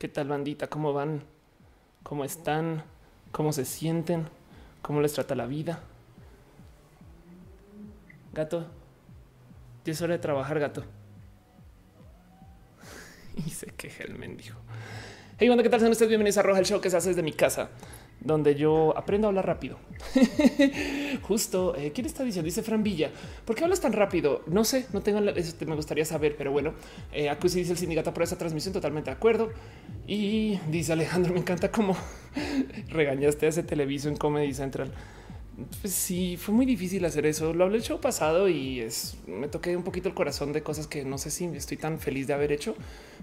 ¿Qué tal bandita? ¿Cómo van? ¿Cómo están? ¿Cómo se sienten? ¿Cómo les trata la vida? Gato, ya es de trabajar, gato. y se queja el mendigo. Hey, banda, ¿qué tal? Sean ustedes bienvenidos a Roja, el show que se hace desde mi casa donde yo aprendo a hablar rápido. Justo, eh, ¿quién está diciendo? Dice Fran Villa. ¿Por qué hablas tan rápido? No sé, no tengo eso, me gustaría saber, pero bueno, eh, Acusi dice el sindicato por esa transmisión, totalmente de acuerdo. Y dice Alejandro, me encanta cómo regañaste a ese televiso en Comedy Central. Pues sí, fue muy difícil hacer eso. Lo hablé el show pasado y es, me toqué un poquito el corazón de cosas que no sé si estoy tan feliz de haber hecho,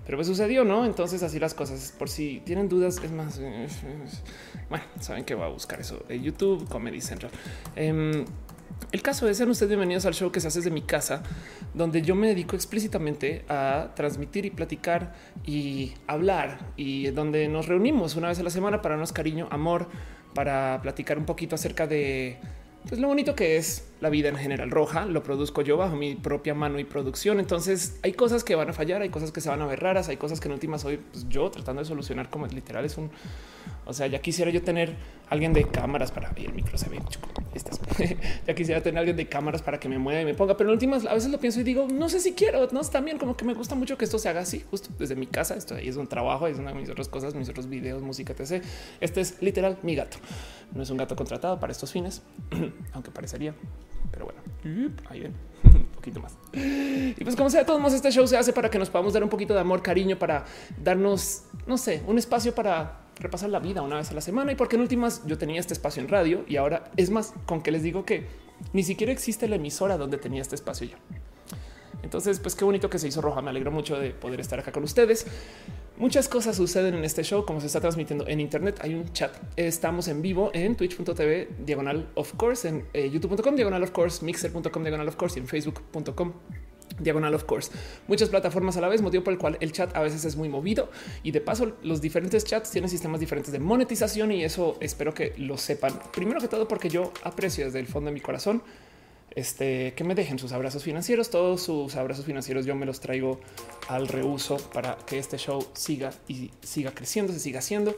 pero pues sucedió, ¿no? Entonces así las cosas. Por si tienen dudas, es más, bueno, saben que va a buscar eso de YouTube, Comedy Central. Em, el caso es ser ustedes bienvenidos al show que se hace desde mi casa, donde yo me dedico explícitamente a transmitir y platicar y hablar y donde nos reunimos una vez a la semana para darnos cariño, amor, para platicar un poquito acerca de pues, lo bonito que es la vida en general roja. Lo produzco yo bajo mi propia mano y producción. Entonces hay cosas que van a fallar, hay cosas que se van a ver raras, hay cosas que en últimas hoy pues, yo tratando de solucionar como literal es un o sea, ya quisiera yo tener alguien de cámaras para el micro se ve. Estás. ya quisiera tener alguien de cámaras para que me mueva y me ponga, pero en últimas a veces lo pienso y digo, no sé si quiero, no también como que me gusta mucho que esto se haga así, justo desde mi casa. Esto ahí es un trabajo, es una de mis otras cosas, mis otros videos, música, etc. Este es literal mi gato. No es un gato contratado para estos fines, aunque parecería, pero bueno, ahí ven un poquito más. Y pues como sea, todos modos este show se hace para que nos podamos dar un poquito de amor, cariño, para darnos, no sé, un espacio para repasar la vida una vez a la semana y porque en últimas yo tenía este espacio en radio y ahora es más con que les digo que ni siquiera existe la emisora donde tenía este espacio yo. Entonces, pues qué bonito que se hizo roja. Me alegro mucho de poder estar acá con ustedes. Muchas cosas suceden en este show, como se está transmitiendo en Internet. Hay un chat. Estamos en vivo en twitch.tv diagonal of course, en eh, youtube.com diagonal of course, mixer.com diagonal of course y en facebook.com diagonal of course. Muchas plataformas a la vez, motivo por el cual el chat a veces es muy movido y de paso los diferentes chats tienen sistemas diferentes de monetización y eso espero que lo sepan. Primero que todo porque yo aprecio desde el fondo de mi corazón este, que me dejen sus abrazos financieros. Todos sus abrazos financieros yo me los traigo al reuso para que este show siga y siga creciendo, se siga haciendo.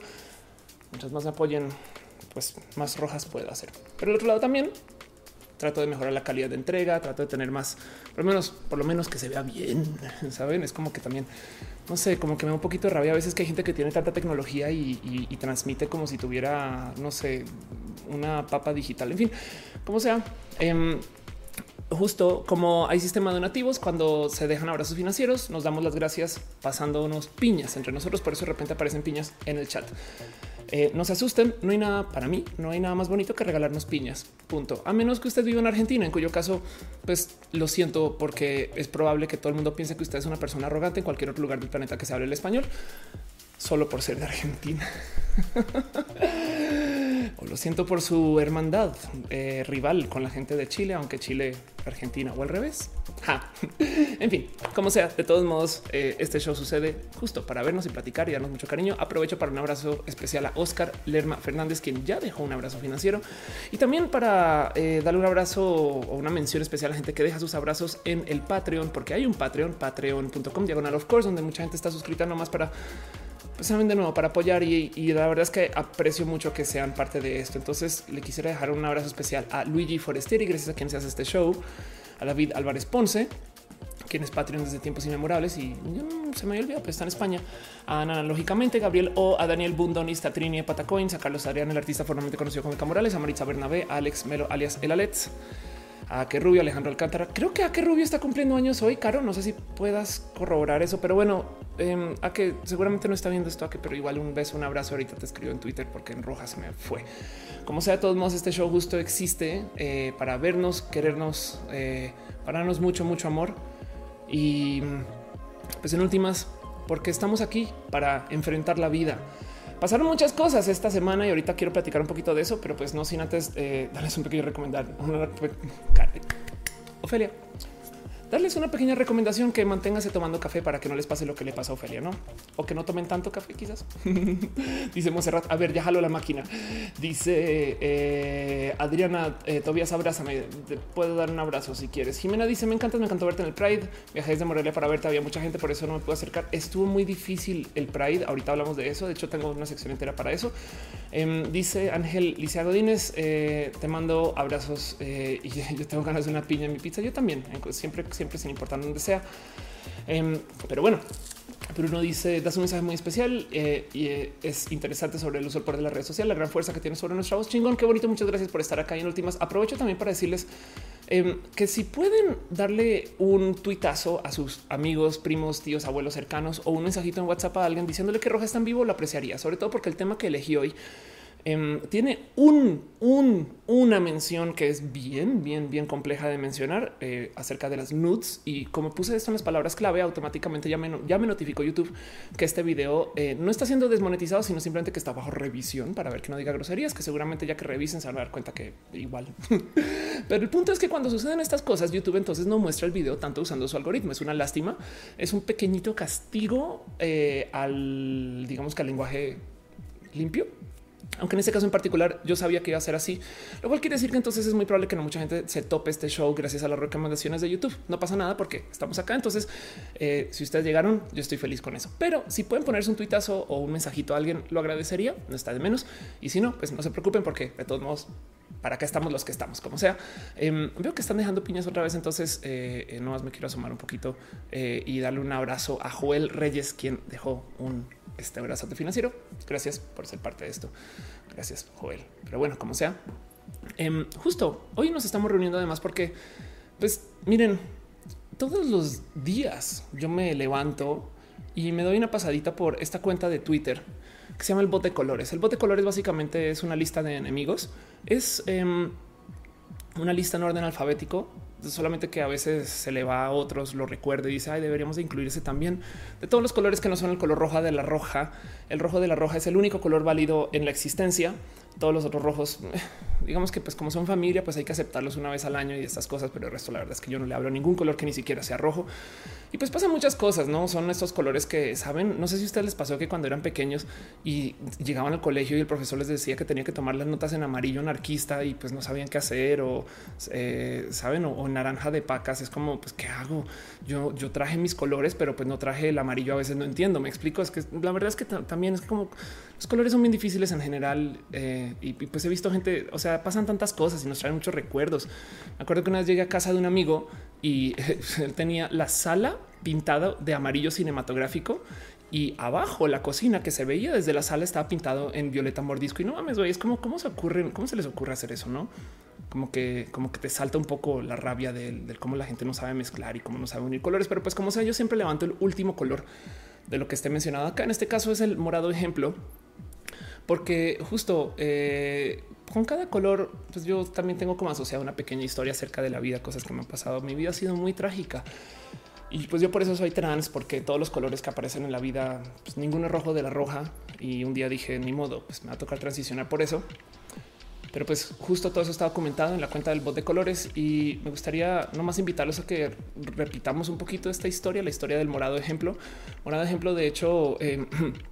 Mientras más me apoyen, pues más rojas puedo hacer. Pero el otro lado también trato de mejorar la calidad de entrega, trato de tener más, por lo menos, por lo menos que se vea bien. Saben, es como que también, no sé, como que me da un poquito de rabia a veces que hay gente que tiene tanta tecnología y, transmite como si tuviera, no sé, una papa digital. En fin, como sea. Em, justo como hay sistema donativos, cuando se dejan abrazos financieros, nos damos las gracias pasándonos piñas entre nosotros. Por eso de repente aparecen piñas en el chat. Eh, no se asusten, no hay nada para mí, no hay nada más bonito que regalarnos piñas. Punto. A menos que usted viva en Argentina, en cuyo caso, pues lo siento, porque es probable que todo el mundo piense que usted es una persona arrogante en cualquier otro lugar del planeta que se hable el español, solo por ser de Argentina. o lo siento por su hermandad eh, rival con la gente de Chile, aunque Chile, Argentina o al revés. En fin, como sea, de todos modos, eh, este show sucede justo para vernos y platicar y darnos mucho cariño. Aprovecho para un abrazo especial a Oscar Lerma Fernández, quien ya dejó un abrazo financiero y también para eh, darle un abrazo o una mención especial a la gente que deja sus abrazos en el Patreon, porque hay un Patreon, patreon.com diagonal of course, donde mucha gente está suscrita nomás para pues saben de nuevo para apoyar y, la verdad es que aprecio mucho que sean parte de esto. Entonces le quisiera dejar un abrazo especial a Luigi Forestieri, gracias a quien se hace este show, a David Álvarez Ponce, quien es Patreon desde tiempos inmemorables y se me había olvidado, pero está en España. A Ana, lógicamente, Gabriel O, a Daniel Bundonista, Trini Patacoins, a Carlos Adrián, el artista formalmente conocido como Camorales, a Maritza Bernabé, a Alex Melo, alias El Alets, a que Rubio, Alejandro Alcántara. Creo que a que Rubio está cumpliendo años hoy, Caro. No sé si puedas corroborar eso, pero bueno, em, a que seguramente no está viendo esto, a que, pero igual un beso, un abrazo. Ahorita te escribo en Twitter porque en roja se me fue. Como sea, de todos modos, este show justo existe eh, para vernos, querernos, eh, para darnos mucho, mucho amor y pues en últimas, porque estamos aquí para enfrentar la vida. Pasaron muchas cosas esta semana y ahorita quiero platicar un poquito de eso, pero pues no sin antes eh, darles un pequeño recomendar. Ofelia, darles una pequeña recomendación que manténgase tomando café para que no les pase lo que le pasa a Ofelia, ¿no? O que no tomen tanto café quizás. Dice Monserrat, a ver, ya jalo la máquina. Dice eh, Adriana, eh, Tobias, abrázame, te puedo dar un abrazo si quieres. Jimena dice, me encanta, me encantó verte en el Pride. Viajé desde Morelia para verte, había mucha gente, por eso no me pude acercar. Estuvo muy difícil el Pride, ahorita hablamos de eso, de hecho tengo una sección entera para eso. Em, dice Ángel Licea Godínez, eh, te mando abrazos y yo tengo ganas de una piña en mi pizza, yo también, siempre siempre sin importar donde sea. Em, pero bueno, Bruno dice, das un mensaje muy especial eh, y eh, es interesante sobre el uso por de la red social, la gran fuerza que tiene sobre nuestra voz. Chingón, qué bonito. Muchas gracias por estar acá. Y en últimas, aprovecho también para decirles em, que si pueden darle un tuitazo a sus amigos, primos, tíos, abuelos cercanos o un mensajito en WhatsApp a alguien diciéndole que Roja está en vivo, lo apreciaría, sobre todo porque el tema que elegí hoy Em, tiene un, un, una mención que es bien, bien, bien compleja de mencionar eh, acerca de las nudes. Y como puse esto en las palabras clave, automáticamente ya me, ya me notificó YouTube que este video eh, no está siendo desmonetizado, sino simplemente que está bajo revisión para ver que no diga groserías, que seguramente ya que revisen se van a dar cuenta que igual. Pero el punto es que cuando suceden estas cosas, YouTube entonces no muestra el video tanto usando su algoritmo. Es una lástima, es un pequeñito castigo eh, al, digamos que al lenguaje limpio aunque en este caso en particular yo sabía que iba a ser así, lo cual quiere decir que entonces es muy probable que no mucha gente se tope este show gracias a las recomendaciones de YouTube. No pasa nada porque estamos acá. Entonces, eh, si ustedes llegaron, yo estoy feliz con eso. Pero si pueden ponerse un tuitazo o un mensajito a alguien, lo agradecería. No está de menos. Y si no, pues no se preocupen porque de todos modos para acá estamos los que estamos, como sea. Em, veo que están dejando piñas otra vez, entonces eh, eh, no más me quiero asomar un poquito y darle un abrazo a Joel Reyes, quien dejó un este abrazo financiero. Gracias por ser parte de esto. Gracias, Joel. Pero bueno, como sea, em, justo hoy nos estamos reuniendo además porque, pues miren, todos los días yo me levanto y me doy una pasadita por esta cuenta de Twitter que se llama el bot de colores. El bot de colores básicamente es una lista de enemigos. Es em, una lista en orden alfabético solamente que a veces se le va a otros, lo recuerde y dice, ay, deberíamos de incluirse también de todos los colores que no son el color roja de la roja. El rojo de la roja es el único color válido en la existencia todos los otros rojos, digamos que pues como son familia, pues hay que aceptarlos una vez al año y estas cosas, pero el resto la verdad es que yo no le hablo ningún color que ni siquiera sea rojo. Y pues pasan muchas cosas, ¿no? Son estos colores que saben, no sé si a ustedes les pasó que cuando eran pequeños y llegaban al colegio y el profesor les decía que tenía que tomar las notas en amarillo anarquista y pues no sabían qué hacer o eh, saben o, naranja de pacas, es como pues qué hago? Yo yo traje mis colores, pero pues no traje el amarillo, a veces no entiendo, me explico, es que la verdad es que también es como los colores son bien difíciles en general eh, y, pues he visto gente, o sea, pasan tantas cosas y nos traen muchos recuerdos. Me acuerdo que una vez llegué a casa de un amigo y él tenía la sala pintada de amarillo cinematográfico y abajo la cocina que se veía desde la sala estaba pintado en violeta mordisco y no mames, güey, es como cómo se ocurre, cómo se les ocurre hacer eso, no? Como que, como que te salta un poco la rabia del, cómo la gente no sabe mezclar y cómo no sabe unir colores, pero pues como sea, yo siempre levanto el último color de lo que esté mencionado acá. En este caso es el morado ejemplo porque justo eh, con cada color, pues yo también tengo como asociado una pequeña historia acerca de la vida, cosas que me han pasado. Mi vida ha sido muy trágica. Y pues yo por eso soy trans, porque todos los colores que aparecen en la vida, pues ninguno es rojo de la roja. Y un día dije, ni modo, pues me va a tocar transicionar por eso. Pero pues justo todo eso está documentado en la cuenta del bot de colores y me gustaría nomás invitarlos a que repitamos un poquito esta historia, la historia del morado ejemplo. Morado ejemplo, de hecho, eh,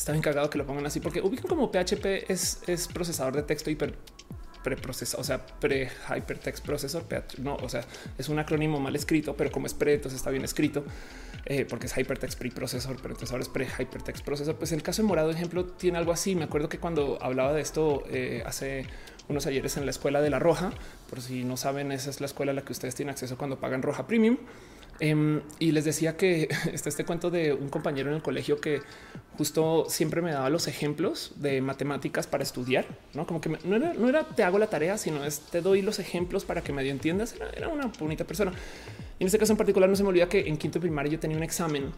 Estaba encargado que lo pongan así porque ubican como PHP es, es procesador de texto hiper preprocesado, o sea, pre hypertext processor. No, o sea, es un acrónimo mal escrito, pero como es pre, entonces está bien escrito eh, porque es hypertext preprocessor, pero entonces ahora es pre hypertext processor. Pues el caso de Morado, ejemplo, tiene algo así. Me acuerdo que cuando hablaba de esto eh, hace unos ayeres en la escuela de la Roja, por si no saben, esa es la escuela a la que ustedes tienen acceso cuando pagan Roja Premium. Em, y les decía que está este cuento de un compañero en el colegio que justo siempre me daba los ejemplos de matemáticas para estudiar, no como que no, era, te hago la tarea, sino es te doy los ejemplos para que medio entiendas. Era, una bonita persona. Y en este caso en particular no se me olvida que en quinto primario yo tenía un examen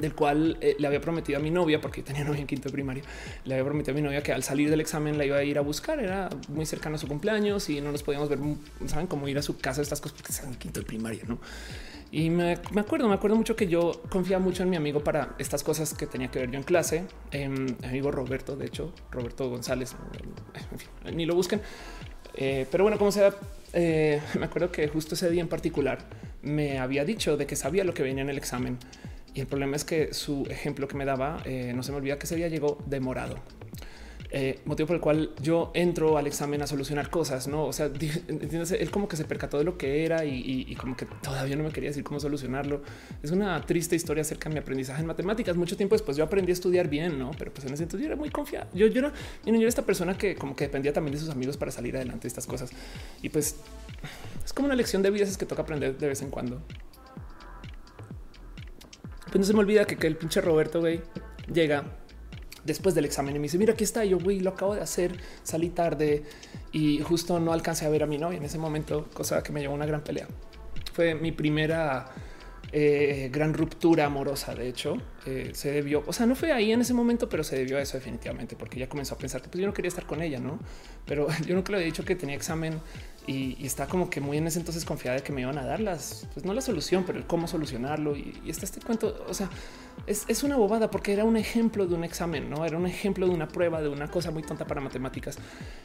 del cual eh, le había prometido a mi novia, porque tenía novia en quinto primario, le había prometido a mi novia que al salir del examen la iba a ir a buscar, era muy cercano a su cumpleaños y no nos podíamos ver, saben cómo ir a su casa, estas cosas, porque están en quinto de primaria, ¿no? Y me, acuerdo, me acuerdo mucho que yo confiaba mucho en mi amigo para estas cosas que tenía que ver yo en clase. Mi amigo Roberto, de hecho, Roberto González, ni lo busquen. Eh, pero bueno, como sea, eh, me acuerdo que justo ese día en particular me había dicho de que sabía lo que venía en el examen. Y el problema es que su ejemplo que me daba, eh, no se me olvida que ese día llegó demorado. Eh, motivo por el cual yo entro al examen a solucionar cosas, no? O sea, ¿entiendes? él como que se percató de lo que era y, como que todavía no me quería decir cómo solucionarlo. Es una triste historia acerca de mi aprendizaje en matemáticas. Mucho tiempo después yo aprendí a estudiar bien, no? Pero pues en ese entonces yo era muy confiado. Yo, yo, era, yo era esta persona que como que dependía también de sus amigos para salir adelante de estas cosas. Y pues es como una lección de vida es que toca aprender de vez en cuando. Pues no se me olvida que, que el pinche Roberto güey llega después del examen y me dice, mira, aquí está, yo, güey, lo acabo de hacer, salí tarde y justo no alcancé a ver a mi novia en ese momento, cosa que me llevó a una gran pelea. Fue mi primera eh, gran ruptura amorosa. De hecho, eh, se debió, o sea, no fue ahí en ese momento, pero se debió a eso definitivamente, porque ya comenzó a pensar que pues, yo no quería estar con ella, no? Pero yo nunca le había dicho que tenía examen y, está como que muy en ese entonces confiada de que me iban a dar las, pues no la solución, pero el cómo solucionarlo. Y, está este cuento, o sea, es, una bobada porque era un ejemplo de un examen, no era un ejemplo de una prueba, de una cosa muy tonta para matemáticas.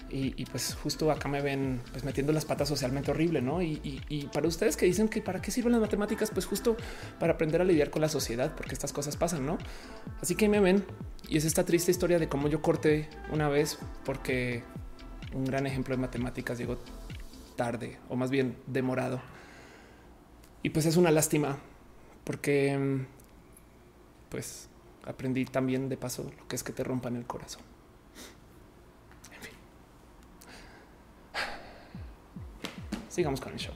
Y, pues justo acá me ven pues metiendo las patas socialmente horrible, no? Y, y, para ustedes que dicen que para qué sirven las matemáticas, pues justo para aprender a lidiar con la sociedad, porque estas cosas pasan, no? Así que me ven y es esta triste historia de cómo yo corté una vez porque un gran ejemplo de matemáticas llegó tarde o más bien demorado. Y pues es una lástima porque pues aprendí también de paso lo que es que te rompan el corazón. En fin. Sigamos con el show.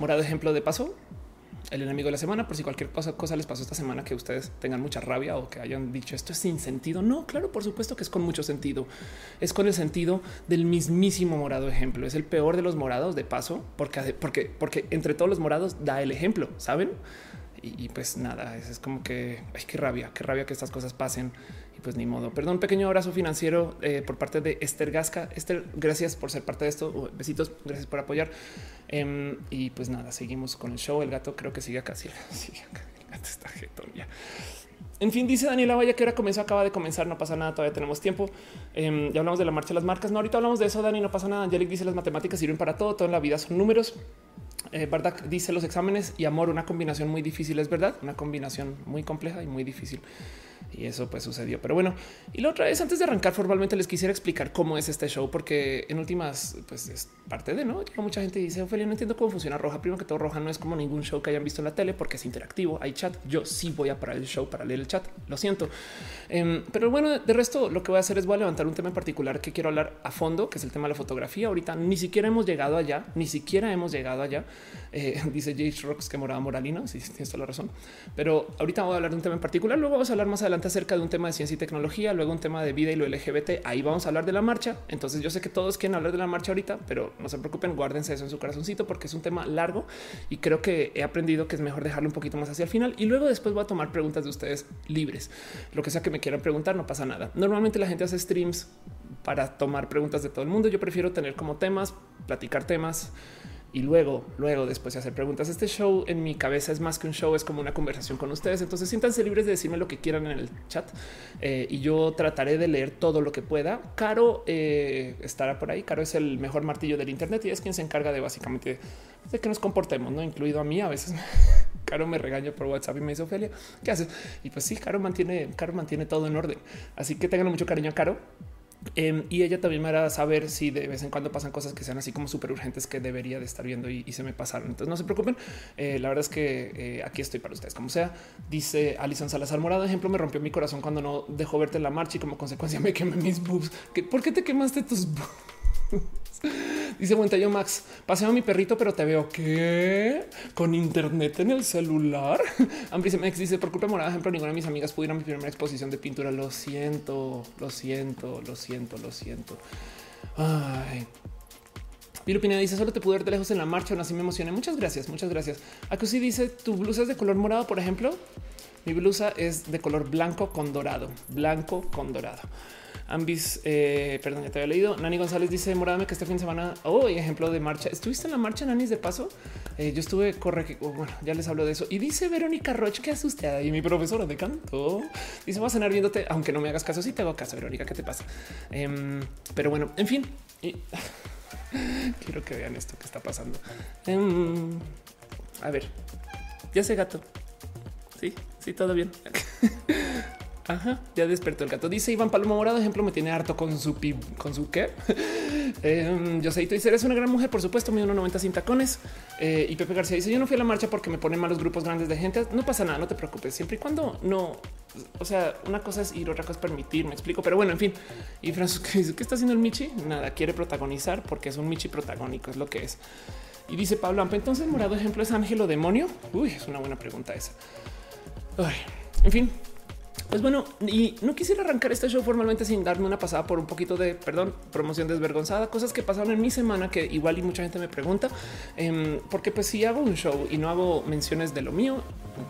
Morado ejemplo de paso el enemigo de la semana, por si cualquier cosa, les pasó esta semana que ustedes tengan mucha rabia o que hayan dicho esto es sin sentido. No, claro, por supuesto que es con mucho sentido. Es con el sentido del mismísimo morado ejemplo. Es el peor de los morados de paso, porque, porque, porque entre todos los morados da el ejemplo, saben? Y, pues nada, es, como que ay, qué rabia, qué rabia que estas cosas pasen pues ni modo. Perdón, un pequeño abrazo financiero eh, por parte de Esther Gasca. Esther, gracias por ser parte de esto. Besitos, gracias por apoyar. Em, y pues nada, seguimos con el show. El gato creo que sigue acá. Sí, el gato está jetón. En fin, dice Daniela Vaya que ahora comenzó, acaba de comenzar, no pasa nada, todavía tenemos tiempo. Em, ya hablamos de la marcha de las marcas. No, ahorita hablamos de eso, Dani, no pasa nada. Angelic dice las matemáticas sirven para todo, todo en la vida son números. Eh, Bardak dice los exámenes y amor, una combinación muy difícil, es verdad, una combinación muy compleja y muy difícil y eso pues sucedió. Pero bueno, y la otra vez antes de arrancar formalmente les quisiera explicar cómo es este show, porque en últimas pues es parte de no. Mucha gente dice Ophelia, no entiendo cómo funciona Roja. Primero que todo, Roja no es como ningún show que hayan visto en la tele porque es interactivo, hay chat. Yo sí voy a parar el show para leer el chat, lo siento. Em, pero bueno, de resto lo que voy a hacer es voy a levantar un tema en particular que quiero hablar a fondo, que es el tema de la fotografía. Ahorita ni siquiera hemos llegado allá, ni siquiera hemos llegado allá. Eh, dice Jay Rocks que moraba moralino, si sí, tienes toda la razón. Pero ahorita voy a hablar de un tema en particular, luego vamos a hablar más adelante acerca de un tema de ciencia y tecnología, luego un tema de vida y lo LGBT. Ahí vamos a hablar de la marcha. Entonces yo sé que todos quieren hablar de la marcha ahorita, pero no se preocupen, guárdense eso en su corazoncito porque es un tema largo y creo que he aprendido que es mejor dejarlo un poquito más hacia el final y luego después voy a tomar preguntas de ustedes libres. Lo que sea que me quieran preguntar, no pasa nada. Normalmente la gente hace streams para tomar preguntas de todo el mundo. Yo prefiero tener como temas, platicar temas y luego, luego después de hacer preguntas. Este show en mi cabeza es más que un show, es como una conversación con ustedes. Entonces siéntanse libres de decirme lo que quieran en el chat eh, y yo trataré de leer todo lo que pueda. Caro eh, estará por ahí. Caro es el mejor martillo del Internet y es quien se encarga de básicamente de que nos comportemos, no incluido a mí. A veces Caro me regaña por WhatsApp y me dice Ophelia, ¿qué haces? Y pues sí, Caro mantiene, Caro mantiene todo en orden. Así que tengan mucho cariño a Caro. Em, y ella también me hará saber si de vez en cuando pasan cosas que sean así como súper urgentes que debería de estar viendo y, se me pasaron. Entonces no se preocupen. Eh, la verdad es que eh, aquí estoy para ustedes. Como sea, dice Alison Salazar Morado, ejemplo, me rompió mi corazón cuando no dejó verte en la marcha y como consecuencia me quemé mis boobs. ¿Por qué te quemaste tus boobs? Dice yo Max, paseo a mi perrito, pero te veo que con internet en el celular. Ambris Max dice por culpa de morada, ejemplo, ninguna de mis amigas pudieron mi primera exposición de pintura. Lo siento, lo siento, lo siento, lo siento. Ay. Pilupina dice solo te pude ver de lejos en la marcha, aún así me emocioné. Muchas gracias, muchas gracias. sí dice tu blusa es de color morado, por ejemplo. Mi blusa es de color blanco con dorado, blanco con dorado. Ambis, eh, perdón, ya te había leído. Nani González dice: Morádame que este fin de semana, oh, ejemplo de marcha. ¿Estuviste en la marcha, Nanis, de paso? Eh, yo estuve, corre, oh, bueno, ya les hablo de eso. Y dice Verónica Roche, qué asustada. Y mi profesora de canto dice: Voy a cenar viéndote, aunque no me hagas caso. Sí, te hago caso, Verónica, ¿qué te pasa? Em, pero bueno, en fin. Quiero que vean esto que está pasando. Em, a ver, ya sé gato. Sí, sí, todo bien. Ajá, ya despertó el gato. Dice Iván Paloma Morado, ejemplo, me tiene harto con su pi, con su qué. eh, yo sé, tú dices, eres una gran mujer, por supuesto, mide 1,90 sin tacones. Eh, y Pepe García dice, yo no fui a la marcha porque me ponen malos grupos grandes de gente. No pasa nada, no te preocupes, siempre y cuando no. O sea, una cosa es ir, otra cosa es permitir, me explico. Pero bueno, en fin. Y Francisco dice, ¿qué está haciendo el Michi? Nada, quiere protagonizar porque es un Michi protagónico, es lo que es. Y dice Pablo Ampa, entonces morado ejemplo es ángel o demonio. Uy, es una buena pregunta esa. En fin, pues bueno, y no quisiera arrancar este show formalmente sin darme una pasada por un poquito de, perdón, promoción desvergonzada, cosas que pasaron en mi semana que igual y mucha gente me pregunta, eh, porque pues si hago un show y no hago menciones de lo mío,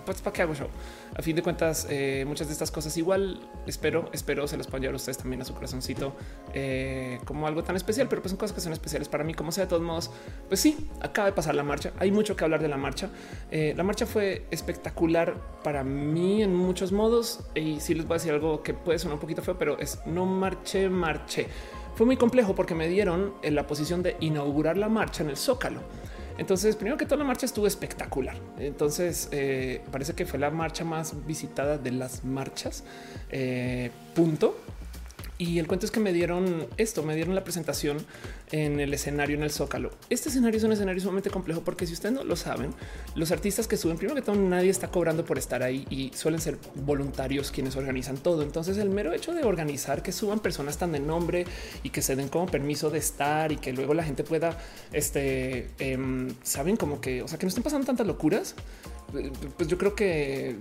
pues para qué hago show. A fin de cuentas, eh, muchas de estas cosas igual espero, espero se las puedan llevar ustedes también a su corazoncito eh, como algo tan especial, pero pues son cosas que son especiales para mí, como sea de todos modos. Pues sí, acaba de pasar la marcha. Hay mucho que hablar de la marcha. Eh, la marcha fue espectacular para mí en muchos modos y sí les voy a decir algo que puede sonar un poquito feo, pero es no marché, marché. Fue muy complejo porque me dieron en la posición de inaugurar la marcha en el Zócalo. Entonces, primero que toda la marcha estuvo espectacular. Entonces, eh, parece que fue la marcha más visitada de las marchas. Eh, punto. Y el cuento es que me dieron esto, me dieron la presentación en el escenario en el Zócalo. Este escenario es un escenario sumamente complejo porque si ustedes no lo saben, los artistas que suben, primero que todo, nadie está cobrando por estar ahí y suelen ser voluntarios quienes organizan todo. Entonces el mero hecho de organizar que suban personas tan de nombre y que se den como permiso de estar y que luego la gente pueda, este, eh, saben como que, o sea, que no estén pasando tantas locuras pues yo creo que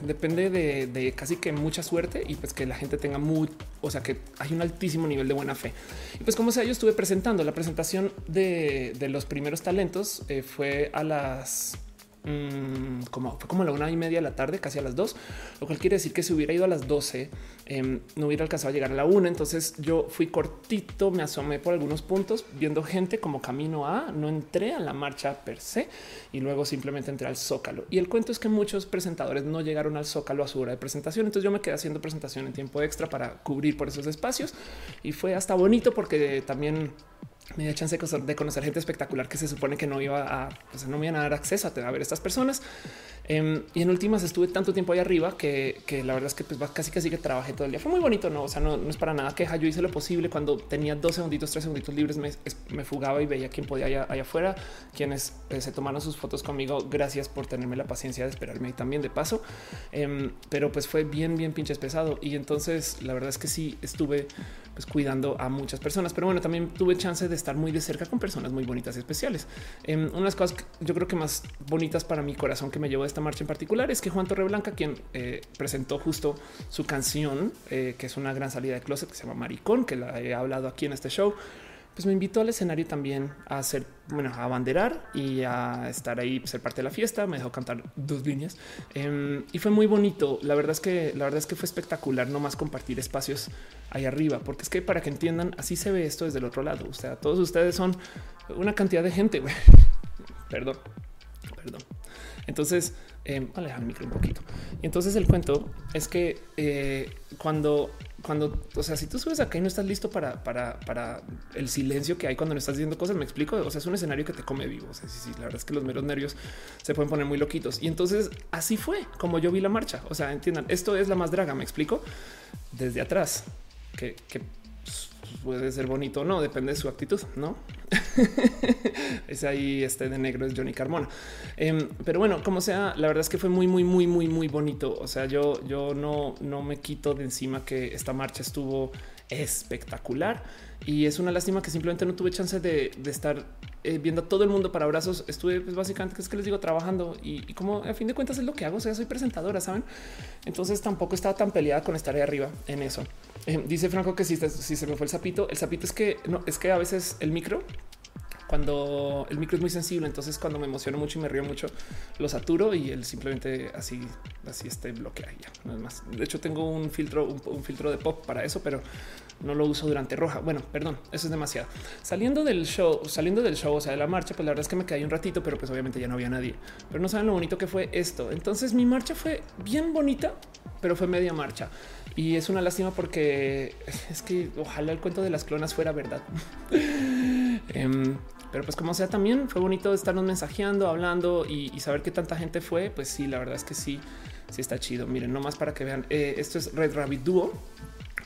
depende de, casi que mucha suerte y pues que la gente tenga muy, o sea, que hay un altísimo nivel de buena fe. Y pues como sea, yo estuve presentando la presentación de, de los primeros talentos eh, fue a las mmm, como fue como a la una y media de la tarde, casi a las dos, lo cual quiere decir que si hubiera ido a las 12, eh, no hubiera alcanzado a llegar a la una. Entonces yo fui cortito, me asomé por algunos puntos viendo gente como camino a no entré a la marcha per se y luego simplemente entré al Zócalo. Y el cuento es que muchos presentadores no llegaron al Zócalo a su hora de presentación. Entonces yo me quedé haciendo presentación en tiempo extra para cubrir por esos espacios y fue hasta bonito porque también me dio chance de conocer gente espectacular que se supone que no iba a, no me iban a dar acceso a, ver estas personas. Um, y en últimas estuve tanto tiempo ahí arriba que, que la verdad es que pues casi casi que trabajé todo el día. Fue muy bonito, no? O sea, no, es para nada queja. Yo hice lo posible cuando tenía dos segunditos, tres segunditos libres, me, fugaba y veía quién podía allá, allá afuera, quienes eh, se tomaron sus fotos conmigo. Gracias por tenerme la paciencia de esperarme ahí también de paso. Um, pero pues fue bien, bien pinches pesado. Y entonces la verdad es que sí estuve pues cuidando a muchas personas. Pero bueno, también tuve chance de estar muy de cerca con personas muy bonitas y especiales. Um, unas cosas que yo creo que más bonitas para mi corazón que me llevó a marcha en particular es que Juan Torreblanca, quien eh, presentó justo su canción, eh, que es una gran salida de closet que se llama Maricón, que la he hablado aquí en este show, pues me invitó al escenario también a hacer, bueno, a abanderar y a estar ahí, ser parte de la fiesta. Me dejó cantar dos líneas um, y fue muy bonito. La verdad es que la verdad es que fue espectacular no más compartir espacios ahí arriba, porque es que para que entiendan, así se ve esto desde el otro lado. O sea, todos ustedes son una cantidad de gente. Perdón, perdón. Entonces, eh, alejar el micro un poquito. Y entonces el cuento es que eh, cuando, cuando, o sea, si tú subes acá y no estás listo para, para, para el silencio que hay cuando no estás diciendo cosas, me explico. O sea, es un escenario que te come vivo. O sea, sí, sí, la verdad es que los meros nervios se pueden poner muy loquitos. Y entonces así fue como yo vi la marcha. O sea, entiendan, esto es la más draga. Me explico desde atrás que, que puede ser bonito o no, depende de su actitud, no? es ahí este de negro es Johnny Carmona. Um, pero bueno, como sea, la verdad es que fue muy, muy, muy, muy, muy bonito. O sea, yo, yo no, no me quito de encima que esta marcha estuvo espectacular y es una lástima que simplemente no tuve chance de, estar eh, viendo a todo el mundo para abrazos. Estuve pues, básicamente, que es que les digo, trabajando y, y, como a fin de cuentas es lo que hago. O sea, soy presentadora, saben? Entonces tampoco estaba tan peleada con estar ahí arriba en eso. Eh, dice Franco que si, si se me fue el sapito, el sapito es que no es que a veces el micro cuando el micro es muy sensible, entonces cuando me emociono mucho y me río mucho, lo saturo y él simplemente así, así este bloquea ya. No es más. De hecho, tengo un filtro, un, un, filtro de pop para eso, pero no lo uso durante roja. Bueno, perdón, eso es demasiado. Saliendo del show, saliendo del show, o sea, de la marcha, pues la verdad es que me quedé un ratito, pero pues obviamente ya no había nadie. Pero no saben lo bonito que fue esto. Entonces mi marcha fue bien bonita, pero fue media marcha. Y es una lástima porque es que ojalá el cuento de las clonas fuera verdad. Em, pero pues como sea, también fue bonito estarnos mensajeando, hablando y, saber que tanta gente fue. Pues sí, la verdad es que sí, sí está chido. Miren, no más para que vean. Eh, esto es Red Rabbit Duo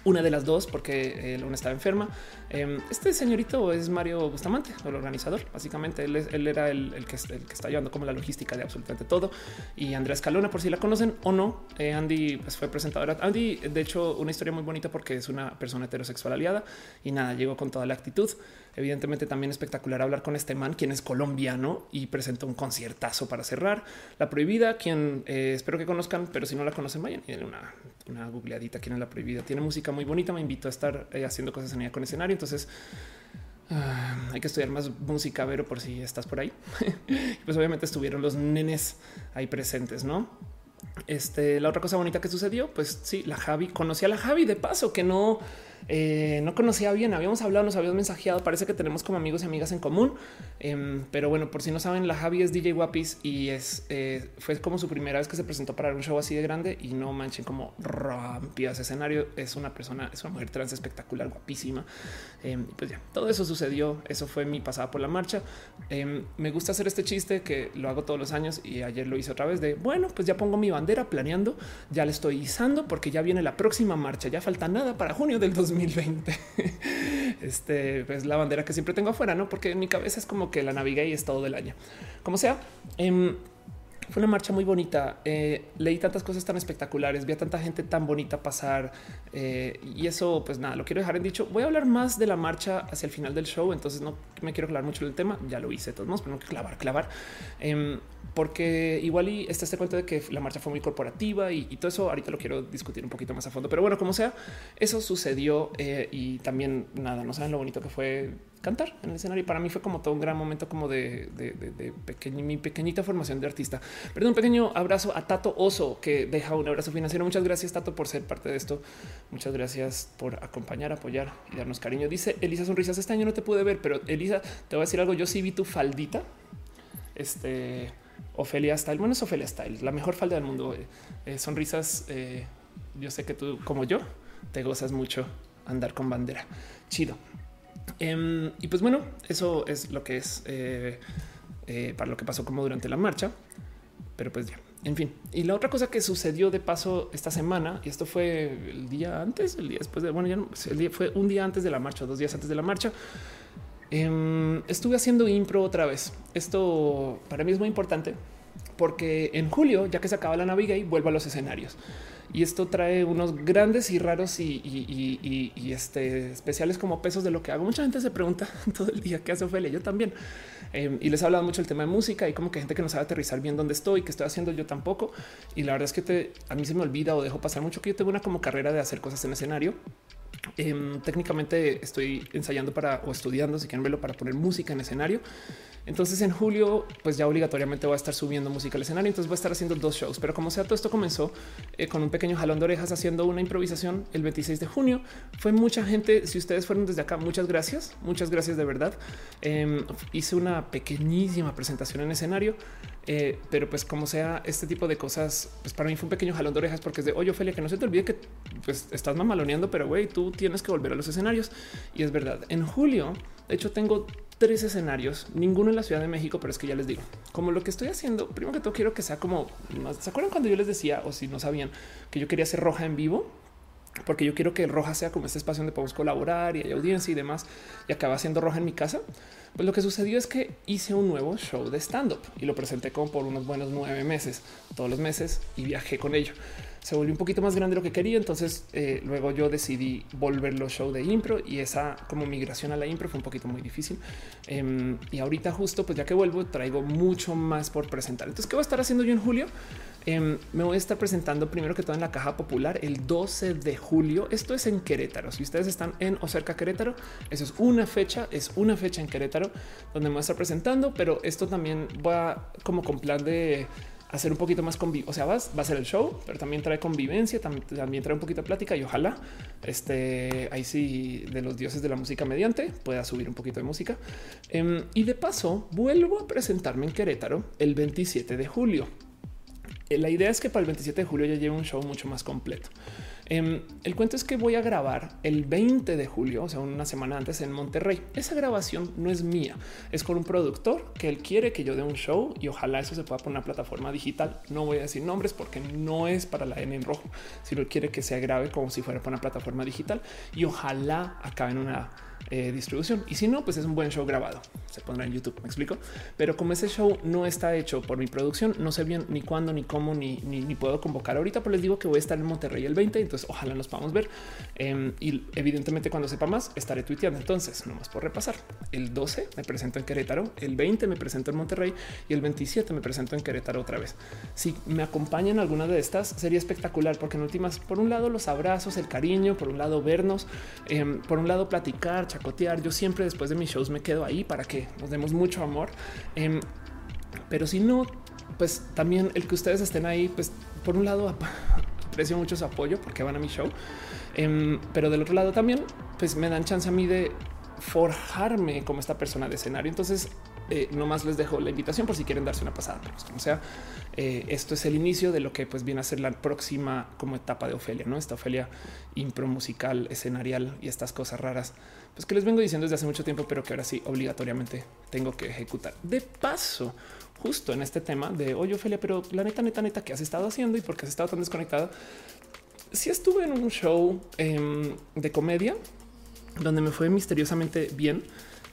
una de las dos, porque una estaba enferma. Em, este señorito es Mario Bustamante, el organizador. Básicamente él, era el, que, está llevando como la logística de absolutamente todo. Y Andrea Escalona, por si la conocen o no, eh, Andy pues, fue presentadora. Andy, de hecho, una historia muy bonita porque es una persona heterosexual aliada y nada, llegó con toda la actitud. Evidentemente también espectacular hablar con este man, quien es colombiano y presentó un conciertazo para cerrar. La Prohibida, quien eh, espero que conozcan, pero si no la conocen, vayan y una, una googleadita. ¿Quién es La Prohibida? Tiene música muy bonita. Me invito a estar eh, haciendo cosas en ella con escenario. Entonces ah, hay que estudiar más música, pero por si estás por ahí. pues obviamente estuvieron los nenes ahí presentes, ¿no? Este, la otra cosa bonita que sucedió, pues sí, la Javi, conocí a la Javi de paso, que no eh, no conocía bien, habíamos hablado, nos habíamos mensajeado, parece que tenemos como amigos y amigas en común, em, pero bueno, por si no saben, la Javi es DJ Guapis y es eh, fue como su primera vez que se presentó para un show así de grande y no manchen como rompió ese escenario. Es una persona, es una mujer trans espectacular, guapísima. Em, pues ya todo eso sucedió. Eso fue mi pasada por la marcha. Em, me gusta hacer este chiste que lo hago todos los años y ayer lo hice otra vez de bueno, pues ya pongo mi bandera planeando, ya le estoy izando porque ya viene la próxima marcha. Ya falta nada para junio del 2020 2020. este pues la bandera que siempre tengo afuera, no? Porque en mi cabeza es como que la navigué y es todo el año. Como sea, em, fue una marcha muy bonita. Eh, leí tantas cosas tan espectaculares, vi a tanta gente tan bonita pasar eh, y eso, pues nada, lo quiero dejar en dicho. Voy a hablar más de la marcha hacia el final del show, entonces no me quiero clavar mucho del tema. Ya lo hice, todos modos, pero no que clavar, clavar, em, porque igual y está este cuento de que la marcha fue muy corporativa y, todo eso. Ahorita lo quiero discutir un poquito más a fondo, pero bueno, como sea, eso sucedió eh, y también nada, no saben lo bonito que fue cantar en el escenario. Para mí fue como todo un gran momento como de, mi pequeñita formación de artista. Perdón, un pequeño abrazo a Tato Oso que deja un abrazo financiero. Muchas gracias Tato por ser parte de esto. Muchas gracias por acompañar, apoyar y darnos cariño. Dice Elisa Sonrisas, este año no te pude ver, pero Elisa, te voy a decir algo. Yo sí vi tu faldita. Este Ofelia Style. Bueno, es Ofelia Style, la mejor falda del mundo. Eh, eh, sonrisas. Eh, yo sé que tú, como yo, te gozas mucho andar con bandera. Chido. Em, y pues bueno, eso es lo que es eh, eh, para lo que pasó como durante la marcha. Pero pues ya, en fin. Y la otra cosa que sucedió de paso esta semana, y esto fue el día antes, el día después de, bueno, ya no, el día fue un día antes de la marcha, dos días antes de la marcha. Em, estuve haciendo impro otra vez. Esto para mí es muy importante porque en julio, ya que se acaba la Navigate, vuelvo a los escenarios y esto trae unos grandes y raros y, este, especiales como pesos de lo que hago. Mucha gente se pregunta todo el día qué hace Ophelia. Yo también. Em, y les he hablado mucho el tema de música y como que gente que no sabe aterrizar bien dónde estoy, qué estoy haciendo yo tampoco. Y la verdad es que a mí se me olvida o dejo pasar mucho que yo tengo una como carrera de hacer cosas en escenario. Em, técnicamente estoy ensayando para o estudiando, si quieren verlo, para poner música en escenario. Entonces en julio, pues ya obligatoriamente voy a estar subiendo música al escenario. Entonces voy a estar haciendo dos shows, pero como sea, todo esto comenzó eh, con un pequeño jalón de orejas haciendo una improvisación el 26 de junio. Fue mucha gente. Si ustedes fueron desde acá, muchas gracias. Muchas gracias de verdad. Em, hice una pequeñísima presentación en escenario, eh, pero pues como sea, este tipo de cosas, pues para mí fue un pequeño jalón de orejas porque es de oye, Ophelia, que no se te olvide que pues estás mamaloneando, pero güey, tú tienes que volver a los escenarios. Y es verdad. En julio, de hecho, tengo tres escenarios, ninguno en la Ciudad de México, pero es que ya les digo, como lo que estoy haciendo, primero que todo quiero que sea como, ¿se acuerdan cuando yo les decía, o si no sabían, que yo quería hacer roja en vivo? Porque yo quiero que roja sea como este espacio donde podemos colaborar y hay audiencia y demás, y acaba siendo roja en mi casa. Pues lo que sucedió es que hice un nuevo show de stand-up y lo presenté como por unos buenos nueve meses, todos los meses, y viajé con ello se volvió un poquito más grande de lo que quería. Entonces eh, luego yo decidí volverlo show de impro y esa como migración a la impro fue un poquito muy difícil. Em, y ahorita justo pues ya que vuelvo traigo mucho más por presentar. Entonces, ¿qué voy a estar haciendo yo en julio? Em, me voy a estar presentando primero que todo en la caja popular el 12 de julio. Esto es en Querétaro. Si ustedes están en o cerca de Querétaro, eso es una fecha, es una fecha en Querétaro donde me voy a estar presentando, pero esto también va como con plan de hacer un poquito más convivencia. O sea, vas, va a ser el show, pero también trae convivencia, también, trae un poquito de plática y ojalá este ahí sí de los dioses de la música mediante pueda subir un poquito de música. Em, y de paso, vuelvo a presentarme en Querétaro el 27 de julio. Eh, la idea es que para el 27 de julio ya lleve un show mucho más completo. Em, el cuento es que voy a grabar el 20 de julio, o sea, una semana antes en Monterrey. Esa grabación no es mía, es con un productor que él quiere que yo dé un show y ojalá eso se pueda poner una plataforma digital. No voy a decir nombres porque no es para la N en rojo, sino quiere que se grave como si fuera para una plataforma digital y ojalá acabe en una eh, distribución. Y si no, pues es un buen show grabado. Se pondrá en YouTube, me explico. Pero como ese show no está hecho por mi producción, no sé bien ni cuándo, ni cómo, ni, ni, puedo convocar ahorita, pero les digo que voy a estar en Monterrey el 20, entonces ojalá nos podamos ver. Em, y evidentemente cuando sepa más, estaré tuiteando. Entonces, nomás por repasar, el 12 me presento en Querétaro, el 20 me presento en Monterrey y el 27 me presento en Querétaro otra vez. Si me acompañan alguna de estas, sería espectacular, porque en últimas, por un lado los abrazos, el cariño, por un lado vernos, em, por un lado platicar, chacotear. Yo siempre después de mis shows me quedo ahí para que nos demos mucho amor. Em, pero si no, pues también el que ustedes estén ahí, pues por un lado aprecio mucho su apoyo porque van a mi show, em, pero del otro lado también, pues me dan chance a mí de forjarme como esta persona de escenario. Entonces, eh, nomás les dejo la invitación por si quieren darse una pasada. Pero como sea, eh, esto es el inicio de lo que pues viene a ser la próxima como etapa de Ofelia, no esta Ofelia impro musical, escenarial y estas cosas raras, pues que les vengo diciendo desde hace mucho tiempo, pero que ahora sí obligatoriamente tengo que ejecutar. De paso, justo en este tema de oye, Ofelia, pero la neta, neta, neta, ¿qué has estado haciendo y por qué has estado tan desconectada? Si estuve en un show em, de comedia donde me fue misteriosamente bien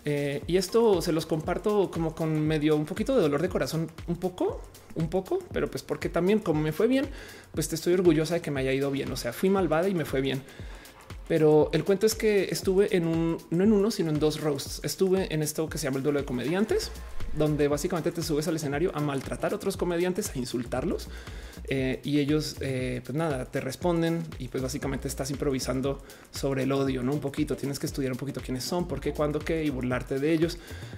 eh, y esto se los comparto como con medio un poquito de dolor de corazón, un poco, un poco, pero pues porque también como me fue bien, pues te estoy orgullosa de que me haya ido bien. O sea, fui malvada y me fue bien. Pero el cuento es que estuve en un, no en uno, sino en dos roasts. Estuve en esto que se llama el duelo de comediantes, donde básicamente te subes al escenario a maltratar a otros comediantes, a insultarlos eh, y ellos, eh, pues nada, te responden y pues básicamente estás improvisando sobre el odio, no un poquito. Tienes que estudiar un poquito quiénes son, por qué, cuándo, qué y burlarte de ellos.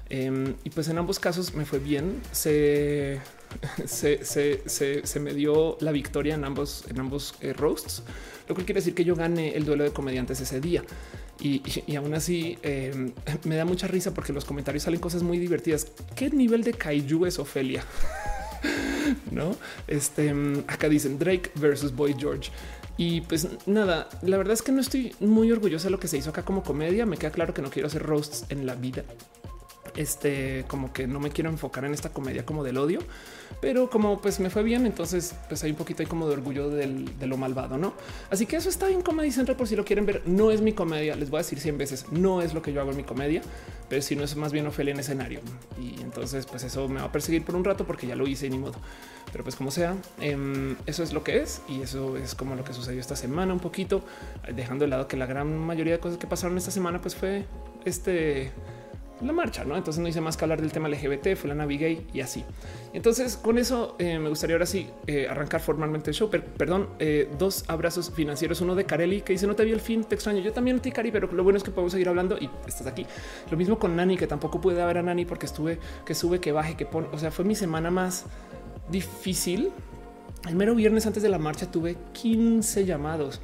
Em, y pues en ambos casos me fue bien. Se, se, me dio la victoria en ambos, en ambos eh, roasts, lo que quiere decir que yo gané el duelo de comediantes ese día. Y, aún así em, me da mucha risa porque los comentarios salen cosas muy divertidas. ¿Qué nivel de kaiju es Ofelia? no, este acá dicen Drake versus Boy George. Y pues nada, la verdad es que no estoy muy orgullosa de lo que se hizo acá como comedia. Me queda claro que no quiero hacer roasts en la vida. Este, como que no me quiero enfocar en esta comedia como del odio, pero como pues me fue bien, entonces pues hay un poquito como de orgullo de lo malvado, ¿no? Así que eso está en Comedy Central por si lo quieren ver. No es mi comedia, les voy a decir 100 veces, no es lo que yo hago en mi comedia, pero si no es más bien Ofelia en escenario. Y entonces pues eso me va a perseguir por un rato porque ya lo hice ni modo. Pero pues como sea, em, eso es lo que es y eso es como lo que sucedió esta semana un poquito, dejando de lado que la gran mayoría de cosas que pasaron esta semana pues fue este la marcha, ¿no? Entonces no hice más que hablar del tema LGBT, fue la Navigay y así. Entonces con eso eh, me gustaría ahora sí eh, arrancar formalmente el show. perdón, eh, dos abrazos financieros, uno de Carelli que dice no te vi el fin, te extraño. Yo también te Cari, pero lo bueno es que podemos seguir hablando y estás aquí. Lo mismo con Nani, que tampoco pude ver a Nani porque estuve que sube, que baje, que pone. O sea, fue mi semana más difícil. El mero viernes antes de la marcha tuve 15 llamados.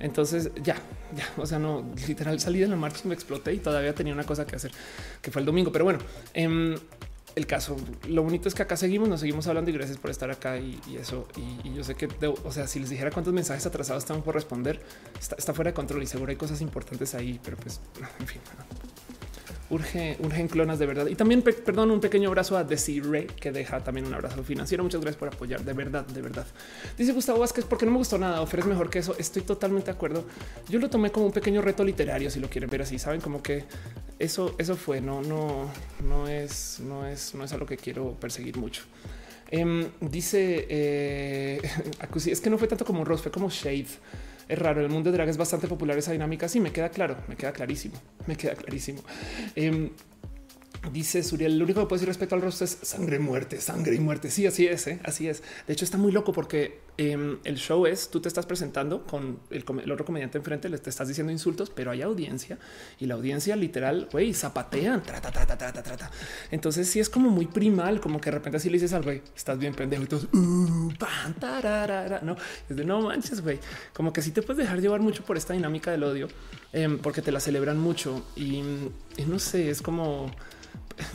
Entonces ya, ya, o sea, no literal salí de la marcha y me exploté y todavía tenía una cosa que hacer que fue el domingo. Pero bueno, em, el caso, lo bonito es que acá seguimos, nos seguimos hablando y gracias por estar acá y, eso. Y, yo sé que, o sea, si les dijera cuántos mensajes atrasados están por responder, está, está, fuera de control y seguro hay cosas importantes ahí, pero pues, en fin urge, urgen clonas de verdad. Y también, perdón, un pequeño abrazo a Desiree, que deja también un abrazo financiero. Muchas gracias por apoyar, de verdad, de verdad. Dice Gustavo Vázquez, porque no me gustó nada, ofreces mejor que eso. Estoy totalmente de acuerdo. Yo lo tomé como un pequeño reto literario, si lo quieren ver así, saben como que eso, eso fue, no, no, no es, no es, no es algo que quiero perseguir mucho. Em, dice eh, es que no fue tanto como un roast, fue como shade es raro. El mundo de drag es bastante popular esa dinámica. Sí, me queda claro, me queda clarísimo, me queda clarísimo. Em, Dice Suriel, lo único que puedo decir respecto al rostro es sangre, muerte, sangre y muerte. Sí, así es, ¿eh? así es. De hecho, está muy loco porque em, el show es tú te estás presentando con el, otro comediante enfrente, le te estás diciendo insultos, pero hay audiencia y la audiencia literal, güey, zapatean, trata, trata, trata, trata. Entonces, sí es como muy primal, como que de repente así le dices al güey, estás bien pendejo y todos, uh, no manches, güey. Como que sí te puedes dejar llevar mucho por esta dinámica del odio em, porque te la celebran mucho y no sé, es como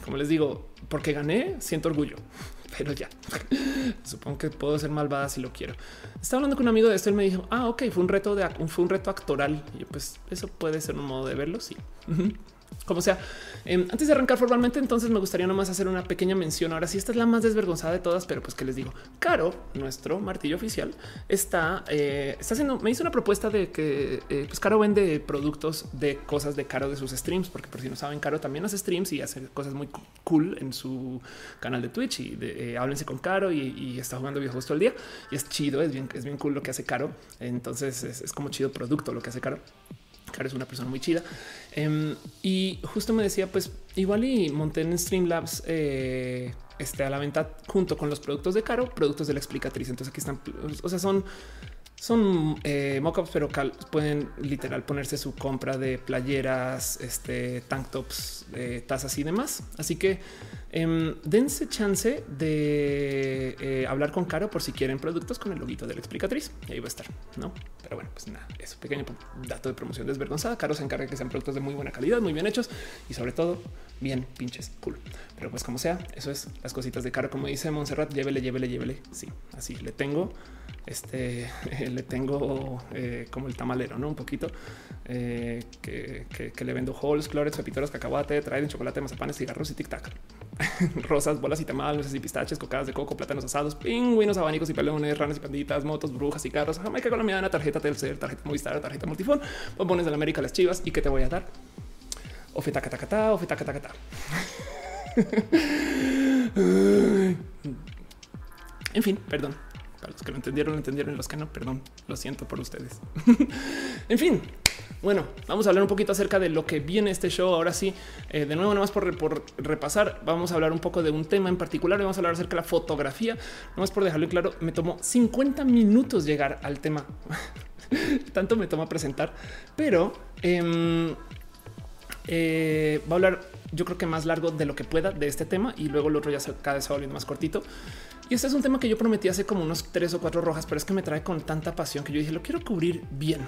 como les digo, porque gané, siento orgullo. pero ya supongo que puedo ser malvada si lo quiero. Estaba hablando con un amigo de esto. Él me dijo, ah, ok, fue un reto de fue un reto actoral. Y pues eso puede ser un modo de verlo. Sí. Como sea, em, antes de arrancar formalmente, entonces me gustaría nomás hacer una pequeña mención. Ahora sí, esta es la más desvergonzada de todas, pero pues que les digo, Caro, nuestro martillo oficial, está, eh, está haciendo, me hizo una propuesta de que eh, pues Caro vende productos de cosas de Caro de sus streams, porque por si no saben, Caro también hace streams y hace cosas muy cool en su canal de Twitch y de, eh, háblense con Caro y, está jugando videojuegos todo el día y es chido, es bien, es bien cool lo que hace Caro. Entonces es, es como chido producto lo que hace Caro. Caro es una persona muy chida. Em, y justo me decía, pues igual y monté en Streamlabs eh, este, a la venta junto con los productos de Caro, productos de la explicatriz. Entonces aquí están, o sea, son son eh, pero pueden literal ponerse su compra de playeras, este tank tops, eh, tazas y demás. Así que em, dense chance de eh, hablar con Caro por si quieren productos con el loguito de la explicatriz. Y ahí va a estar, no? Pero bueno, pues nada, eso pequeño dato de promoción desvergonzada. Caro se encarga que sean productos de muy buena calidad, muy bien hechos y sobre todo bien pinches cool. Pero pues como sea, eso es las cositas de Caro. Como dice Montserrat, llévele, llévele, llévele. Sí, así le tengo este le tengo eh, como el tamalero, no un poquito eh, que, le vendo holes, clorets, pepitoros, cacahuate, traen chocolate, mazapanes, cigarros y tic tac, rosas, bolas y tamales, y pistaches, cocadas de coco, plátanos asados, pingüinos, abanicos y pelones, ranas y panditas, motos, brujas y carros, jamaica colombiana, tarjeta Telcel, tarjeta Movistar, tarjeta Multifón, bombones de la América, las chivas y que te voy a dar. Ofe taca taca ta, ofe taca taca ta. En fin, perdón. Para los que lo entendieron, lo entendieron. Los que no, perdón, lo siento por ustedes. en fin, bueno, vamos a hablar un poquito acerca de lo que viene este show. Ahora sí, eh, de nuevo, nada más por, por, repasar, vamos a hablar un poco de un tema en particular. Vamos a hablar acerca de la fotografía. Nada más por dejarlo claro, me tomó 50 minutos llegar al tema. Tanto me toma presentar, pero em, eh, va a hablar, yo creo que más largo de lo que pueda de este tema y luego el otro ya cada vez va volviendo más cortito. Y este es un tema que yo prometí hace como unos tres o cuatro rojas, pero es que me trae con tanta pasión que yo dije lo quiero cubrir bien.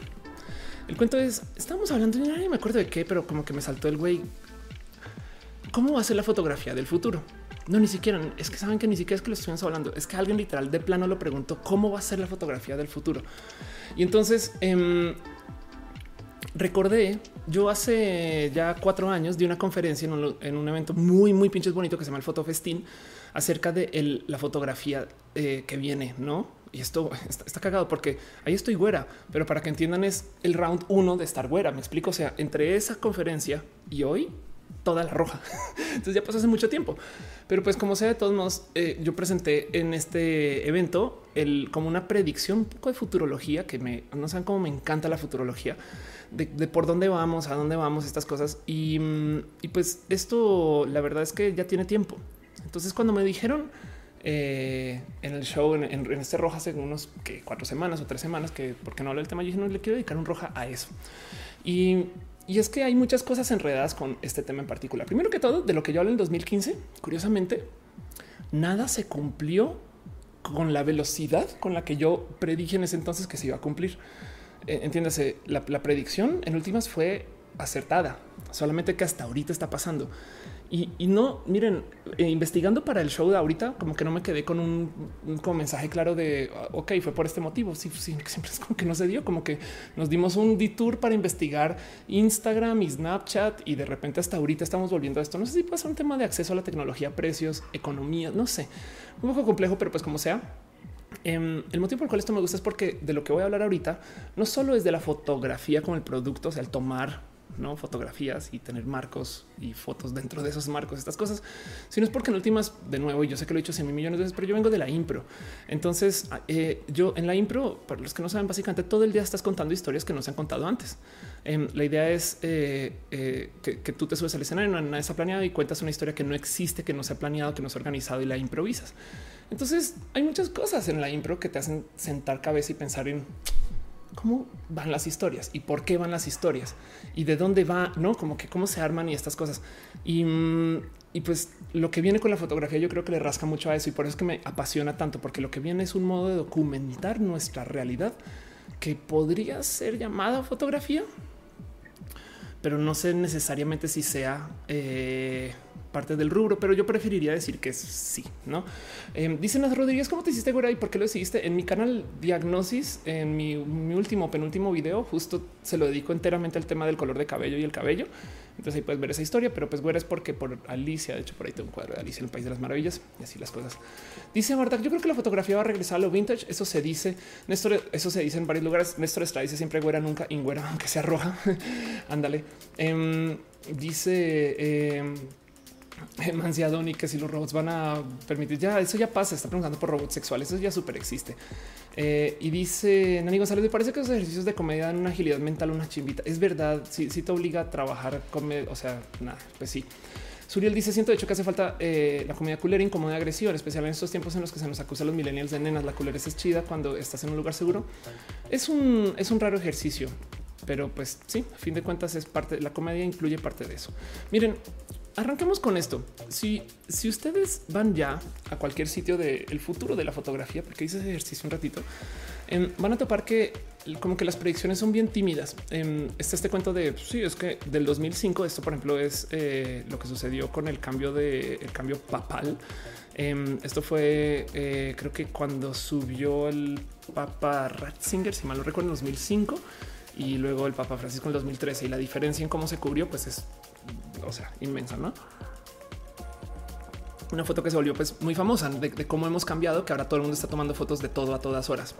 El cuento es estamos hablando, y me acuerdo de qué, pero como que me saltó el güey. ¿Cómo va a ser la fotografía del futuro? No, ni siquiera es que saben que ni siquiera es que lo estuvimos hablando, es que alguien literal de plano lo preguntó cómo va a ser la fotografía del futuro. Y entonces em, recordé yo hace ya cuatro años di una conferencia en un, en un, evento muy, muy pinches bonito que se llama el Fotofestín acerca de la fotografía eh, que viene, no? Y esto está, cagado porque ahí estoy güera, pero para que entiendan es el round uno de estar güera. Me explico. O sea, entre esa conferencia y hoy, toda la roja. Entonces ya pasó hace mucho tiempo. Pero pues como sea, de todos modos, eh, yo presenté en este evento el, como una predicción un poco de futurología que me no saben cómo me encanta la futurología de, por dónde vamos, a dónde vamos, estas cosas. Mm, y pues esto, la verdad es que ya tiene tiempo. Entonces, cuando me dijeron eh, en el show, en, este roja, hace unos que cuatro semanas o tres semanas, que porque no hablo del tema, yo dije no le quiero dedicar un roja a eso. Y, es que hay muchas cosas enredadas con este tema en particular. Primero que todo, de lo que yo hablé en 2015, curiosamente, nada se cumplió con la velocidad con la que yo predije en ese entonces que se iba a cumplir. Eh, entiéndase, la predicción en últimas fue acertada, solamente que hasta ahorita está pasando. Y, no, miren, eh, investigando para el show de ahorita, como que no me quedé con un, mensaje claro de, ah, ok, fue por este motivo. Sí, sí, siempre es como que no se dio, como que nos dimos un detour para investigar Instagram y Snapchat y de repente hasta ahorita estamos volviendo a esto. No sé si pasa un tema de acceso a la tecnología, precios, economía, no sé, un poco complejo, pero pues como sea. Em, el motivo por el cual esto me gusta es porque de lo que voy a hablar ahorita no solo es de la fotografía como el producto, o sea, el tomar no fotografías y tener marcos y fotos dentro de esos marcos, estas cosas, sino es porque en últimas, de nuevo, yo sé que lo he dicho 100 mil millones de veces, pero yo vengo de la impro. Entonces, eh, yo en la impro, para los que no saben, básicamente todo el día estás contando historias que no se han contado antes. Em, la idea es eh, eh, que, tú te subes al escenario, no nada está planeado y cuentas una historia que no existe, que no se ha planeado, que no se ha organizado y la improvisas. Entonces, hay muchas cosas en la impro que te hacen sentar cabeza y pensar en cómo van las historias y por qué van las historias y de dónde va, no como que cómo se arman y estas cosas. Y, mm, y, pues lo que viene con la fotografía, yo creo que le rasca mucho a eso y por eso es que me apasiona tanto, porque lo que viene es un modo de documentar nuestra realidad que podría ser llamada fotografía, pero no sé necesariamente si sea eh, parte del rubro, pero yo preferiría decir que sí, ¿no? Eh, dicen las Rodríguez, ¿cómo te hiciste, güey? ¿Y por qué lo decidiste? En mi canal Diagnosis, en mi, último, penúltimo video, justo se lo dedico enteramente al tema del color de cabello y el cabello. Entonces ahí puedes ver esa historia, pero pues güera es porque por Alicia, de hecho por ahí tengo un cuadro de Alicia en el País de las Maravillas y así las cosas. Dice Marta, yo creo que la fotografía va a regresar a lo vintage, eso se dice, Néstor, eso se dice en varios lugares, Néstor está dice siempre güera, nunca ingüera, aunque sea roja, ándale. Em, dice... Eh, Manciadoni que si los robots van a permitir ya eso ya pasa, está preguntando por robots sexuales, eso ya súper existe. Eh, y dice Nani González, me parece que los ejercicios de comedia dan una agilidad mental, una chimbita. Es verdad, si sí, te obliga a trabajar comedia, o sea, nada, pues sí. Suriel dice: Siento de hecho que hace falta eh, la comida culera, incómoda y agresiva, en especial en estos tiempos en los que se nos acusa a los millennials de nenas. La culera es chida cuando estás en un lugar seguro. Es un, es un raro ejercicio, pero pues sí, a fin de cuentas es parte, la comedia incluye parte de eso. Miren, arranquemos con esto. Si, si ustedes van ya a cualquier sitio del futuro de la fotografía, porque hice ese ejercicio un ratito, em, van a topar que como que las predicciones son bien tímidas. Em, está este cuento de pues sí, es que del 2005, esto por ejemplo es eh, lo que sucedió con el cambio de el cambio papal. Em, esto fue eh, creo que cuando subió el Papa Ratzinger, si mal no recuerdo, en 2005 y luego el Papa Francisco en 2013 y la diferencia en cómo se cubrió pues es o sea, inmensa, ¿no? Una foto que se volvió pues muy famosa de, cómo hemos cambiado, que ahora todo el mundo está tomando fotos de todo a todas horas.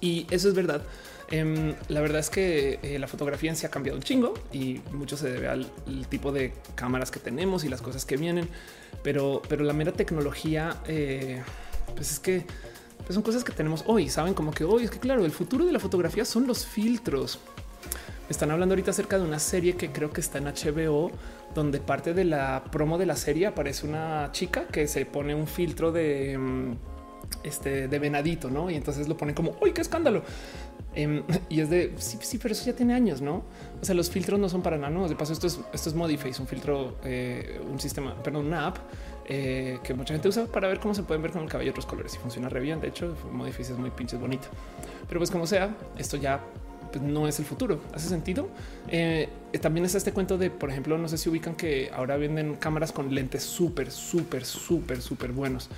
Y eso es verdad. Em, la verdad es que eh, la fotografía en sí ha cambiado un chingo y mucho se debe al tipo de cámaras que tenemos y las cosas que vienen. Pero, pero la mera tecnología, eh, pues es que pues son cosas que tenemos hoy. Saben como que hoy es que, claro, el futuro de la fotografía son los filtros. Están hablando ahorita acerca de una serie que creo que está en HBO, donde parte de la promo de la serie aparece una chica que se pone un filtro de mm, este de venadito, no? Y entonces lo ponen como ¡Uy, qué escándalo! Em, y es de sí, sí, pero eso ya tiene años, no? O sea, los filtros no son para nada. No, de paso, esto es, esto es Modiface, un filtro, eh, un sistema, perdón, una app eh, que mucha gente usa para ver cómo se pueden ver con el cabello otros colores y funciona re bien. De hecho, Modiface es muy pinches bonito, pero pues como sea, esto ya pues, no es el futuro. ¿Hace sentido? Eh, también es este cuento de, por ejemplo, no sé si ubican que ahora venden cámaras con lentes súper, súper, súper, súper buenos.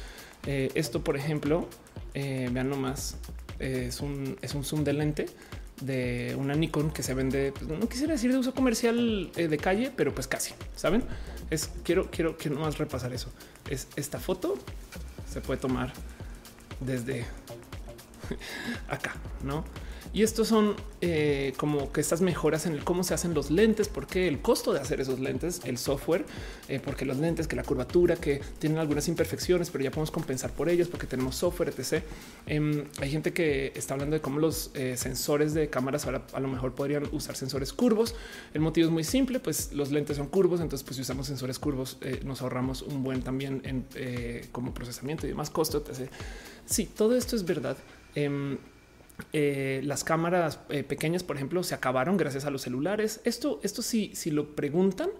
Eh, esto, por ejemplo, eh, vean nomás, es un, es un zoom de lente de una Nikon que se vende, pues, no quisiera decir de uso comercial de calle, pero pues casi, ¿saben? Es, quiero, quiero, quiero nomás repasar eso. Es esta foto, se puede tomar desde acá, ¿no? Y estos son eh, como que estas mejoras en el cómo se hacen los lentes, porque el costo de hacer esos lentes, el software, eh, porque los lentes, que la curvatura, que tienen algunas imperfecciones, pero ya podemos compensar por ellos porque tenemos software, etc. Em, hay gente que está hablando de cómo los eh, sensores de cámaras ahora a lo mejor podrían usar sensores curvos. El motivo es muy simple, pues los lentes son curvos, entonces pues si usamos sensores curvos nos ahorramos un buen también en como procesamiento y demás costo, etc. Sí, todo esto es verdad. Em, eh, las cámaras eh, pequeñas, por ejemplo, se acabaron gracias a los celulares. Esto, esto sí, si lo preguntan,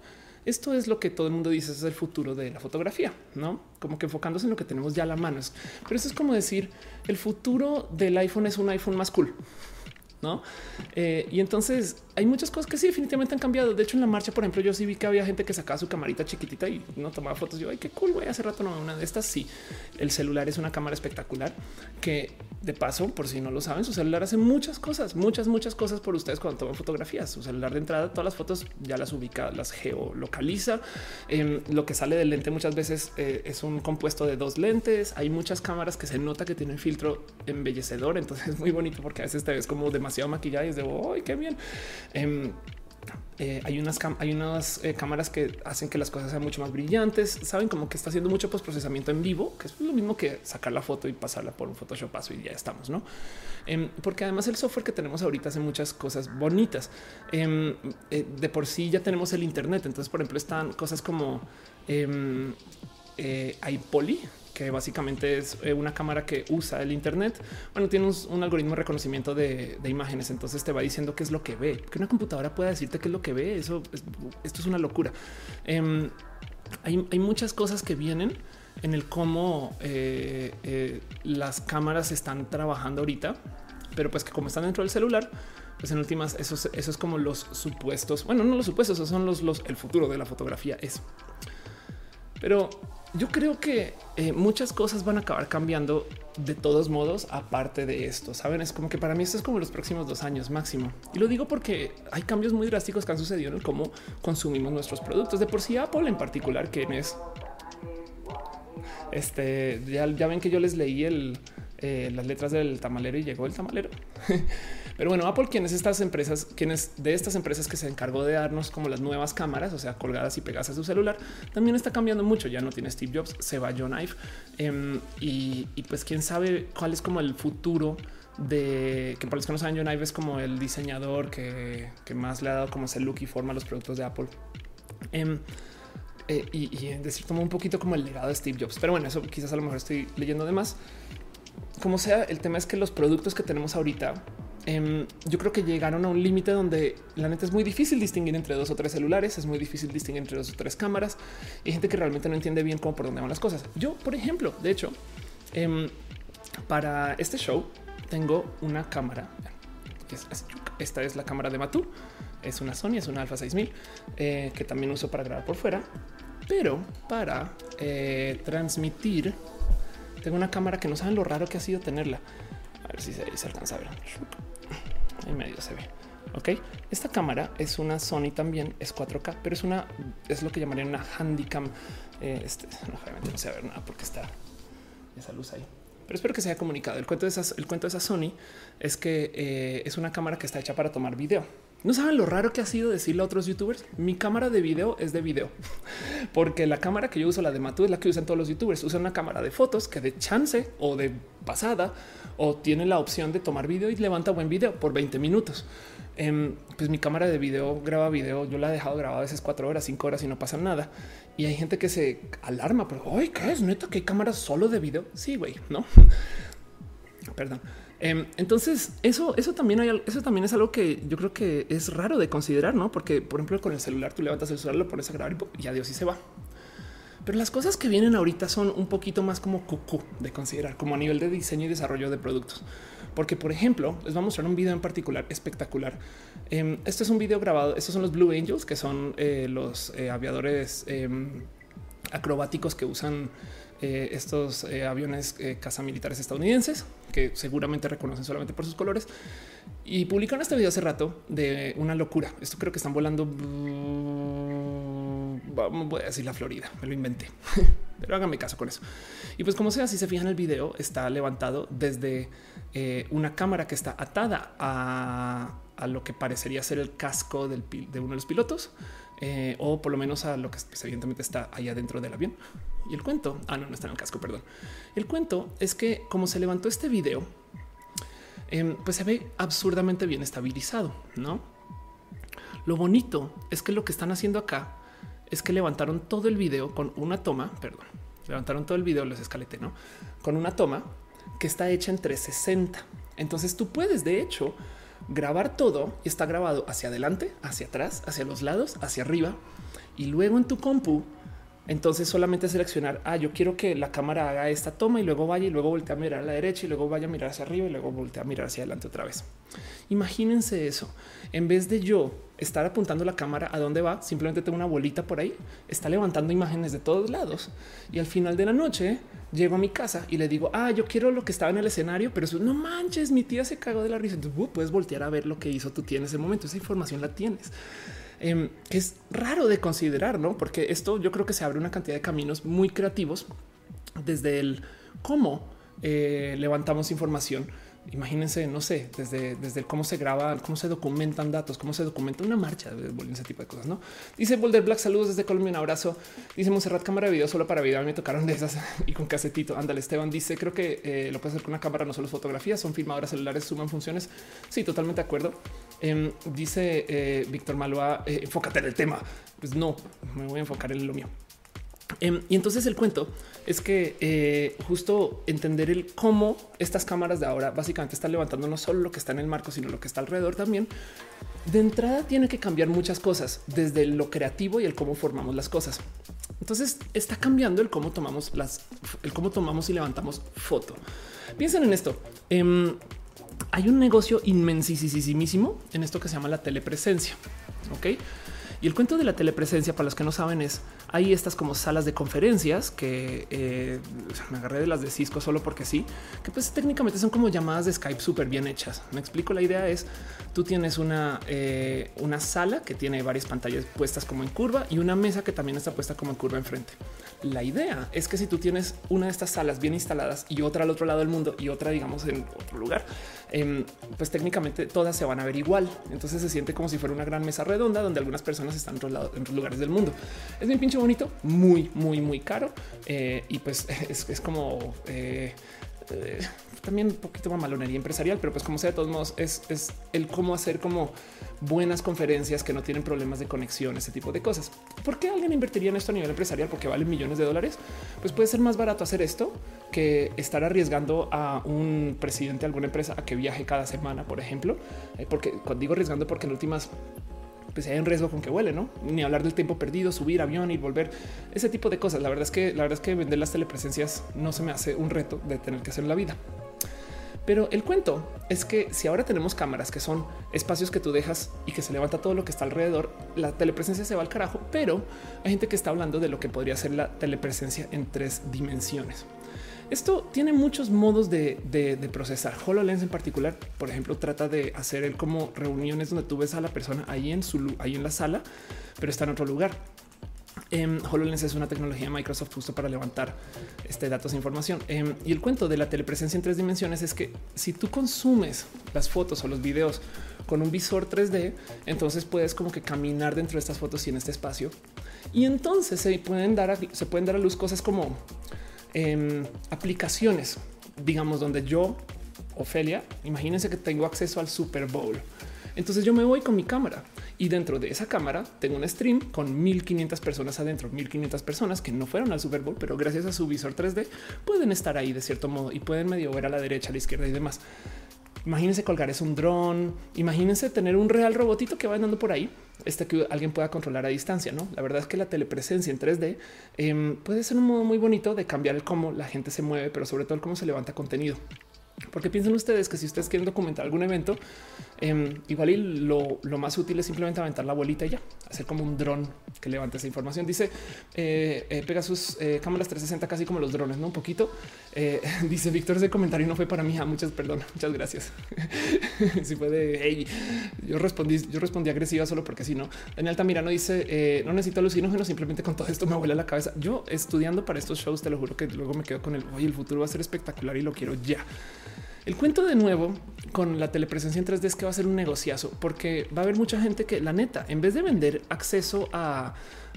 esto es lo que todo el mundo dice, es el futuro de la fotografía, no como que enfocándose en lo que tenemos ya a la mano. Pero eso es como decir el futuro del iPhone es un iPhone más cool. No, eh, y entonces hay muchas cosas que sí, definitivamente han cambiado. De hecho, en la marcha, por ejemplo, yo sí vi que había gente que sacaba su camarita chiquitita y no tomaba fotos. Yo, ay, qué cool, güey. Hace rato no una de estas. Sí, el celular es una cámara espectacular que, de paso, por si no lo saben, su celular hace muchas cosas, muchas, muchas cosas por ustedes cuando toman fotografías. Su celular de entrada, todas las fotos ya las ubica, las geolocaliza. Em, lo que sale del lente muchas veces eh, es un compuesto de dos lentes. Hay muchas cámaras que se nota que tienen filtro embellecedor. Entonces es muy bonito porque a veces te ves como demasiado demasiado maquillaje y de hoy qué bien. Em, eh, hay unas, hay unas eh, cámaras que hacen que las cosas sean mucho más brillantes. Saben como que está haciendo mucho postprocesamiento en vivo, que es lo mismo que sacar la foto y pasarla por un Photoshop paso y ya estamos, no? Em, porque además el software que tenemos ahorita hace muchas cosas bonitas. Em, eh, de por sí ya tenemos el Internet. Entonces, por ejemplo, están cosas como iPoly, que básicamente es eh, una cámara que usa el Internet. Bueno, tiene un, algoritmo de reconocimiento de, imágenes, entonces te va diciendo qué es lo que ve. Que una computadora pueda decirte qué es lo que ve, eso esto es una locura. Em, hay, muchas cosas que vienen en el cómo eh, eh, las cámaras están trabajando ahorita, pero pues que como están dentro del celular, pues en últimas, eso, eso es como los supuestos. Bueno, no los supuestos, esos son los, los el futuro de la fotografía. Es Pero yo creo que eh, muchas cosas van a acabar cambiando de todos modos, aparte de esto. Saben, es como que para mí esto es como los próximos dos años máximo. Y lo digo porque hay cambios muy drásticos que han sucedido en cómo consumimos nuestros productos. De por sí, Apple en particular, que es este, ya, ven que yo les leí el, eh, las letras del tamalero y llegó el tamalero. Pero bueno, Apple, quienes estas empresas, quienes de estas empresas que se encargó de darnos como las nuevas cámaras, o sea, colgadas y pegadas a su celular, también está cambiando mucho. Ya no tiene Steve Jobs, se va John Ive em, y, pues quién sabe cuál es como el futuro de que por los que no saben, John Ive es como el diseñador que, más le ha dado como ese look y forma a los productos de Apple. Em, eh, y, y decir, como un poquito como el legado de Steve Jobs. Pero bueno, eso quizás a lo mejor estoy leyendo de más. Como sea, el tema es que los productos que tenemos ahorita Em, yo creo que llegaron a un límite donde la neta es muy difícil distinguir entre dos o tres celulares, es muy difícil distinguir entre dos o tres cámaras y gente que realmente no entiende bien cómo por dónde van las cosas. Yo, por ejemplo, de hecho, em, para este show tengo una cámara. esta es la cámara de Matu, es una Sony, es una Alpha 6000 eh, que también uso para grabar por fuera, pero para eh, transmitir tengo una cámara que no saben lo raro que ha sido tenerla. A ver si se, se alcanza a ver en medio se ve. Ok, esta cámara es una Sony también, es 4K, pero es una, es lo que llamaría una handicam. Eh, este, no, obviamente se va a ver nada porque está esa luz ahí. Pero espero que se haya comunicado. El cuento de esas, el cuento de esa Sony es que eh, es una cámara que está hecha para tomar video. No saben lo raro que ha sido decirle a otros youtubers. Mi cámara de video es de video, porque la cámara que yo uso, la de Matu, es la que usan todos los youtubers. Usan una cámara de fotos que de chance o de pasada o tiene la opción de tomar video y levanta buen video por 20 minutos. Em, pues mi cámara de video graba video. Yo la he dejado grabada a veces cuatro horas, cinco horas y no pasa nada. Y hay gente que se alarma, pero hoy qué es neta que hay cámaras solo de video. Sí, güey, no, perdón. Em, entonces, eso, eso también hay, eso también es algo que yo creo que es raro de considerar, no? Porque, por ejemplo, con el celular tú levantas el celular, lo pones a grabar y ya Dios y se va. Pero las cosas que vienen ahorita son un poquito más como cucú de considerar, como a nivel de diseño y desarrollo de productos. Porque, por ejemplo, les voy a mostrar un video en particular espectacular. Em, este es un video grabado. Estos son los Blue Angels, que son eh, los eh, aviadores em, acrobáticos que usan eh, estos eh, aviones eh, caza militares estadounidenses que seguramente reconocen solamente por sus colores y publicaron este video hace rato de una locura. Esto creo que están volando. Voy a decir la Florida, me lo inventé, pero háganme caso con eso. Y pues, como sea, si se fijan, el video está levantado desde una cámara que está atada a, lo que parecería ser el casco de uno de los pilotos, o por lo menos a lo que pues, evidentemente está allá dentro del avión. Y el cuento, ah, no, no está en el casco, perdón. El cuento es que como se levantó este video, em, pues se ve absurdamente bien estabilizado, ¿no? Lo bonito es que lo que están haciendo acá es que levantaron todo el video con una toma, perdón, levantaron todo el video, les escalete, ¿no? Con una toma que está hecha en 360. Entonces tú puedes, de hecho, grabar todo y está grabado hacia adelante, hacia atrás, hacia los lados, hacia arriba. Y luego en tu compu entonces solamente seleccionar, ah, yo quiero que la cámara haga esta toma y luego vaya y luego voltea a mirar a la derecha y luego vaya a mirar hacia arriba y luego voltea a mirar hacia adelante otra vez. Imagínense eso. En vez de yo estar apuntando la cámara a dónde va, simplemente tengo una bolita por ahí, está levantando imágenes de todos lados. Y al final de la noche llego a mi casa y le digo, ah, yo quiero lo que estaba en el escenario, pero eso no manches, mi tía se cagó de la risa. Entonces uh, puedes voltear a ver lo que hizo tu tía en ese momento. Esa información la tienes. Em, es raro de considerar, ¿no? Porque esto yo creo que se abre una cantidad de caminos muy creativos desde el cómo eh, levantamos información Imagínense, no sé, desde, desde cómo se graba, cómo se documentan datos, cómo se documenta una marcha, ese tipo de cosas, ¿no? Dice Boulder Black, saludos desde Colombia, un abrazo. Dice Monserrat, cámara de video solo para video, me tocaron de esas y con casetito. Ándale, Esteban dice, creo que eh, lo puedes hacer con una cámara, no solo fotografías, son filmadoras celulares, suman funciones. Sí, totalmente de acuerdo. Em, dice eh, Víctor Malva, eh, enfócate en el tema. Pues no, me voy a enfocar en lo mío. Em, y entonces el cuento es que eh, justo entender el cómo estas cámaras de ahora básicamente están levantando no solo lo que está en el marco, sino lo que está alrededor también. De entrada tiene que cambiar muchas cosas, desde lo creativo y el cómo formamos las cosas. Entonces está cambiando el cómo tomamos las, el cómo tomamos y levantamos foto. Piensen en esto. Em, hay un negocio inmensísimo en esto que se llama la telepresencia. Ok. Y el cuento de la telepresencia, para los que no saben, es hay estas como salas de conferencias que eh, me agarré de las de Cisco solo porque sí, que pues técnicamente son como llamadas de Skype súper bien hechas. Me explico. La idea es tú tienes una, eh, una sala que tiene varias pantallas puestas como en curva y una mesa que también está puesta como en curva enfrente. La idea es que si tú tienes una de estas salas bien instaladas y otra al otro lado del mundo y otra, digamos, en otro lugar, em, pues técnicamente todas se van a ver igual. Entonces se siente como si fuera una gran mesa redonda donde algunas personas están en otros lugares del mundo. Es bien pinche bonito, muy, muy, muy caro. Eh, y pues es, como eh, eh, también un poquito mamalonería empresarial, pero pues como sea, de todos modos es, el cómo hacer como buenas conferencias que no tienen problemas de conexión, ese tipo de cosas. ¿Por qué alguien invertiría en esto a nivel empresarial? Porque vale millones de dólares. Pues puede ser más barato hacer esto que estar arriesgando a un presidente de alguna empresa a que viaje cada semana, por ejemplo. porque cuando digo arriesgando, porque en últimas pues hay un riesgo con que huele, no? Ni hablar del tiempo perdido, subir avión y volver, ese tipo de cosas. La verdad es que la verdad es que vender las telepresencias no se me hace un reto de tener que hacer en la vida. Pero el cuento es que si ahora tenemos cámaras que son espacios que tú dejas y que se levanta todo lo que está alrededor, la telepresencia se va al carajo, pero hay gente que está hablando de lo que podría ser la telepresencia en tres dimensiones. Esto tiene muchos modos de, procesar. HoloLens en particular, por ejemplo, trata de hacer el como reuniones donde tú ves a la persona ahí en su ahí en la sala, pero está en otro lugar. Em, HoloLens es una tecnología de Microsoft justo para levantar este datos e información. Em, y el cuento de la telepresencia en tres dimensiones es que si tú consumes las fotos o los videos con un visor 3D, entonces puedes como que caminar dentro de estas fotos y en este espacio. Y entonces se pueden dar se pueden dar a luz cosas como Em, aplicaciones, digamos, donde yo, Ofelia, imagínense que tengo acceso al Super Bowl. Entonces yo me voy con mi cámara y dentro de esa cámara tengo un stream con 1500 personas adentro, 1500 personas que no fueron al Super Bowl, pero gracias a su visor 3D pueden estar ahí de cierto modo y pueden medio ver a la derecha, a la izquierda y demás. Imagínense colgar es un dron. Imagínense tener un real robotito que va andando por ahí, este que alguien pueda controlar a distancia. No, la verdad es que la telepresencia en 3D em, puede ser un modo muy bonito de cambiar el cómo la gente se mueve, pero sobre todo el cómo se levanta contenido. Porque piensen ustedes que si ustedes quieren documentar algún evento, em, igual y lo, más útil es simplemente aventar la bolita y ya, hacer como un dron que levante esa información. Dice eh, eh, pega sus eh, cámaras 360 casi como los drones, no un poquito. dice Víctor, ese comentario no fue para mí. Ah, muchas perdón, muchas gracias. si puede, yo respondí, yo respondí agresiva solo porque si no. Daniel Tamirano dice no necesito alucinógenos, simplemente con todo esto me vuela la cabeza. Yo estudiando para estos shows, te lo juro que luego me quedo con el hoy el futuro va a ser espectacular y lo quiero ya. El cuento de nuevo con la telepresencia en 3D es que va a ser un negociazo porque va a haber mucha gente que la neta, en vez de vender acceso a,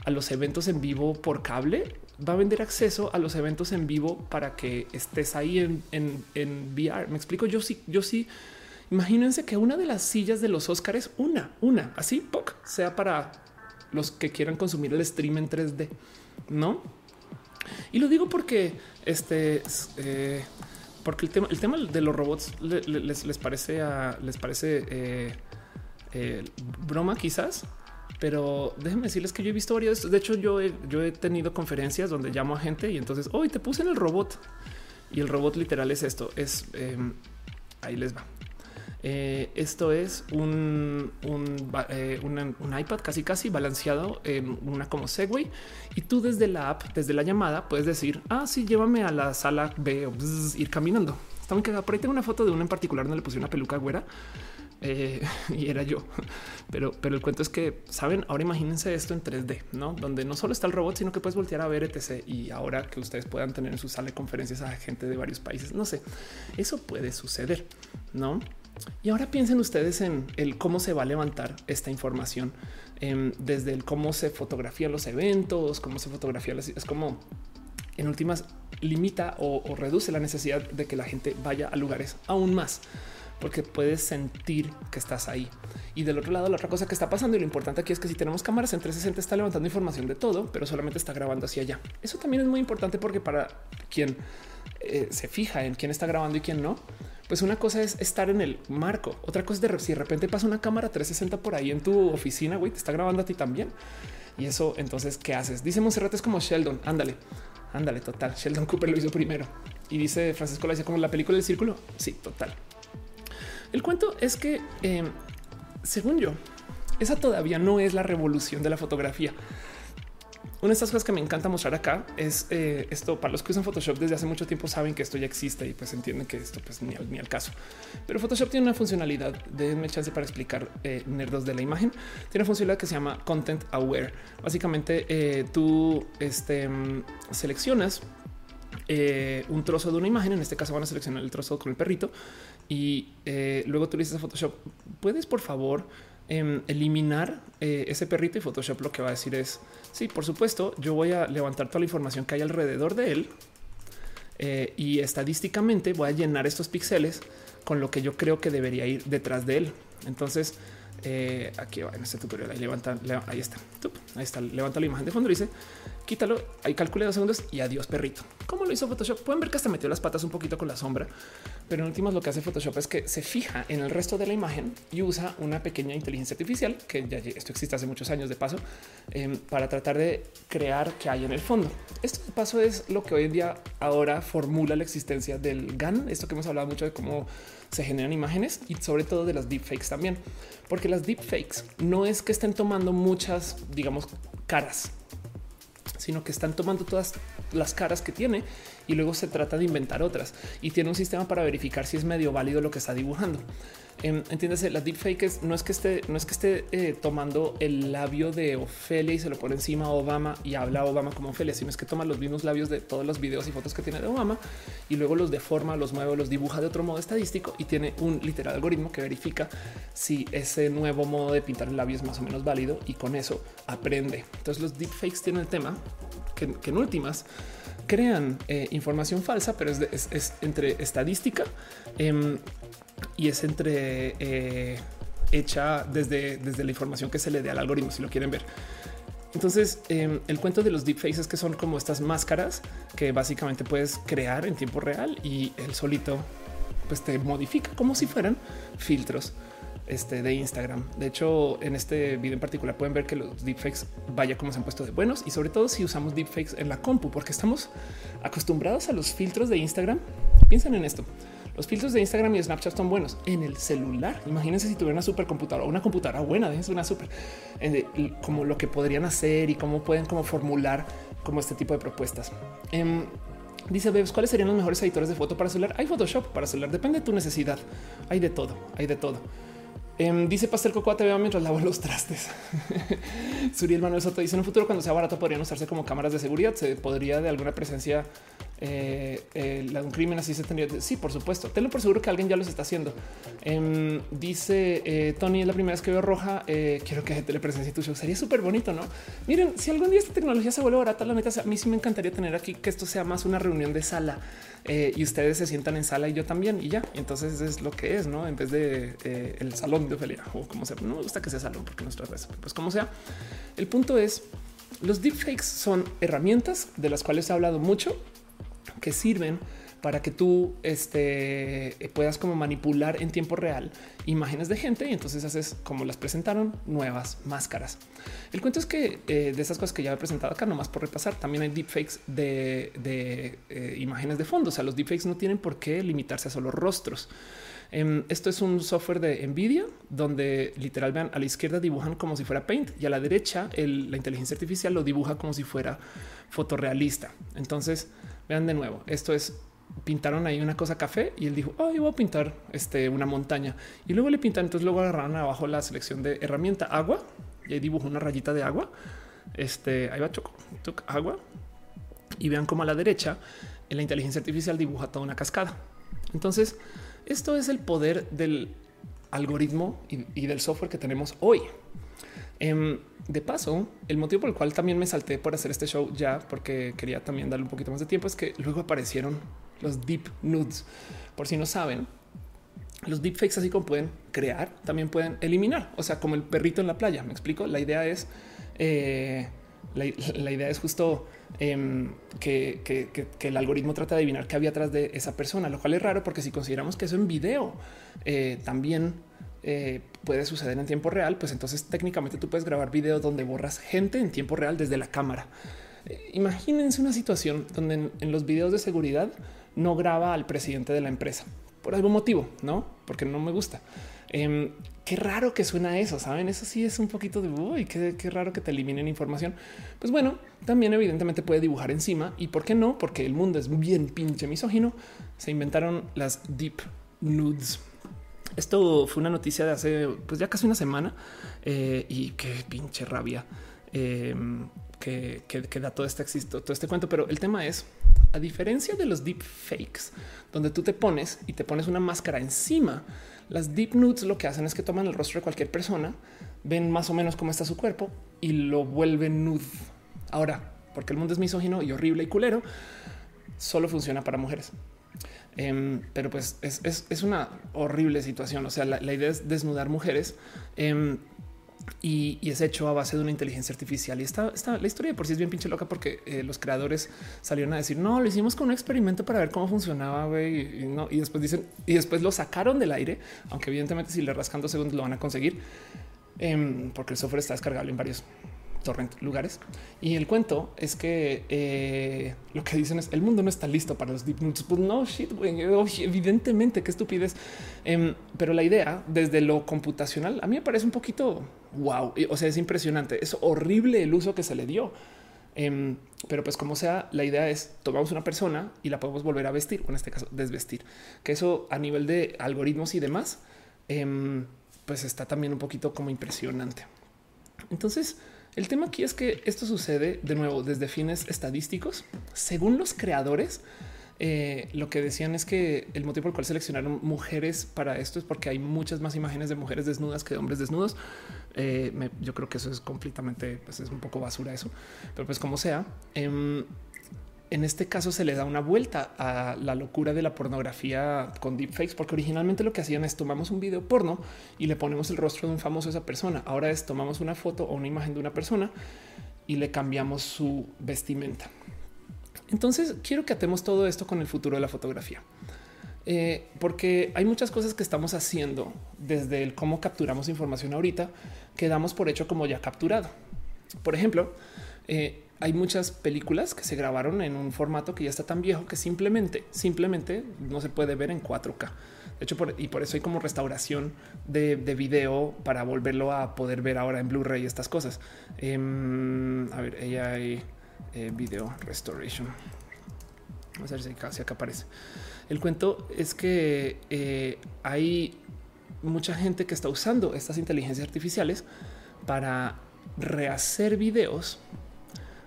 los eventos en vivo por cable, va a vender acceso a los eventos en vivo para que estés ahí en, en, VR. Me explico. Yo sí, yo sí. Imagínense que una de las sillas de los Oscars, una, una así, POC, sea para los que quieran consumir el stream en 3D, no? Y lo digo porque este eh, porque el tema, el tema de los robots les, parece a, les parece eh, eh, broma quizás, pero déjenme decirles que yo he visto varios. De hecho, yo he, yo he tenido conferencias donde llamo a gente y entonces hoy te puse en el robot y el robot literal es esto. Es em, ahí les va. Eh, esto es un, eh, un, iPad casi casi balanceado en una como Segway y tú desde la app, desde la llamada puedes decir, ah, sí, llévame a la sala B o ir caminando. Está muy. Por ahí tengo una foto de uno en particular donde le puse una peluca güera eh, y era yo. Pero, pero el cuento es que saben, ahora imagínense esto en 3D, no donde no solo está el robot, sino que puedes voltear a ver etc. Y ahora que ustedes puedan tener en su sala de conferencias a gente de varios países, no sé, eso puede suceder, no? Y ahora piensen ustedes en el cómo se va a levantar esta información em, desde el cómo se fotografían los eventos, cómo se fotografía, es como en últimas limita o, reduce la necesidad de que la gente vaya a lugares aún más porque puedes sentir que estás ahí. Y del otro lado, la otra cosa que está pasando y lo importante aquí es que si tenemos cámaras en 360 está levantando información de todo, pero solamente está grabando hacia allá. Eso también es muy importante porque para quien eh, se fija en quién está grabando y quién no, pues una cosa es estar en el marco. Otra cosa es de si de repente pasa una cámara 360 por ahí en tu oficina, güey, te está grabando a ti también. Y eso entonces, ¿qué haces? Dice Monserrat es como Sheldon. Ándale, ándale, total. Sheldon Cooper lo hizo primero. Y dice Francisco, la dice como la película del círculo. Sí, total. El cuento es que, em, según yo, esa todavía no es la revolución de la fotografía. Una de estas cosas que me encanta mostrar acá es eh, esto. Para los que usan Photoshop desde hace mucho tiempo saben que esto ya existe y pues entienden que esto pues ni al, caso. Pero Photoshop tiene una funcionalidad, denme chance para explicar eh, nerdos de la imagen. Tiene una funcionalidad que se llama Content Aware. Básicamente eh, tú este, seleccionas un trozo de una imagen. En este caso van a seleccionar el trozo con el perrito y luego tú dices a Photoshop, puedes por favor em, eliminar eh, ese perrito y Photoshop lo que va a decir es sí, por supuesto, yo voy a levantar toda la información que hay alrededor de él y estadísticamente voy a llenar estos píxeles con lo que yo creo que debería ir detrás de él. Entonces, aquí va en este tutorial. Ahí está. Ahí está. Levanta la imagen de fondo y dice quítalo, ahí calcule dos segundos y adiós perrito. ¿Cómo lo hizo Photoshop? Pueden ver que hasta metió las patas un poquito con la sombra, pero en últimas lo que hace Photoshop es que se fija en el resto de la imagen y usa una pequeña inteligencia artificial, que ya esto existe hace muchos años de paso, em, para tratar de crear que hay en el fondo. Esto de paso es lo que hoy en día ahora formula la existencia del GAN, esto que hemos hablado mucho de cómo se generan imágenes y sobre todo de las deepfakes también, porque las deepfakes no es que estén tomando muchas, digamos, caras sino que están tomando todas las caras que tiene y luego se trata de inventar otras y tiene un sistema para verificar si es medio válido lo que está dibujando. Eh, entiéndase, la deepfake no es que esté, no es que esté eh, tomando el labio de Ofelia y se lo pone encima a Obama y habla a Obama como Ofelia, sino es que toma los mismos labios de todos los videos y fotos que tiene de Obama y luego los deforma, los mueve, los dibuja de otro modo estadístico y tiene un literal algoritmo que verifica si ese nuevo modo de pintar el labio es más o menos válido y con eso aprende. Entonces los deepfakes tienen el tema que, en últimas crean eh, información falsa, pero es, entre estadística em, y es entre eh, hecha desde, desde la información que se le dé al algoritmo, si lo quieren ver. Entonces, em, el cuento de los deepfakes es que son como estas máscaras que básicamente puedes crear en tiempo real y el solito pues te modifica como si fueran filtros este, de Instagram. De hecho, en este video en particular pueden ver que los deepfakes vaya como se han puesto de buenos y sobre todo si usamos deepfakes en la compu, porque estamos acostumbrados a los filtros de Instagram. Piensen en esto. Los filtros de Instagram y Snapchat son buenos en el celular. Imagínense si tuvieran una supercomputadora una computadora buena, déjense una super, como lo que podrían hacer y cómo pueden como formular como este tipo de propuestas. Em, dice Bebs, ¿cuáles serían los mejores editores de foto para celular? Hay Photoshop para celular, depende de tu necesidad. Hay de todo, hay de todo. Em, dice Pastel Cocoa te veo mientras lavo los trastes. Suriel Manuel Soto dice en un futuro cuando sea barato podrían usarse como cámaras de seguridad. Se podría de alguna presencia eh, eh, un crimen así se tendría. Sí, por supuesto. Tenlo por seguro que alguien ya los está haciendo. Em, dice eh, Tony, es la primera vez que veo roja. quiero que te le presencia tu show. Sería súper bonito, no? Miren, si algún día esta tecnología se vuelve barata, la neta, a mí sí me encantaría tener aquí que esto sea más una reunión de sala y ustedes se sientan en sala y yo también. Y ya, entonces es lo que es, no? En vez de el salón de Ofelia o como sea, no me gusta que sea salón porque nuestra vez, pues como sea. El punto es los deepfakes son herramientas de las cuales he hablado mucho que sirven para que tú este, puedas como manipular en tiempo real imágenes de gente y entonces haces como las presentaron nuevas máscaras. El cuento es que eh, de esas cosas que ya he presentado acá, nomás por repasar, también hay deepfakes de, de eh, imágenes de fondo. O sea, los deepfakes no tienen por qué limitarse a solo rostros. Em, esto es un software de Nvidia donde literal vean a la izquierda dibujan como si fuera Paint y a la derecha la inteligencia artificial lo dibuja como si fuera fotorrealista. Entonces, Vean de nuevo, esto es pintaron ahí una cosa café y él dijo, oh, voy a pintar este, una montaña y luego le pintan. Entonces luego agarraron abajo la selección de herramienta agua y ahí dibujó una rayita de agua. Este ahí va choco, agua y vean cómo a la derecha en la inteligencia artificial dibuja toda una cascada. Entonces, esto es el poder del algoritmo y del software que tenemos hoy. Em, de paso, el motivo por el cual también me salté por hacer este show ya, porque quería también darle un poquito más de tiempo, es que luego aparecieron los deep nudes. Por si no saben, los deepfakes así como pueden crear, también pueden eliminar. O sea, como el perrito en la playa. Me explico. La idea es, eh, la, idea es justo em, que, el algoritmo trata de adivinar qué había atrás de esa persona, lo cual es raro porque si consideramos que eso en video eh, también eh, puede suceder en tiempo real, pues entonces técnicamente tú puedes grabar videos donde borras gente en tiempo real desde la cámara. Imagínense una situación donde en, los videos de seguridad no graba al presidente de la empresa por algún motivo, no porque no me gusta. Em, qué raro que suena eso, saben? Eso sí es un poquito de uy, qué, qué, raro que te eliminen información. Pues bueno, también evidentemente puede dibujar encima y por qué no, porque el mundo es bien pinche misógino. Se inventaron las deep nudes. Esto fue una noticia de hace pues ya casi una semana eh, y qué pinche rabia em, que, da todo este existo, todo este cuento. Pero el tema es, a diferencia de los deep fakes, donde tú te pones y te pones una máscara encima las deep nudes lo que hacen es que toman el rostro de cualquier persona, ven más o menos cómo está su cuerpo y lo vuelven nude. Ahora, porque el mundo es misógino y horrible y culero, solo funciona para mujeres. Em, pero pues es, una horrible situación. O sea, la, idea es desnudar mujeres. Em, y, es hecho a base de una inteligencia artificial. Y está, la historia de por sí es bien pinche loca porque eh, los creadores salieron a decir no, lo hicimos con un experimento para ver cómo funcionaba y, no, y después dicen y después lo sacaron del aire, aunque evidentemente si le rascan dos segundos lo van a conseguir em, porque el software está descargable en varios torrent lugares. Y el cuento es que eh, lo que dicen es el mundo no está listo para los deep Pues no shit, güey. Evidentemente, qué estupidez. Em, pero la idea desde lo computacional a mí me parece un poquito wow. O sea, es impresionante. Es horrible el uso que se le dio. Em, pero pues como sea, la idea es tomamos una persona y la podemos volver a vestir, o en este caso desvestir, que eso a nivel de algoritmos y demás, em, pues está también un poquito como impresionante. Entonces, el tema aquí es que esto sucede de nuevo desde fines estadísticos. Según los creadores, eh, lo que decían es que el motivo por el cual seleccionaron mujeres para esto es porque hay muchas más imágenes de mujeres desnudas que de hombres desnudos. Eh, yo creo que eso es completamente, pues es un poco basura eso, pero pues como sea, em, en este caso se le da una vuelta a la locura de la pornografía con deepfakes, porque originalmente lo que hacían es tomamos un video porno y le ponemos el rostro de un famoso a esa persona. Ahora es tomamos una foto o una imagen de una persona y le cambiamos su vestimenta. Entonces quiero que atemos todo esto con el futuro de la fotografía. Eh, porque hay muchas cosas que estamos haciendo desde el cómo capturamos información ahorita que damos por hecho como ya capturado. Por ejemplo, eh, hay muchas películas que se grabaron en un formato que ya está tan viejo que simplemente, simplemente no se puede ver en 4K. De hecho, y por eso hay como restauración de, video para volverlo a poder ver ahora en Blu-ray estas cosas. Em, a ver, ella hay eh, video restoration. Vamos a ver si acá, acá aparece. El cuento es que eh, hay mucha gente que está usando estas inteligencias artificiales para rehacer videos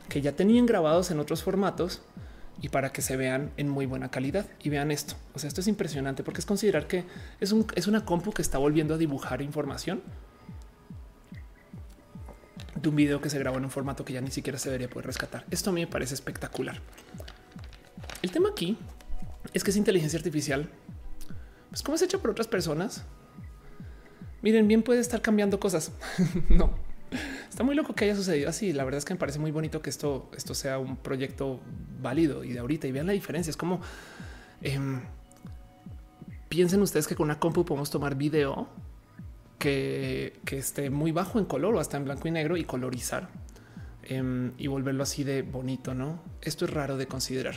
que ya tenían grabados en otros formatos y para que se vean en muy buena calidad y vean esto. O sea, esto es impresionante porque es considerar que es, un, es una compu que está volviendo a dibujar información de un video que se grabó en un formato que ya ni siquiera se debería poder rescatar. Esto a mí me parece espectacular. El tema aquí es que es inteligencia artificial. Pues como es hecho por otras personas. Miren, bien puede estar cambiando cosas. no, Está muy loco que haya sucedido así. La verdad es que me parece muy bonito que esto, esto sea un proyecto válido y de ahorita y vean la diferencia. Es como em, piensen ustedes que con una compu podemos tomar video que, esté muy bajo en color o hasta en blanco y negro y colorizar em, y volverlo así de bonito. No, esto es raro de considerar.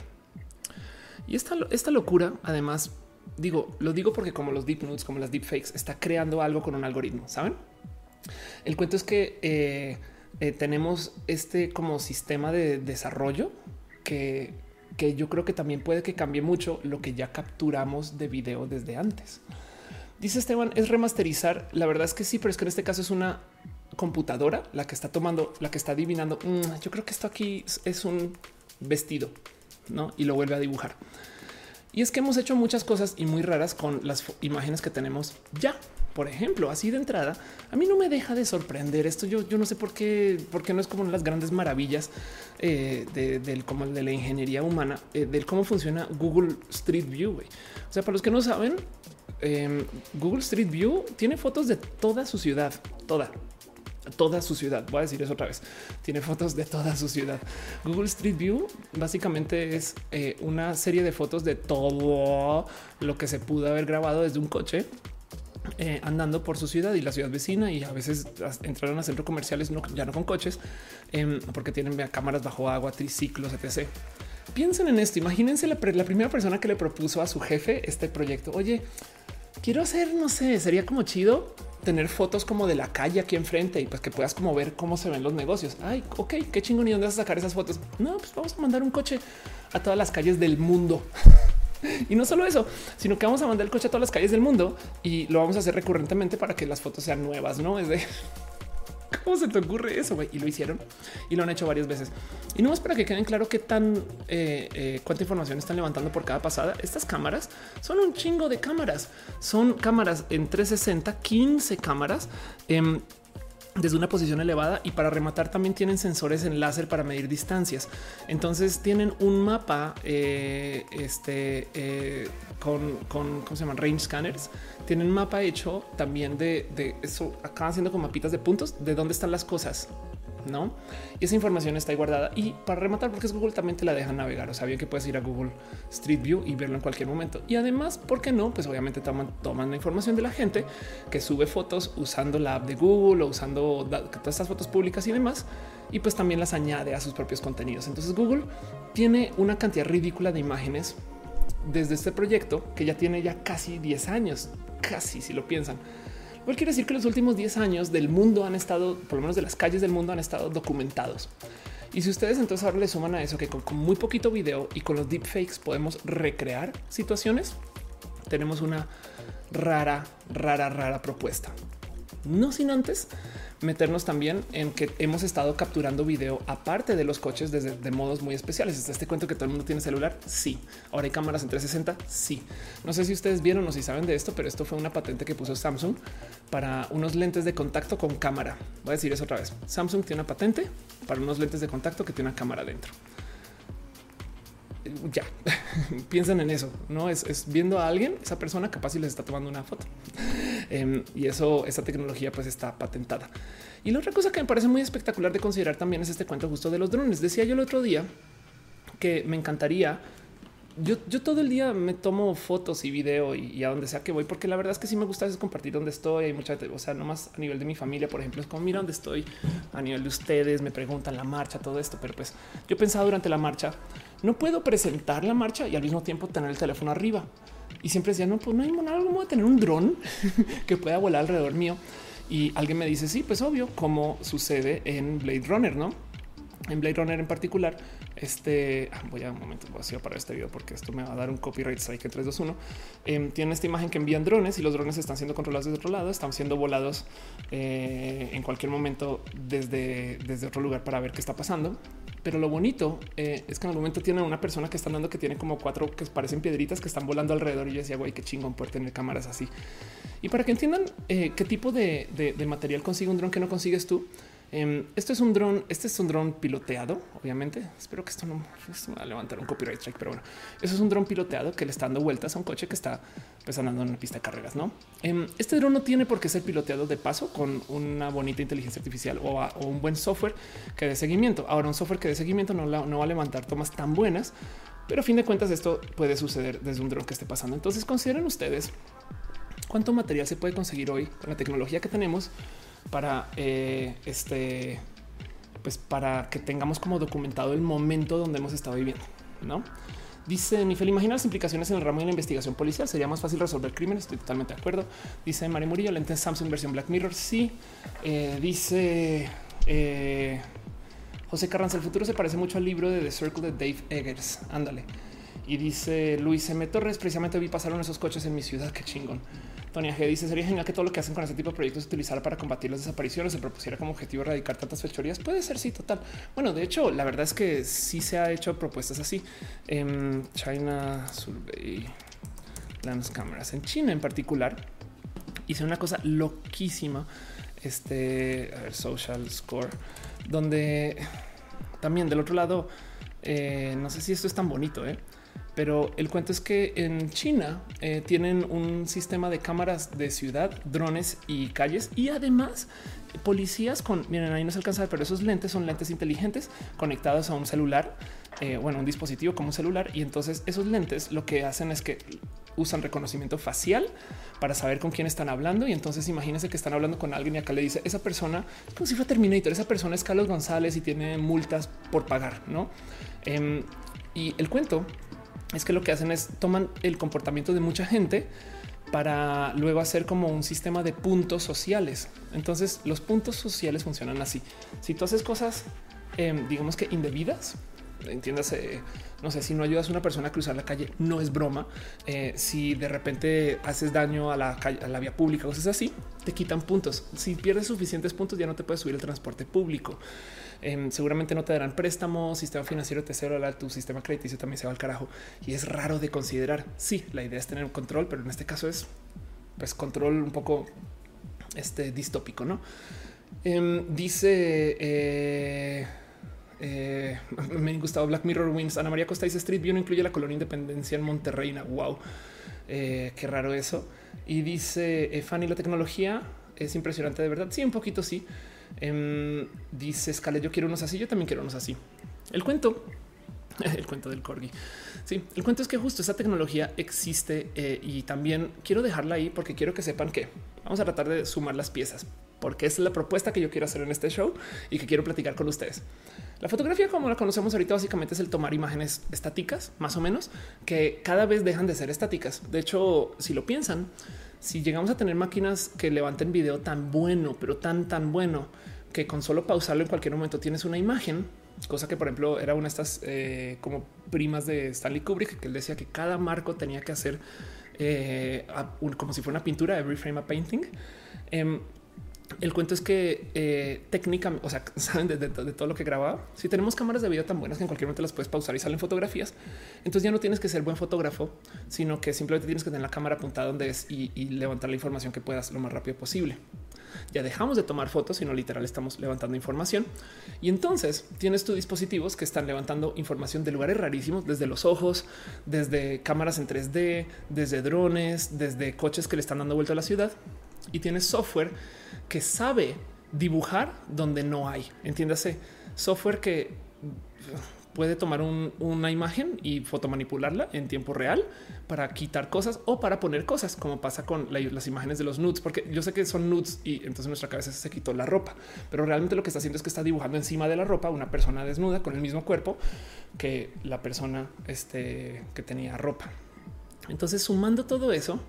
Y esta, esta locura, además, digo, lo digo porque como los deep nudes, como las deep fakes, está creando algo con un algoritmo, saben? El cuento es que eh, eh, tenemos este como sistema de desarrollo que, que yo creo que también puede que cambie mucho lo que ya capturamos de video desde antes. Dice Esteban, es remasterizar. La verdad es que sí, pero es que en este caso es una computadora la que está tomando, la que está adivinando. Mm, yo creo que esto aquí es un vestido, ¿no? Y lo vuelve a dibujar. Y es que hemos hecho muchas cosas y muy raras con las imágenes que tenemos ya. Por ejemplo, así de entrada, a mí no me deja de sorprender esto. Yo, yo no sé por qué, porque no es como las grandes maravillas eh, del como de la ingeniería humana, eh, del cómo funciona Google Street View. O sea, para los que no saben, em, Google Street View tiene fotos de toda su ciudad, toda, toda su ciudad. Voy a decir eso otra vez. Tiene fotos de toda su ciudad. Google Street View básicamente es eh, una serie de fotos de todo lo que se pudo haber grabado desde un coche eh, andando por su ciudad y la ciudad vecina y a veces entraron a centros comerciales ya no con coches em, porque tienen cámaras bajo agua, triciclos, etc. Piensen en esto. Imagínense la, primera persona que le propuso a su jefe este proyecto. Oye, quiero hacer, no sé, sería como chido tener fotos como de la calle aquí enfrente y pues que puedas como ver cómo se ven los negocios. Ay, ok, qué chingón y dónde vas a sacar esas fotos. No, pues vamos a mandar un coche a todas las calles del mundo. y no solo eso, sino que vamos a mandar el coche a todas las calles del mundo y lo vamos a hacer recurrentemente para que las fotos sean nuevas, no es de ¿Cómo se te ocurre eso? Y lo hicieron y lo han hecho varias veces. Y no más para que queden claro qué tan eh, eh, cuánta información están levantando por cada pasada. Estas cámaras son un chingo de cámaras. Son cámaras en 360, 15 cámaras. Em, desde una posición elevada y para rematar también tienen sensores en láser para medir distancias. Entonces tienen un mapa eh, este, eh, con, con, ¿cómo se llaman? Range scanners. Tienen un mapa hecho también de, de eso. Acaban siendo con mapitas de puntos de dónde están las cosas no? Y esa información está ahí guardada. Y para rematar, porque es Google, también te la deja navegar. O sea, bien que puedes ir a Google Street View y verlo en cualquier momento. Y además, ¿por qué no? Pues obviamente toman, la información de la gente que sube fotos usando la app de Google o usando todas estas fotos públicas y demás. Y pues también las añade a sus propios contenidos. Entonces Google tiene una cantidad ridícula de imágenes desde este proyecto que ya tiene ya casi 10 años, casi si lo piensan Igual quiere decir que los últimos 10 años del mundo han estado, por lo menos de las calles del mundo, han estado documentados. Y si ustedes entonces ahora le suman a eso que con, muy poquito video y con los deepfakes podemos recrear situaciones, tenemos una rara, rara, rara propuesta. No sin antes meternos también en que hemos estado capturando video aparte de los coches desde de modos muy especiales. Este cuento que todo el mundo tiene celular. Sí. Ahora hay cámaras en 360. Sí. No sé si ustedes vieron o si saben de esto, pero esto fue una patente que puso Samsung para unos lentes de contacto con cámara. Voy a decir eso otra vez. Samsung tiene una patente para unos lentes de contacto que tiene una cámara dentro ya piensan en eso, no es, viendo a alguien, esa persona capaz y les está tomando una foto. Em, y eso, esa tecnología pues está patentada. Y la otra cosa que me parece muy espectacular de considerar también es este cuento justo de los drones. Decía yo el otro día que me encantaría yo, todo el día me tomo fotos y video y, a donde sea que voy, porque la verdad es que sí me gusta es compartir dónde estoy. Hay mucha, o sea, no más a nivel de mi familia, por ejemplo, es como mira dónde estoy, a nivel de ustedes, me preguntan la marcha, todo esto. Pero pues yo pensaba durante la marcha, no puedo presentar la marcha y al mismo tiempo tener el teléfono arriba. Y siempre decía, no, pues no hay algo de tener un dron que pueda volar alrededor mío. Y alguien me dice, sí, pues obvio, como sucede en Blade Runner, no? En Blade Runner en particular, este ah, voy a un momento vacío para este video porque esto me va a dar un copyright strike en 3, 2, 1. tiene esta imagen que envían drones y los drones están siendo controlados desde otro lado, están siendo volados eh, en cualquier momento desde, desde otro lugar para ver qué está pasando. Pero lo bonito eh, es que en algún momento tiene una persona que están dando que tiene como cuatro que parecen piedritas que están volando alrededor. Y yo decía, güey, qué chingón poder tener cámaras así. Y para que entiendan eh, qué tipo de, de material consigue un dron que no consigues tú, Em, esto es un dron, este es un dron piloteado, obviamente. Espero que esto no me va a levantar un copyright strike, pero bueno, eso es un dron piloteado que le está dando vueltas a un coche que está pues, andando en una pista de carreras. No, em, este dron no tiene por qué ser piloteado de paso con una bonita inteligencia artificial o, un buen software que dé seguimiento. Ahora, un software que dé seguimiento no, no va a levantar tomas tan buenas, pero a fin de cuentas, esto puede suceder desde un dron que esté pasando. Entonces, consideren ustedes cuánto material se puede conseguir hoy con la tecnología que tenemos para eh, este, pues para que tengamos como documentado el momento donde hemos estado viviendo, no? Dice Nifel, imagina las implicaciones en el ramo de la investigación policial. Sería más fácil resolver crímenes. Estoy totalmente de acuerdo. Dice María Murillo, lente Samsung versión Black Mirror. Sí. Eh, dice eh, José Carranza, el futuro se parece mucho al libro de The Circle de Dave Eggers. Ándale. Y dice Luis M. Torres, precisamente vi pasaron esos coches en mi ciudad. Qué chingón. Tonia G dice sería genial que todo lo que hacen con este tipo de proyectos se utilizara para combatir las desapariciones, se propusiera como objetivo erradicar tantas fechorías. Puede ser, sí, total. Bueno, de hecho, la verdad es que sí se ha hecho propuestas así. En China Survey Lens Cameras en China en particular hice una cosa loquísima. Este social score, donde también del otro lado, eh, no sé si esto es tan bonito, ¿eh? Pero el cuento es que en China eh, tienen un sistema de cámaras de ciudad, drones y calles y además policías con, miren, ahí no se alcanza, pero esos lentes son lentes inteligentes conectados a un celular, eh, bueno, un dispositivo como un celular. Y entonces esos lentes lo que hacen es que usan reconocimiento facial para saber con quién están hablando. Y entonces imagínense que están hablando con alguien y acá le dice esa persona, como si fuera Terminator, esa persona es Carlos González y tiene multas por pagar, no? Em, y el cuento es que lo que hacen es toman el comportamiento de mucha gente para luego hacer como un sistema de puntos sociales. Entonces los puntos sociales funcionan así. Si tú haces cosas, em, digamos que indebidas, entiéndase, no sé, si no ayudas a una persona a cruzar la calle, no es broma. Eh, si de repente haces daño a la, calle, a la vía pública, cosas así, te quitan puntos. Si pierdes suficientes puntos, ya no te puedes subir el transporte público. Em, seguramente no te darán préstamos, sistema financiero te cero, tu sistema crediticio también se va al carajo y es raro de considerar. Sí, la idea es tener un control, pero en este caso es pues control un poco este distópico, no? Em, dice eh, eh, me gustado Black Mirror Wins. Ana María Costa dice Street View no incluye la colonia Independencia en Monterrey. Wow, eh, qué raro eso. Y dice Fanny, la tecnología es impresionante de verdad. Sí, un poquito sí. Em, dice Scale, yo quiero unos así, yo también quiero unos así. El cuento, el cuento del corgi. Sí, el cuento es que justo esa tecnología existe eh, y también quiero dejarla ahí porque quiero que sepan que vamos a tratar de sumar las piezas, porque es la propuesta que yo quiero hacer en este show y que quiero platicar con ustedes. La fotografía, como la conocemos ahorita, básicamente es el tomar imágenes estáticas, más o menos, que cada vez dejan de ser estáticas. De hecho, si lo piensan, si llegamos a tener máquinas que levanten video tan bueno, pero tan, tan bueno, que con solo pausarlo en cualquier momento tienes una imagen, cosa que por ejemplo era una de estas eh, como primas de Stanley Kubrick, que él decía que cada marco tenía que hacer eh, como si fuera una pintura, every frame a painting. Em, el cuento es que eh, técnicamente, o sea, saben de, todo lo que grababa. Si tenemos cámaras de video tan buenas que en cualquier momento las puedes pausar y salen fotografías, entonces ya no tienes que ser buen fotógrafo, sino que simplemente tienes que tener la cámara apuntada donde es y, levantar la información que puedas lo más rápido posible. Ya dejamos de tomar fotos, sino literal estamos levantando información. Y entonces tienes tus dispositivos que están levantando información de lugares rarísimos, desde los ojos, desde cámaras en 3D, desde drones, desde coches que le están dando vuelta a la ciudad. Y tienes software que sabe dibujar donde no hay. Entiéndase, software que puede tomar una imagen y fotomanipularla en tiempo real para quitar cosas o para poner cosas, como pasa con las imágenes de los nudes, porque yo sé que son nudes y entonces nuestra cabeza se quitó la ropa, pero realmente lo que está haciendo es que está dibujando encima de la ropa una persona desnuda con el mismo cuerpo que la persona este, que tenía ropa. Entonces, sumando todo eso,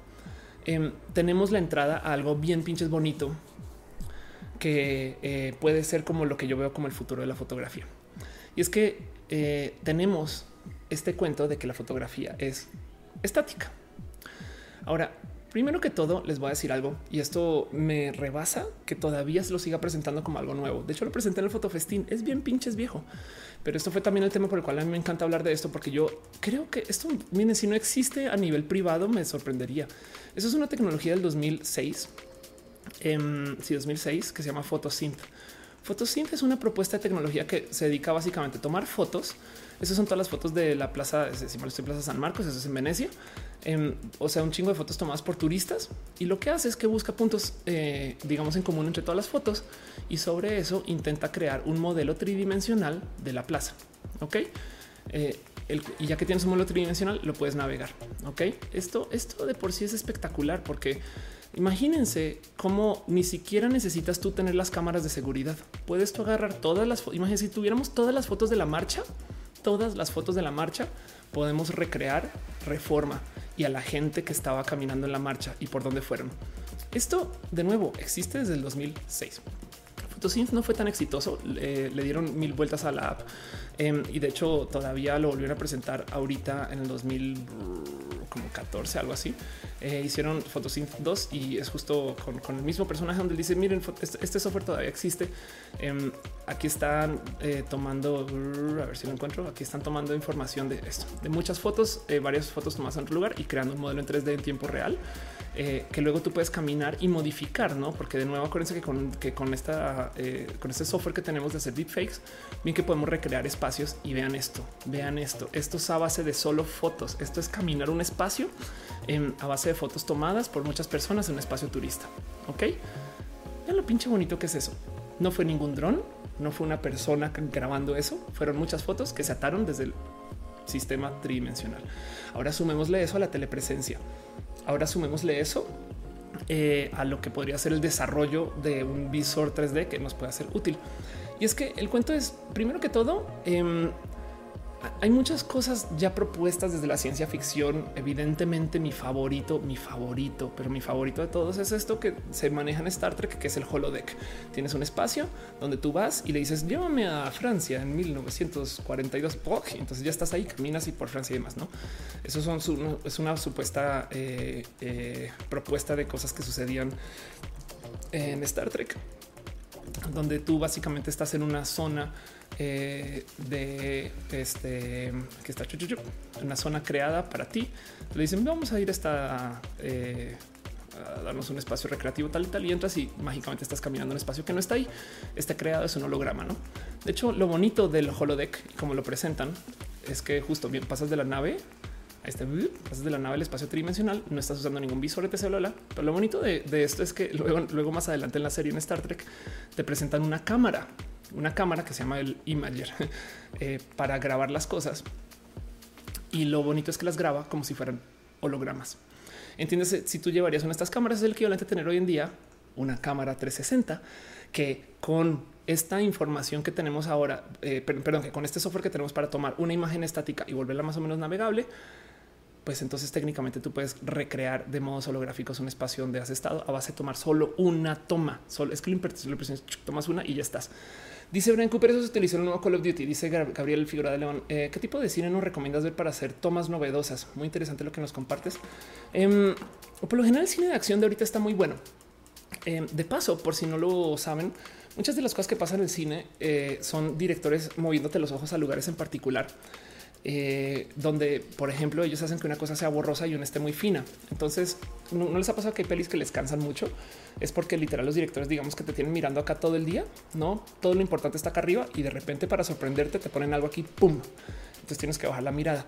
em, tenemos la entrada a algo bien pinches bonito que eh, puede ser como lo que yo veo como el futuro de la fotografía. Y es que eh, tenemos este cuento de que la fotografía es estática. Ahora, primero que todo, les voy a decir algo y esto me rebasa que todavía se lo siga presentando como algo nuevo. De hecho, lo presenté en el Fotofestín. Es bien pinches viejo, pero esto fue también el tema por el cual a mí me encanta hablar de esto, porque yo creo que esto, miren, si no existe a nivel privado, me sorprendería. Eso es una tecnología del 2006 en 2006 que se llama Photosynth. Photosynth es una propuesta de tecnología que se dedica básicamente a tomar fotos. Esas son todas las fotos de la plaza, si mal estoy Plaza San Marcos, eso es en Venecia. o sea, un chingo de fotos tomadas por turistas. Y lo que hace es que busca puntos, eh, digamos, en común entre todas las fotos y sobre eso intenta crear un modelo tridimensional de la plaza. Ok. Eh, y ya que tienes un modelo tridimensional, lo puedes navegar. Ok. Esto, esto de por sí es espectacular porque Imagínense cómo ni siquiera necesitas tú tener las cámaras de seguridad. Puedes tú agarrar todas las Imagínense si tuviéramos todas las fotos de la marcha, todas las fotos de la marcha, podemos recrear reforma y a la gente que estaba caminando en la marcha y por dónde fueron. Esto de nuevo existe desde el 2006. Photosynth no fue tan exitoso, le, dieron mil vueltas a la app em, y de hecho todavía lo volvieron a presentar ahorita en el 2014, algo así. Eh, hicieron Photosynth 2 y es justo con, el mismo personaje donde dice miren este, este, software todavía existe. Em, aquí están eh, tomando, a ver si lo encuentro. Aquí están tomando información de esto, de muchas fotos, eh, varias fotos tomadas en otro lugar y creando un modelo en 3D en tiempo real que luego tú puedes caminar y modificar, no? Porque de nuevo, acuérdense que con, que con esta, con este software que tenemos de hacer deepfakes, bien que podemos recrear espacios y vean esto, vean esto. Esto es a base de solo fotos. Esto es caminar un espacio a base de fotos tomadas por muchas personas en un espacio turista. Ok, vean lo pinche bonito que es eso. No fue ningún dron, no fue una persona grabando eso, fueron muchas fotos que se ataron desde el sistema tridimensional. Ahora sumémosle eso a la telepresencia. Ahora sumémosle eso eh, a lo que podría ser el desarrollo de un visor 3D que nos pueda ser útil. Y es que el cuento es, primero que todo, em, hay muchas cosas ya propuestas desde la ciencia ficción. Evidentemente, mi favorito, mi favorito, pero mi favorito de todos es esto que se maneja en Star Trek, que es el holodeck. Tienes un espacio donde tú vas y le dices, llévame a Francia en 1942. Entonces ya estás ahí, caminas y por Francia y demás. No, eso son es una supuesta eh, eh, propuesta de cosas que sucedían en Star Trek, donde tú básicamente estás en una zona eh, de este que está una zona creada para ti. Le dicen vamos a ir esta eh, a darnos un espacio recreativo tal y tal y entras y mágicamente estás caminando en un espacio que no está ahí. Está creado es un holograma, no? De hecho, lo bonito del holodeck, como lo presentan, es que justo bien pasas de la nave a este pasas de la nave al espacio tridimensional, no estás usando ningún visor celular. Pero lo bonito de, de esto es que luego, luego más adelante en la serie en Star Trek te presentan una cámara una cámara que se llama el Imager eh, para grabar las cosas. Y lo bonito es que las graba como si fueran hologramas. Entiendes, si tú llevarías una de estas cámaras, es el equivalente a tener hoy en día una cámara 360 que con esta información que tenemos ahora, eh, perdón, que con este software que tenemos para tomar una imagen estática y volverla más o menos navegable, pues entonces técnicamente tú puedes recrear de modos holográficos un espacio donde has estado a base de tomar solo una toma. Solo es que lo tomas una y ya estás. Dice Brian Cooper, eso se utilizó en el nuevo Call of Duty. Dice Gabriel Figura de León. Eh, ¿Qué tipo de cine nos recomiendas ver para hacer tomas novedosas? Muy interesante lo que nos compartes. Em, por lo general, el cine de acción de ahorita está muy bueno. Em, de paso, por si no lo saben, muchas de las cosas que pasan en el cine eh, son directores moviéndote los ojos a lugares en particular. Eh, donde, por ejemplo, ellos hacen que una cosa sea borrosa y una esté muy fina. Entonces, ¿no, les ha pasado que hay pelis que les cansan mucho? Es porque literal los directores, digamos que te tienen mirando acá todo el día, no todo lo importante está acá arriba y de repente para sorprenderte te ponen algo aquí, pum. Entonces tienes que bajar la mirada.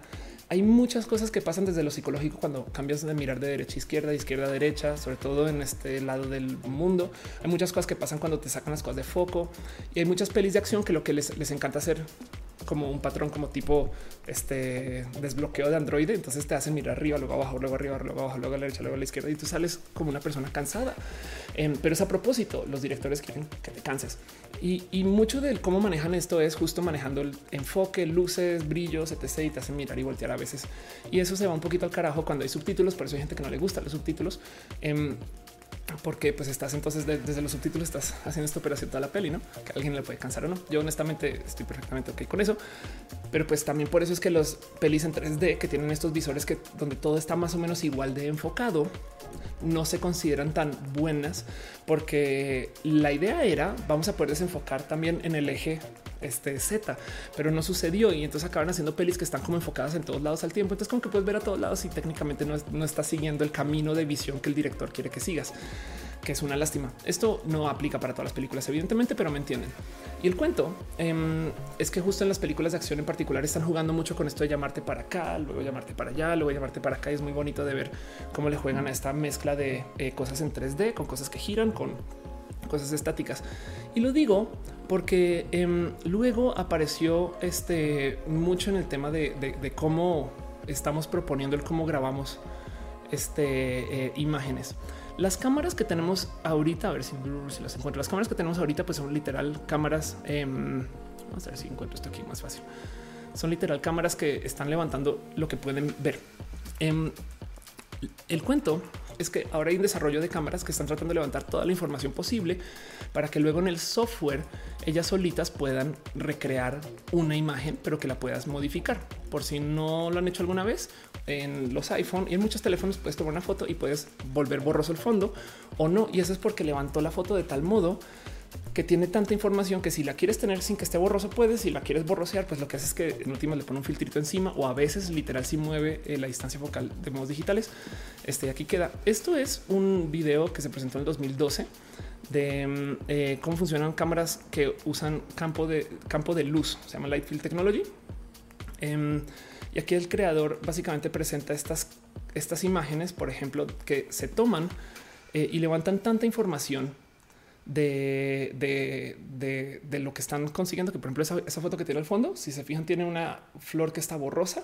Hay muchas cosas que pasan desde lo psicológico cuando cambias de mirar de derecha a izquierda, de izquierda a derecha, sobre todo en este lado del mundo. Hay muchas cosas que pasan cuando te sacan las cosas de foco y hay muchas pelis de acción que lo que les, les encanta hacer como un patrón como tipo este desbloqueo de Android. Entonces te hacen mirar arriba, luego abajo, luego arriba, luego abajo, luego a la derecha, luego a la izquierda y tú sales como una persona cansada. Em, pero es a propósito. Los directores quieren que te canses y, mucho de cómo manejan esto es justo manejando el enfoque, luces, brillos, etc. Y te hacen mirar y voltear a veces. Y eso se va un poquito al carajo cuando hay subtítulos. Por eso hay gente que no le gusta los subtítulos. Em, porque pues estás entonces desde los subtítulos estás haciendo esta operación toda la peli, no que alguien le puede cansar o no. Yo honestamente estoy perfectamente ok con eso, pero pues también por eso es que los pelis en 3D que tienen estos visores que donde todo está más o menos igual de enfocado no se consideran tan buenas porque la idea era vamos a poder desenfocar también en el eje este Z, pero no sucedió y entonces acaban haciendo pelis que están como enfocadas en todos lados al tiempo. Entonces como que puedes ver a todos lados y técnicamente no, no estás siguiendo el camino de visión que el director quiere que sigas, que es una lástima. Esto no aplica para todas las películas, evidentemente, pero me entienden. Y el cuento em, es que justo en las películas de acción en particular están jugando mucho con esto de llamarte para acá, luego llamarte para allá, luego llamarte para acá. Y es muy bonito de ver cómo le juegan a esta mezcla de eh, cosas en 3D con cosas que giran, con cosas estáticas. Y lo digo porque em, luego apareció este mucho en el tema de, cómo estamos proponiendo el cómo grabamos este eh, imágenes. Las cámaras que tenemos ahorita, a ver si, las encuentro. Las cámaras que tenemos ahorita, pues son literal cámaras. Em, vamos a ver si encuentro esto aquí más fácil. Son literal cámaras que están levantando lo que pueden ver. Em, el cuento es que ahora hay un desarrollo de cámaras que están tratando de levantar toda la información posible para que luego en el software ellas solitas puedan recrear una imagen, pero que la puedas modificar. Por si no lo han hecho alguna vez en los iPhone y en muchos teléfonos puedes tomar una foto y puedes volver borroso el fondo o no. Y eso es porque levantó la foto de tal modo que tiene tanta información que si la quieres tener sin que esté borroso puedes, si la quieres borrosear, pues lo que hace es que en última le pone un filtrito encima o a veces literal si mueve eh, la distancia focal de modos digitales. Este aquí queda. Esto es un video que se presentó en el 2012 de mm, eh, cómo funcionan cámaras que usan campo de campo de luz, se llama Light Field Technology. Em, y aquí el creador básicamente presenta estas, estas imágenes, por ejemplo, que se toman eh, y levantan tanta información de, de, lo que están consiguiendo, que por ejemplo esa, foto que tiene al fondo, si se fijan, tiene una flor que está borrosa.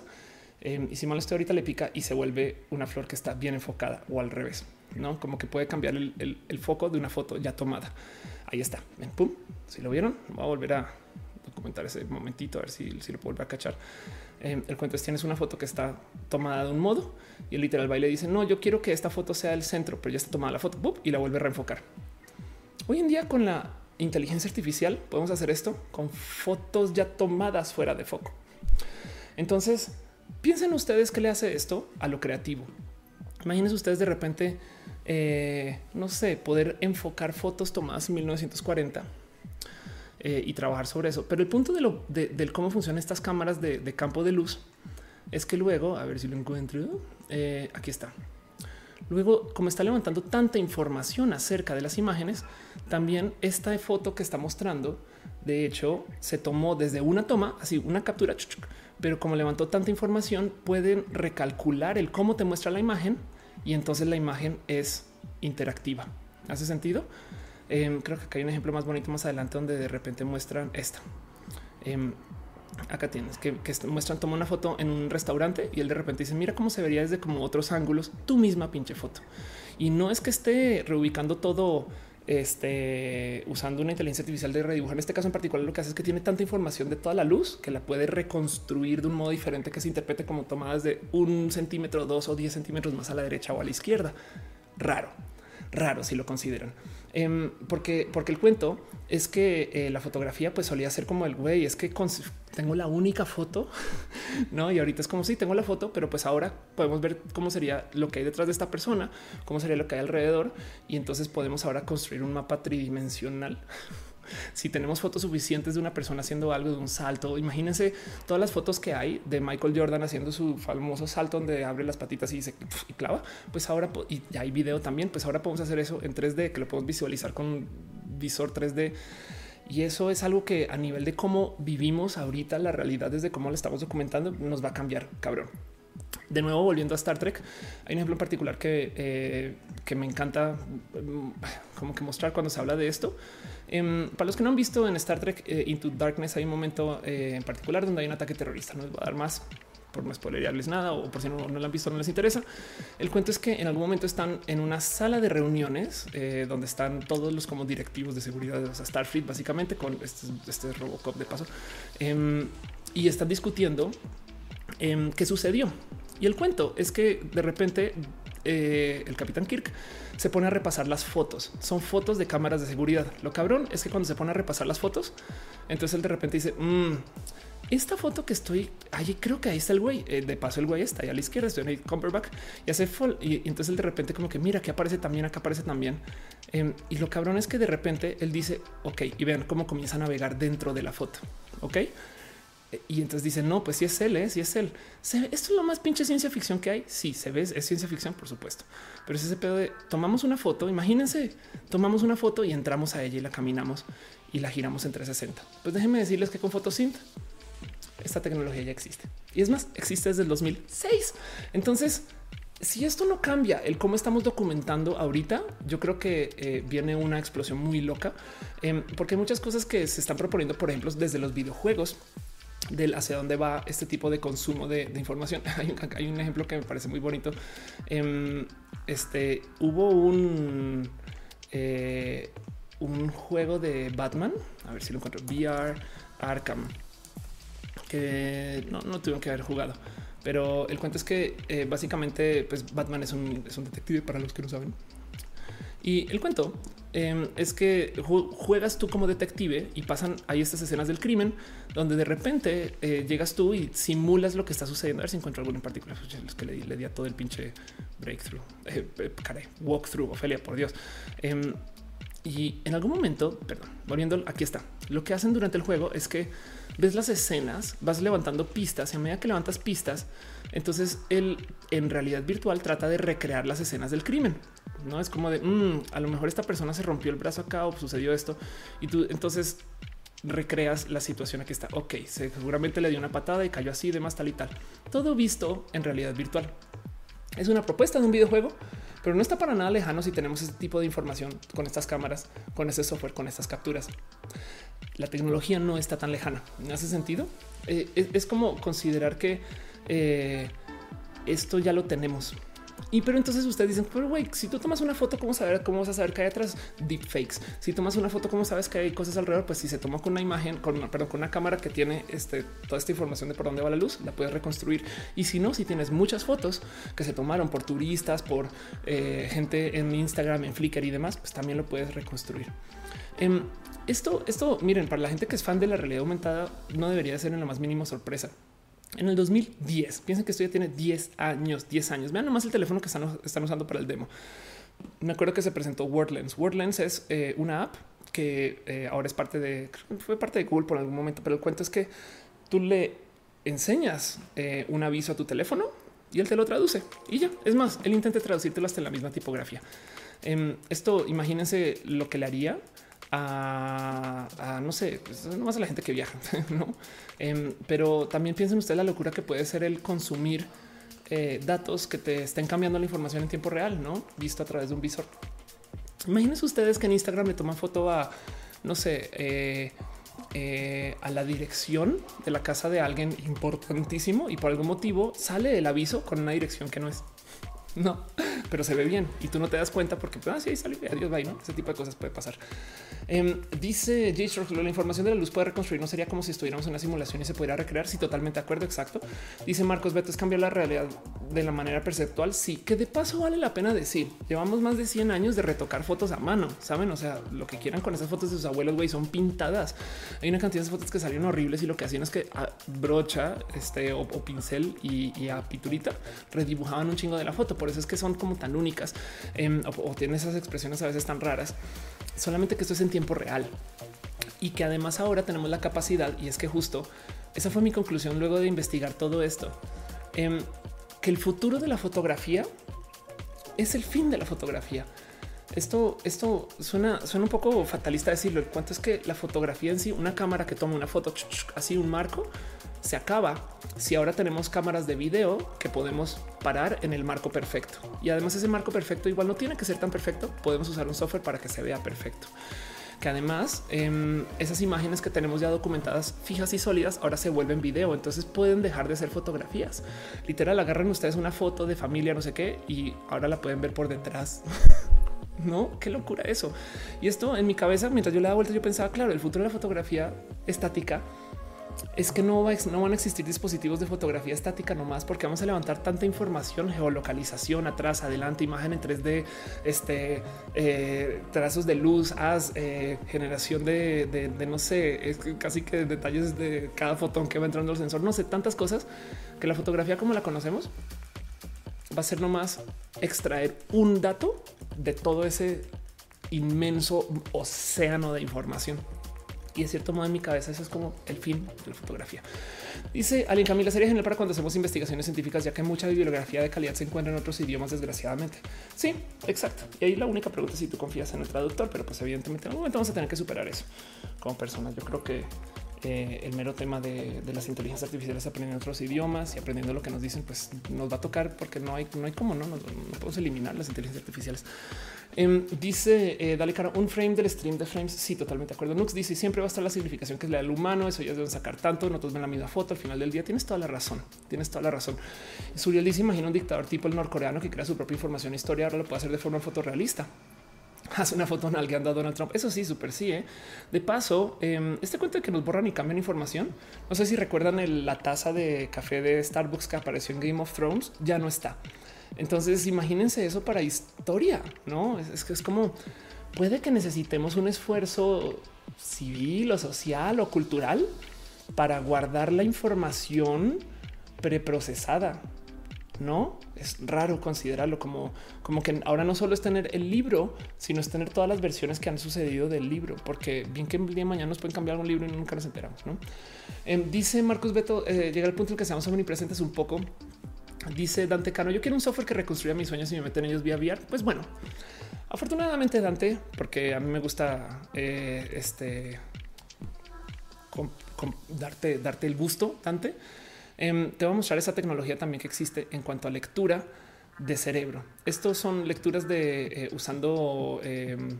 Em, y si mal estoy ahorita le pica y se vuelve una flor que está bien enfocada o al revés, no como que puede cambiar el, foco de una foto ya tomada. Ahí está. Ven, pum. Si lo vieron, voy a volver a comentar ese momentito, a ver si, si lo puedo volver a cachar. Em, el cuento es tienes una foto que está tomada de un modo y el literal baile dice no, yo quiero que esta foto sea el centro, pero ya está tomada la foto y la vuelve a reenfocar. Hoy en día con la inteligencia artificial podemos hacer esto con fotos ya tomadas fuera de foco. Entonces piensen ustedes qué le hace esto a lo creativo. Imagínense ustedes de repente, eh, no sé, poder enfocar fotos tomadas en 1940 eh, y trabajar sobre eso. Pero el punto de cómo funcionan estas cámaras de, campo de luz es que luego, a ver si lo encuentro, eh, aquí está. Luego, como está levantando tanta información acerca de las imágenes, también esta foto que está mostrando, de hecho, se tomó desde una toma, así una captura, pero como levantó tanta información, pueden recalcular el cómo te muestra la imagen y entonces la imagen es interactiva. ¿Hace sentido? Em, creo que acá hay un ejemplo más bonito más adelante donde de repente muestran esta. Em, acá tienes que, muestran, toma una foto en un restaurante y él de repente dice, mira cómo se vería desde como otros ángulos, tu misma pinche foto. Y no es que esté reubicando todo este, usando una inteligencia artificial de redibujar. En este caso en particular lo que hace es que tiene tanta información de toda la luz que la puede reconstruir de un modo diferente que se interprete como tomadas de un centímetro, dos o diez centímetros más a la derecha o a la izquierda. Raro, raro si lo consideran. Em, porque, porque el cuento es que eh, la fotografía pues solía ser como el güey, es que tengo la única foto, ¿no? Y ahorita es como si tengo la foto, pero pues ahora podemos ver cómo sería lo que hay detrás de esta persona, cómo sería lo que hay alrededor y entonces podemos ahora construir un mapa tridimensional si tenemos fotos suficientes de una persona haciendo algo de un salto, imagínense todas las fotos que hay de Michael Jordan haciendo su famoso salto donde abre las patitas y se clava. Pues ahora y hay video también. Pues ahora podemos hacer eso en 3D que lo podemos visualizar con visor 3D. Y eso es algo que a nivel de cómo vivimos ahorita la realidad, desde cómo la estamos documentando, nos va a cambiar, cabrón. De nuevo, volviendo a Star Trek, hay un ejemplo en particular que, eh, que me encanta mm, como que mostrar cuando se habla de esto. Em, para los que no han visto en Star Trek eh, Into Darkness, hay un momento eh, en particular donde hay un ataque terrorista. No les voy a dar más por no spoilerarles nada o por si no, lo han visto, no les interesa. El cuento es que en algún momento están en una sala de reuniones donde están todos los como directivos de seguridad de o Starfleet, básicamente con este, este Robocop de paso em, y están discutiendo em, qué sucedió. Y el cuento es que de repente eh, el capitán Kirk se pone a repasar las fotos. Son fotos de cámaras de seguridad. Lo cabrón es que cuando se pone a repasar las fotos, entonces él de repente dice, mm, esta foto que estoy allí, creo que ahí está el güey. Eh, de paso, el güey está ahí a la izquierda, estoy en el Cumberbatch y hace fall. Y, entonces él de repente, como que mira que aparece también, acá aparece también. Em, y lo cabrón es que de repente él dice, ok, y vean cómo comienza a navegar dentro de la foto. Ok. Y entonces dice, no, pues si es él, ¿eh? si es él. esto es lo más pinche ciencia ficción que hay. Sí, se ve, es ciencia ficción, por supuesto. Pero es ese pedo de tomamos una foto, imagínense, tomamos una foto y entramos a ella y la caminamos y la giramos en 360. Pues déjenme decirles que con Photosynth esta tecnología ya existe. Y es más, existe desde el 2006. Entonces, si esto no cambia el cómo estamos documentando ahorita, yo creo que eh, viene una explosión muy loca, em, porque hay muchas cosas que se están proponiendo, por ejemplo, desde los videojuegos del hacia dónde va este tipo de consumo de, información. hay, un, ejemplo que me parece muy bonito. Em, este hubo un, eh, un juego de Batman. A ver si lo encuentro. VR Arkham que no, no tuvieron que haber jugado. Pero el cuento es que eh, básicamente pues Batman es un, es un detective para los que no saben. Y el cuento Em, es que juegas tú como detective y pasan ahí estas escenas del crimen donde de repente eh, llegas tú y simulas lo que está sucediendo. A ver si encuentro alguno en particular. Los que le, le di a todo el pinche breakthrough, eh, eh caray, walkthrough, Ofelia, por Dios. Em, y en algún momento, perdón, volviendo aquí está. Lo que hacen durante el juego es que ves las escenas, vas levantando pistas y a medida que levantas pistas, entonces él en realidad virtual trata de recrear las escenas del crimen. No es como de mm, a lo mejor esta persona se rompió el brazo acá o sucedió esto y tú entonces recreas la situación aquí está. Ok, seguramente le dio una patada y cayó así, demás tal y tal. Todo visto en realidad virtual. Es una propuesta de un videojuego, pero no está para nada lejano si tenemos este tipo de información con estas cámaras, con ese software, con estas capturas. La tecnología no está tan lejana. ¿En ese sentido? Eh, es, como considerar que eh, esto ya lo tenemos Y pero entonces ustedes dicen, pero güey, si tú tomas una foto, ¿cómo saber cómo vas a saber que hay atrás deepfakes? Si tomas una foto, ¿cómo sabes que hay cosas alrededor? Pues si se toma con una imagen, con perdón, con una cámara que tiene este, toda esta información de por dónde va la luz, la puedes reconstruir. Y si no, si tienes muchas fotos que se tomaron por turistas, por eh, gente en Instagram, en Flickr y demás, pues también lo puedes reconstruir. Em, esto, esto, miren, para la gente que es fan de la realidad aumentada, no debería ser en lo más mínimo sorpresa. En el 2010, piensen que esto ya tiene 10 años, 10 años. Vean nomás el teléfono que están, usando para el demo. Me acuerdo que se presentó WordLens. WordLens es eh, una app que eh, ahora es parte de, fue parte de Google por algún momento, pero el cuento es que tú le enseñas eh, un aviso a tu teléfono y él te lo traduce y ya. Es más, él intenta traducírtelo hasta en la misma tipografía. Em, esto, imagínense lo que le haría a, no sé, pues, más a la gente que viaja, no? Em, pero también piensen ustedes la locura que puede ser el consumir eh, datos que te estén cambiando la información en tiempo real, no visto a través de un visor. Imagínense ustedes que en Instagram le toman foto a, no sé, eh, eh, a la dirección de la casa de alguien importantísimo y por algún motivo sale el aviso con una dirección que no es. No, pero se ve bien y tú no te das cuenta porque pues, ah, sí, sale, adiós, ¿no? Ese tipo de cosas puede pasar. Em, dice J. la información de la luz puede reconstruir, no sería como si estuviéramos en una simulación y se pudiera recrear. Sí, totalmente de acuerdo, exacto. Dice Marcos Beto, es cambiar la realidad de la manera perceptual. Sí, que de paso vale la pena decir, llevamos más de 100 años de retocar fotos a mano, ¿saben? O sea, lo que quieran con esas fotos de sus abuelos, güey, son pintadas. Hay una cantidad de fotos que salieron horribles y lo que hacían es que a brocha este, o, pincel y, a piturita redibujaban un chingo de la foto. Por eso es que son como tan únicas em, o, tienen esas expresiones a veces tan raras solamente que esto es en tiempo real y que además ahora tenemos la capacidad, y es que justo esa fue mi conclusión luego de investigar todo esto, em, que el futuro de la fotografía es el fin de la fotografía. Esto, esto suena, suena un poco fatalista decirlo. El es que la fotografía en sí, una cámara que toma una foto así, un marco, se acaba si ahora tenemos cámaras de video que podemos parar en el marco perfecto. Y además ese marco perfecto igual no tiene que ser tan perfecto. Podemos usar un software para que se vea perfecto. Que además em, esas imágenes que tenemos ya documentadas fijas y sólidas ahora se vuelven video. Entonces pueden dejar de ser fotografías. Literal, agarran ustedes una foto de familia, no sé qué, y ahora la pueden ver por detrás. no, qué locura eso. Y esto en mi cabeza, mientras yo le daba vuelta, yo pensaba, claro, el futuro de la fotografía estática es que no, no van a existir dispositivos de fotografía estática nomás porque vamos a levantar tanta información, geolocalización atrás, adelante, imagen en 3D, este, eh, trazos de luz, eh, generación de, no sé, casi que detalles de cada fotón que va entrando el sensor, no sé, tantas cosas que la fotografía como la conocemos va a ser nomás extraer un dato de todo ese inmenso océano de información y de cierto modo en mi cabeza eso es como el fin de la fotografía. Dice alguien Camila sería genial para cuando hacemos investigaciones científicas, ya que mucha bibliografía de calidad se encuentra en otros idiomas, desgraciadamente. Sí, exacto. Y ahí la única pregunta es si tú confías en el traductor, pero pues evidentemente en algún momento vamos a tener que superar eso como personas. Yo creo que eh, el mero tema de, las inteligencias artificiales aprendiendo otros idiomas y aprendiendo lo que nos dicen, pues nos va a tocar porque no hay, no hay cómo, no, no, podemos eliminar las inteligencias artificiales. Em, dice eh, Dale cara un frame del stream de frames. Sí, totalmente de acuerdo. Nux dice siempre va a estar la significación que es la del humano. Eso ya deben sacar tanto. Nosotros ven la misma foto al final del día. Tienes toda la razón. Tienes toda la razón. Suriel dice: Imagina un dictador tipo el norcoreano que crea su propia información e historia. Ahora lo puede hacer de forma fotorrealista hace una foto nalgueando a Donald Trump. Eso sí, súper sí. ¿eh? De paso, em, este cuento de que nos borran y cambian información. No sé si recuerdan la taza de café de Starbucks que apareció en Game of Thrones. Ya no está. Entonces, imagínense eso para historia, no es que es, como puede que necesitemos un esfuerzo civil o social o cultural para guardar la información preprocesada no es raro considerarlo como, como que ahora no solo es tener el libro, sino es tener todas las versiones que han sucedido del libro, porque bien que el día de mañana nos pueden cambiar un libro y nunca nos enteramos. ¿no? Em, dice Marcos Beto, eh, llega el punto en que seamos omnipresentes un poco. Dice Dante Cano, yo quiero un software que reconstruya mis sueños y me meten ellos vía VR. Pues bueno, afortunadamente Dante, porque a mí me gusta eh, este darte, darte el gusto, Dante Em, te voy a mostrar esa tecnología también que existe en cuanto a lectura de cerebro. Estos son lecturas de eh, usando em,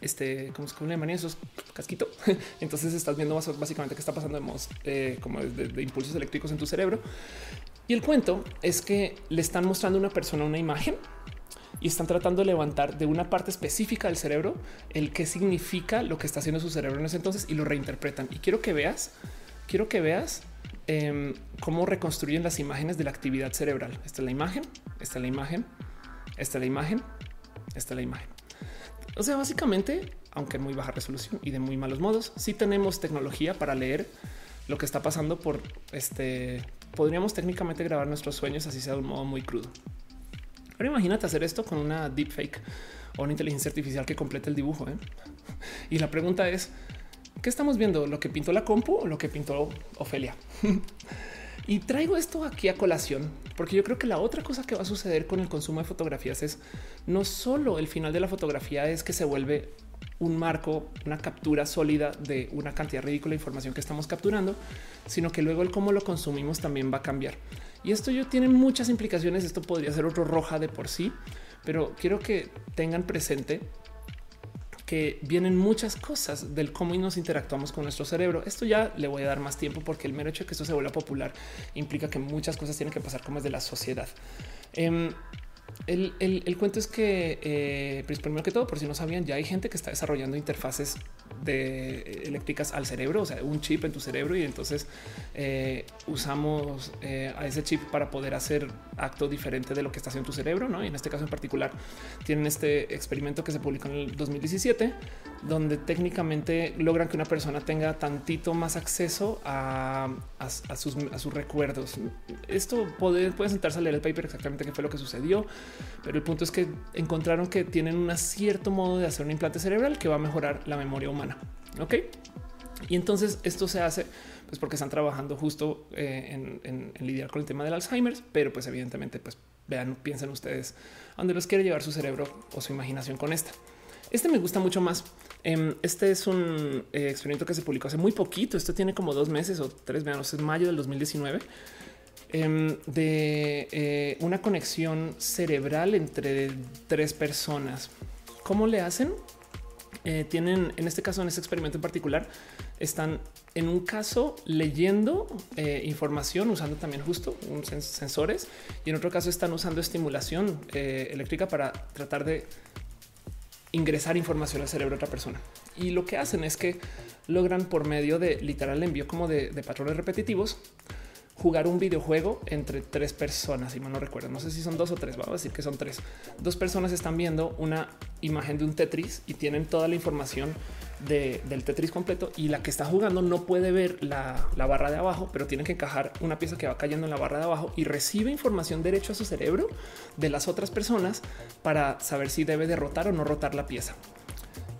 este, como se llama esos casquito. Entonces estás viendo básicamente qué está pasando de, eh, como de, impulsos eléctricos en tu cerebro. Y el cuento es que le están mostrando a una persona una imagen y están tratando de levantar de una parte específica del cerebro el qué significa lo que está haciendo su cerebro en ese entonces y lo reinterpretan. Y quiero que veas, quiero que veas em, cómo reconstruyen las imágenes de la actividad cerebral. Esta es la imagen, esta es la imagen, esta es la imagen, esta es la imagen. O sea, básicamente, aunque muy baja resolución y de muy malos modos, sí tenemos tecnología para leer lo que está pasando por este. Podríamos técnicamente grabar nuestros sueños así sea de un modo muy crudo. Ahora imagínate hacer esto con una deepfake o una inteligencia artificial que complete el dibujo. ¿eh? Y la pregunta es, ¿qué estamos viendo? ¿Lo que pintó la compu o lo que pintó Ofelia? y traigo esto aquí a colación porque yo creo que la otra cosa que va a suceder con el consumo de fotografías es no solo el final de la fotografía es que se vuelve un marco, una captura sólida de una cantidad ridícula de información que estamos capturando, sino que luego el cómo lo consumimos también va a cambiar. Y esto yo tiene muchas implicaciones. Esto podría ser otro roja de por sí, pero quiero que tengan presente que vienen muchas cosas del cómo nos interactuamos con nuestro cerebro. Esto ya le voy a dar más tiempo porque el mero hecho de que esto se vuelva popular implica que muchas cosas tienen que pasar como es de la sociedad. Em, el, cuento es que, eh, pues primero que todo, por si no sabían, ya hay gente que está desarrollando interfaces eh, eléctricas al cerebro, o sea, un chip en tu cerebro y entonces eh, usamos a ese chip para poder hacer acto diferente de lo que está haciendo tu cerebro, ¿no? Y en este caso en particular tienen este experimento que se publicó en el 2017, donde técnicamente logran que una persona tenga tantito más acceso a, sus, a sus, recuerdos. Esto puede, puede sentarse a leer el paper exactamente qué fue lo que sucedió, pero el punto es que encontraron que tienen un cierto modo de hacer un implante cerebral que va a mejorar la memoria humana. Ok. Y entonces esto se hace pues porque están trabajando justo eh, en, lidiar con el tema del Alzheimer, pero pues evidentemente pues vean, piensen ustedes a dónde los quiere llevar su cerebro o su imaginación con esta. Este me gusta mucho más. Em, este es un eh, experimento que se publicó hace muy poquito. Esto tiene como dos meses o tres, veamos, es mayo del 2019 Em, de eh, una conexión cerebral entre tres personas. ¿Cómo le hacen? Eh, tienen, en este caso, en este experimento en particular, están en un caso leyendo eh, información usando también justo un sensores y en otro caso están usando estimulación eléctrica para tratar de ingresar información al cerebro de otra persona. Y lo que hacen es que logran por medio de literal envío como de, de patrones repetitivos jugar un videojuego entre tres personas, si mal no recuerdo, no sé si son dos o tres, vamos a decir que son tres. Dos personas están viendo una imagen de un Tetris y tienen toda la información del Tetris completo y la que está jugando no puede ver la, barra de abajo, pero tiene que encajar una pieza que va cayendo en la barra de abajo y recibe información derecho a su cerebro de las otras personas para saber si debe derrotar o no rotar la pieza.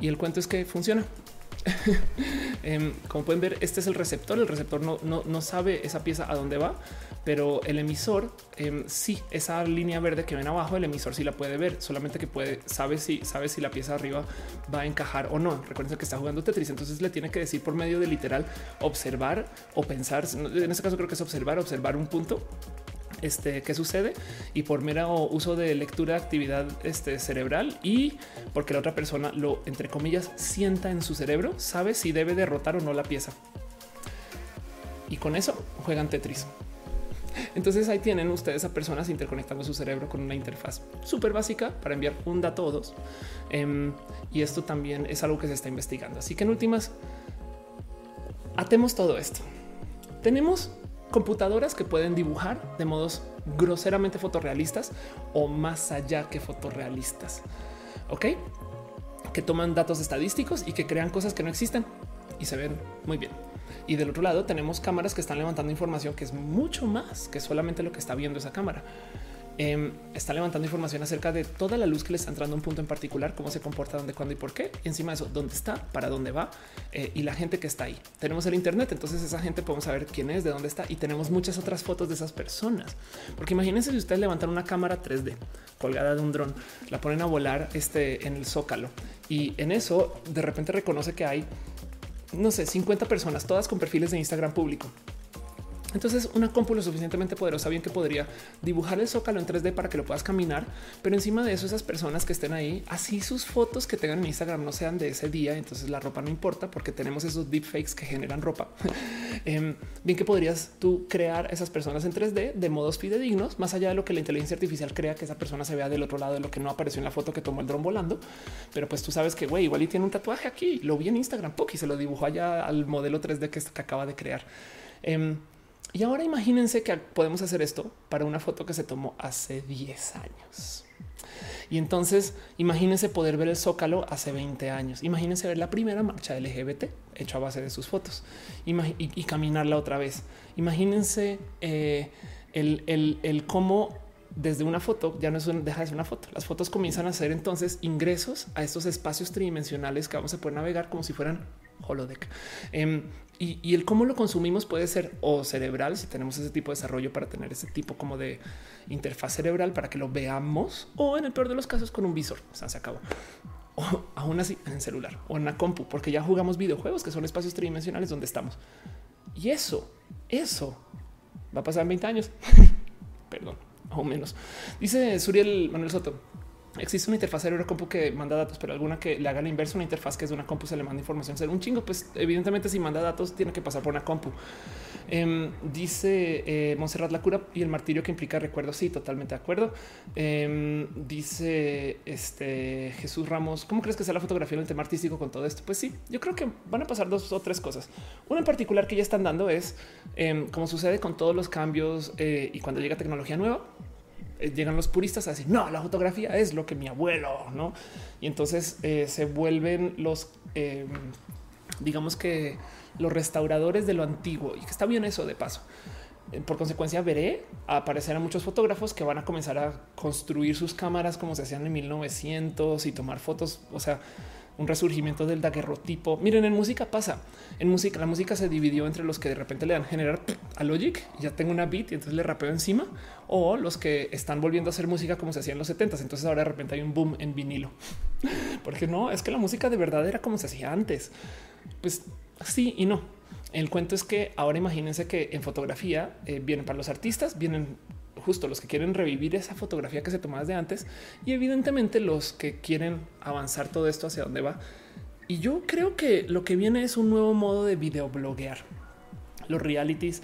Y el cuento es que funciona. Em, como pueden ver, este es el receptor. El receptor no, no, sabe esa pieza a dónde va, pero el emisor em, sí, esa línea verde que ven abajo, el emisor sí la puede ver, solamente que puede sabe si sabe si la pieza arriba va a encajar o no. Recuerden que está jugando Tetris, entonces le tiene que decir por medio de literal observar o pensar. En este caso, creo que es observar, observar un punto este, qué sucede y por mero uso de lectura de actividad este, cerebral y porque la otra persona lo, entre comillas, sienta en su cerebro, sabe si debe derrotar o no la pieza. Y con eso juegan Tetris. Entonces ahí tienen ustedes a personas interconectando su cerebro con una interfaz súper básica para enviar un dato o dos. Em, y esto también es algo que se está investigando. Así que en últimas, atemos todo esto. Tenemos computadoras que pueden dibujar de modos groseramente fotorrealistas o más allá que fotorrealistas. Ok, que toman datos estadísticos y que crean cosas que no existen y se ven muy bien. Y del otro lado tenemos cámaras que están levantando información que es mucho más que solamente lo que está viendo esa cámara. Em, está levantando información acerca de toda la luz que le está entrando a un punto en particular, cómo se comporta, dónde, cuándo y por qué. Encima de eso, dónde está, para dónde va eh, y la gente que está ahí. Tenemos el Internet, entonces esa gente podemos saber quién es, de dónde está y tenemos muchas otras fotos de esas personas. Porque imagínense si ustedes levantan una cámara 3D colgada de un dron, la ponen a volar este, en el zócalo y en eso de repente reconoce que hay, no sé, 50 personas, todas con perfiles de Instagram público Entonces, una compu suficientemente poderosa, bien que podría dibujar el zócalo en 3D para que lo puedas caminar, pero encima de eso, esas personas que estén ahí, así sus fotos que tengan en Instagram no sean de ese día. Entonces, la ropa no importa porque tenemos esos deepfakes que generan ropa. Em, bien que podrías tú crear esas personas en 3D de modos fidedignos, más allá de lo que la inteligencia artificial crea que esa persona se vea del otro lado de lo que no apareció en la foto que tomó el dron volando. Pero pues tú sabes que güey, igual y tiene un tatuaje aquí, lo vi en Instagram, y se lo dibujó allá al modelo 3D que, acaba de crear. Em, y ahora imagínense que podemos hacer esto para una foto que se tomó hace 10 años. Y entonces imagínense poder ver el zócalo hace 20 años. Imagínense ver la primera marcha LGBT hecha a base de sus fotos y, caminarla otra vez. Imagínense eh, el, cómo desde una foto ya no es deja de ser una foto. Las fotos comienzan a hacer entonces ingresos a estos espacios tridimensionales que vamos a poder navegar como si fueran holodeck. Em, y, el cómo lo consumimos puede ser o cerebral, si tenemos ese tipo de desarrollo para tener ese tipo como de interfaz cerebral para que lo veamos, o en el peor de los casos con un visor. O se acabó. O aún así en el celular o en la compu, porque ya jugamos videojuegos que son espacios tridimensionales donde estamos. Y eso, eso va a pasar en 20 años. Perdón, o menos. Dice Suriel Manuel Soto. Existe una interfaz de compu que manda datos, pero alguna que le haga la inversa, una interfaz que es de una compu se le manda información. Ser un chingo, pues evidentemente si manda datos tiene que pasar por una compu. Em, dice eh, Monserrat la cura y el martirio que implica recuerdo. Sí, totalmente de acuerdo. Em, dice este Jesús Ramos. ¿Cómo crees que sea la fotografía en el tema artístico con todo esto? Pues sí, yo creo que van a pasar dos o tres cosas. Una en particular que ya están dando es em, como sucede con todos los cambios eh, y cuando llega tecnología nueva llegan los puristas a decir no, la fotografía es lo que mi abuelo no. Y entonces eh, se vuelven los, em, digamos que los restauradores de lo antiguo y que está bien eso de paso. Eh, por consecuencia, veré aparecer a muchos fotógrafos que van a comenzar a construir sus cámaras como se hacían en 1900 y tomar fotos. O sea, un resurgimiento del daguerrotipo. Miren, en música pasa. En música, la música se dividió entre los que de repente le dan generar a Logic ya tengo una beat y entonces le rapeo encima, o los que están volviendo a hacer música como se hacía en los 70 Entonces ahora de repente hay un boom en vinilo, porque no es que la música de verdad era como se hacía antes. Pues sí y no. El cuento es que ahora imagínense que en fotografía eh, vienen para los artistas, vienen justo los que quieren revivir esa fotografía que se tomaba de antes y evidentemente los que quieren avanzar todo esto hacia dónde va. Y yo creo que lo que viene es un nuevo modo de videobloguear. Los realities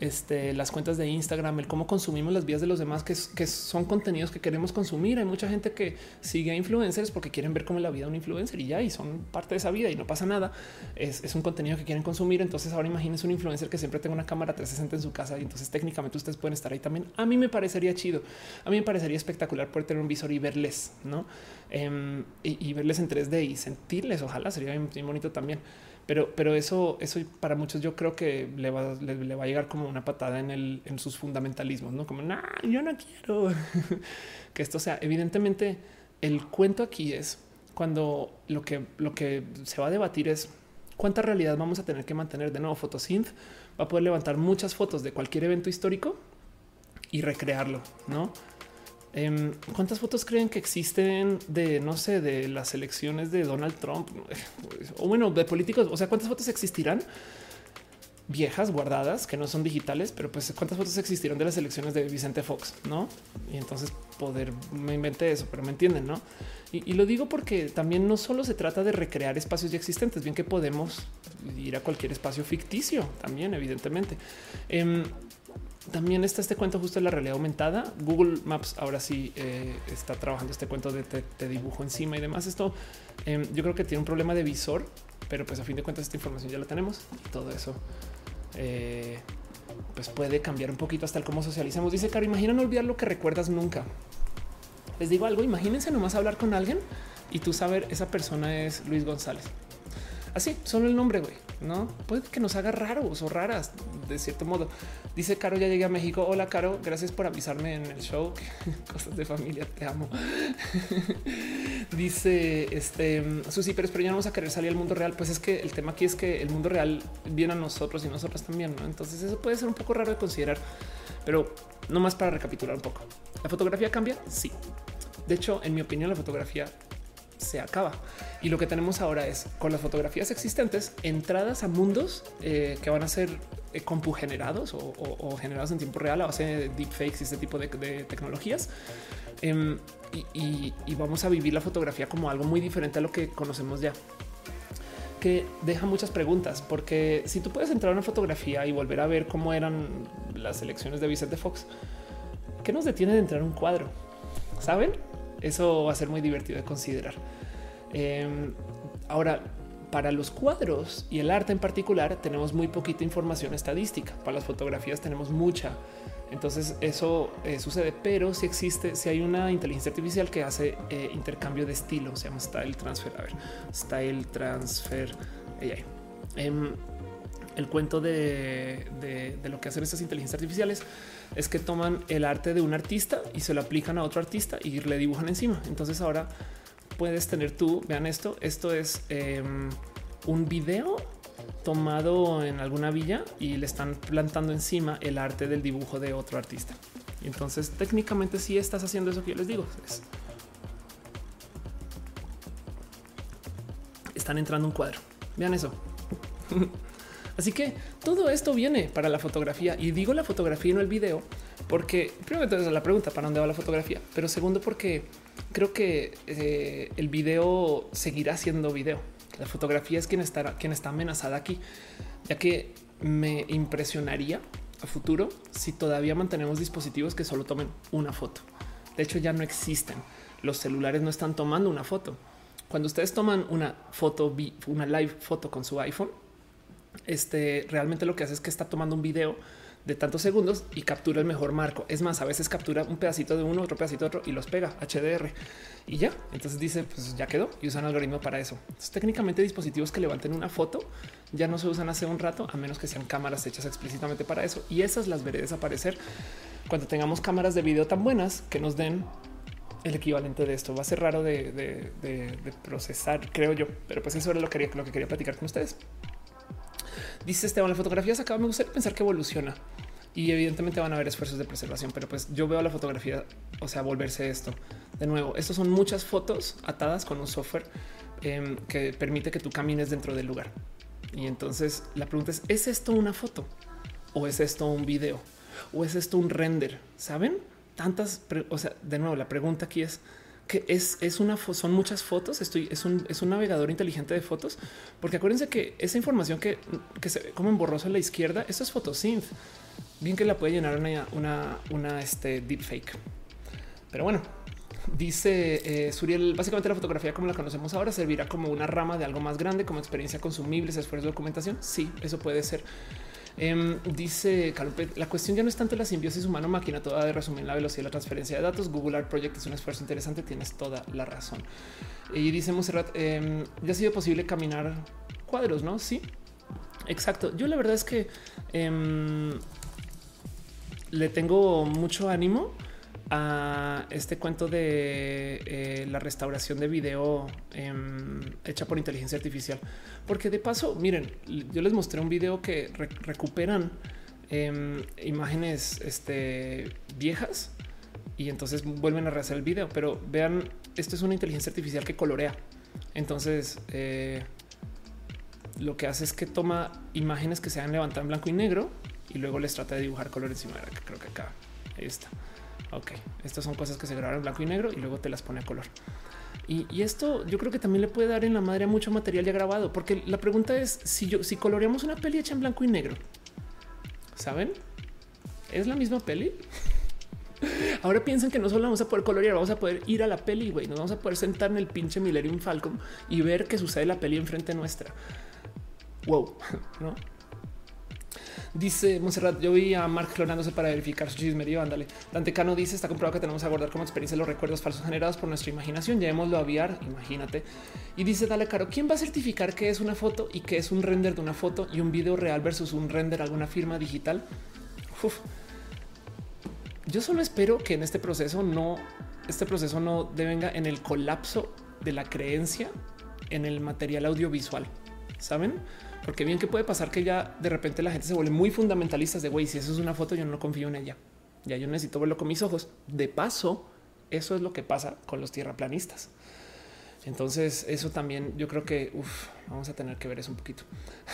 este, las cuentas de Instagram, el cómo consumimos las vías de los demás, que, son contenidos que queremos consumir. Hay mucha gente que sigue a influencers porque quieren ver cómo es la vida de un influencer y ya, y son parte de esa vida y no pasa nada. Es, un contenido que quieren consumir. Entonces ahora imagínense un influencer que siempre tenga una cámara 360 en su casa y entonces técnicamente ustedes pueden estar ahí también. A mí me parecería chido. A mí me parecería espectacular poder tener un visor y verles, ¿no? Em, y, verles en 3D y sentirles. Ojalá sería bien bonito también. Pero, pero eso, eso para muchos yo creo que le va, le, va a llegar como una patada en, el, en sus fundamentalismos, no como no, yo no quiero que esto sea. Evidentemente, el cuento aquí es cuando lo que, lo que se va a debatir es cuánta realidad vamos a tener que mantener. De nuevo, Photosynth va a poder levantar muchas fotos de cualquier evento histórico y recrearlo, no? Em, ¿Cuántas fotos creen que existen de, no sé, de las elecciones de Donald Trump? O bueno, de políticos. O sea, ¿cuántas fotos existirán? viejas guardadas que no son digitales, pero pues cuántas fotos existieron de las elecciones de Vicente Fox, no? Y entonces poder me inventé eso, pero me entienden, no? Y, lo digo porque también no solo se trata de recrear espacios ya existentes, bien que podemos ir a cualquier espacio ficticio también, evidentemente. Em, también está este cuento justo de la realidad aumentada. Google Maps ahora sí eh, está trabajando este cuento de te, dibujo encima y demás. Esto em, yo creo que tiene un problema de visor, pero pues a fin de cuentas esta información ya la tenemos y todo eso eh, pues puede cambiar un poquito hasta el cómo socializamos. Dice Caro, imagina no olvidar lo que recuerdas nunca. Les digo algo, imagínense nomás hablar con alguien y tú saber esa persona es Luis González. Así, solo el nombre, güey, ¿no? Puede que nos haga raros o raras, de cierto modo. Dice Caro, ya llegué a México. Hola, Caro, gracias por avisarme en el show. Cosas de familia, te amo. Dice, este, Susi, pero, pero ya no vamos a querer salir al mundo real. Pues es que el tema aquí es que el mundo real viene a nosotros y nosotras también. Entonces eso puede ser un poco raro de considerar. Pero no más para recapitular un poco. ¿La fotografía cambia? Sí. De hecho, en mi opinión, la fotografía se acaba. Y lo que tenemos ahora es con las fotografías existentes, entradas a mundos eh, que van a ser eh, compu generados o, generados en tiempo real a base de deepfakes y este tipo de, tecnologías. Em, y, vamos a vivir la fotografía como algo muy diferente a lo que conocemos ya que deja muchas preguntas, porque si tú puedes entrar a una fotografía y volver a ver cómo eran las elecciones de Vicente Fox, ¿qué nos detiene de entrar a un cuadro? ¿Saben? Eso va a ser muy divertido de considerar. Em, ahora, para los cuadros y el arte en particular tenemos muy poquita información estadística. Para las fotografías tenemos mucha. Entonces eso eh, sucede, pero si existe, si hay una inteligencia artificial que hace eh, intercambio de estilo, se llama style transfer. A ver, style transfer. Em, el cuento de, de, lo que hacen estas inteligencias artificiales es que toman el arte de un artista y se lo aplican a otro artista y le dibujan encima. Entonces ahora puedes tener tú, vean esto, esto es em, un video tomado en alguna villa y le están plantando encima el arte del dibujo de otro artista. Y entonces técnicamente sí estás haciendo eso que yo les digo. están entrando un cuadro. Vean eso. Así que todo esto viene para la fotografía y digo la fotografía y no el video porque primero entonces la pregunta para dónde va la fotografía, pero segundo porque creo que eh, el video seguirá siendo video. La fotografía es quien está, quien está amenazada aquí, ya que me impresionaría a futuro si todavía mantenemos dispositivos que solo tomen una foto. De hecho, ya no existen. Los celulares no están tomando una foto. Cuando ustedes toman una foto, una live foto con su iPhone, este realmente lo que hace es que está tomando un video de tantos segundos y captura el mejor marco. Es más, a veces captura un pedacito de uno, otro pedacito de otro y los pega HDR y ya. Entonces dice, pues ya quedó y usan algoritmo para eso. técnicamente dispositivos que levanten una foto ya no se usan hace un rato, a menos que sean cámaras hechas explícitamente para eso. Y esas las veré desaparecer cuando tengamos cámaras de video tan buenas que nos den el equivalente de esto. Va a ser raro de, procesar, creo yo, pero pues eso era lo que, quería, lo que quería platicar con ustedes. Dice Esteban, la fotografía se acaba. Me gustaría pensar que evoluciona y evidentemente van a haber esfuerzos de preservación, pero pues yo veo la fotografía, o sea, volverse esto. De nuevo, estos son muchas fotos atadas con un software em, que permite que tú camines dentro del lugar. Y entonces la pregunta es, ¿es esto una foto? ¿O es esto un video? ¿O es esto un render? ¿Saben? Tantas, o sea, de nuevo, la pregunta aquí es, que es, es una son muchas fotos. Estoy es un, es un navegador inteligente de fotos, porque acuérdense que esa información que, que se ve como en a la izquierda, eso es photosynth. Bien que la puede llenar una, una, una este, deepfake. Pero bueno, dice eh, Suriel, básicamente la fotografía como la conocemos ahora servirá como una rama de algo más grande, como experiencia consumible, esfuerzo de documentación. Sí, eso puede ser. Em, dice la cuestión ya no es tanto la simbiosis humano-máquina, toda de resumir la velocidad de la transferencia de datos. Google Art Project es un esfuerzo interesante, tienes toda la razón. Y dice Monserrat, em, ya ha sido posible caminar cuadros, ¿no? Sí, exacto. Yo la verdad es que em, le tengo mucho ánimo a este cuento de eh, la restauración de video em, hecha por inteligencia artificial. Porque de paso, miren, yo les mostré un video que recuperan em, imágenes este, viejas y entonces vuelven a rehacer el video. Pero vean, esto es una inteligencia artificial que colorea. Entonces, eh, lo que hace es que toma imágenes que se han levantado en blanco y negro y luego les trata de dibujar color encima. Creo que acá ahí está. Ok, estas son cosas que se grabaron en blanco y negro y luego te las pone a color. Y, esto yo creo que también le puede dar en la madre mucho material ya grabado, porque la pregunta es si yo si coloreamos una peli hecha en blanco y negro, saben, es la misma peli. Ahora piensan que no solo vamos a poder colorear, vamos a poder ir a la peli, güey. Nos vamos a poder sentar en el pinche Millennium Falcon y ver que sucede la peli enfrente nuestra. Wow, no? Dice Monserrat, yo vi a Mark clonándose para verificar su chismerío. Ándale. Dante Cano dice: Está comprobado que tenemos que abordar como experiencia los recuerdos falsos generados por nuestra imaginación. Llevémoslo a VR, imagínate. Y dice: Dale, Caro, ¿quién va a certificar que es una foto y que es un render de una foto y un video real versus un render alguna firma digital? Yo solo espero que en este proceso no, este proceso no devenga en el colapso de la creencia en el material audiovisual. Saben? Porque bien que puede pasar que ya de repente la gente se vuelve muy fundamentalista de güey, si eso es una foto, yo no confío en ella. Ya yo necesito verlo con mis ojos. De paso, eso es lo que pasa con los tierraplanistas. Entonces, eso también yo creo que vamos a tener que ver eso un poquito.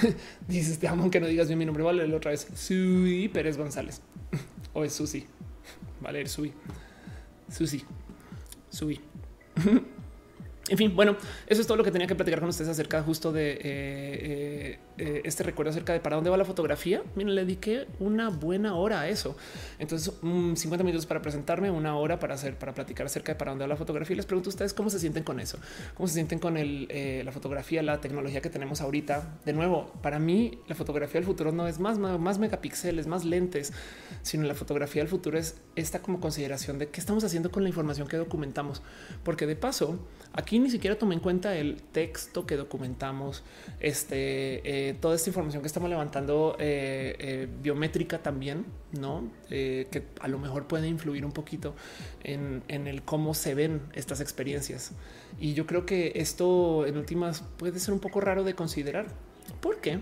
Dices, te amo que no digas bien mi nombre. Vale, otra vez. Sui Pérez González o es Susi. Vale, Sui. Susi. Sui. En fin, bueno, eso es todo lo que tenía que platicar con ustedes acerca justo de eh, eh, eh, este recuerdo acerca de para dónde va la fotografía. Miren, le dediqué una buena hora a eso. Entonces, 50 minutos para presentarme, una hora para hacer, para platicar acerca de para dónde va la fotografía. Les pregunto a ustedes cómo se sienten con eso, cómo se sienten con el, la fotografía, la tecnología que tenemos ahorita. De nuevo, para mí, la fotografía del futuro no es más, más megapíxeles, más lentes, sino la fotografía del futuro es esta como consideración de qué estamos haciendo con la información que documentamos, porque de paso, aquí ni siquiera tomé en cuenta el texto que documentamos, este, eh, toda esta información que estamos levantando eh, eh, biométrica también, no que a lo mejor puede influir un poquito en, en, el cómo se ven estas experiencias. Y yo creo que esto en últimas puede ser un poco raro de considerar. ¿Por qué?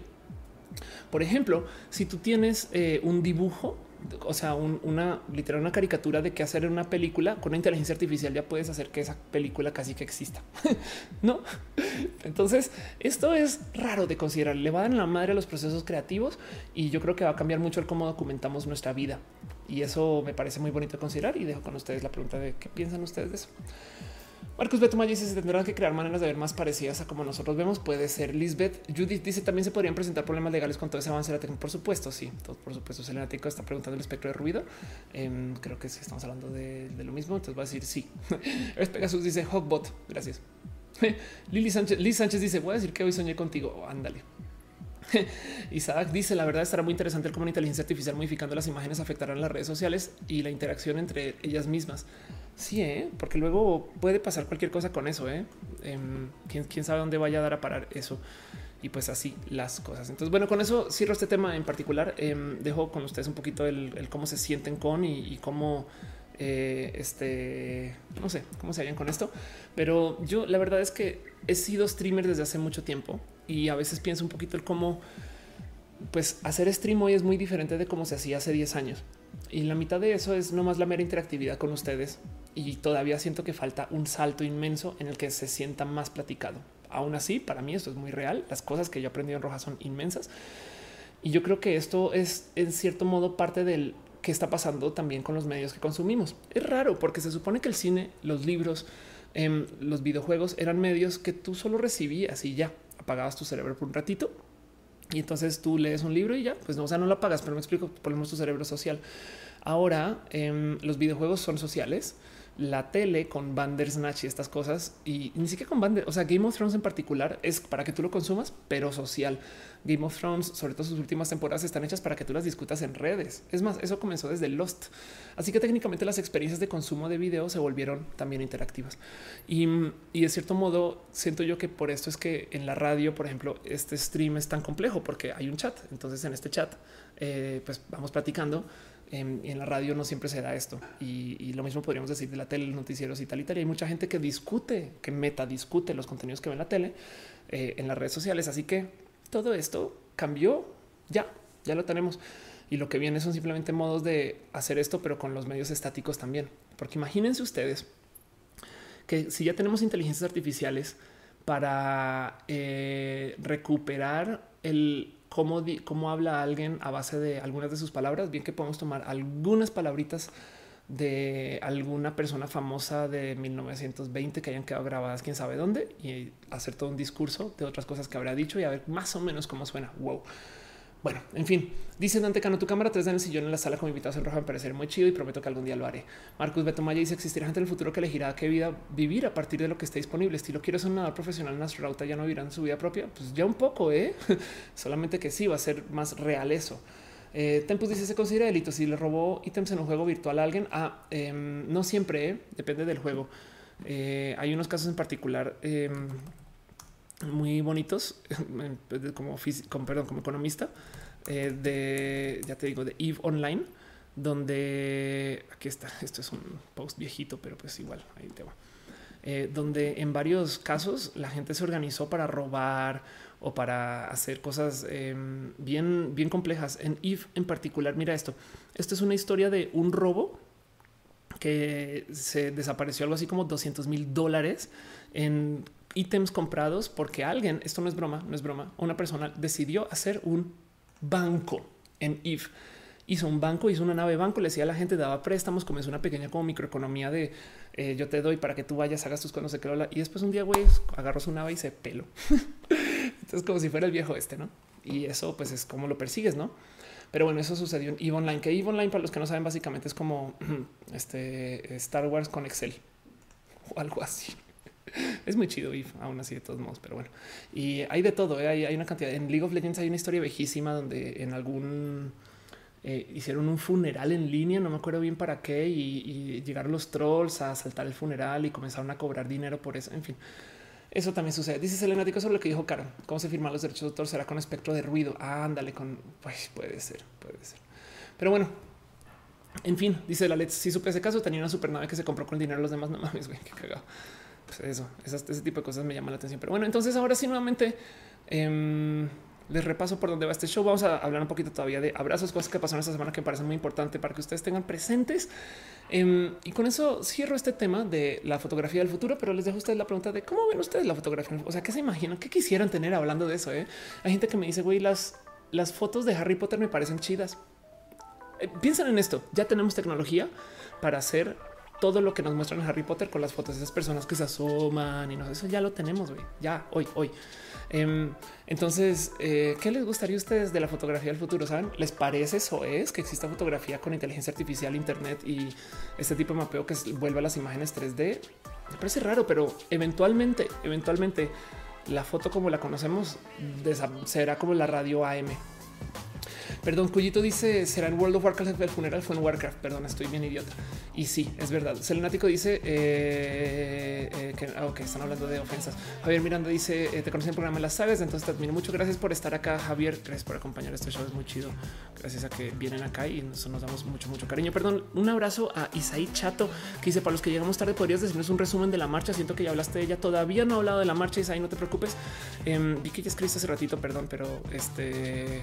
Por ejemplo, si tú tienes un dibujo o sea, una literal, una caricatura de qué hacer en una película con una inteligencia artificial, ya puedes hacer que esa película casi que exista. no. Entonces, esto es raro de considerar. Le va a dar la madre a los procesos creativos y yo creo que va a cambiar mucho el cómo documentamos nuestra vida. Y eso me parece muy bonito de considerar. Y dejo con ustedes la pregunta de qué piensan ustedes de eso. Marcus Beto dice se tendrán que crear maneras de ver más parecidas a como nosotros vemos. Puede ser Lisbeth. Judith dice también se podrían presentar problemas legales con todo ese avance de la tecnología. Por supuesto, sí, por supuesto. Selena Tico está preguntando el espectro de ruido. Em, creo que sí estamos hablando de, lo mismo. Entonces va a decir sí. Pegasus dice Hawkbot. Gracias. Lili Sánchez, Liz Sánchez dice voy a decir que hoy soñé contigo. Ándale. Isaac dice la verdad estará muy interesante el cómo la inteligencia artificial modificando las imágenes afectará las redes sociales y la interacción entre ellas mismas. Sí, ¿eh? porque luego puede pasar cualquier cosa con eso. ¿eh? Em, ¿Quién, sabe dónde vaya a dar a parar eso. Y pues así las cosas. Entonces, bueno, con eso cierro este tema en particular. Em, dejo con ustedes un poquito el, cómo se sienten con y, cómo eh, este no sé cómo se hallan con esto, pero yo la verdad es que he sido streamer desde hace mucho tiempo y a veces pienso un poquito el cómo pues hacer stream hoy es muy diferente de cómo se hacía hace 10 años. Y la mitad de eso es nomás la mera interactividad con ustedes. Y todavía siento que falta un salto inmenso en el que se sienta más platicado. Aún así, para mí esto es muy real. Las cosas que yo he aprendido en Roja son inmensas. Y yo creo que esto es en cierto modo parte del que está pasando también con los medios que consumimos. Es raro porque se supone que el cine, los libros, em, los videojuegos eran medios que tú solo recibías y ya apagabas tu cerebro por un ratito y entonces tú lees un libro y ya, pues no, o sea, no lo pagas, pero me explico, ponemos tu cerebro social. Ahora em, los videojuegos son sociales, la tele con Bandersnatch y estas cosas, y ni siquiera con Bander, o sea, Game of Thrones en particular es para que tú lo consumas, pero social. Game of Thrones, sobre todo sus últimas temporadas, están hechas para que tú las discutas en redes. Es más, eso comenzó desde Lost. Así que técnicamente las experiencias de consumo de video se volvieron también interactivas. Y, de cierto modo, siento yo que por esto es que en la radio, por ejemplo, este stream es tan complejo porque hay un chat. Entonces, en este chat, eh, pues vamos platicando. En, en, la radio no siempre se da esto. Y, lo mismo podríamos decir de la tele, los noticieros y tal y tal. Y hay mucha gente que discute, que meta discute los contenidos que ve en la tele, eh, en las redes sociales. Así que todo esto cambió ya, ya lo tenemos. Y lo que viene son simplemente modos de hacer esto, pero con los medios estáticos también. Porque imagínense ustedes que si ya tenemos inteligencias artificiales para eh, recuperar el cómo, cómo habla alguien a base de algunas de sus palabras, bien que podemos tomar algunas palabritas de alguna persona famosa de 1920 que hayan quedado grabadas quién sabe dónde y hacer todo un discurso de otras cosas que habrá dicho y a ver más o menos cómo suena. Wow. Bueno, en fin, dice Dante Cano, tu cámara 3D en el en la sala con invitados en rojo me parece muy chido y prometo que algún día lo haré. Marcus Betomaya dice existirá gente en el futuro que elegirá qué vida vivir a partir de lo que esté disponible. Estilo quiero ser un nadador profesional en astronauta, ya no vivirán su vida propia. Pues ya un poco, eh? solamente que sí va a ser más real eso. Eh, Tempus dice se considera delito si le robó ítems en un juego virtual a alguien. Ah, em, no siempre, eh, depende del juego. Eh, hay unos casos en particular em, muy bonitos, como, como, perdón, como economista, de ya te digo, de Eve Online, donde aquí está. Esto es un post viejito, pero pues igual ahí te va. donde en varios casos la gente se organizó para robar o para hacer cosas em, bien, bien complejas. En Eve en particular, mira esto. Esto es una historia de un robo que se desapareció algo así como 200 mil dólares en ítems comprados porque alguien, esto no es broma, no es broma, una persona decidió hacer un banco en Eve. Hizo un banco, hizo una nave banco, le decía a la gente, daba préstamos, comenzó una pequeña como microeconomía de eh, yo te doy para que tú vayas, hagas tus cosas, no sé qué. Y después un día, güey, agarró su nave y se peló. Entonces, como si fuera el viejo este, ¿no? Y eso, pues, es como lo persigues, ¿no? Pero bueno, eso sucedió en EVE Online, que EVE Online, para los que no saben, básicamente es como este Star Wars con Excel o algo así. Es muy chido y aún así de todos modos, pero bueno. Y hay de todo. ¿eh? Hay, una cantidad. En League of Legends hay una historia viejísima donde en algún eh, hicieron un funeral en línea, no me acuerdo bien para qué, y, llegaron los trolls a saltar el funeral y comenzaron a cobrar dinero por eso. En fin, eso también sucede. Dice Selena sobre lo que dijo Karen. ¿Cómo se firman los derechos de autor? Será con espectro de ruido. ándale, con pues puede ser, puede ser. Pero bueno, en fin, dice la Let's. Si supe ese caso, tenía una supernave que se compró con el dinero de los demás. No mames, güey, qué cagado. Pues eso, ese tipo de cosas me llaman la atención. Pero bueno, entonces ahora sí, nuevamente em, les repaso por dónde va este show. Vamos a hablar un poquito todavía de abrazos, cosas que pasaron esta semana que me parecen muy importante para que ustedes tengan presentes. Em, y con eso cierro este tema de la fotografía del futuro, pero les dejo a ustedes la pregunta de cómo ven ustedes la fotografía. O sea, qué se imaginan, qué quisieran tener hablando de eso. Eh? Hay gente que me dice, güey, las, las fotos de Harry Potter me parecen chidas. Eh, piensen en esto. Ya tenemos tecnología para hacer todo lo que nos muestran en Harry Potter con las fotos de esas personas que se asoman y no eso ya lo tenemos, güey. Ya hoy, hoy. Em, entonces, eh, ¿qué les gustaría a ustedes de la fotografía del futuro? ¿Saben? ¿Les parece eso es que exista fotografía con inteligencia artificial, internet y este tipo de mapeo que vuelva las imágenes 3D? Me parece raro, pero eventualmente, eventualmente la foto como la conocemos será como la radio AM. Perdón, Cuyito dice será en World of Warcraft. El funeral fue en Warcraft. Perdón, estoy bien idiota. Y sí, es verdad. Selenático dice eh, eh, que ah, están hablando de ofensas. Javier Miranda dice eh, te conocí en el programa Las Sagas. Entonces te admiro mucho. Gracias por estar acá, Javier. Gracias por acompañar este show. Es muy chido. Gracias a que vienen acá y nos, nos damos mucho, mucho cariño. Perdón, un abrazo a Isaí Chato que dice para los que llegamos tarde, podrías decirnos un resumen de la marcha. Siento que ya hablaste de ella. Todavía no he hablado de la marcha. Isaí, no te preocupes. Em, vi que ya escribiste hace ratito, perdón, pero este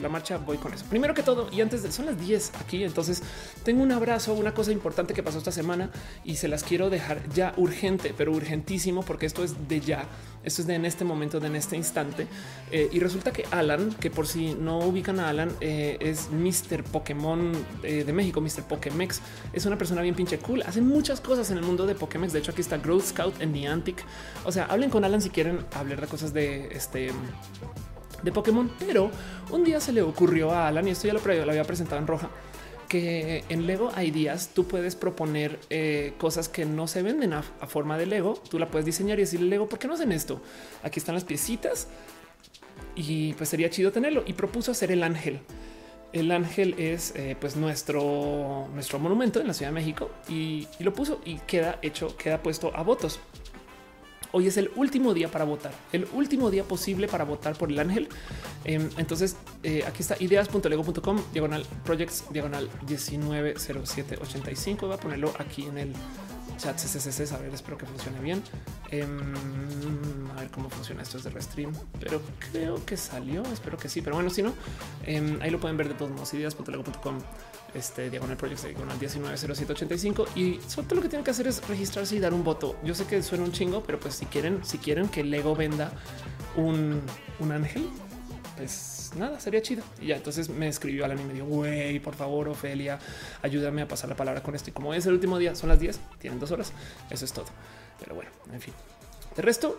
la marcha voy con eso. Primero que todo, y antes de son las 10 aquí, entonces tengo un abrazo, una cosa importante que pasó esta semana y se las quiero dejar ya urgente, pero urgentísimo, porque esto es de ya. Esto es de en este momento, de en este instante. Eh, y resulta que Alan, que por si no ubican a Alan, eh, es Mr. Pokémon eh, de México, Mr. Pokémex. Es una persona bien pinche cool. Hace muchas cosas en el mundo de Pokémex. De hecho, aquí está Growth Scout en Niantic. O sea, hablen con Alan si quieren hablar de cosas de este de Pokémon, pero un día se le ocurrió a Alan y esto ya lo, había presentado en roja que en Lego hay días tú puedes proponer eh, cosas que no se venden a, forma de Lego. Tú la puedes diseñar y decirle Lego, ¿por qué no hacen esto? Aquí están las piecitas y pues sería chido tenerlo. Y propuso hacer el ángel. El ángel es eh, pues nuestro, nuestro monumento en la Ciudad de México y lo puso y queda hecho, queda puesto a votos. Hoy es el último día para votar, el último día posible para votar por el ángel. Em, entonces, eh, aquí está ideas.lego.com, diagonal projects, diagonal 190785. Voy a ponerlo aquí en el chat CCC. A ver, espero que funcione bien. Em, a ver cómo funciona esto desde Restream, pero creo que salió. Espero que sí, pero bueno, si no, em, ahí lo pueden ver de todos modos. Ideas.lego.com este diagonal project diagonal 190785 y solo lo que tienen que hacer es registrarse y dar un voto. Yo sé que suena un chingo, pero pues si quieren, si quieren que Lego venda un, un ángel, pues nada, sería chido. Y ya entonces me escribió Alan y me dijo, güey, por favor, Ofelia, ayúdame a pasar la palabra con esto. Y como es el último día, son las 10, tienen dos horas. Eso es todo. Pero bueno, en fin. De resto,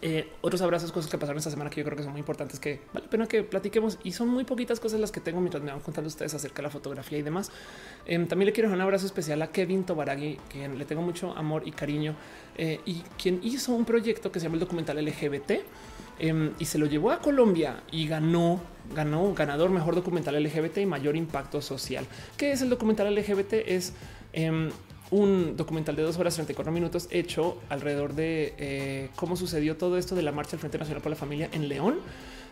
eh, otros abrazos, cosas que pasaron esta semana que yo creo que son muy importantes, que vale la pena que platiquemos y son muy poquitas cosas las que tengo mientras me van contando ustedes acerca de la fotografía y demás. Em, también le quiero dar un abrazo especial a Kevin Tobaragui, quien le tengo mucho amor y cariño eh, y quien hizo un proyecto que se llama el documental LGBT em, y se lo llevó a Colombia y ganó, ganó ganador mejor documental LGBT y mayor impacto social. ¿Qué es el documental LGBT? Es em, un documental de dos horas 34 minutos hecho alrededor de eh, cómo sucedió todo esto de la marcha del Frente Nacional por la Familia en León,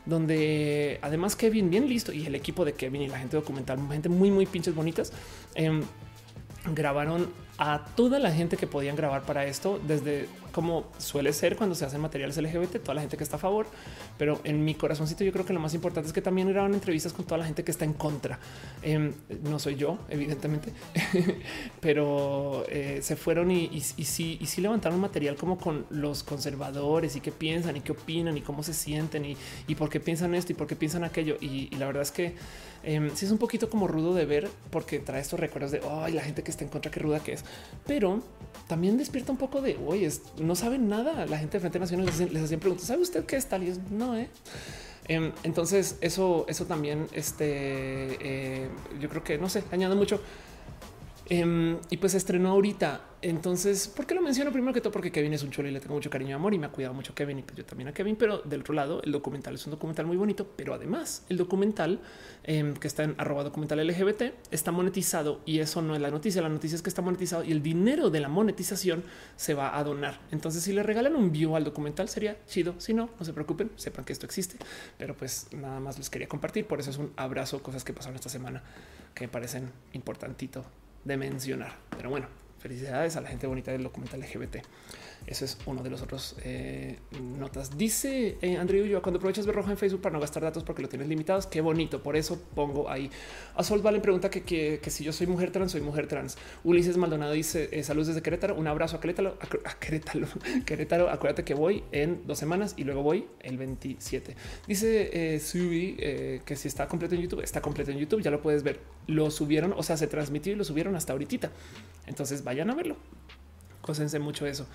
donde además Kevin bien listo y el equipo de Kevin y la gente documental, gente muy, muy pinches bonitas, em, grabaron a toda la gente que podían grabar para esto, desde como suele ser cuando se hacen materiales LGBT, toda la gente que está a favor, pero en mi corazoncito yo creo que lo más importante es que también graban entrevistas con toda la gente que está en contra. Em, no soy yo, evidentemente, pero eh, se fueron y, sí, levantaron material como con los conservadores y qué piensan y qué opinan y cómo se sienten y, por qué piensan esto y por qué piensan aquello. Y, la verdad es que eh, sí es un poquito como rudo de ver porque trae estos recuerdos de ay, la gente que está en contra, qué ruda que es, pero también despierta un poco de hoy no saben nada. La gente de Frente Nacional les, hacían preguntas. ¿Sabe usted qué es tal? Y no, eh. Em, entonces, eso, eso también, este, eh, yo creo que no sé, añade mucho. Em, y pues estrenó ahorita entonces, ¿por qué lo menciono primero que todo? Porque Kevin es un chulo y le tengo mucho cariño y amor y me ha cuidado mucho Kevin y pues yo también a Kevin. Pero del otro lado, el documental es un documental muy bonito, pero además el documental em, que está en arroba documental LGBT está monetizado y eso no es la noticia. La noticia es que está monetizado y el dinero de la monetización se va a donar. Entonces, si le regalan un view al documental, sería chido. Si no, no se preocupen, sepan que esto existe, pero pues nada más les quería compartir. Por eso es un abrazo, cosas que pasaron esta semana que me parecen importantito de mencionar. Pero bueno, Felicidades a la gente bonita del documental LGBT. Eso es uno de los otros eh, notas. Dice eh, Andrew yo cuando aprovechas ver roja en Facebook para no gastar datos porque lo tienes limitados. Qué bonito. Por eso pongo ahí. A Sol Valen pregunta que, que, si yo soy mujer trans, soy mujer trans. Ulises Maldonado dice eh, saludos desde Querétaro. Un abrazo a Querétaro. A, Querétaro. Querétaro. Acuérdate que voy en dos semanas y luego voy el 27. Dice eh, eh, que si está completo en YouTube, está completo en YouTube. Ya lo puedes ver. Lo subieron, o sea, se transmitió y lo subieron hasta ahorita. Entonces vayan a verlo. Cósense mucho eso.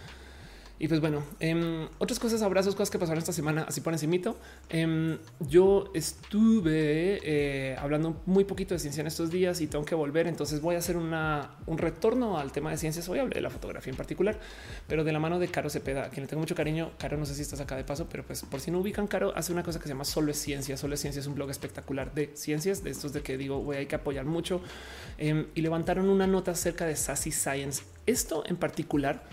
Y pues bueno, eh, otras cosas, abrazos, cosas que pasaron esta semana, así por encimito. Eh, yo estuve eh, hablando muy poquito de ciencia en estos días y tengo que volver, entonces voy a hacer una, un retorno al tema de ciencias. Hoy hablé de la fotografía en particular, pero de la mano de Caro Cepeda, a quien le tengo mucho cariño. Caro, no sé si estás acá de paso, pero pues por si no ubican, Caro hace una cosa que se llama Solo es Ciencia. Solo es Ciencia es un blog espectacular de ciencias, de estos de que digo, güey, hay que apoyar mucho. Em, y levantaron una nota acerca de Sassy Science. Esto en particular...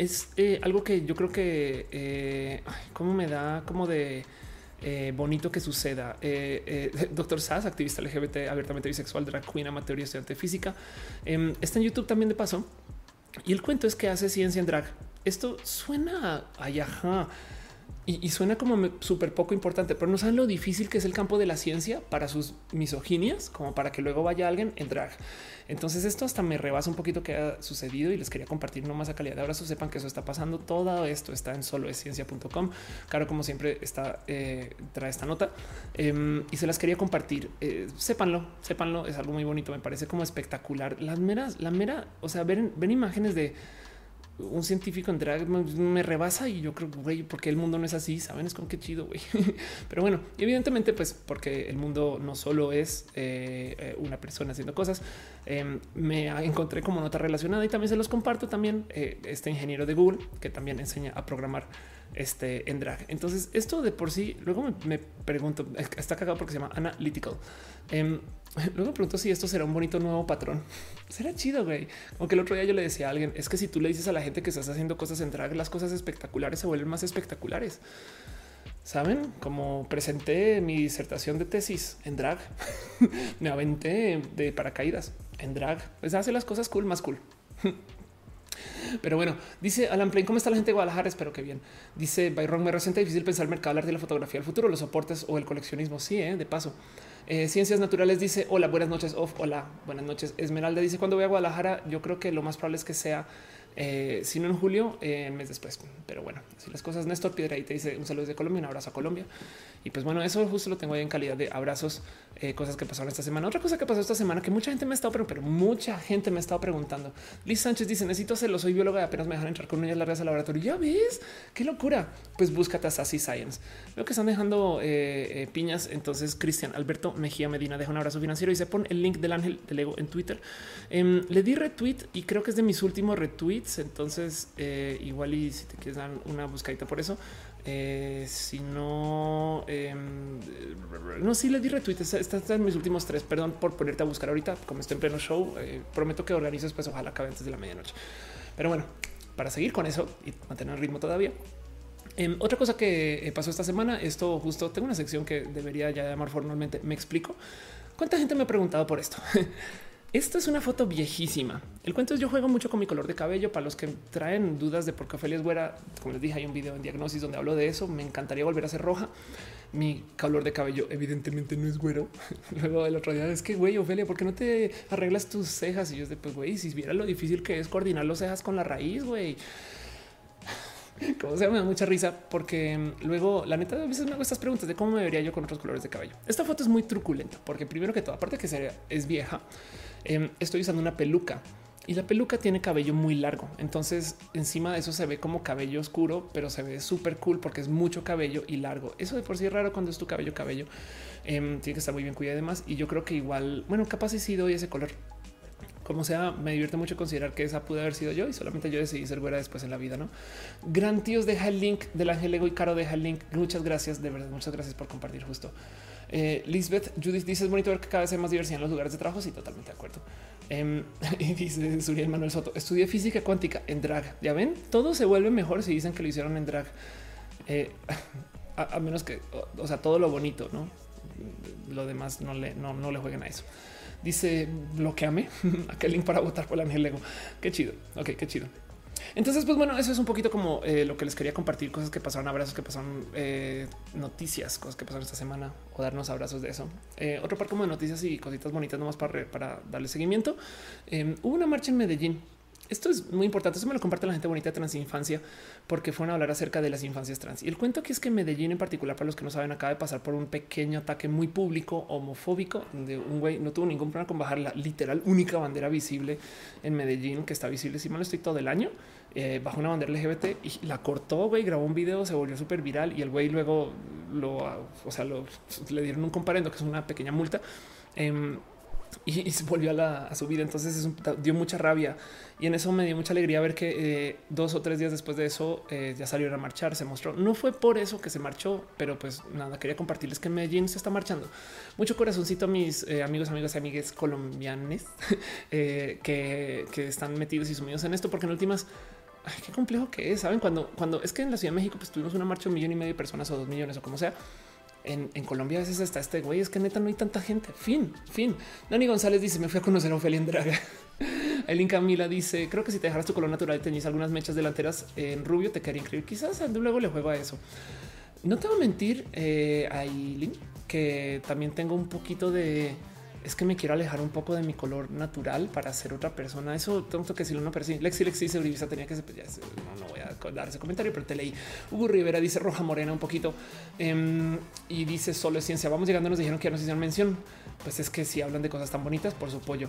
Es eh, algo que yo creo que eh, como me da como de eh, bonito que suceda. Doctor Sass, activista LGBT, abiertamente bisexual, drag queen, amateur y estudiante física, em, está en YouTube también de paso. Y el cuento es que hace ciencia en drag. Esto suena a y, suena como súper poco importante, pero no saben lo difícil que es el campo de la ciencia para sus misoginias, como para que luego vaya alguien en drag. Entonces esto hasta me rebasa un poquito que ha sucedido y les quería compartir no más a calidad de abrazo. Sepan que eso está pasando. Todo esto está en soloesciencia.com. Claro, como siempre está eh, trae esta nota em, y se las quería compartir. Eh, sépanlo, sépanlo. Es algo muy bonito. Me parece como espectacular. Las meras, la mera, o sea, ver, ver imágenes de un científico en drag me, rebasa y yo creo, güey, porque el mundo no es así, saben, es como que chido, güey. Pero bueno, evidentemente, pues porque el mundo no solo es eh, eh, una persona haciendo cosas, em, me encontré como nota relacionada y también se los comparto también eh, este ingeniero de Google que también enseña a programar este en drag. Entonces, esto de por sí, luego me, pregunto, está cagado porque se llama Analytical. Luego me pregunto si esto será un bonito nuevo patrón. Será chido, güey. Aunque el otro día yo le decía a alguien, es que si tú le dices a la gente que estás haciendo cosas en drag, las cosas espectaculares se vuelven más espectaculares. Saben, como presenté mi disertación de tesis en drag, me aventé de paracaídas en drag, pues hace las cosas cool, más cool. Pero bueno, dice Alan Plain, ¿cómo está la gente de Guadalajara? Espero que bien. Dice Byron, me resiente difícil pensar el mercado de la fotografía del futuro, los soportes o el coleccionismo. Sí, ¿eh? de paso. Eh, Ciencias Naturales dice, hola, buenas noches. Off, hola, buenas noches. Esmeralda dice, cuando voy a Guadalajara, yo creo que lo más probable es que sea eh, si no en julio, en mes después. Pero bueno, si las cosas, Néstor Piedra y te dice un saludo de Colombia, un abrazo a Colombia. Y pues bueno, eso justo lo tengo ahí en calidad de abrazos, eh, cosas que pasaron esta semana. Otra cosa que pasó esta semana que mucha gente me ha estado, pero, pero mucha gente me ha estado preguntando. Liz Sánchez dice: Necesito hacerlo, soy bióloga y apenas me dejan entrar con uñas largas al laboratorio. Ya ves qué locura. Pues búscate a Sassy Science. Veo que están dejando eh, piñas. Entonces, Cristian Alberto Mejía Medina deja un abrazo financiero y se pone el link del ángel del ego en Twitter. Em, le di retweet y creo que es de mis últimos retweets. Entonces, igual y si te quieres dar una buscadita por eso, eh, si no, em, no, sí le di retweet. Estas en mis últimos tres. Perdón por ponerte a buscar ahorita, como estoy en pleno show. Eh, prometo que organizo pues ojalá acabe antes de la medianoche. Pero bueno, para seguir con eso y mantener el ritmo todavía. Em, otra cosa que eh, pasó esta semana, esto justo tengo una sección que debería ya llamar formalmente. Me explico. ¿Cuánta gente me ha preguntado por esto? Esta es una foto viejísima. El cuento es yo juego mucho con mi color de cabello. Para los que traen dudas de por qué Ophelia es güera, como les dije, hay un video en diagnosis donde hablo de eso. Me encantaría volver a ser roja. Mi color de cabello evidentemente no es güero. Luego el otro día es que güey, Ophelia, ¿por qué no te arreglas tus cejas? Y yo es de pues güey, si viera lo difícil que es coordinar los cejas con la raíz, güey. Como se me da mucha risa porque mm, luego la neta a veces me hago estas preguntas de cómo me vería yo con otros colores de cabello. Esta foto es muy truculenta porque primero que todo, aparte que es vieja, Em, estoy usando una peluca y la peluca tiene cabello muy largo. Entonces encima de eso se ve como cabello oscuro, pero se ve súper cool porque es mucho cabello y largo. Eso de por sí es raro cuando es tu cabello cabello. Em, tiene que estar muy bien cuidado además. Y yo creo que igual, bueno, capaz si sí doy ese color. Como sea, me divierte mucho considerar que esa pude haber sido yo y solamente yo decidí ser güera después en la vida, ¿no? Gran tíos deja el link del ángel ego y caro deja el link. Muchas gracias, de verdad, muchas gracias por compartir justo. Eh, Lisbeth Judith dice es bonito ver que cada vez hay más diversidad en los lugares de trabajo. Sí, totalmente de acuerdo. Em, y dice Suriel Manuel Soto, estudié física cuántica en drag. Ya ven, todo se vuelve mejor si dicen que lo hicieron en drag. Eh, a, menos que, o, sea, todo lo bonito, no? Lo demás no le, no, no le jueguen a eso. Dice bloqueame aquel link para votar por ángel Lego. Qué chido. Ok, qué chido. Entonces, pues bueno, eso es un poquito como eh, lo que les quería compartir, cosas que pasaron, abrazos que pasaron, eh, noticias, cosas que pasaron esta semana o darnos abrazos de eso. Eh, otro par como de noticias y cositas bonitas nomás para, para darle seguimiento. hubo una marcha en Medellín esto es muy importante. Eso me lo comparte la gente bonita de Transinfancia porque fueron a hablar acerca de las infancias trans. Y el cuento aquí es que Medellín en particular, para los que no saben, acaba de pasar por un pequeño ataque muy público homofóbico de un güey no tuvo ningún problema con bajar la literal única bandera visible en Medellín que está visible si mal estoy todo el año eh, bajo una bandera LGBT y la cortó, güey, grabó un video, se volvió súper viral y el güey luego lo, o sea, le dieron un comparendo que es una pequeña multa. Em, y, se volvió a, su vida. Entonces dio mucha rabia y en eso me dio mucha alegría ver que eh, dos o tres días después de eso eh, ya salieron a marchar. Se mostró. No fue por eso que se marchó, pero pues nada, quería compartirles que Medellín se está marchando. Mucho corazoncito a mis eh, amigos, amigas y amigues colombianes que, están metidos y sumidos en esto, porque en últimas qué complejo que es. Saben cuando, cuando es que en la Ciudad de México pues tuvimos una marcha de un millón y medio de personas o dos millones o como sea en, Colombia a veces está este güey, es que neta no hay tanta gente. Fin, fin. Dani González dice: Me fui a conocer a Ofelia en Draga. El Camila dice: Creo que si te dejaras tu color natural y tenías algunas mechas delanteras en rubio, te quedaría increíble. Quizás luego le juego a eso. No te voy a mentir, eh, Aileen, que también tengo un poquito de es que me quiero alejar un poco de mi color natural para ser otra persona. Eso tengo que decirlo una persona. Lexi Lexi dice tenía que ser, pues no, voy a dar ese comentario, pero te leí. Hugo Rivera dice roja morena un poquito em, y dice solo es ciencia. Vamos llegando, nos dijeron que ya nos hicieron mención. Pues es que si hablan de cosas tan bonitas por su pollo.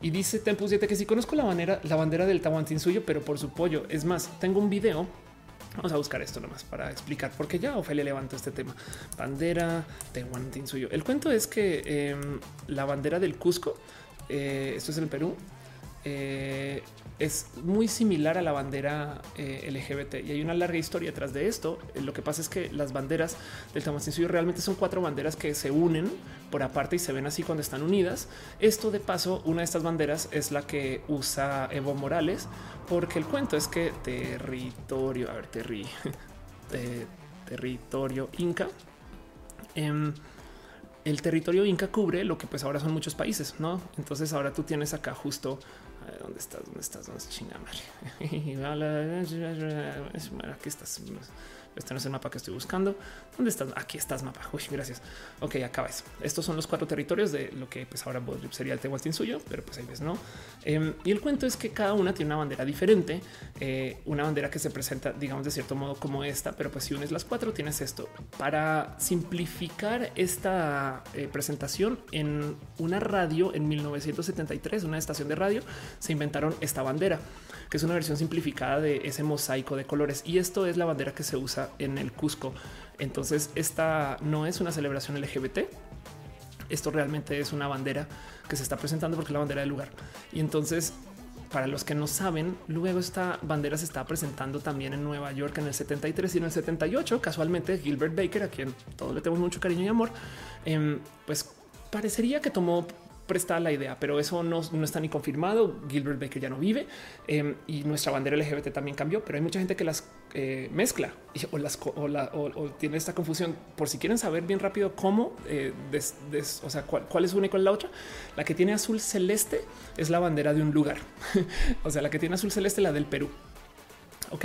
Y dice Tempus 7 que si conozco la bandera, la bandera del Tahuantín suyo, pero por su pollo. Es más, tengo un video Vamos a buscar esto nomás para explicar por qué ya Ofelia levantó este tema. Bandera de Guantín suyo. El cuento es que em, la bandera del Cusco, eh, esto es en el Perú, eh, es muy similar a la bandera eh, LGBT y hay una larga historia detrás de esto. Lo que pasa es que las banderas del Tahuantinsuyo realmente son cuatro banderas que se unen por aparte y se ven así cuando están unidas. Esto de paso, una de estas banderas es la que usa Evo Morales, porque el cuento es que territorio, a ver, terri, territorio inca. Em, el territorio inca cubre lo que pues ahora son muchos países, ¿no? Entonces ahora tú tienes acá justo ¿Dónde estás? ¿Dónde estás? ¿Dónde estás? Chinga Aquí estás. Este no es el mapa que estoy buscando. ¿Dónde estás? Aquí estás, mapa. Uy, gracias. Ok, acá ves. Estos son los cuatro territorios de lo que pues ahora sería el Tehuantín suyo, pero pues ahí ves, ¿no? Em, y el cuento es que cada una tiene una bandera diferente, eh, una bandera que se presenta, digamos, de cierto modo como esta, pero pues si unes las cuatro tienes esto. Para simplificar esta eh, presentación en una radio en 1973, una estación de radio, se inventaron esta bandera, que es una versión simplificada de ese mosaico de colores. Y esto es la bandera que se usa en el Cusco. Entonces, esta no es una celebración LGBT. Esto realmente es una bandera que se está presentando porque es la bandera del lugar. Y entonces, para los que no saben, luego esta bandera se está presentando también en Nueva York en el 73 y en el 78. Casualmente, Gilbert Baker, a quien todos le tenemos mucho cariño y amor, em, pues parecería que tomó presta la idea, pero eso no, está ni confirmado. Gilbert Baker ya no vive em, y nuestra bandera LGBT también cambió, pero hay mucha gente que las eh, mezcla o, las, o, tiene esta confusión. Por si quieren saber bien rápido cómo, eh, o sea, cuál, cuál es una y cuál es la otra, la que tiene azul celeste es la bandera de un lugar. o sea, la que tiene azul celeste, la del Perú. Ok.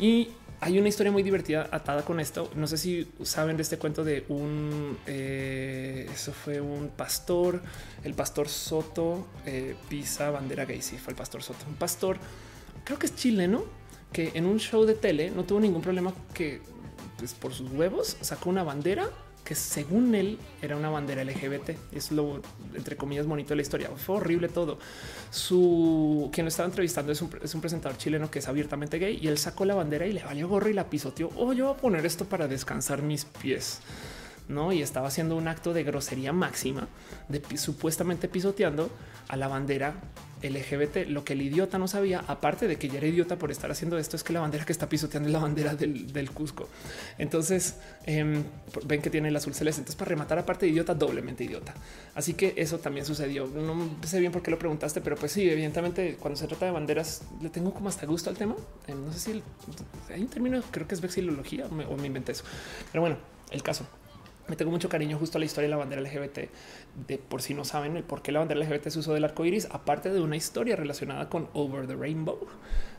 Y hay una historia muy divertida atada con esto. No sé si saben de este cuento de un, eh, eso fue un pastor, el pastor Soto eh, pisa bandera gay. Sí, fue el pastor Soto, un pastor, creo que es chileno, que en un show de tele no tuvo ningún problema que pues, por sus huevos sacó una bandera que según él era una bandera LGBT. Es lo entre comillas bonito de la historia. Fue horrible todo. Su quien lo estaba entrevistando es un, presentador chileno que es abiertamente gay y él sacó la bandera y le valió gorro y la pisoteó. Oh, yo voy a poner esto para descansar mis pies. No, y estaba haciendo un acto de grosería máxima de supuestamente pisoteando a la bandera LGBT. Lo que el idiota no sabía, aparte de que ya era idiota por estar haciendo esto, es que la bandera que está pisoteando es la bandera del, Cusco. Entonces em, ven que tiene el azul celeste. Entonces, para rematar, aparte de idiota, doblemente idiota. Así que eso también sucedió. No sé bien por qué lo preguntaste, pero pues sí, evidentemente, cuando se trata de banderas, le tengo como hasta gusto al tema. Em, no sé si hay un término, creo que es vexilología o me, o me inventé eso, pero bueno, el caso me tengo mucho cariño justo a la historia de la bandera LGBT. De por si no saben el por qué la bandera LGBT se usó del arco iris, aparte de una historia relacionada con Over the Rainbow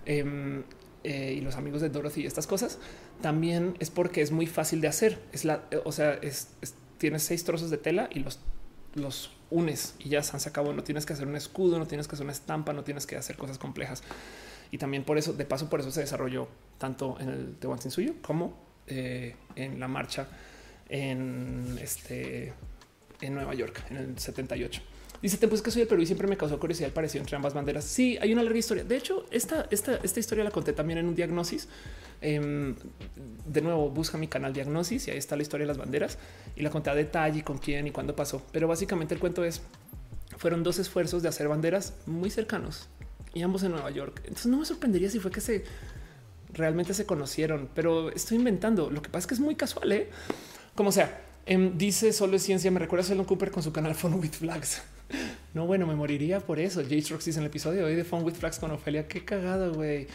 em, eh, y los amigos de Dorothy y estas cosas, también es porque es muy fácil de hacer. Es la, o sea, es, tienes seis trozos de tela y los, los unes y ya se acabó. No tienes que hacer un escudo, no tienes que hacer una estampa, no tienes que hacer cosas complejas. Y también por eso, de paso, por eso se desarrolló tanto en el Tehuantzinsuyo como eh, en la marcha en este en Nueva York en el 78. Dice, pues que soy del Perú y siempre me causó curiosidad el parecido entre ambas banderas. Sí, hay una larga historia. De hecho, esta, esta, esta historia la conté también en un diagnosis. Em, de nuevo, busca mi canal Diagnosis y ahí está la historia de las banderas y la conté a detalle con quién y cuándo pasó. Pero básicamente el cuento es, fueron dos esfuerzos de hacer banderas muy cercanos y ambos en Nueva York. Entonces no me sorprendería si fue que se realmente se conocieron, pero estoy inventando. Lo que pasa es que es muy casual, ¿eh? Como sea, em, dice solo es ciencia. Me recuerda a Sheldon Cooper con su canal Phone with Flags. No, bueno, me moriría por eso. J Strokes dice en el episodio de hoy de Phone with Flags con Ofelia. Qué cagado, güey.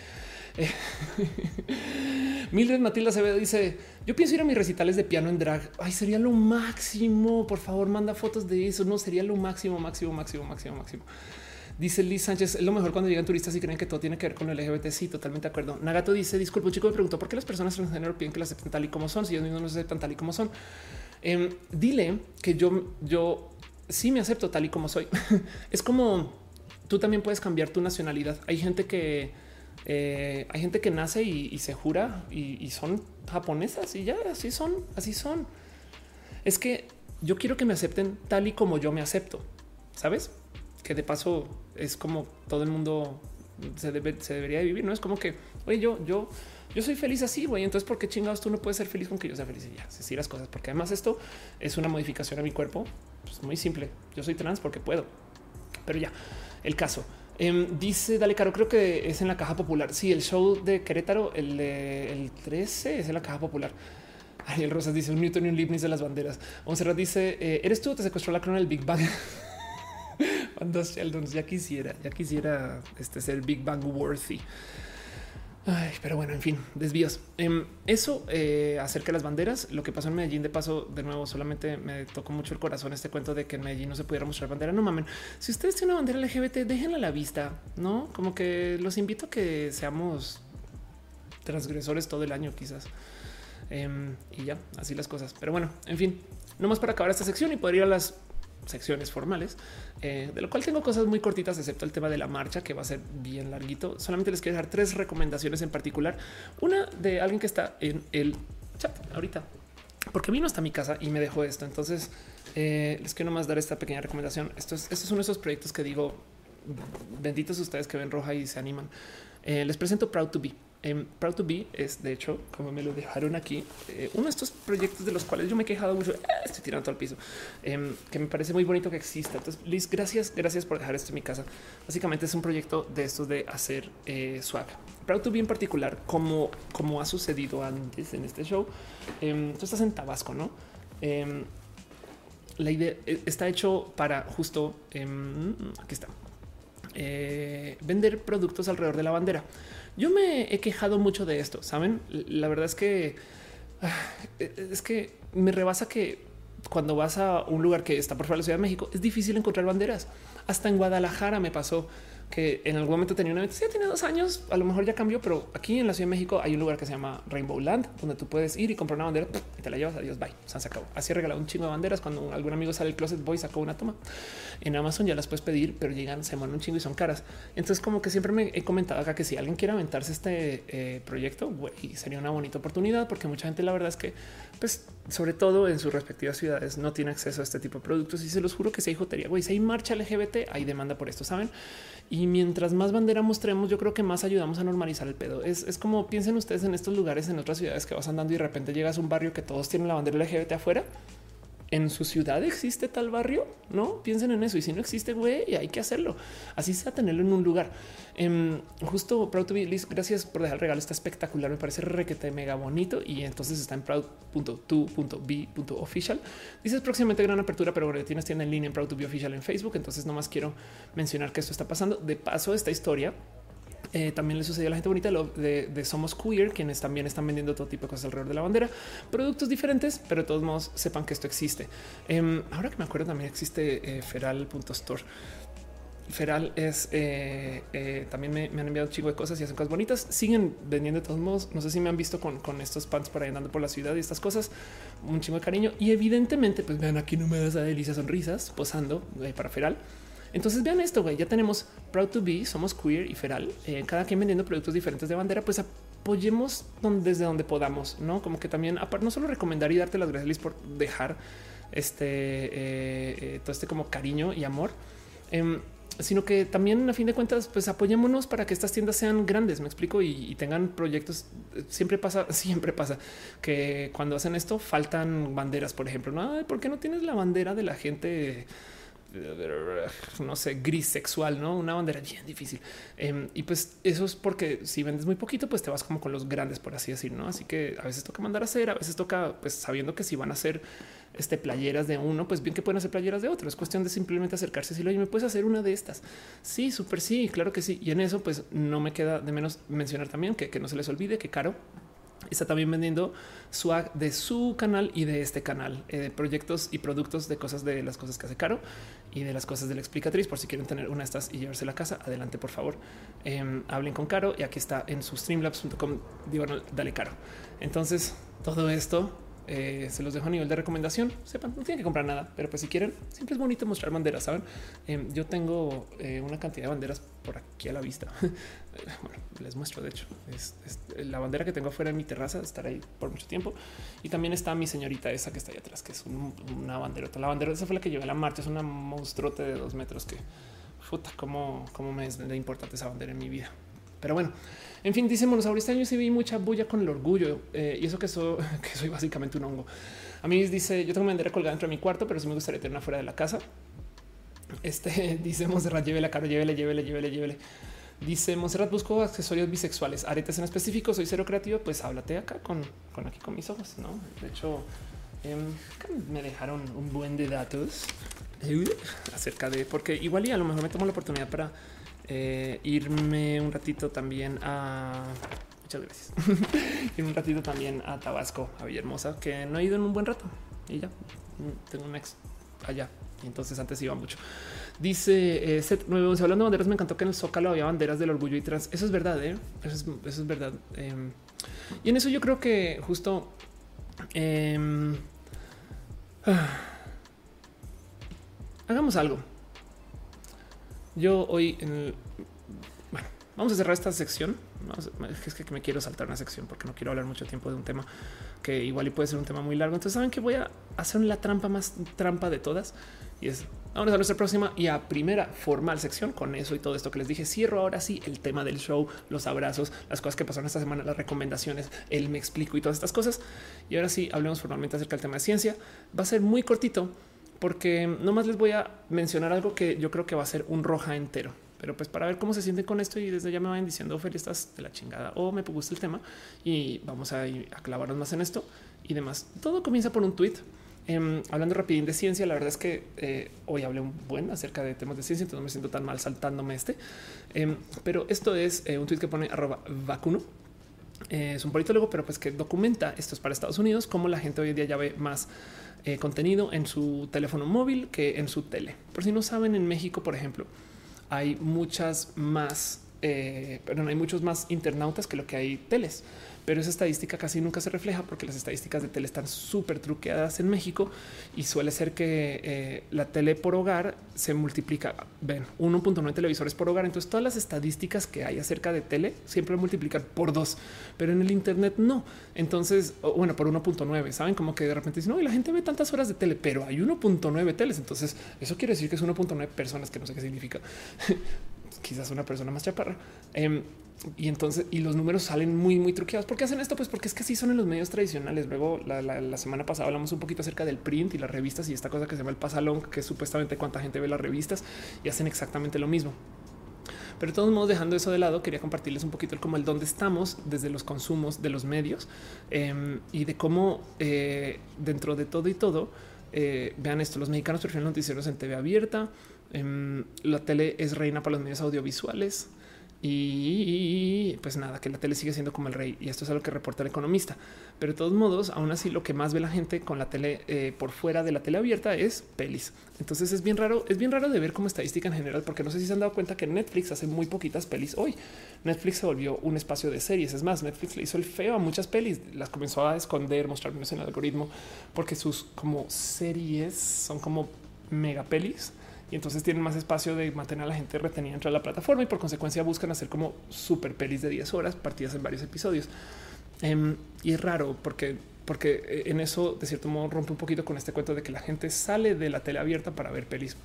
Mildred Matilda Acevedo dice: Yo pienso ir a mis recitales de piano en drag. Ay, sería lo máximo. Por favor, manda fotos de eso. No sería lo máximo, máximo, máximo, máximo, máximo. Dice Liz Sánchez, es lo mejor cuando llegan turistas y creen que todo tiene que ver con el LGBT. Sí, totalmente de acuerdo. Nagato dice, disculpa, un chico me preguntó por qué las personas transgénero piden que las acepten tal y como son, si ellos mismos no se aceptan tal y como son. Em, dile que yo, yo sí me acepto tal y como soy. es como tú también puedes cambiar tu nacionalidad. Hay gente que eh, hay gente que nace y, se jura y, son japonesas y ya así son, así son. Es que yo quiero que me acepten tal y como yo me acepto, sabes? que de paso es como todo el mundo se, debería vivir. No es como que, oye, yo, yo, yo soy feliz así, güey. Entonces, ¿por qué chingados tú no puedes ser feliz con que yo sea feliz? Y ya, así las cosas. Porque además esto es una modificación a mi cuerpo. Pues muy simple. Yo soy trans porque puedo. Pero ya, el caso. Em, dice Dale Caro, creo que es en la caja popular. Sí, el show de Querétaro, el, el 13 es en la caja popular. Ariel Rosas dice un Newton y un Leibniz de las banderas. Onserrat dice, eh, ¿eres tú? Te secuestró la crona del Big Bang. Dos Sheldons, ya quisiera, ya quisiera este ser Big Bang worthy. Pero bueno, en fin, desvíos. Em, eso eh, acerca de las banderas, lo que pasó en Medellín, de paso, de nuevo, solamente me tocó mucho el corazón este cuento de que en Medellín no se pudiera mostrar bandera. No mamen, si ustedes tienen una bandera LGBT, déjenla a la vista, no como que los invito a que seamos transgresores todo el año, quizás. Em, y ya, así las cosas. Pero bueno, en fin, no más para acabar esta sección y poder ir a las secciones formales, eh, de lo cual tengo cosas muy cortitas, excepto el tema de la marcha, que va a ser bien larguito. Solamente les quiero dejar tres recomendaciones en particular. Una de alguien que está en el chat ahorita, porque vino hasta mi casa y me dejó esto. Entonces, eh, les quiero más dar esta pequeña recomendación. Esto es, uno de esos proyectos que digo, benditos ustedes que ven roja y se animan. Eh, les presento Proud to Be. En Proud to Be es, de hecho, como me lo dejaron aquí, eh, uno de estos proyectos de los cuales yo me he quejado mucho, eh, estoy tirando todo al piso, em, que me parece muy bonito que exista. Entonces, Liz, gracias, gracias por dejar esto en mi casa. Básicamente es un proyecto de estos de hacer eh, swag. Proud to Be en particular, como, como ha sucedido antes en este show, em, tú estás en Tabasco, ¿no? La idea eh, está hecho para justo aquí está eh, vender productos alrededor de la bandera. Yo me he quejado mucho de esto. Saben, la verdad es que ah, es que me rebasa que cuando vas a un lugar que está por fuera de la Ciudad de México es difícil encontrar banderas. Hasta en Guadalajara me pasó que en algún momento tenía una sí, tiene dos años, a lo mejor ya cambió, pero aquí en la Ciudad de México hay un lugar que se llama Rainbow Land, donde tú puedes ir y comprar una bandera y te la llevas. Adiós, bye. se acabó. Así regalado un chingo de banderas. Cuando algún amigo sale del closet, voy y saco una toma. En Amazon ya las puedes pedir, pero llegan, se mueren un chingo y son caras. Entonces, como que siempre me he comentado acá que si alguien quiere aventarse este eh, proyecto, sería una bonita oportunidad, porque mucha gente, la verdad es que, pues, sobre todo en sus respectivas ciudades, no tiene acceso a este tipo de productos. Y se los juro que si hay jotería, güey, si hay marcha LGBT, hay demanda por esto, saben? Y mientras más bandera mostremos, yo creo que más ayudamos a normalizar el pedo. Es, como piensen ustedes en estos lugares, en otras ciudades que vas andando y de repente llegas a un barrio que todos tienen la bandera LGBT afuera en su ciudad existe tal barrio, no piensen en eso. Y si no existe, güey, hay que hacerlo. Así sea tenerlo en un lugar. Em, justo Proud to be Liz, gracias por dejar el regalo. Está espectacular. Me parece requete mega bonito. Y entonces está en proud.to.be.official. Dices próximamente gran apertura, pero tienes tienda en línea en Proud to be official en Facebook. Entonces, nomás quiero mencionar que esto está pasando. De paso, esta historia eh, también le sucedió a la gente bonita de, Somos Queer, quienes también están vendiendo todo tipo de cosas alrededor de la bandera, productos diferentes, pero de todos modos sepan que esto existe. Em, ahora que me acuerdo, también existe eh, feral.store. Feral es eh, también me, han enviado un chingo de cosas y hacen cosas bonitas. Siguen vendiendo de todos modos. No sé si me han visto con, estos pants por ahí andando por la ciudad y estas cosas. Un chingo de cariño. Y evidentemente, pues vean aquí no me das a delicia sonrisas posando para Feral. Entonces vean esto, güey. Ya tenemos Proud to Be, somos queer y feral. Eh, cada quien vendiendo productos diferentes de bandera, pues apoyemos desde donde podamos, no como que también, aparte, no solo recomendar y darte las gracias por dejar este eh, eh, todo este como cariño y amor, em, sino que también a fin de cuentas, pues apoyémonos para que estas tiendas sean grandes. Me explico y, tengan proyectos. Siempre pasa, siempre pasa que cuando hacen esto faltan banderas, por ejemplo. No, ¿por qué no tienes la bandera de la gente? no sé, gris sexual, no una bandera bien difícil. Em, y pues eso es porque si vendes muy poquito, pues te vas como con los grandes, por así decir. No, así que a veces toca mandar a hacer, a veces toca, pues sabiendo que si van a hacer este playeras de uno, pues bien que pueden hacer playeras de otro. Es cuestión de simplemente acercarse y decirle, oye, me puedes hacer una de estas. Sí, súper sí, claro que sí. Y en eso, pues no me queda de menos mencionar también que, que no se les olvide que Caro está también vendiendo swag de su canal y de este canal, de eh, proyectos y productos de cosas de las cosas que hace Caro y de las cosas de la explicatriz. Por si quieren tener una de estas y llevarse a casa, adelante, por favor. Em, hablen con Caro y aquí está en su streamlabs.com. Digo, dale Caro. Entonces, todo esto eh, se los dejo a nivel de recomendación. Sepan, no tienen que comprar nada, pero pues si quieren, siempre es bonito mostrar banderas. Saben, em, yo tengo eh, una cantidad de banderas por aquí a la vista. les muestro. De hecho, es, la bandera que tengo afuera en mi terraza, estar ahí por mucho tiempo. Y también está mi señorita esa que está ahí atrás, que es una banderota. La bandera esa fue la que llevé a la marcha. Es una monstruote de dos metros que puta, cómo, cómo me es de importante esa bandera en mi vida. Pero bueno, en fin, dice Monosaurio, este año sí vi mucha bulla con el orgullo eh, y eso que, que soy básicamente un hongo. A mí dice, yo tengo bandera colgada dentro de mi cuarto, pero sí me gustaría tenerla fuera de la casa. Este dice Monserrat, llévele caro, llévele, llévele, llévele, llévele. Dice Monserrat, busco accesorios bisexuales, aretes en específico, soy cero creativo, pues háblate acá con, con aquí con mis ojos, ¿no? De hecho, em, me dejaron un buen de datos acerca de, porque igual y a lo mejor me tomo la oportunidad para eh, irme un ratito también a muchas gracias. Ir un ratito también a Tabasco, a Villahermosa, que no he ido en un buen rato y ya tengo un ex allá. Y entonces antes iba mucho. Dice eh, Seth hablando de banderas, me encantó que en el Zócalo había banderas del orgullo y trans. Eso es verdad, ¿eh? eso, es, verdad. Em, y en eso yo creo que justo em, hagamos algo. Yo hoy en bueno, vamos a cerrar esta sección. Es que me quiero saltar una sección porque no quiero hablar mucho tiempo de un tema que igual y puede ser un tema muy largo. Entonces saben que voy a hacer la trampa más trampa de todas y es Vamos a nuestra próxima y a primera formal sección con eso y todo esto que les dije. Cierro ahora sí el tema del show, los abrazos, las cosas que pasaron esta semana, las recomendaciones, el me explico y todas estas cosas. Y ahora sí hablemos formalmente acerca del tema de ciencia. Va a ser muy cortito porque nomás les voy a mencionar algo que yo creo que va a ser un roja entero. Pero pues para ver cómo se sienten con esto y desde ya me vayan diciendo, Ophelia, estás de la chingada o me gusta el tema y vamos a, a clavarnos más en esto y demás. Todo comienza por un tweet Em, hablando rapidín de ciencia, la verdad es que eh, hoy hablé un buen acerca de temas de ciencia, entonces no me siento tan mal saltándome este. Em, pero esto es eh, un tweet que pone vacuno. Eh, es un politólogo, pero pues que documenta esto es para Estados Unidos, cómo la gente hoy en día ya ve más contenido en su teléfono móvil que en su tele. Por si no saben, en México, por ejemplo, hay muchas más, perdón, hay muchos más internautas que lo que hay teles pero esa estadística casi nunca se refleja porque las estadísticas de tele están súper truqueadas en México y suele ser que eh, la tele por hogar se multiplica. Ven 1.9 televisores por hogar. Entonces todas las estadísticas que hay acerca de tele siempre multiplican por dos, pero en el Internet no. Entonces, bueno, por 1.9 saben como que de repente dicen no, y la gente ve tantas horas de tele, pero hay 1.9 teles. Entonces eso quiere decir que es 1.9 personas que no sé qué significa. Quizás una persona más chaparra. Em, y entonces, y los números salen muy, muy truqueados. ¿Por qué hacen esto? Pues porque es que así son en los medios tradicionales. Luego, la, semana pasada hablamos un poquito acerca del print y las revistas y esta cosa que se llama el pasalón, que es supuestamente cuánta gente ve las revistas y hacen exactamente lo mismo. Pero de todos modos, dejando eso de lado, quería compartirles un poquito el cómo el dónde estamos desde los consumos de los medios em, y de cómo eh, dentro de todo y todo, eh, vean esto, los mexicanos prefieren noticieros en TV abierta, em, la tele es reina para los medios audiovisuales, y pues nada, que la tele sigue siendo como el rey. Y esto es algo que reporta el economista. Pero de todos modos, aún así, lo que más ve la gente con la tele eh, por fuera de la tele abierta es pelis. Entonces es bien raro, es bien raro de ver como estadística en general, porque no sé si se han dado cuenta que Netflix hace muy poquitas pelis hoy. Netflix se volvió un espacio de series. Es más, Netflix le hizo el feo a muchas pelis, las comenzó a esconder, mostrar en el algoritmo, porque sus como series son como mega pelis y entonces tienen más espacio de mantener a la gente retenida dentro de la plataforma y por consecuencia buscan hacer como super pelis de 10 horas partidas en varios episodios. Em, y es raro porque, porque eh, en eso de cierto modo rompe un poquito con este cuento de que la gente sale de la tele abierta para ver pelis.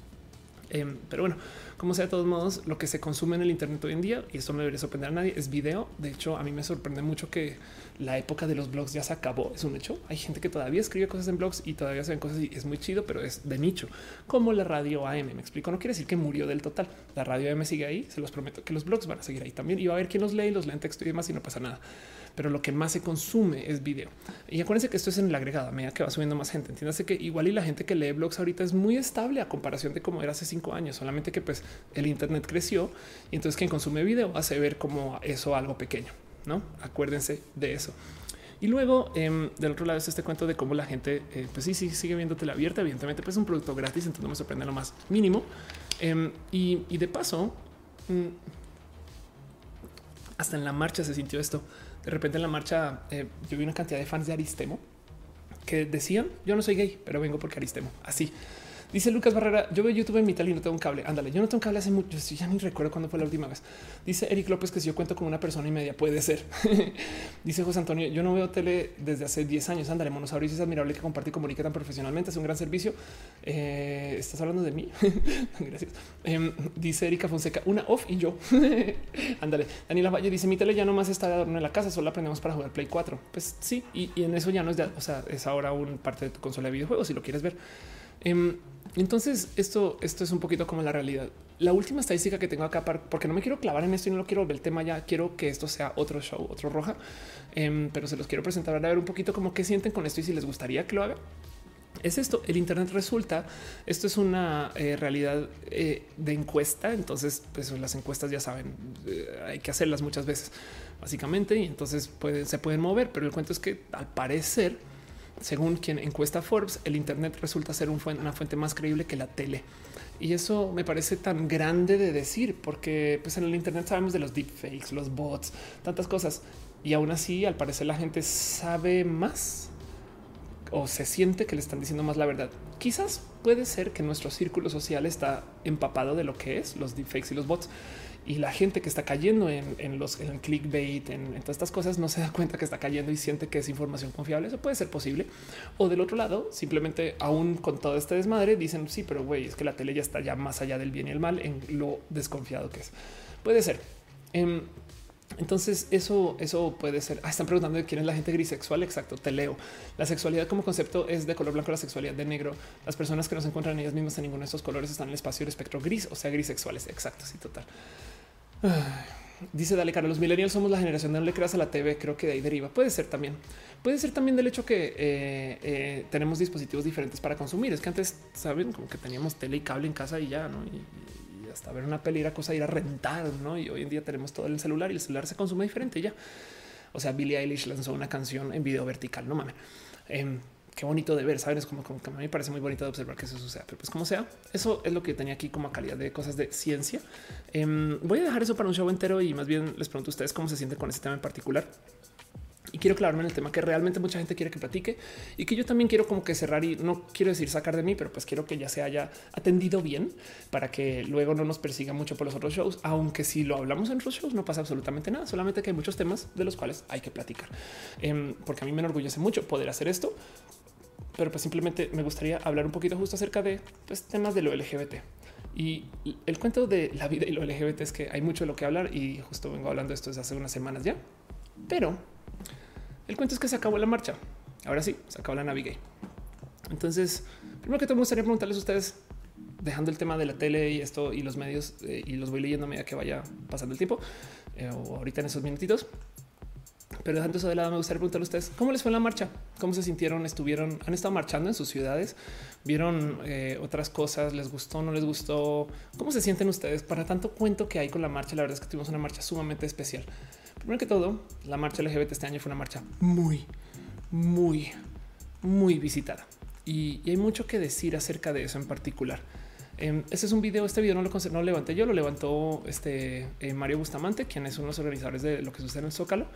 Em, pero bueno, como sea, de todos modos, lo que se consume en el Internet hoy en día, y esto no debería sorprender a nadie, es video. De hecho, a mí me sorprende mucho que la época de los blogs ya se acabó. Es un hecho. Hay gente que todavía escribe cosas en blogs y todavía se ven cosas y es muy chido, pero es de nicho, como la radio AM. Me explico. No quiere decir que murió del total. La radio AM sigue ahí. Se los prometo que los blogs van a seguir ahí también y va a haber quien los lee, los lee en texto y demás y no pasa nada pero lo que más se consume es video. Y acuérdense que esto es en el agregado a medida que va subiendo más gente. Entiéndase que igual y la gente que lee blogs ahorita es muy estable a comparación de cómo era hace cinco años, solamente que pues el Internet creció y entonces quien consume video hace ver como eso algo pequeño. No acuérdense de eso. Y luego em, del otro lado es este cuento de cómo la gente, eh, pues sí, sí, sigue viendo tele abierta. Evidentemente, pues es un producto gratis, entonces no me sorprende lo más mínimo. Em, y, de paso, mm, hasta en la marcha se sintió esto. De repente en la marcha eh, yo vi una cantidad de fans de Aristemo que decían yo no soy gay, pero vengo porque Aristemo. Así Dice Lucas Barrera, yo veo YouTube en mi tal y no tengo un cable. Ándale, yo no tengo un cable hace mucho, ya ni recuerdo cuándo fue la última vez. Dice Eric López que si yo cuento con una persona y media, puede ser. Dice José Antonio, yo no veo tele desde hace 10 años. Ándale, Monosaurio es admirable que comparte y comunique tan profesionalmente, es un gran servicio. Eh, Estás hablando de mí. Gracias. Em, dice Erika Fonseca, una off y yo. Ándale, Daniela Valle dice mi tele ya no más está de adorno en la casa, solo aprendemos para jugar Play 4. Pues sí, y, en eso ya no es de, o sea, es ahora un parte de tu consola de videojuegos si lo quieres ver. Em, entonces, esto, esto es un poquito como la realidad. La última estadística que tengo acá, porque no me quiero clavar en esto y no lo quiero volver el tema ya, quiero que esto sea otro show, otro roja, em, pero se los quiero presentar a ver un poquito como qué sienten con esto y si les gustaría que lo haga. Es esto, el Internet resulta, esto es una eh, realidad eh, de encuesta, entonces pues las encuestas ya saben, eh, hay que hacerlas muchas veces, básicamente, y entonces se pueden mover, pero el cuento es que al parecer según quien encuesta Forbes, el Internet resulta ser una fuente más creíble que la tele. Y eso me parece tan grande de decir, porque pues en el Internet sabemos de los deepfakes, los bots, tantas cosas. Y aún así, al parecer, la gente sabe más o se siente que le están diciendo más la verdad. Quizás puede ser que nuestro círculo social está empapado de lo que es los deepfakes y los bots y la gente que está cayendo en, los en clickbait, en, todas estas cosas, no se da cuenta que está cayendo y siente que es información confiable. Eso puede ser posible. O del otro lado, simplemente aún con todo este desmadre dicen sí, pero güey, es que la tele ya está ya más allá del bien y el mal en lo desconfiado que es. Puede ser. Em, entonces eso, eso puede ser. Ah, están preguntando quién es la gente grisexual. Exacto. Te leo. La sexualidad como concepto es de color blanco, la sexualidad de negro. Las personas que no se encuentran en ellas mismas en ninguno de estos colores están en el espacio del espectro gris, o sea, grisexuales. Exacto. Sí, total. Dice Dale Cara, los millennials somos la generación de no creas a la TV. Creo que de ahí deriva. Puede ser también. Puede ser también del hecho que eh, eh, tenemos dispositivos diferentes para consumir. Es que antes saben como que teníamos tele y cable en casa y ya no. Y, hasta ver una peli era cosa ir a rentar, no? Y hoy en día tenemos todo en el celular y el celular se consume diferente ya. O sea, Billie Eilish lanzó una canción en video vertical. No mames. Em, qué bonito de ver, saben? Es como, como, que a mí me parece muy bonito de observar que eso suceda, pero pues como sea, eso es lo que tenía aquí como calidad de cosas de ciencia. Em, voy a dejar eso para un show entero y más bien les pregunto a ustedes cómo se sienten con ese tema en particular. Y quiero clavarme en el tema que realmente mucha gente quiere que platique y que yo también quiero como que cerrar y no quiero decir sacar de mí, pero pues quiero que ya se haya atendido bien para que luego no nos persiga mucho por los otros shows, aunque si lo hablamos en otros shows no pasa absolutamente nada, solamente que hay muchos temas de los cuales hay que platicar, em, porque a mí me enorgullece mucho poder hacer esto, pero pues simplemente me gustaría hablar un poquito justo acerca de pues, temas de lo LGBT. Y el cuento de la vida y lo LGBT es que hay mucho de lo que hablar y justo vengo hablando de esto desde hace unas semanas ya. Pero el cuento es que se acabó la marcha. Ahora sí, se acabó la Navigay. Entonces, primero que todo me gustaría preguntarles a ustedes, dejando el tema de la tele y esto y los medios, eh, y los voy leyendo a medida que vaya pasando el tiempo, eh, o ahorita en esos minutitos. Pero dejando eso de lado, me gustaría preguntarle a ustedes cómo les fue la marcha, cómo se sintieron, estuvieron, han estado marchando en sus ciudades, vieron eh, otras cosas, les gustó, no les gustó, cómo se sienten ustedes para tanto cuento que hay con la marcha. La verdad es que tuvimos una marcha sumamente especial. Primero que todo, la marcha LGBT este año fue una marcha muy, muy, muy visitada y, hay mucho que decir acerca de eso en particular. Este es un video, este video no lo, levanté yo, lo levantó este eh, Mario Bustamante, quien es uno de los organizadores de lo que sucede en el Zócalo.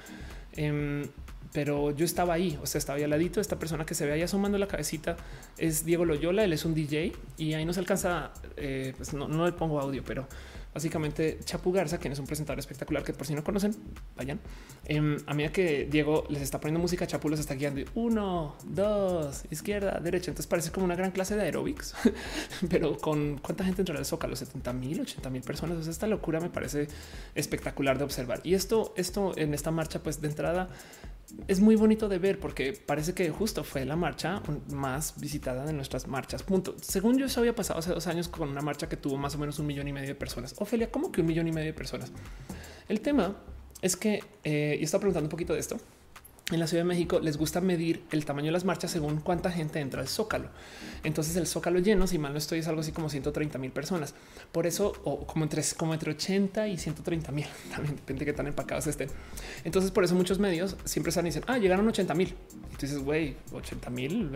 Em, pero yo estaba ahí, o sea, estaba ahí al ladito. Esta persona que se ve ahí asomando la cabecita es Diego Loyola, él es un DJ y ahí no se alcanza, eh, pues no, no le pongo audio, pero básicamente Chapu Garza, quien es un presentador espectacular que por si no conocen, vayan. Em, a medida que Diego les está poniendo música, Chapu los está guiando. Uno, dos, izquierda, derecha. Entonces parece como una gran clase de aerobics, pero con cuánta gente entró al Zócalo, 70 mil, 80 mil personas. Esta locura me parece espectacular de observar. Y esto, esto en esta marcha, pues de entrada es muy bonito de ver porque parece que justo fue la marcha más visitada de nuestras marchas. Punto. Según yo, eso había pasado hace dos años con una marcha que tuvo más o menos un millón y medio de personas. Ofelia, ¿cómo que un millón y medio de personas? El tema es que, eh, y estaba preguntando un poquito de esto, en la Ciudad de México les gusta medir el tamaño de las marchas según cuánta gente entra al Zócalo. Entonces el Zócalo lleno, si mal no estoy, es algo así como 130 mil personas. Por eso, o como entre, como entre 80 y 130 mil, también depende de qué tan empacados estén. Entonces por eso muchos medios siempre están dicen, ah, llegaron 80 mil. Y tú dices, güey, 80 mil,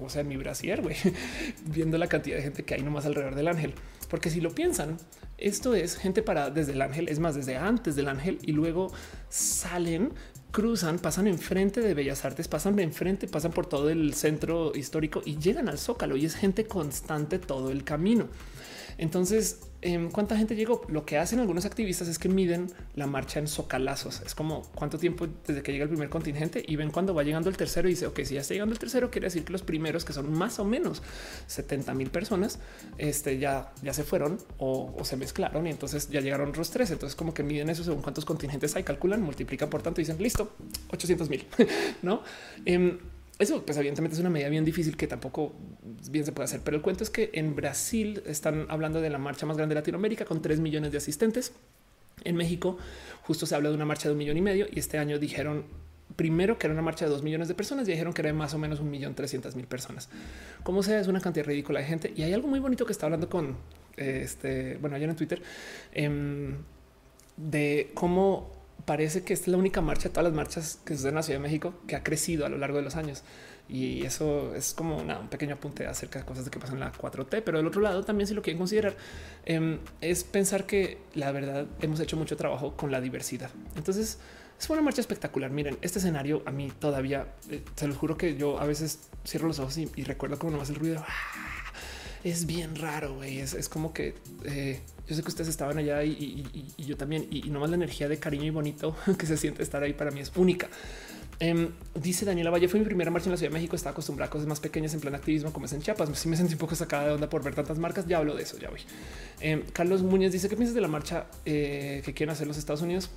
o sea, en mi brasier, güey, viendo la cantidad de gente que hay nomás alrededor del ángel. Porque si lo piensan, esto es gente para desde el ángel, es más, desde antes del ángel y luego salen cruzan, pasan enfrente de Bellas Artes, pasan enfrente, pasan por todo el centro histórico y llegan al Zócalo y es gente constante todo el camino. Entonces, em, ¿cuánta gente llegó? Lo que hacen algunos activistas es que miden la marcha en socalazos. Es como cuánto tiempo desde que llega el primer contingente y ven cuando va llegando el tercero y dice, ok, si ya está llegando el tercero, quiere decir que los primeros, que son más o menos 70 mil personas, este, ya, ya se fueron o, se mezclaron y entonces ya llegaron los tres. Entonces, como que miden eso según cuántos contingentes hay, calculan, multiplican por tanto y dicen, listo, 800 mil, ¿no? Em, eso, pues evidentemente es una medida bien difícil que tampoco bien se puede hacer. Pero el cuento es que en Brasil están hablando de la marcha más grande de Latinoamérica con 3 millones de asistentes. En México justo se habla de una marcha de un millón y medio y este año dijeron primero que era una marcha de dos millones de personas y dijeron que era más o menos un millón trescientas mil personas. Como sea, es una cantidad ridícula de gente y hay algo muy bonito que está hablando con este, bueno, ayer en Twitter em, de cómo parece que es la única marcha de todas las marchas que suceden en la Ciudad de México que ha crecido a lo largo de los años. Y eso es como un pequeño apunte acerca de cosas de que pasan en la 4T. Pero del otro lado, también si lo quieren considerar, em, es pensar que la verdad hemos hecho mucho trabajo con la diversidad. Entonces, es una marcha espectacular. Miren, este escenario a mí todavía, eh, se los juro que yo a veces cierro los ojos y, recuerdo como nomás el ruido. Es bien raro, güey. Es, como que... Eh, yo sé que ustedes estaban allá y, yo también, y, nomás la energía de cariño y bonito que se siente estar ahí para mí es única. Em, dice Daniela Valle, fue mi primera marcha en la Ciudad de México. Estaba acostumbrada a cosas más pequeñas en plan activismo, como es en Chiapas. Sí me sentí un poco sacada de onda por ver tantas marcas. Ya hablo de eso, ya voy. Em, Carlos Muñoz dice: ¿Qué piensas de la marcha eh, que quieren hacer los Estados Unidos?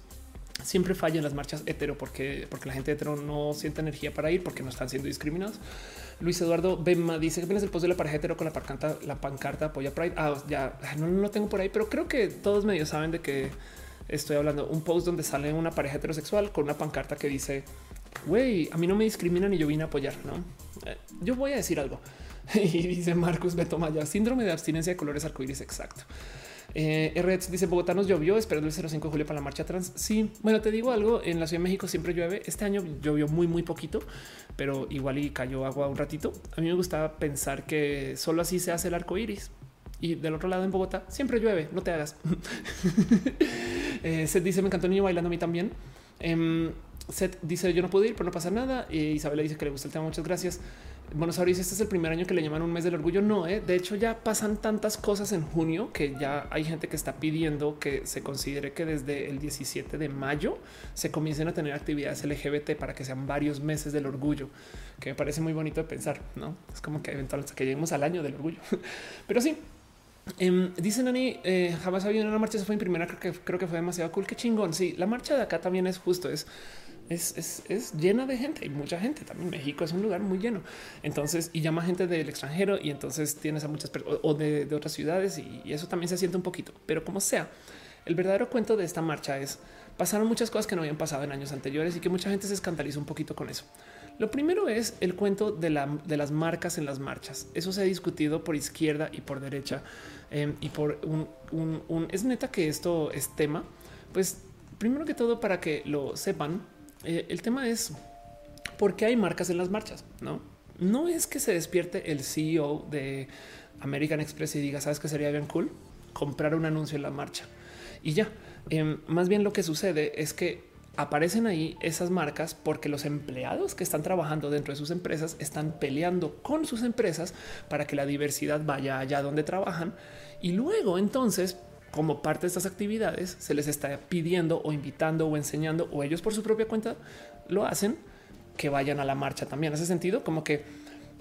Siempre fallan las marchas hetero porque, porque la gente hetero no siente energía para ir porque no están siendo discriminados. Luis Eduardo Bema dice que el post de la pareja hetero con la pancarta, la pancarta apoya Pride. Ah, ya no lo tengo por ahí, pero creo que todos medios saben de que estoy hablando un post donde sale una pareja heterosexual con una pancarta que dice, güey, a mí no me discriminan y yo vine a apoyar, ¿no? Eh, yo voy a decir algo. y dice Marcus Beto Maya, síndrome de abstinencia de colores arcoíris, exacto. Eh, dice Bogotá nos llovió esperando el 05 de julio para la marcha trans. Sí, bueno, te digo algo. En la Ciudad de México siempre llueve. Este año llovió muy, muy poquito, pero igual y cayó agua un ratito. A mí me gustaba pensar que solo así se hace el arco iris. Y del otro lado en Bogotá siempre llueve, no te hagas. eh, dice me encantó el niño bailando a mí también. Eh, Seth dice yo no puedo ir, pero no pasa nada. Y Isabela dice que le gusta el tema. Muchas gracias. Bueno, Sabris, este es el primer año que le llaman un mes del orgullo. No, ¿eh? de hecho ya pasan tantas cosas en junio que ya hay gente que está pidiendo que se considere que desde el 17 de mayo se comiencen a tener actividades LGBT para que sean varios meses del orgullo, que me parece muy bonito de pensar. No es como que eventualmente que lleguemos al año del orgullo, pero sí. Eh, dice Nani, eh, jamás había una marcha, se fue en primera, creo que, creo que fue demasiado cool, qué chingón. Sí, la marcha de acá también es justo, es es, llena de gente y mucha gente. También México es un lugar muy lleno. Entonces, y llama gente del extranjero y entonces tienes a muchas personas o de, otras ciudades y, y, eso también se siente un poquito. Pero como sea, el verdadero cuento de esta marcha es pasaron muchas cosas que no habían pasado en años anteriores y que mucha gente se escandalizó un poquito con eso. Lo primero es el cuento de, la, de las marcas en las marchas. Eso se ha discutido por izquierda y por derecha em, y por un, un, un, es neta que esto es tema. Pues primero que todo para que lo sepan, eh, el tema es por qué hay marcas en las marchas, no? No es que se despierte el CEO de American Express y diga, sabes que sería bien cool comprar un anuncio en la marcha y ya. Em, más bien lo que sucede es que aparecen ahí esas marcas porque los empleados que están trabajando dentro de sus empresas están peleando con sus empresas para que la diversidad vaya allá donde trabajan y luego entonces como parte de estas actividades se les está pidiendo o invitando o enseñando o ellos por su propia cuenta lo hacen que vayan a la marcha también. Hace sentido como que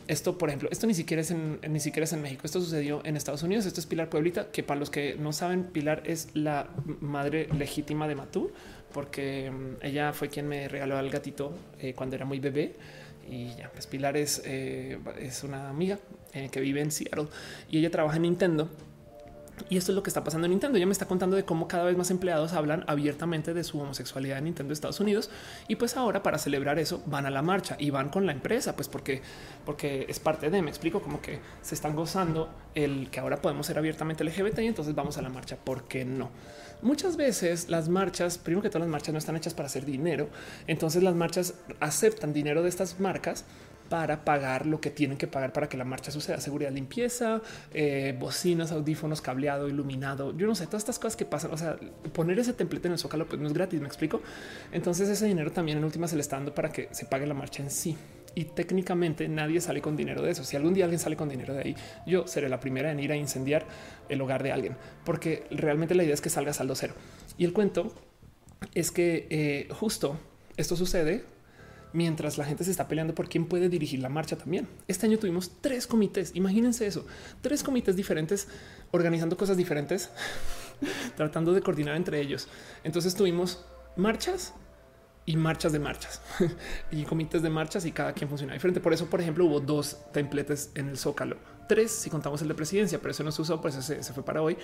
esto, por ejemplo, esto ni siquiera es en, ni siquiera es en México. Esto sucedió en Estados Unidos. Esto es Pilar Pueblita, que para los que no saben, Pilar es la madre legítima de Matú, porque mm, ella fue quien me regaló al gatito eh, cuando era muy bebé. Y ya, pues Pilar es, eh, es una amiga eh, que vive en Seattle y ella trabaja en Nintendo y esto es lo que está pasando en Nintendo. Ya me está contando de cómo cada vez más empleados hablan abiertamente de su homosexualidad en Nintendo Estados Unidos. Y pues ahora para celebrar eso van a la marcha y van con la empresa, pues porque, porque es parte de, me explico, como que se están gozando el que ahora podemos ser abiertamente LGBT y entonces vamos a la marcha. ¿Por qué no? Muchas veces las marchas, primero que todas las marchas no están hechas para hacer dinero. Entonces las marchas aceptan dinero de estas marcas para pagar lo que tienen que pagar para que la marcha suceda. Seguridad, limpieza, eh, bocinas, audífonos, cableado, iluminado. Yo no sé, todas estas cosas que pasan. O sea, poner ese templete en el zócalo pues no es gratis, me explico. Entonces ese dinero también en última se le está dando para que se pague la marcha en sí. Y técnicamente nadie sale con dinero de eso. Si algún día alguien sale con dinero de ahí, yo seré la primera en ir a incendiar el hogar de alguien, porque realmente la idea es que salga saldo cero. Y el cuento es que eh, justo esto sucede mientras la gente se está peleando por quién puede dirigir la marcha también. Este año tuvimos tres comités, imagínense eso, tres comités diferentes organizando cosas diferentes, tratando de coordinar entre ellos. Entonces tuvimos marchas y marchas de marchas y comités de marchas y cada quien funciona diferente. Por eso, por ejemplo, hubo dos templetes en el Zócalo, tres si contamos el de presidencia, pero eso no se usó, pues se, se fue para hoy.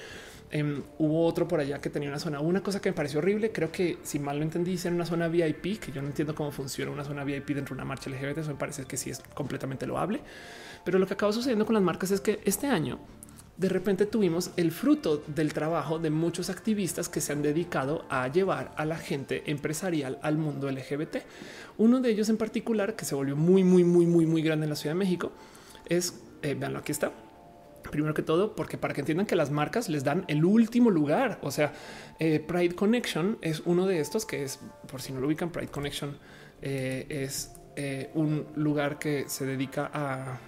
Em, hubo otro por allá que tenía una zona, una cosa que me pareció horrible. Creo que si mal lo entendí, en una zona VIP, que yo no entiendo cómo funciona una zona VIP dentro de una marcha LGBT. Eso me parece que sí es completamente loable. Pero lo que acaba sucediendo con las marcas es que este año de repente tuvimos el fruto del trabajo de muchos activistas que se han dedicado a llevar a la gente empresarial al mundo LGBT. Uno de ellos en particular, que se volvió muy, muy, muy, muy, muy grande en la Ciudad de México, es, eh, veanlo, aquí está. Primero que todo, porque para que entiendan que las marcas les dan el último lugar. O sea, eh, Pride Connection es uno de estos que es, por si no lo ubican, Pride Connection eh, es un lugar que se dedica a,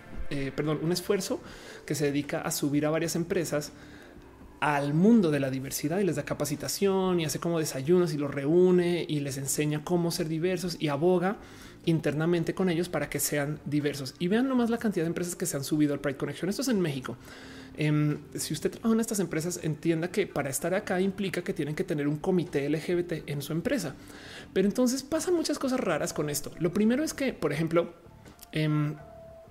perdón, un esfuerzo que se dedica a subir a varias empresas al mundo de la diversidad y les da capacitación y hace como desayunos y los reúne y les enseña cómo ser diversos y aboga internamente con ellos para que sean diversos. Y vean nomás la cantidad de empresas que se han subido al Pride Connection. Esto es en México. Em, si usted trabaja en estas empresas, entienda que para estar acá implica que tienen que tener un comité LGBT en su empresa. Pero entonces pasan muchas cosas raras con esto. Lo primero es que, por ejemplo, em,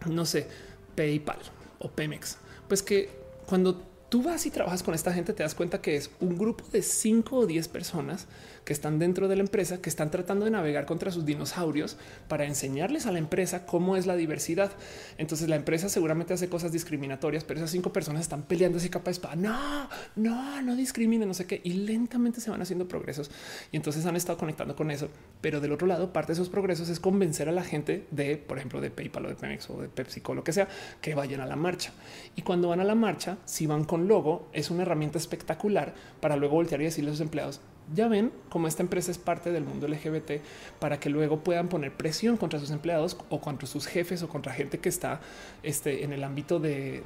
no sé, PayPal o Pemex. Pues que cuando tú vas y trabajas con esta gente, te das cuenta que es un grupo de 5 o 10 personas que están dentro de la empresa, que están tratando de navegar contra sus dinosaurios para enseñarles a la empresa cómo es la diversidad. Entonces la empresa seguramente hace cosas discriminatorias, pero esas cinco personas están peleando así capa de espada. No, no, no discrimine, no sé qué. Y lentamente se van haciendo progresos. Y entonces han estado conectando con eso. Pero del otro lado, parte de esos progresos es convencer a la gente de, por ejemplo, de PayPal o de Pemex o de PepsiCo, lo que sea, que vayan a la marcha. Y cuando van a la marcha, si van con logo, es una herramienta espectacular para luego voltear y decirle a sus empleados, ya ven cómo esta empresa es parte del mundo LGBT para que luego puedan poner presión contra sus empleados o contra sus jefes o contra gente que está este, en el ámbito de,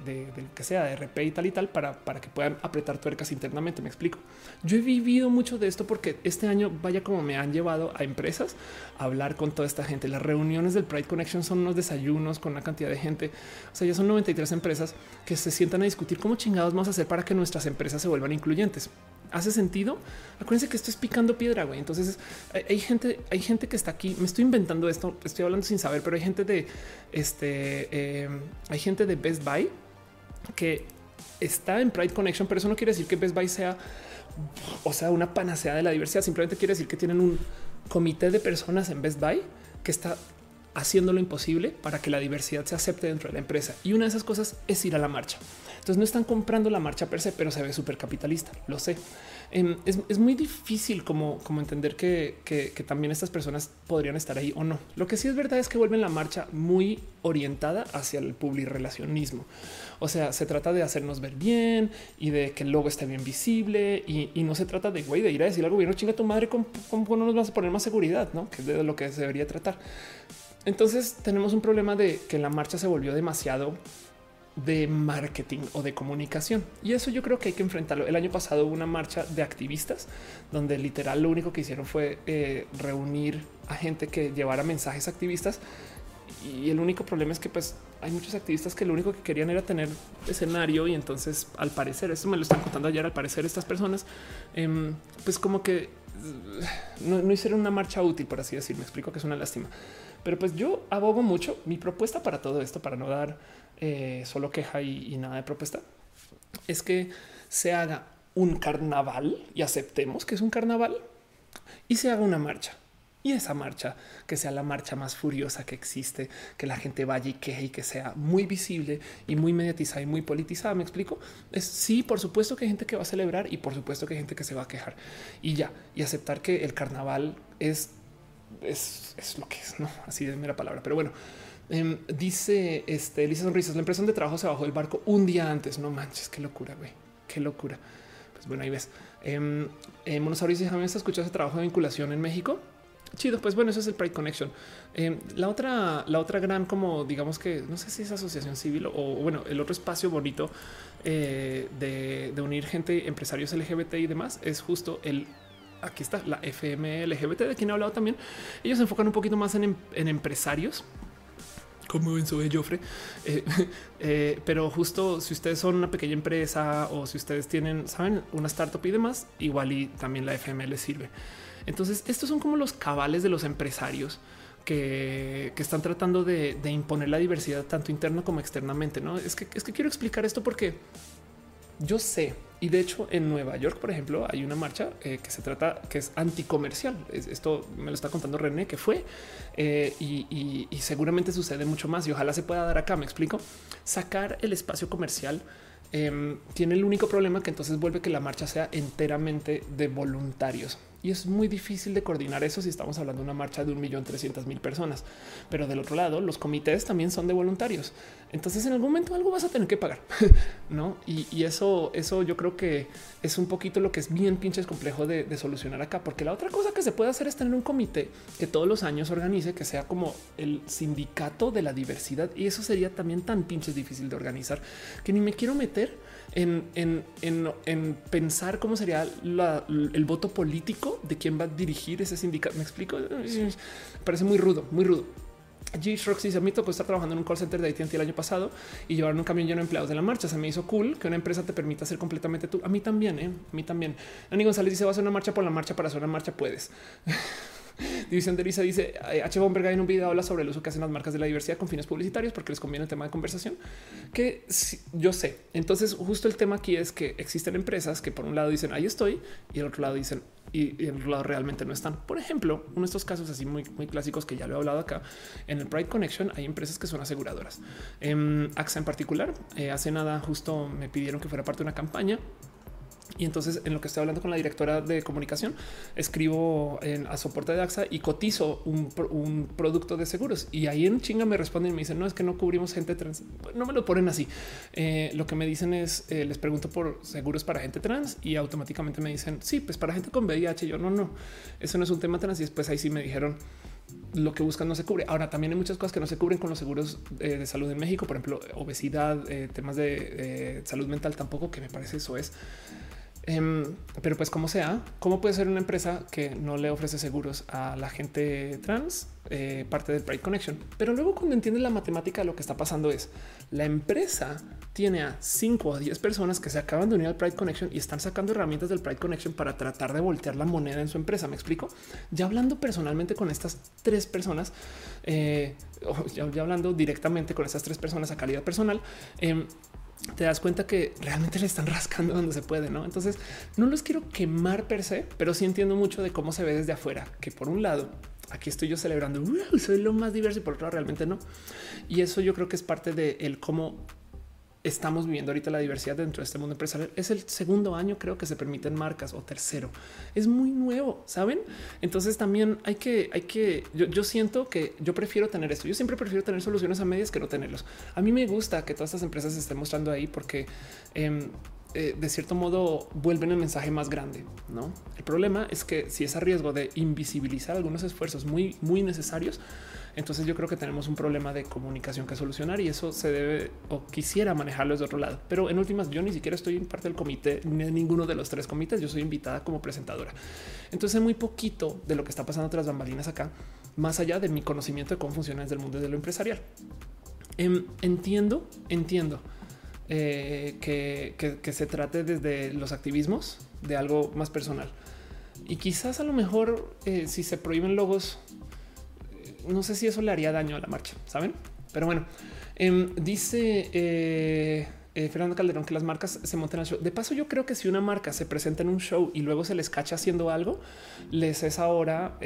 que sea de RP y tal y tal para, para que puedan apretar tuercas internamente. Me explico. Yo he vivido mucho de esto porque este año vaya como me han llevado a empresas a hablar con toda esta gente. Las reuniones del Pride Connection son unos desayunos con una cantidad de gente. O sea, ya son 93 empresas que se sientan a discutir cómo chingados vamos a hacer para que nuestras empresas se vuelvan incluyentes hace sentido. Acuérdense que esto es picando piedra, güey. Entonces hay, gente, hay gente que está aquí. Me estoy inventando esto, estoy hablando sin saber, pero hay gente de este, em, hay gente de Best Buy que está en Pride Connection, pero eso no quiere decir que Best Buy sea, o sea, una panacea de la diversidad. Simplemente quiere decir que tienen un comité de personas en Best Buy que está haciendo lo imposible para que la diversidad se acepte dentro de la empresa. Y una de esas cosas es ir a la marcha. Entonces no están comprando la marcha per se, pero se ve súper capitalista. Lo sé. Em, es, muy difícil como, como entender que, también estas personas podrían estar ahí o no. Lo que sí es verdad es que vuelven la marcha muy orientada hacia el relacionismo. O sea, se trata de hacernos ver bien y de que el logo esté bien visible y, no se trata de ir a decir al gobierno chinga tu madre con, no nos vas a poner más seguridad, no que es de lo que se debería tratar. Entonces tenemos un problema de que la marcha se volvió demasiado de marketing o de comunicación. Y eso yo creo que hay que enfrentarlo. El año pasado hubo una marcha de activistas donde literal lo único que hicieron fue eh, reunir a gente que llevara mensajes activistas. Y el único problema es que pues hay muchos activistas que lo único que querían era tener escenario y entonces al parecer, esto me lo están contando ayer, al parecer estas personas, em, pues como que no, no hicieron una marcha útil, por así decir. Me explico que es una lástima. Pero pues yo abogo mucho. Mi propuesta para todo esto, para no dar eh, solo queja y, nada de propuesta, es que se haga un carnaval y aceptemos que es un carnaval y se haga una marcha. Y esa marcha, que sea la marcha más furiosa que existe, que la gente vaya y queje y que sea muy visible y muy mediatizada y muy politizada. Me explico. Es sí, por supuesto que hay gente que va a celebrar y por supuesto que hay gente que se va a quejar y ya y aceptar que el carnaval es es, lo que es, no así de mera palabra. Pero bueno, em, dice este Elisa Sonrisas: La impresión de trabajo se bajó del barco un día antes. No manches, qué locura, güey, qué locura. Pues bueno, ahí ves. Eh, eh, Monosaurio dice: ¿Has escuchado ese trabajo de vinculación en México? Chido, pues bueno, eso es el Pride Connection. Em, la otra, la otra gran, como digamos que no sé si es asociación civil o, bueno, el otro espacio bonito eh, de, de, unir gente, empresarios LGBT y demás, es justo el aquí está la FM LGBT de quien he hablado también. Ellos se enfocan un poquito más en, empresarios como en su Joffre. Eh, eh, pero justo si ustedes son una pequeña empresa o si ustedes tienen, saben, una startup y demás, igual y también la FM les sirve. Entonces, estos son como los cabales de los empresarios que, están tratando de, de, imponer la diversidad tanto interna como externamente. No es que es que quiero explicar esto porque yo sé, y de hecho en Nueva York, por ejemplo, hay una marcha eh, que se trata que es anticomercial. Esto me lo está contando René que fue eh, y, seguramente sucede mucho más y ojalá se pueda dar acá. Me explico. Sacar el espacio comercial em, tiene el único problema que entonces vuelve que la marcha sea enteramente de voluntarios y es muy difícil de coordinar eso si estamos hablando de una marcha de un millón trescientas mil personas. Pero del otro lado, los comités también son de voluntarios. Entonces, en algún momento algo vas a tener que pagar, no? Y, eso, eso yo creo que es un poquito lo que es bien pinches complejo de, de, solucionar acá, porque la otra cosa que se puede hacer es tener un comité que todos los años organice, que sea como el sindicato de la diversidad. Y eso sería también tan pinches difícil de organizar que ni me quiero meter en, pensar cómo sería el voto político de quién va a dirigir ese sindicato. Me explico. Parece muy rudo, muy rudo. G Roxy se me tocó estar trabajando en un call center de AT&T el año pasado y llevaron un camión lleno de empleados de la marcha. Se me hizo cool que una empresa te permita ser completamente tú. A mí también, ¿eh? a mí también. Ani González dice: Vas a hacer una marcha por la marcha para hacer una marcha. Puedes. División de Lisa dice H. Bomberga en un video habla sobre el uso que hacen las marcas de la diversidad con fines publicitarios porque les conviene el tema de conversación que yo sé. Entonces, justo el tema aquí es que existen empresas que por un lado dicen ahí estoy y el otro lado dicen y, en otro lado realmente no están. Por ejemplo, uno de estos casos así muy, muy clásicos que ya lo he hablado acá en el Pride Connection, hay empresas que son aseguradoras. En AXA en particular, eh, hace nada justo me pidieron que fuera parte de una campaña y entonces en lo que estoy hablando con la directora de comunicación, escribo a soporte de AXA y cotizo un, producto de seguros. Y ahí en chinga me responden y me dicen, no, es que no cubrimos gente trans. No me lo ponen así. Eh, lo que me dicen es, eh, les pregunto por seguros para gente trans y automáticamente me dicen, sí, pues para gente con VIH. Yo no, no, eso no es un tema trans. Y después ahí sí me dijeron, lo que buscan no se cubre. Ahora también hay muchas cosas que no se cubren con los seguros eh, de salud en México, por ejemplo, obesidad, temas de salud mental tampoco, que me parece eso es Em, pero pues como sea, ¿cómo puede ser una empresa que no le ofrece seguros a la gente trans? Eh, parte del Pride Connection. Pero luego cuando entiendes la matemática, lo que está pasando es la empresa tiene a 5 o 10 personas que se acaban de unir al Pride Connection y están sacando herramientas del Pride Connection para tratar de voltear la moneda en su empresa. Me explico. Ya hablando personalmente con estas tres personas, eh, ya, hablando directamente con estas tres personas a calidad personal, eh, te das cuenta que realmente le están rascando donde se puede, ¿no? Entonces, no los quiero quemar per se, pero sí entiendo mucho de cómo se ve desde afuera, que por un lado, aquí estoy yo celebrando, soy lo más diverso y por otro lado realmente no. Y eso yo creo que es parte de el cómo estamos viviendo ahorita la diversidad dentro de este mundo empresarial. Es el segundo año, creo que se permiten marcas o tercero. Es muy nuevo, saben? Entonces también hay que, hay que, yo, siento que yo prefiero tener esto. Yo siempre prefiero tener soluciones a medias que no tenerlos. A mí me gusta que todas estas empresas se estén mostrando ahí porque em, eh, de cierto modo vuelven el mensaje más grande. No, el problema es que si es a riesgo de invisibilizar algunos esfuerzos muy, muy necesarios, entonces yo creo que tenemos un problema de comunicación que solucionar y eso se debe o quisiera manejarlo desde otro lado. Pero en últimas, yo ni siquiera estoy en parte del comité, ni en ninguno de los tres comités. Yo soy invitada como presentadora. Entonces, muy poquito de lo que está pasando tras bambalinas acá, más allá de mi conocimiento de cómo funciona desde el mundo de lo empresarial. Em, entiendo, entiendo eh, que, se trate desde los activismos de algo más personal. Y quizás a lo mejor eh, si se prohíben logos no sé si eso le haría daño a la marcha, saben? Pero bueno, em, dice eh, eh, Fernando Calderón que las marcas se montan al show. De paso, yo creo que si una marca se presenta en un show y luego se les cacha haciendo algo, les es ahora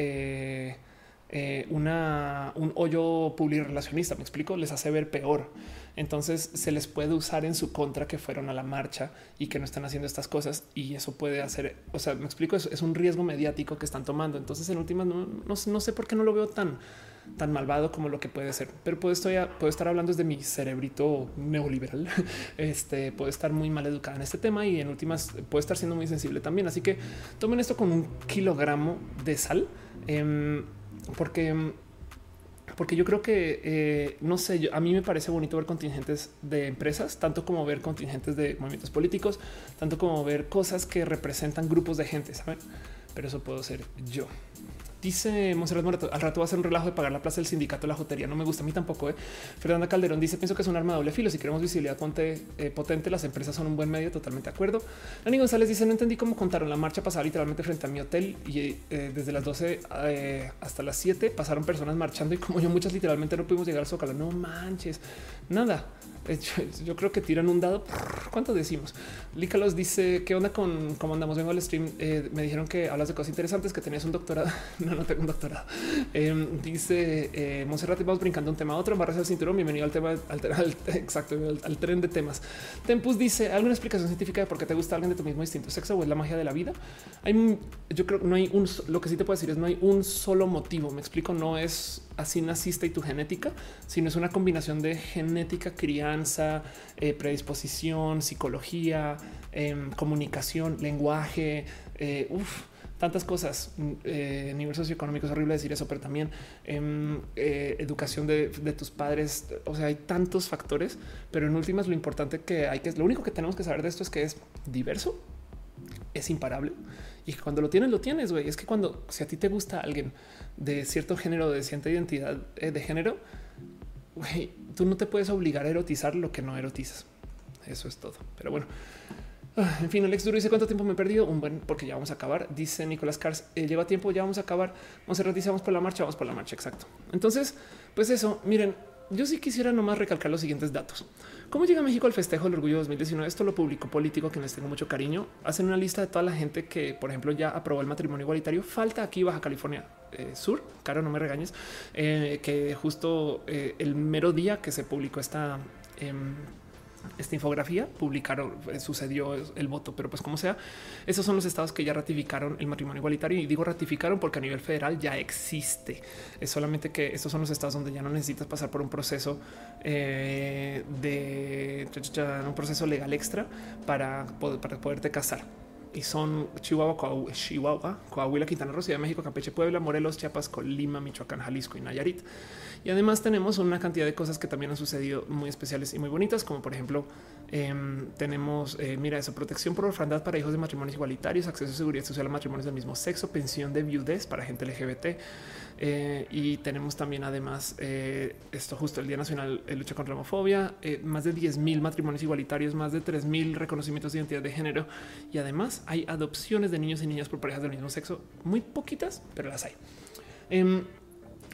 eh, una, un hoyo relacionista. Me explico, les hace ver peor. Entonces se les puede usar en su contra que fueron a la marcha y que no están haciendo estas cosas. Y eso puede hacer, o sea, me explico, es, es un riesgo mediático que están tomando. Entonces, en últimas, no, no, sé por qué no lo veo tan tan malvado como lo que puede ser. Pero puedo, estoy puedo estar hablando desde mi cerebrito neoliberal. Este puede estar muy mal educada en este tema y en últimas puede estar siendo muy sensible también. Así que tomen esto con un kilogramo de sal, em, porque porque yo creo que eh, no sé, a mí me parece bonito ver contingentes de empresas, tanto como ver contingentes de movimientos políticos, tanto como ver cosas que representan grupos de gente, saben? Pero eso puedo ser yo. Dice Monserrat Morato, al rato va a ser un relajo de pagar la plaza del sindicato la jotería. No me gusta a mí tampoco. ¿eh? Fernanda Calderón dice, pienso que es un arma de doble filo. Si queremos visibilidad eh, potente, las empresas son un buen medio. Totalmente de acuerdo. Dani González dice, no entendí cómo contaron la marcha pasada literalmente frente a mi hotel y eh, desde las 12 hasta las 7 pasaron personas marchando y como yo muchas literalmente no pudimos llegar al Zócalo. No manches, nada. Yo, creo que tiran un dado. ¿Cuánto decimos? Lícalos dice qué onda con cómo andamos. Vengo al stream. Eh, me dijeron que hablas de cosas interesantes, que tenías un doctorado. no, no tengo un doctorado. Em, dice eh, Monserrat, vamos brincando un tema a otro. Barras el cinturón. Bienvenido al tema, al, exacto, al, tren de temas. Tempus dice alguna explicación científica de por qué te gusta alguien de tu mismo distinto sexo o es la magia de la vida. Hay, yo creo que no hay un, lo que sí te puedo decir es no hay un solo motivo. Me explico, no es así naciste y tu genética, sino es una combinación de genética, crianza, eh, predisposición, psicología, em, comunicación, lenguaje, eh, tantas cosas. Mm, eh, nivel socioeconómico es horrible decir eso, pero también em, educación de, tus padres. O sea, hay tantos factores, pero en últimas lo importante que hay que lo único que tenemos que saber de esto es que es diverso, es imparable y cuando lo tienes, lo tienes. güey. Es que cuando si a ti te gusta alguien de cierto género, de cierta identidad eh, de género, tú no te puedes obligar a erotizar lo que no erotizas. Eso es todo. Pero bueno, Ah, en fin, Alex Duro dice cuánto tiempo me he perdido. Un buen, porque ya vamos a acabar. Dice Nicolás Cars, eh, lleva tiempo, ya vamos a acabar. Vamos a realizamos por la marcha, vamos por la marcha. Exacto. Entonces, pues eso, miren, yo sí quisiera nomás recalcar los siguientes datos. ¿Cómo llega México al festejo del orgullo 2019? Esto lo publicó Político, que les tengo mucho cariño. Hacen una lista de toda la gente que, por ejemplo, ya aprobó el matrimonio igualitario. Falta aquí Baja California eh, Sur, Caro, no me regañes, eh, que justo eh, el mero día que se publicó esta em, esta infografía, publicaron, sucedió el voto, pero pues como sea, esos son los estados que ya ratificaron el matrimonio igualitario y digo ratificaron porque a nivel federal ya existe. Es solamente que estos son los estados donde ya no necesitas pasar por un proceso de un proceso legal extra para, poder, para poderte casar y son Chihuahua, Chihuahua, Coahuila, Quintana Roo, Ciudad de México, Campeche, Puebla, Morelos, Chiapas, Colima, Michoacán, Jalisco y Nayarit. Y además tenemos una cantidad de cosas que también han sucedido muy especiales y muy bonitas, como por ejemplo em, tenemos, eh, mira eso, protección por orfandad para hijos de matrimonios igualitarios, acceso a seguridad social a matrimonios del mismo sexo, pensión de viudez para gente LGBT. Eh, y tenemos también además eh, esto justo el Día Nacional de Lucha contra la Homofobia, más de 10 mil matrimonios igualitarios, más de 3 mil reconocimientos de identidad de género y además hay adopciones de niños y niñas por parejas del mismo sexo, muy poquitas, pero las hay.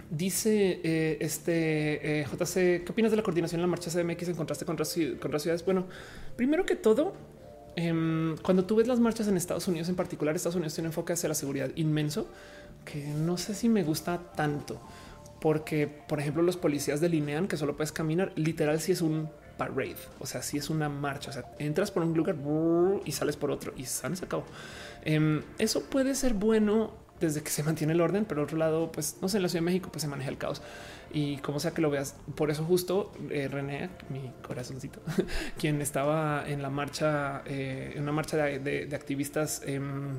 Dice eh, este eh, JC, ¿qué opinas de la coordinación en la marcha CDMX en contraste con otras, ciudades? Bueno, primero que todo, em, cuando tú ves las marchas en Estados Unidos, en particular, Estados Unidos tiene un enfoque hacia la seguridad inmenso que no sé si me gusta tanto, porque, por ejemplo, los policías delinean que solo puedes caminar. Literal, si es un parade, o sea, si es una marcha, o sea, entras por un lugar y sales por otro y se acabó. Em, eso puede ser bueno desde que se mantiene el orden, pero otro lado, pues no sé, en la Ciudad de México pues se maneja el caos y como sea que lo veas. Por eso justo eh, René, mi corazoncito, quien estaba en la marcha, eh, en una marcha de, activistas em,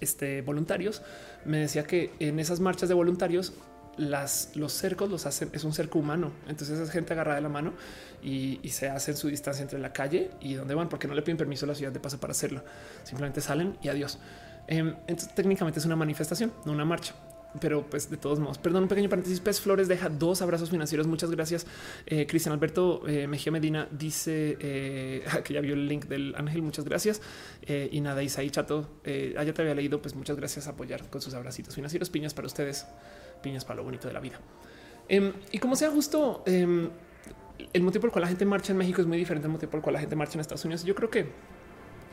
este, voluntarios, me decía que en esas marchas de voluntarios las, los cercos los hacen, es un cerco humano. Entonces es gente agarrada de la mano y, y, se hacen su distancia entre la calle y donde van, porque no le piden permiso a la ciudad de paso para hacerlo. Simplemente salen y adiós. Em, entonces, técnicamente es una manifestación, no una marcha. Pero pues de todos modos, perdón, un pequeño paréntesis. Pez Flores deja dos abrazos financieros. Muchas gracias. Eh, Cristian Alberto eh, Mejía Medina dice eh, que ya vio el link del Ángel. Muchas gracias. y nada, Isaí Chato, ah, ya te había leído. Pues muchas gracias a apoyar con sus abracitos financieros. Piñas para ustedes, piñas para lo bonito de la vida. Em, y como sea justo, em, el motivo por el cual la gente marcha en México es muy diferente al motivo por el cual la gente marcha en Estados Unidos. Yo creo que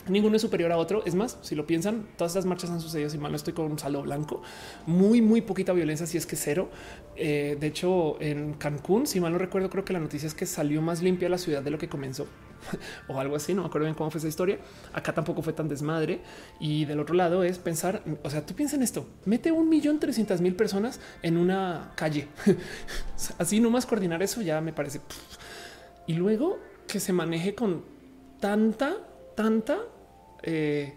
Ninguno es superior a otro. Es más, si lo piensan, todas estas marchas han sucedido. Si mal no estoy con un saldo blanco, muy, muy poquita violencia, si es que cero. Eh, de hecho, en Cancún, si mal no recuerdo, creo que la noticia es que salió más limpia la ciudad de lo que comenzó o algo así. No me acuerdo bien cómo fue esa historia. Acá tampoco fue tan desmadre. Y del otro lado es pensar, o sea, tú piensas en esto: mete un millón trescientas mil personas en una calle. así nomás coordinar eso ya me parece. Y luego que se maneje con tanta, tanta eh,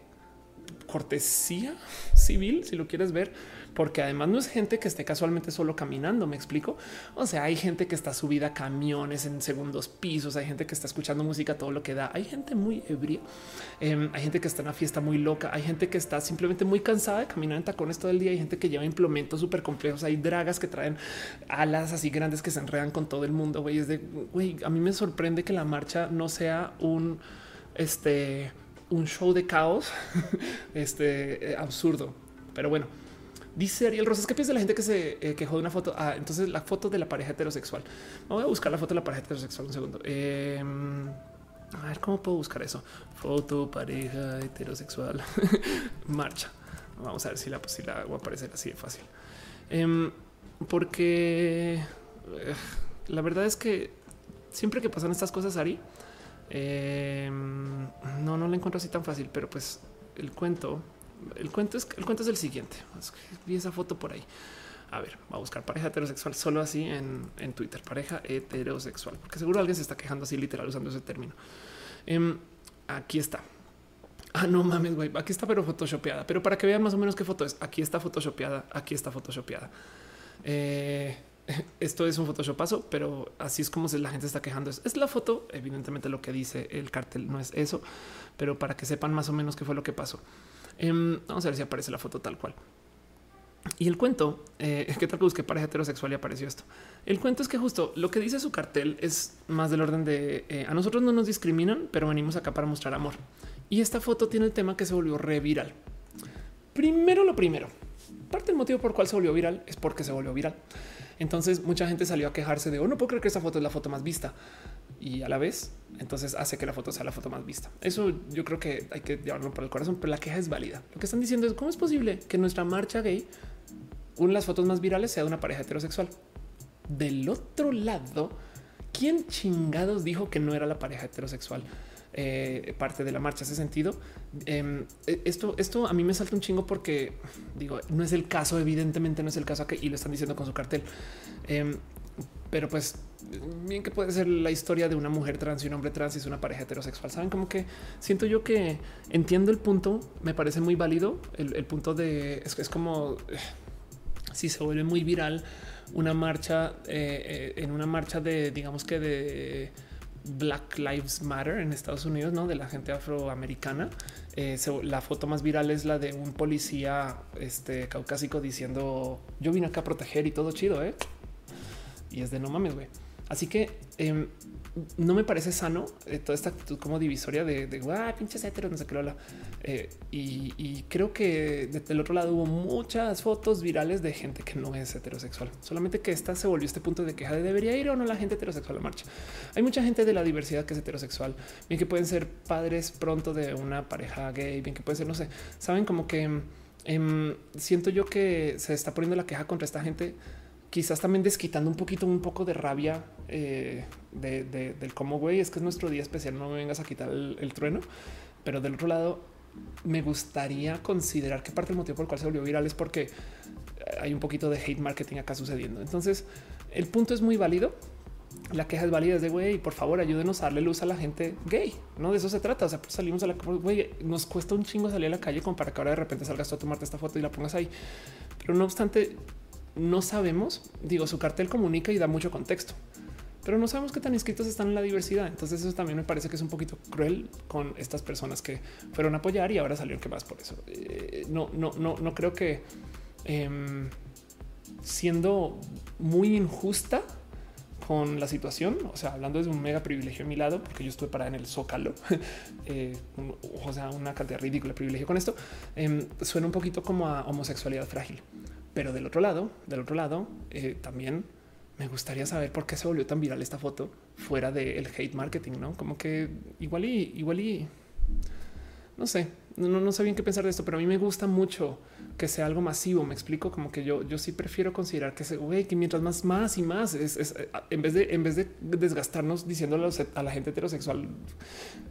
cortesía civil, si lo quieres ver, porque además no es gente que esté casualmente solo caminando, me explico. O sea, hay gente que está subida a camiones en segundos pisos, hay gente que está escuchando música, todo lo que da, hay gente muy ebria, em, hay gente que está en una fiesta muy loca, hay gente que está simplemente muy cansada de caminar en tacones todo el día, hay gente que lleva implementos súper complejos, hay dragas que traen alas así grandes que se enredan con todo el mundo, güey, a mí me sorprende que la marcha no sea un, este, un show de caos este, eh, absurdo. Pero bueno, dice Ariel Rosas, ¿qué piensas de la gente que se eh, quejó de una foto? Ah, entonces la foto de la pareja heterosexual. Voy a buscar la foto de la pareja heterosexual un segundo. Em, a ver cómo puedo buscar eso. Foto, pareja heterosexual, marcha. Vamos a ver si la, si va a aparecer así de fácil. Em, porque eh, la verdad es que siempre que pasan estas cosas, Ari, Em, no, no la encuentro así tan fácil, pero pues el cuento, el cuento es el cuento es el siguiente. Vi esa foto por ahí. A ver, va a buscar pareja heterosexual solo así en, Twitter, pareja heterosexual, porque seguro alguien se está quejando así literal usando ese término. Em, aquí está. Ah, no mames, güey. Aquí está, pero photoshopeada. Pero para que vean más o menos qué foto es, aquí está photoshopeada, aquí está photoshopeada. Eh, esto es un photoshopazo, pero así es como la gente está quejando. Es, la foto, evidentemente lo que dice el cartel no es eso, pero para que sepan más o menos qué fue lo que pasó. Em, vamos a ver si aparece la foto tal cual. Y el cuento, eh, ¿qué tal que busqué pareja heterosexual y apareció esto? El cuento es que justo lo que dice su cartel es más del orden de eh, a nosotros no nos discriminan, pero venimos acá para mostrar amor. Y esta foto tiene el tema que se volvió re viral. Primero lo primero, parte del motivo por cual se volvió viral es porque se volvió viral. Entonces mucha gente salió a quejarse de, oh, no puedo creer que esta foto es la foto más vista. Y a la vez, entonces hace que la foto sea la foto más vista. Eso yo creo que hay que llevarlo por el corazón, pero la queja es válida. Lo que están diciendo es, ¿cómo es posible que nuestra marcha gay, una de las fotos más virales, sea de una pareja heterosexual? Del otro lado, ¿quién chingados dijo que no era la pareja heterosexual? Eh, parte de la marcha. Ese sentido, em, e, esto, esto a mí me salta un chingo porque digo, no es el caso, evidentemente no es el caso aquí y lo están diciendo con su cartel. Em, pero pues bien que puede ser la historia de una mujer trans y un hombre trans y es una pareja heterosexual. Saben como que siento yo que entiendo el punto, me parece muy válido el, punto de es, es como eh, si se vuelve muy viral una marcha eh, en una marcha de digamos que de Black Lives Matter en Estados Unidos, ¿no? De la gente afroamericana. Eh, la foto más viral es la de un policía este, caucásico diciendo yo vine acá a proteger y todo chido, ¿eh? Y es de no mames, güey. Así que em, no me parece sano eh, toda esta actitud como divisoria de, de ah, pinches heteros, no sé qué eh, y, creo que desde el otro lado hubo muchas fotos virales de gente que no es heterosexual. Solamente que esta se volvió este punto de queja de debería ir o no la gente heterosexual a la marcha. Hay mucha gente de la diversidad que es heterosexual, bien que pueden ser padres pronto de una pareja gay, bien que pueden ser, no sé, saben como que em, siento yo que se está poniendo la queja contra esta gente quizás también desquitando un poquito, un poco de rabia eh, del cómo, güey, es que es nuestro día especial, no me vengas a quitar el, trueno. Pero del otro lado, me gustaría considerar que parte del motivo por el cual se volvió viral es porque hay un poquito de hate marketing acá sucediendo. Entonces, el punto es muy válido. La queja es válida, es de güey, por favor, ayúdenos a darle luz a la gente gay. No de eso se trata. O sea, pues salimos a la güey, nos cuesta un chingo salir a la calle como para que ahora de repente salgas tú a tomarte esta foto y la pongas ahí. Pero no obstante, no sabemos, digo, su cartel comunica y da mucho contexto, pero no sabemos qué tan inscritos están en la diversidad. Entonces eso también me parece que es un poquito cruel con estas personas que fueron a apoyar y ahora salieron que más por eso. Eh, no, no, no, no creo que em, siendo muy injusta con la situación, o sea, hablando desde un mega privilegio a mi lado, porque yo estuve parada en el zócalo, eh, o sea, una cantidad ridícula de privilegio con esto, em, suena un poquito como a homosexualidad frágil. Pero del otro lado, del otro lado, eh, también me gustaría saber por qué se volvió tan viral esta foto fuera del hate marketing, no como que igual y igual y no sé, no, no sé bien qué pensar de esto, pero a mí me gusta mucho que sea algo masivo. Me explico como que yo, yo sí prefiero considerar que, se, güey, que mientras más, más y más es, en vez de, en vez de desgastarnos diciéndole a la gente heterosexual,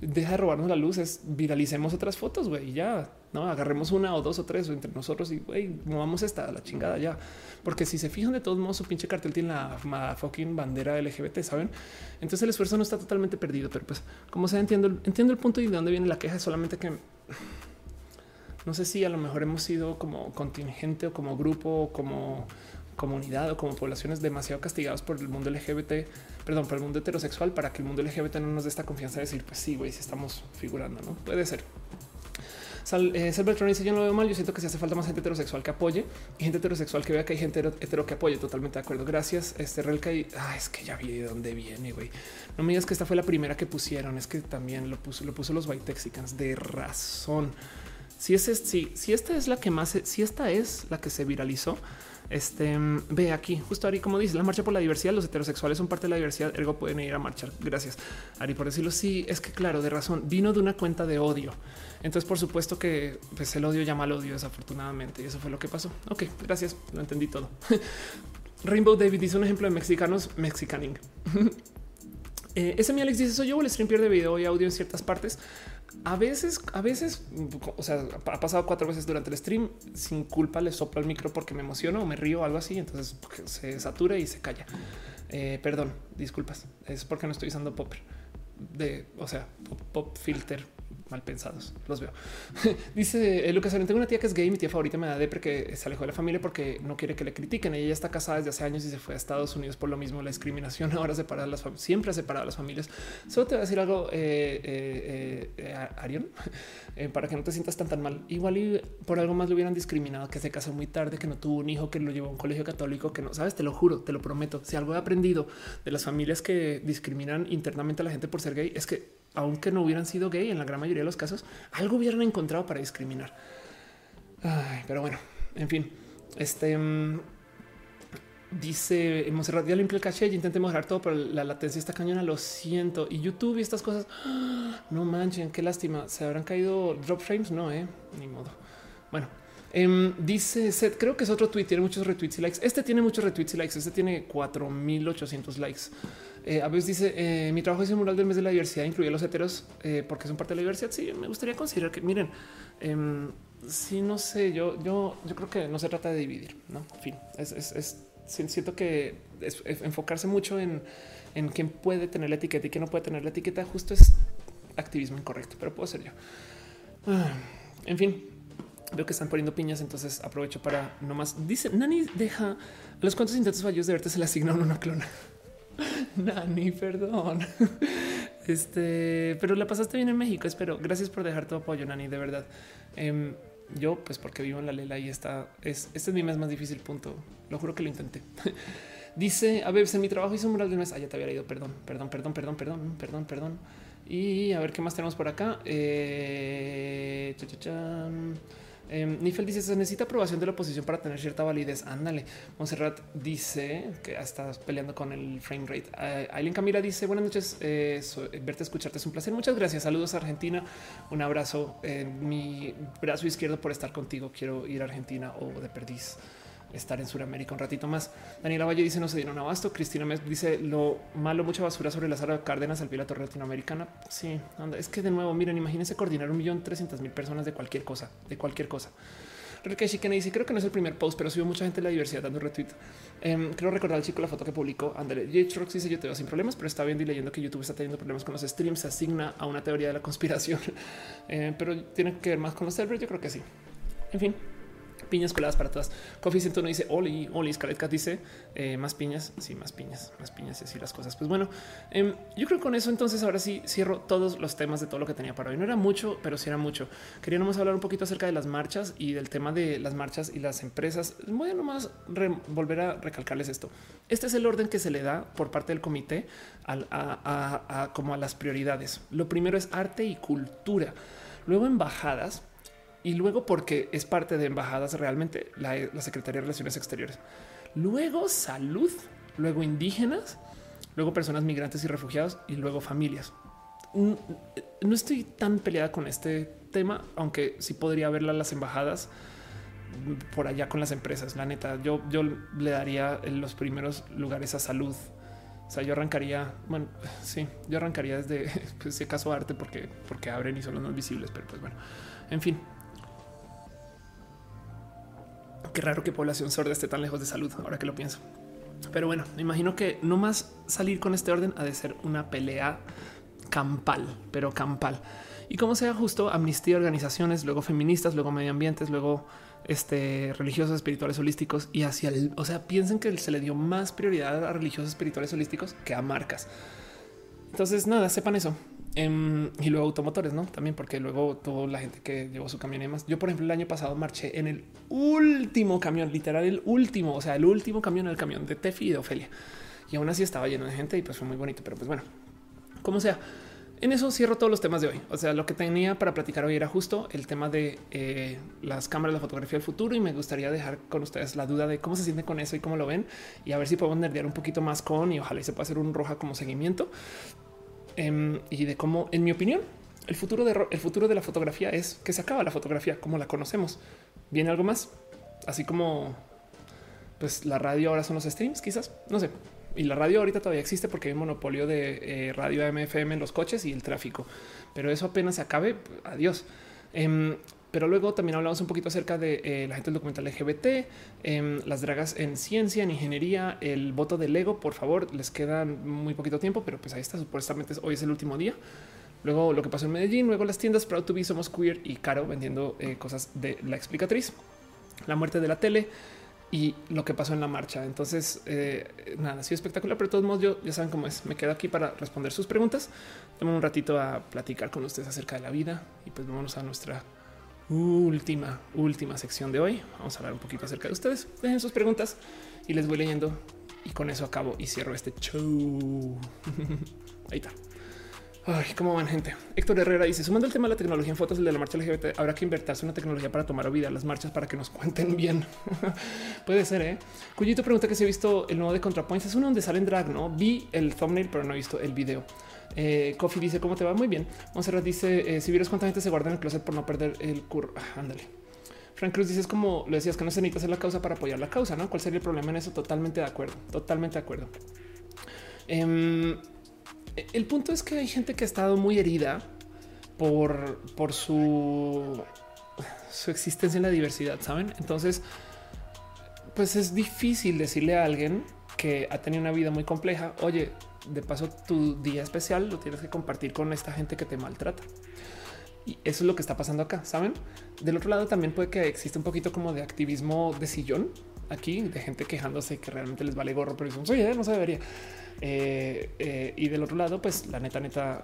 deja de robarnos la luz, es viralicemos otras fotos, güey, ya no agarremos una o dos o tres entre nosotros y güey, movamos esta la chingada ya. Porque si se fijan de todos modos, su pinche cartel tiene la fucking bandera LGBT, saben? Entonces el esfuerzo no está totalmente perdido, pero pues como sea, entiendo, entiendo el punto y de dónde viene la queja, solamente que no sé si a lo mejor hemos sido como contingente o como grupo o como comunidad o como poblaciones demasiado castigados por el mundo LGBT, perdón, por el mundo heterosexual para que el mundo LGBT no nos dé esta confianza de decir, pues sí, güey, si estamos figurando, ¿no? Puede ser. Sal, eh, dice yo no lo veo mal. Yo siento que si hace falta más gente heterosexual que apoye y gente heterosexual que vea que hay gente hetero que apoye. Totalmente de acuerdo. Gracias. Este Relka y ah, es que ya vi de dónde viene. güey. No me digas que esta fue la primera que pusieron. Es que también lo puso, lo puso los white texicans de razón. Si es si, si esta es la que más, si esta es la que se viralizó, este ve aquí, justo Ari, como dice la marcha por la diversidad, los heterosexuales son parte de la diversidad, ergo pueden ir a marchar. Gracias, Ari, por decirlo. Sí, es que claro, de razón, vino de una cuenta de odio. Entonces, por supuesto que pues, el odio llama al odio, desafortunadamente, y eso fue lo que pasó. Ok, gracias, lo entendí todo. Rainbow David dice un ejemplo de mexicanos mexicaning. eh, ese mi Alex dice: Soy yo el stream de video y audio en ciertas partes a veces, a veces, o sea, ha pasado cuatro veces durante el stream sin culpa, le soplo el micro porque me emociono o me río o algo así. Entonces se satura y se calla. Eh, perdón, disculpas. Es porque no estoy usando pop de, o sea, pop, filter mal pensados. Los veo. Dice eh, Lucas, tengo una tía que es gay. Mi tía favorita me da de porque se alejó de la familia porque no quiere que le critiquen. Ella está casada desde hace años y se fue a Estados Unidos por lo mismo. La discriminación ahora separa las siempre ha separado a las familias. Solo te voy a decir algo, eh, eh, eh Arión, para que no te sientas tan tan mal. Igual y por algo más lo hubieran discriminado, que se casó muy tarde, que no tuvo un hijo, que lo llevó a un colegio católico, que no sabes, te lo juro, te lo prometo. Si algo he aprendido de las familias que discriminan internamente a la gente por ser gay, es que aunque no hubieran sido gay en la gran mayoría de los casos, algo hubieran encontrado para discriminar. pero bueno, en fin, este mm, dice Monserrat ya limpio el caché y intenté mejorar todo, pero la latencia está cañona. Lo siento. Y YouTube y estas cosas no manchen. Qué lástima. Se habrán caído drop frames. No, eh, ni modo. Bueno, em, dice Seth, creo que es otro tweet. Tiene muchos retweets y likes. Este tiene muchos retweets y likes. Este tiene 4800 likes. Eh, a veces dice eh, mi trabajo es el mural del mes de la diversidad, incluye los heteros eh, porque son parte de la diversidad. Sí, me gustaría considerar que miren, eh, sí, no sé, yo, yo, yo creo que no se trata de dividir, no? En fin, es, siento que enfocarse mucho en, en quién puede tener la etiqueta y quién no puede tener la etiqueta. Justo es activismo incorrecto, pero puedo ser yo. Ah, en fin, veo que están poniendo piñas, entonces aprovecho para nomás. Dice Nani, deja los cuantos intentos fallos de verte se le asignaron una clona. Nani, perdón. Este, pero la pasaste bien en México. Espero. Gracias por dejar tu apoyo, Nani. De verdad. Em, yo, pues porque vivo en la Lela y está. Es, este es mi mes más difícil. Punto. Lo juro que lo intenté. Dice a ver, en mi trabajo hice un mural del mes. Ah, ya te había leído. Perdón, perdón, perdón, perdón, perdón, perdón, perdón. Y a ver qué más tenemos por acá. Eh, eh, Nifel dice se necesita aprobación de la oposición para tener cierta validez. Ándale. Monserrat dice que está peleando con el frame rate. Uh, Aileen Camila dice buenas noches. Eh, verte escucharte es un placer. Muchas gracias. Saludos a Argentina. Un abrazo en mi brazo izquierdo por estar contigo. Quiero ir a Argentina o de perdiz estar en Sudamérica un ratito más. Daniela Valle dice no se dieron abasto. Cristina me dice lo malo, mucha basura sobre la sala Cárdenas al pie de la torre latinoamericana. Sí, es que de nuevo, miren, imagínense coordinar un millón trescientas mil personas de cualquier cosa, de cualquier cosa. Rekeshi Kennedy dice creo que no es el primer post, pero subió mucha gente la diversidad dando retweet. Eh, creo recordar al chico la foto que publicó. Andale J. dice yo te veo sin problemas, pero está viendo y leyendo que YouTube está teniendo problemas con los streams. Se asigna a una teoría de la conspiración, eh, pero tiene que ver más con los servers. Yo creo que sí. En fin, piñas coladas para todas. Coffee 101 dice Oli, Oli, Scarlett dice eh, más piñas. Sí, más piñas, más piñas y así las cosas. Pues bueno, eh, yo creo que con eso entonces ahora sí cierro todos los temas de todo lo que tenía para hoy. No era mucho, pero sí era mucho. Quería nomás hablar un poquito acerca de las marchas y del tema de las marchas y las empresas. Voy a nomás volver a recalcarles esto. Este es el orden que se le da por parte del comité a, como a las prioridades. Lo primero es arte y cultura. Luego embajadas y luego porque es parte de embajadas realmente la, Secretaría de Relaciones Exteriores. Luego salud, luego indígenas, luego personas migrantes y refugiados y luego familias. No estoy tan peleada con este tema, aunque sí podría verla las embajadas por allá con las empresas. La neta, yo, yo le daría en los primeros lugares a salud. O sea, yo arrancaría, bueno, sí, yo arrancaría desde pues, si acaso arte porque, porque abren y son los más visibles, pero pues bueno, en fin, Qué raro que población sorda esté tan lejos de salud, ahora que lo pienso. Pero bueno, me imagino que no más salir con este orden ha de ser una pelea campal, pero campal. Y como sea justo, amnistía, organizaciones, luego feministas, luego medioambientes, luego este, religiosos, espirituales, holísticos y hacia el, o sea, piensen que se le dio más prioridad a religiosos, espirituales, holísticos que a marcas. Entonces, nada, sepan eso. Em, y luego automotores, no? También porque luego toda la gente que llevó su camión y demás. Yo, por ejemplo, el año pasado marché en el último camión, literal, el último, o sea, el último camión, el camión de Tefi y de Ofelia. Y aún así estaba lleno de gente y pues fue muy bonito. Pero pues bueno, como sea, en eso cierro todos los temas de hoy. O sea, lo que tenía para platicar hoy era justo el tema de eh, las cámaras, la fotografía del futuro. Y me gustaría dejar con ustedes la duda de cómo se sienten con eso y cómo lo ven. Y a ver si podemos nerdear un poquito más con y ojalá se pueda hacer un roja como seguimiento. Em, y de cómo, en mi opinión, el futuro de futuro de la fotografía es que se acaba la fotografía como la conocemos. Viene algo más, así como pues la radio ahora son los streams, quizás no sé. Y la radio ahorita todavía existe porque hay un monopolio de eh, radio MFM en los coches y el tráfico, pero eso apenas se acabe. Adiós. Em, pero luego también hablamos un poquito acerca de eh, la gente del documental LGBT, em, las dragas en ciencia, en ingeniería, el voto del ego. Por favor, les queda muy poquito tiempo, pero pues ahí está. Supuestamente hoy es el último día. Luego lo que pasó en Medellín, luego las tiendas Proud to be Somos Queer y Caro vendiendo eh, cosas de la explicatriz, la muerte de la tele y lo que pasó en la marcha. Entonces, eh, nada, ha sido espectacular, pero de todos modos, yo ya saben cómo es. Me quedo aquí para responder sus preguntas. Tomo un ratito a platicar con ustedes acerca de la vida y pues vámonos a nuestra última, última sección de hoy. Vamos a hablar un poquito acerca de ustedes. Dejen sus preguntas y les voy leyendo y con eso acabo y cierro este show. Ahí está. Ay, cómo van, gente. Héctor Herrera dice: Sumando el tema de la tecnología en fotos de la marcha LGBT, habrá que invertirse una tecnología para tomar vida las marchas para que nos cuenten bien. Puede ser, eh. Cuyito pregunta que si he visto el nuevo de ContraPoints. Es uno donde sale en drag, no vi el thumbnail, pero no he visto el video. Eh, Coffee dice: ¿Cómo te va? Muy bien. Monserrat dice: eh, Si vieras cuánta gente se guarda en el closet por no perder el curro. Ah, ándale. Frank Cruz dice: Es como lo decías que no se necesita hacer la causa para apoyar la causa, no? ¿Cuál sería el problema en eso? Totalmente de acuerdo. Totalmente de acuerdo. Eh, el punto es que hay gente que ha estado muy herida por, por su, su existencia en la diversidad, ¿saben? Entonces, pues es difícil decirle a alguien que ha tenido una vida muy compleja, oye, de paso tu día especial lo tienes que compartir con esta gente que te maltrata. Y eso es lo que está pasando acá, ¿saben? Del otro lado también puede que exista un poquito como de activismo de sillón aquí, de gente quejándose que realmente les vale gorro, pero dicen, oye, no se debería. Eh, eh, y del otro lado, pues la neta, neta,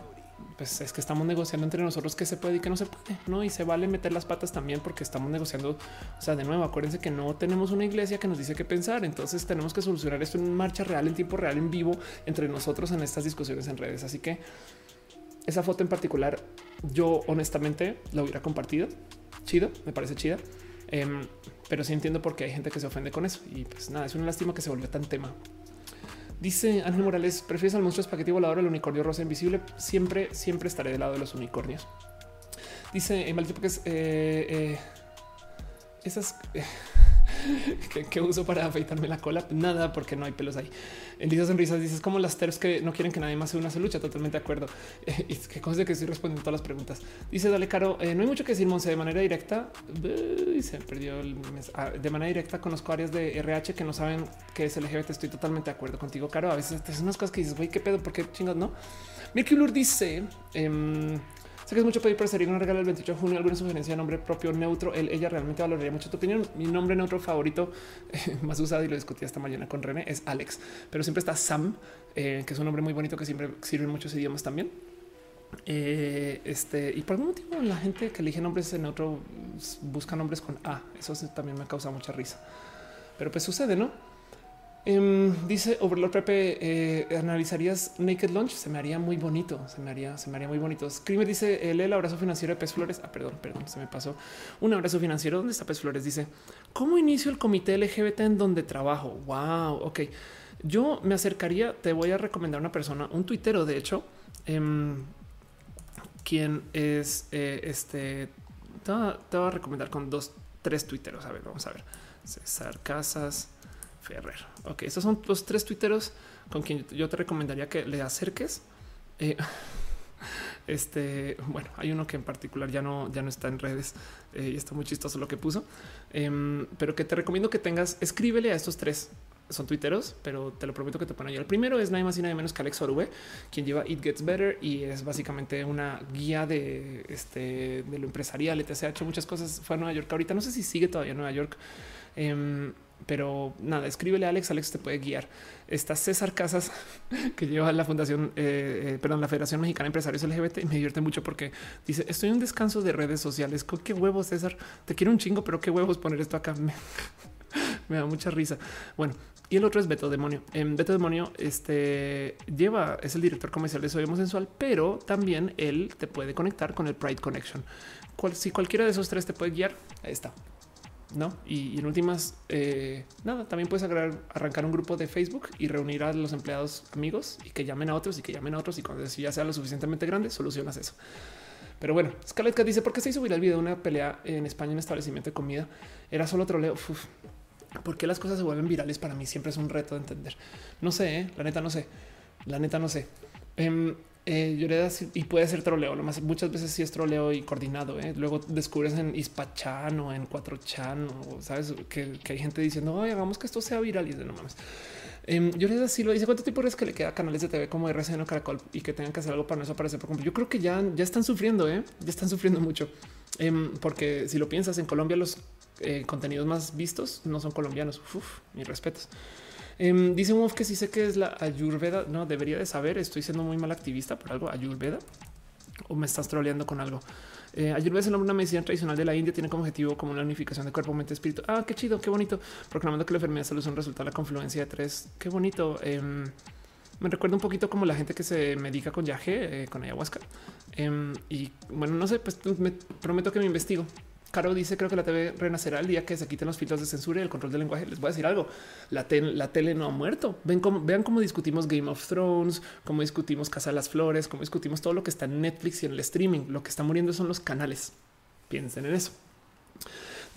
pues es que estamos negociando entre nosotros qué se puede y qué no se puede, ¿no? Y se vale meter las patas también porque estamos negociando, o sea, de nuevo, acuérdense que no tenemos una iglesia que nos dice qué pensar, entonces tenemos que solucionar esto en marcha real, en tiempo real, en vivo, entre nosotros en estas discusiones en redes. Así que esa foto en particular, yo honestamente la hubiera compartido. Chido, me parece chida. Em, pero sí entiendo por qué hay gente que se ofende con eso. Y pues nada, es una lástima que se volvió tan tema. Dice Ángel Morales, ¿prefieres al monstruo espagueti volador o el unicornio rosa invisible? Siempre, siempre estaré del lado de los unicornios. Dice, mal que es... Eh, eh, esas... ¿Qué, uso para afeitarme la cola? Nada, porque no hay pelos ahí. En Dice Sonrisas dices como las TERFs que no quieren que nadie más se una se lucha. Totalmente de acuerdo. y que cosa de que estoy respondiendo todas las preguntas. Dice Dale Caro, eh, no hay mucho que decir, Monse, de manera directa. se perdió el mes. Ah, de manera directa conozco áreas de RH que no saben qué es LGBT. Estoy totalmente de acuerdo contigo, Caro. A veces te unas cosas que dices, güey, qué pedo, por qué chingados no. Mirkulur dice, eh, Sé que es mucho pedir por sería un regalo el 28 de junio. Alguna sugerencia de nombre propio neutro. Él, ella realmente valoraría mucho tu opinión. Mi nombre neutro favorito más usado y lo discutí esta mañana con René es Alex, pero siempre está Sam, eh, que es un nombre muy bonito que siempre sirve en muchos idiomas también. Eh, este y por algún motivo la gente que elige nombres en neutro busca nombres con A. Eso también me causa mucha risa, pero pues sucede, no? Em, dice Overlord Pepe, eh, ¿analizarías Naked Launch? Se me haría muy bonito, se me haría, se me haría muy bonito. Screamer dice, el abrazo financiero de Pez Flores. Ah, perdón, perdón, se me pasó. Un abrazo financiero. ¿Dónde está Pez Flores? Dice, ¿cómo inicio el comité LGBT en donde trabajo? Wow, ok. Yo me acercaría, te voy a recomendar una persona, un tuitero, de hecho, em, quien es eh, este, te te voy a recomendar con dos, tres tuiteros. A ver, vamos a ver. César Casas. Ferrer. Ok, estos son los tres tuiteros con quien yo te recomendaría que le acerques. Eh, este, bueno, hay uno que en particular ya no, ya no está en redes eh, y está muy chistoso lo que puso, em, pero que te recomiendo que tengas, escríbele a estos tres. Son tuiteros, pero te lo prometo que te ponen ahí. El primero es nada más y nada menos que Alex Orue, quien lleva It Gets Better y es básicamente una guía de este de lo empresarial. Etc. Ha hecho muchas cosas. Fue a Nueva York. Ahorita no sé si sigue todavía en Nueva York. Em, pero nada, escríbele a Alex. Alex te puede guiar. Está César Casas, que lleva la Fundación, eh, eh, perdón, la Federación Mexicana de Empresarios LGBT. Y me divierte mucho porque dice: Estoy en un descanso de redes sociales. ¿Qué huevos, César? Te quiero un chingo, pero qué huevos poner esto acá. Me, da mucha risa. Bueno, y el otro es Beto Demonio. En Beto Demonio este, lleva, es el director comercial de Soy Sensual, pero también él te puede conectar con el Pride Connection. si cualquiera de esos tres te puede guiar, ahí está. No, y, en últimas, eh, nada, también puedes arrancar un grupo de Facebook y reunir a los empleados amigos y que llamen a otros y que llamen a otros. Y cuando ya sea lo suficientemente grande, solucionas eso. Pero bueno, Scarlett dice: ¿Por qué se hizo viral el video de una pelea en España en un establecimiento de comida? Era solo troleo. Uf, ¿Por qué las cosas se vuelven virales? Para mí siempre es un reto de entender. No sé, ¿eh? la neta no sé. La neta no sé. Em, eh, y puede ser troleo. Lo más muchas veces sí es troleo y coordinado. ¿eh? Luego descubres en Ispachan o en 4chan o sabes que, hay gente diciendo Ay, hagamos que esto sea viral y de no mames. Eh, yo les así lo dice cuánto tiempo es que le queda a canales de TV como RCN o Caracol y que tengan que hacer algo para no desaparecer. Por ejemplo, yo creo que ya, ya están sufriendo, ¿eh? ya están sufriendo mucho. Em, porque si lo piensas en Colombia, los eh, contenidos más vistos no son colombianos. Uf, mis respetos. Em, dice un que sí sé que es la Ayurveda. No debería de saber. Estoy siendo muy mal activista por algo. Ayurveda o me estás troleando con algo. Eh, Ayurveda es una medicina tradicional de la India. Tiene como objetivo como una unificación de cuerpo, mente, espíritu. Ah, qué chido, qué bonito. Proclamando que la enfermedad solo es un resultado de la confluencia de tres. Qué bonito. Em, me recuerda un poquito como la gente que se medica con yaje, eh, con ayahuasca. Em, y bueno, no sé, pues me prometo que me investigo. Caro dice, creo que la TV renacerá el día que se quiten los filtros de censura y el control del lenguaje. Les voy a decir algo, la, la tele no ha muerto. Ven cómo, vean cómo discutimos Game of Thrones, cómo discutimos Casa de las Flores, cómo discutimos todo lo que está en Netflix y en el streaming. Lo que está muriendo son los canales. Piensen en eso.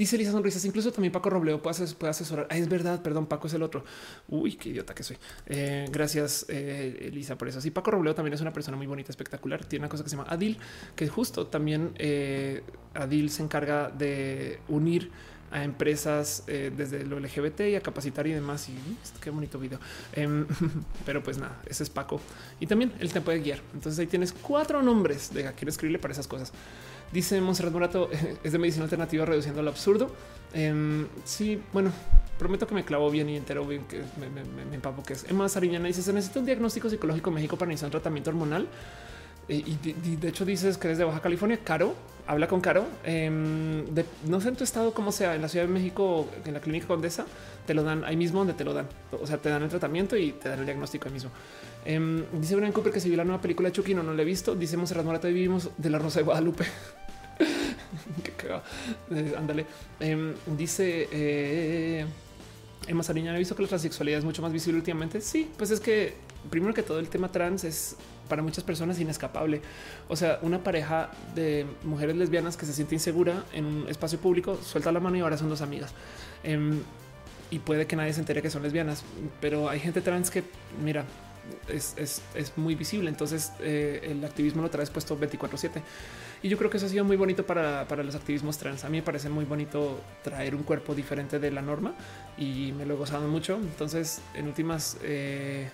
Dice Elisa Sonrisas. Incluso también Paco Robleo puede, asesorar. Ah, es verdad. Perdón, Paco es el otro. Uy, qué idiota que soy. Eh, gracias, eh, Elisa, por eso. Sí, Paco Robleo también es una persona muy bonita, espectacular. Tiene una cosa que se llama Adil, que justo también eh, Adil se encarga de unir a empresas desde lo LGBT y a capacitar y demás. Y qué bonito video. Em, pero pues nada, ese es Paco. Y también él te puede guiar. Entonces ahí tienes cuatro nombres de quién escribirle para esas cosas. Dice Monserrat Morato, es de medicina alternativa reduciendo el absurdo. Em, sí, bueno, prometo que me clavo bien y entero bien que me, empapo que es. Emma Sariñana dice, se necesita un diagnóstico psicológico en México para iniciar un tratamiento hormonal. Y de, hecho dices que eres de Baja California. Caro, habla con Caro. Em, no sé en tu estado como sea, en la Ciudad de México, en la clínica Condesa, te lo dan ahí mismo donde te lo dan. O sea, te dan el tratamiento y te dan el diagnóstico ahí mismo. Em, dice Brian Cooper que se vio la nueva película de Chucky, no, no la he visto. Dice Monserrat Morato y vivimos de la Rosa de Guadalupe. Eh, ándale. Em, dice eh, Emma Sariña, he visto que la transexualidad es mucho más visible últimamente. Sí, pues es que primero que todo el tema trans es para muchas personas inescapable. O sea, una pareja de mujeres lesbianas que se siente insegura en un espacio público, suelta la mano y ahora son dos amigas. Em, y puede que nadie se entere que son lesbianas, pero hay gente trans que, mira, es, muy visible. Entonces eh, el activismo lo trae puesto 24/7. Y yo creo que eso ha sido muy bonito para, los activismos trans. A mí me parece muy bonito traer un cuerpo diferente de la norma y me lo he gozado mucho. Entonces, en últimas, eh,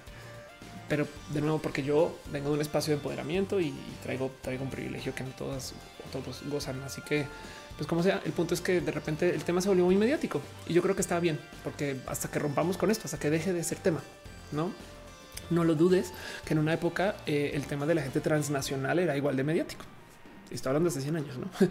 pero de nuevo, porque yo vengo de un espacio de empoderamiento y, traigo, traigo un privilegio que no todas todos gozan. Así que, pues como sea, el punto es que de repente el tema se volvió muy mediático y yo creo que está bien, porque hasta que rompamos con esto, hasta que deje de ser tema, no? No lo dudes que en una época eh, el tema de la gente transnacional era igual de mediático. Estoy hablando hace 100 años, ¿no?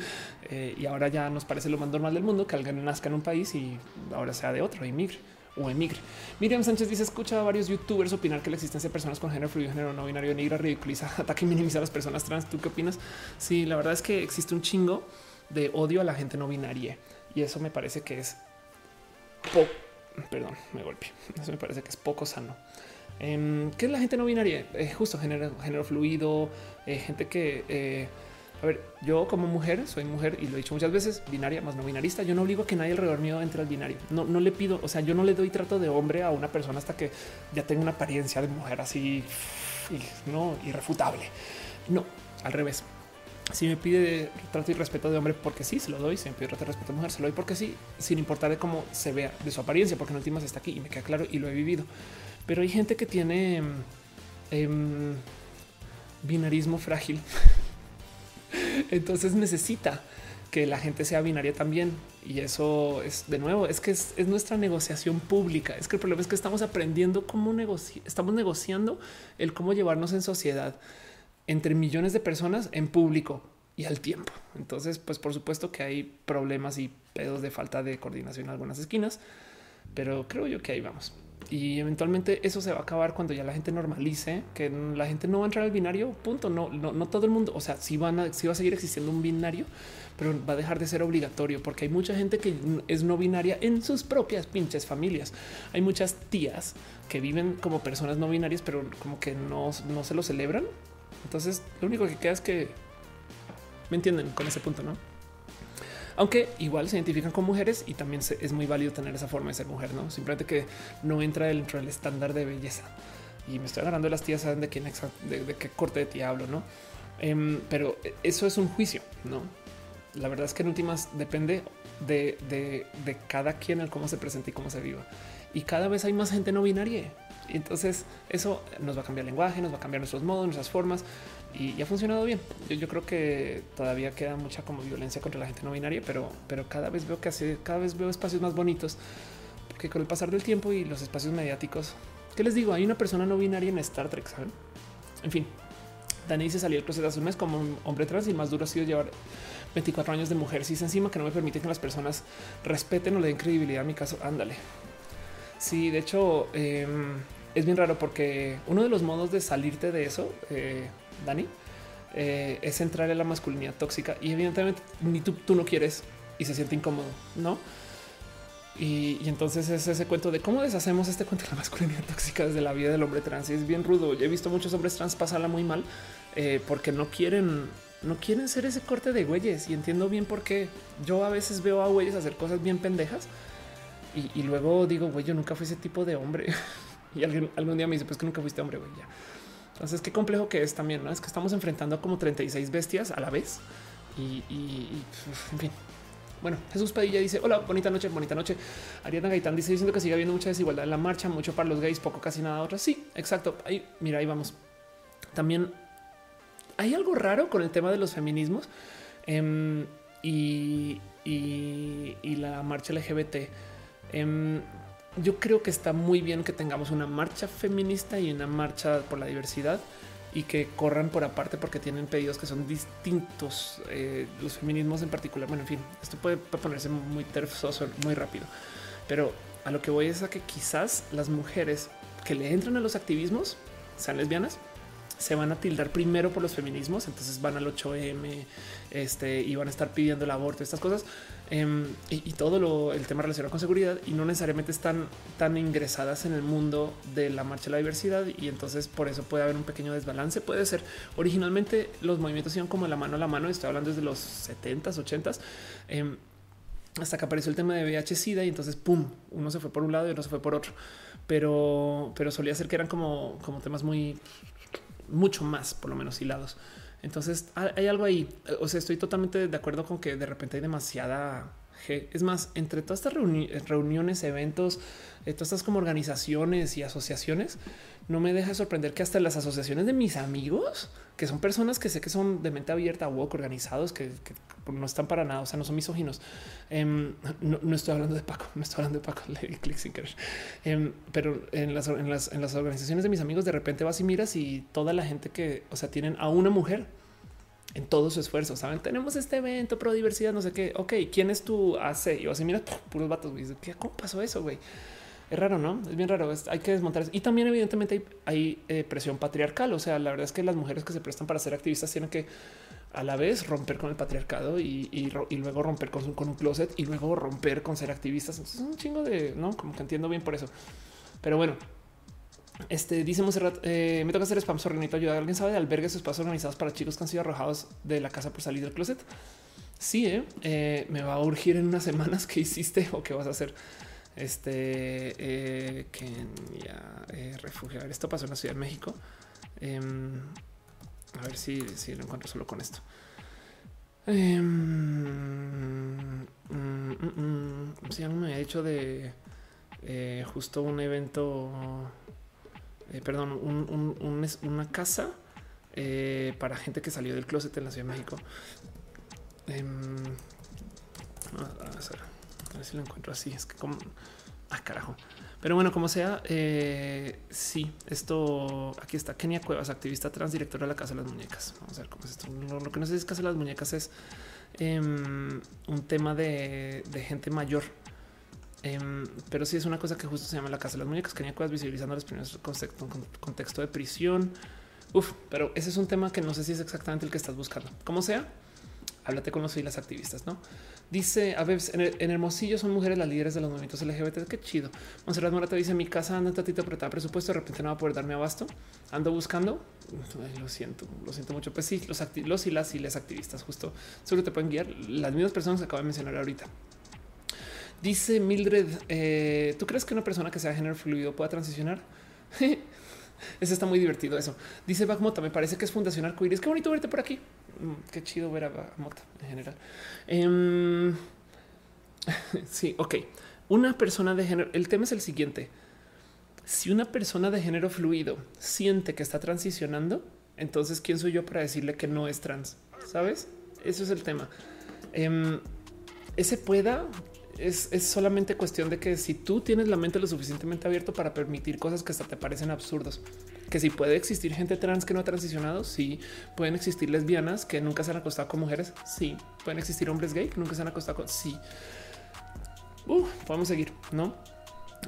Eh, y ahora ya nos parece lo más normal del mundo que alguien nazca en un país y ahora sea de otro, emigre o emigre. Miriam Sánchez dice: Escucha a varios youtubers opinar que la existencia de personas con género fluido, género no binario, negra, ridiculiza, ataca y minimiza a las personas trans. ¿Tú qué opinas? Sí, la verdad es que existe un chingo de odio a la gente no binaria y eso me parece que es poco. Perdón, me golpeé. Eso me parece que es poco sano. Em, ¿Qué es la gente no binaria? Eh, justo género, género fluido, eh, gente que, eh, a ver, yo como mujer, soy mujer y lo he dicho muchas veces, binaria más no binarista. Yo no obligo a que nadie alrededor mío entre al binario. No, no le pido, o sea, yo no le doy trato de hombre a una persona hasta que ya tenga una apariencia de mujer así, no irrefutable. No, al revés. Si me pide trato y respeto de hombre, porque sí, se lo doy. Si me pide trato y respeto de mujer, se lo doy porque sí, sin importar de cómo se vea de su apariencia, porque en últimas está aquí y me queda claro y lo he vivido. Pero hay gente que tiene em, binarismo frágil. Entonces necesita que la gente sea binaria también. Y eso es de nuevo, es que es, nuestra negociación pública. Es que el problema es que estamos aprendiendo cómo negociar, estamos negociando el cómo llevarnos en sociedad entre millones de personas en público y al tiempo. Entonces, pues por supuesto que hay problemas y pedos de falta de coordinación en algunas esquinas, pero creo yo que ahí vamos y eventualmente eso se va a acabar cuando ya la gente normalice que la gente no va a entrar al binario. Punto. No, no, no todo el mundo. O sea, sí van a, va a seguir existiendo un binario, pero va a dejar de ser obligatorio porque hay mucha gente que es no binaria en sus propias pinches familias. Hay muchas tías que viven como personas no binarias, pero como que no, no se lo celebran. Entonces, lo único que queda es que me entienden con ese punto, no? Aunque igual se identifican con mujeres y también es muy válido tener esa forma de ser mujer, no simplemente que no entra dentro del estándar de belleza. Y me estoy agarrando de las tías, saben de quién, de, qué corte de tía hablo, no? Em, pero eso es un juicio, no? La verdad es que en últimas depende de, de, cada quien el cómo se presenta y cómo se viva. Y cada vez hay más gente no binaria. Entonces eso nos va a cambiar el lenguaje, nos va a cambiar nuestros modos, nuestras formas y, ha funcionado bien. Yo, creo que todavía queda mucha como violencia contra la gente no binaria, pero, pero cada vez veo que hace, cada vez veo espacios más bonitos porque con el pasar del tiempo y los espacios mediáticos, ¿qué les digo? Hay una persona no binaria en Star Trek, ¿saben? En fin, Dani se salió el closet hace un mes como hombre trans y más duro ha sido llevar 24 años de mujer cis encima que no me permite que las personas respeten o le den credibilidad a mi caso. Ándale. Sí, de hecho, em, es bien raro porque uno de los modos de salirte de eso, eh, Dani, eh, es entrar en la masculinidad tóxica y evidentemente ni tú, tú no quieres y se siente incómodo, ¿no? Y, entonces es ese cuento de cómo deshacemos este cuento de la masculinidad tóxica desde la vida del hombre trans. Y es bien rudo. Yo he visto muchos hombres trans pasarla muy mal eh, porque no quieren, no quieren ser ese corte de güeyes. Y entiendo bien por qué yo a veces veo a güeyes hacer cosas bien pendejas y, luego digo, güey, yo nunca fui ese tipo de hombre. y alguien algún día me dice, pues que nunca fuiste hombre, güey. Ya. Entonces, qué complejo que es también, ¿no? Es que estamos enfrentando como 36 bestias a la vez y, y en fin, bueno, Jesús Padilla dice: Hola, bonita noche, bonita noche. Ariana Gaitán dice: Diciendo que sigue habiendo mucha desigualdad en la marcha, mucho para los gays, poco casi nada otras. Sí, exacto. Ahí, mira, ahí vamos. También hay algo raro con el tema de los feminismos em, y, la marcha LGBT. Em, yo creo que está muy bien que tengamos una marcha feminista y una marcha por la diversidad y que corran por aparte porque tienen pedidos que son distintos. Eh, los feminismos en particular. Bueno, en fin, esto puede, ponerse muy terfoso muy rápido, pero a lo que voy es a que quizás las mujeres que le entran a los activismos sean lesbianas se van a tildar primero por los feminismos, entonces van al 8M este, y van a estar pidiendo el aborto, estas cosas em, y, todo lo, el tema relacionado con seguridad y no necesariamente están tan ingresadas en el mundo de la marcha de la diversidad y entonces por eso puede haber un pequeño desbalance. Puede ser originalmente los movimientos iban como la mano a la mano, estoy hablando desde los 70s, 80s. hasta que apareció el tema de VIH-Sida y entonces pum, uno se fue por un lado y otro se fue por otro, pero, pero solía ser que eran como, como temas muy mucho más, por lo menos hilados. Entonces hay algo ahí. O sea, estoy totalmente de acuerdo con que de repente hay demasiada. Es más, entre todas estas reuniones, eventos, eh, todas estas como organizaciones y asociaciones, no me deja sorprender que hasta las asociaciones de mis amigos, que son personas que sé que son de mente abierta, woke, organizados, que, no están para nada, o sea, no son misóginos. Em, no, estoy hablando de Paco, no estoy hablando de Paco, le clic sin. Em, pero en las, en, las, en las organizaciones de mis amigos, de repente vas y miras y toda la gente que, o sea, tienen a una mujer en todo su esfuerzo. Saben, tenemos este evento pro diversidad, no sé qué. Ok, ¿quién es tu AC? Y vas y miras puros vatos. ¿Qué, ¿Cómo pasó eso, güey? Es raro, ¿no? Es bien raro. hay que desmontar eso. Y también, evidentemente, hay, eh, presión patriarcal. O sea, la verdad es que las mujeres que se prestan para ser activistas tienen que a la vez romper con el patriarcado y, luego romper con, con, un closet y luego romper con ser activistas. Entonces, es un chingo de no, como que entiendo bien por eso. Pero bueno, este dice Monserrat, eh, me toca hacer spam sorrenito ayuda. ¿Alguien sabe de albergues o espacios organizados para chicos que han sido arrojados de la casa por salir del closet? Sí, eh, eh, me va a urgir en unas semanas que hiciste o qué vas a hacer. Este eh, Kenia eh, ver, esto pasó en la Ciudad de México. Em, a ver si, si, lo encuentro solo con esto. Eh, mm, mm, si algo me había dicho de eh, justo un evento, eh, perdón, un, un, una casa eh, para gente que salió del closet en la Ciudad de México. Em, a ver. A ver si lo encuentro así. Es que como ah, carajo. Pero bueno, como sea, eh, sí, esto aquí está. Kenia Cuevas, activista trans, directora de la Casa de las Muñecas. Vamos a ver cómo es esto. Lo, que no sé es Casa de las Muñecas es em, un tema de, gente mayor. Em, pero sí es una cosa que justo se llama la Casa de las Muñecas. Kenia Cuevas visibilizando los primeros contextos contexto de prisión. Uf, pero ese es un tema que no sé si es exactamente el que estás buscando. Como sea, háblate con los y las activistas, ¿no? Dice a ver, en, Hermosillo son mujeres las líderes de los movimientos LGBT. Qué chido. Monserrat Morata dice: Mi casa anda un tatito apretada presupuesto. De repente no va a poder darme abasto. Ando buscando. lo siento, lo siento mucho. Pues sí, los, los y las y las activistas, justo seguro te pueden guiar las mismas personas que acabo de mencionar ahorita. Dice Mildred: eh, ¿Tú crees que una persona que sea género fluido pueda transicionar? Eso está muy divertido. Eso dice Bagmota. Me parece que es Fundación Arcoíris. Qué bonito verte por aquí. Mm, qué chido ver a Mota en general. Em, sí, ok. Una persona de género. El tema es el siguiente. Si una persona de género fluido siente que está transicionando, entonces quién soy yo para decirle que no es trans? ¿Sabes? Eso es el tema. Em, ese pueda es, solamente cuestión de que si tú tienes la mente lo suficientemente abierto para permitir cosas que hasta te parecen absurdos, que si puede existir gente trans que no ha transicionado, sí, pueden existir lesbianas que nunca se han acostado con mujeres, sí, pueden existir hombres gay que nunca se han acostado con, sí. podemos seguir, ¿no?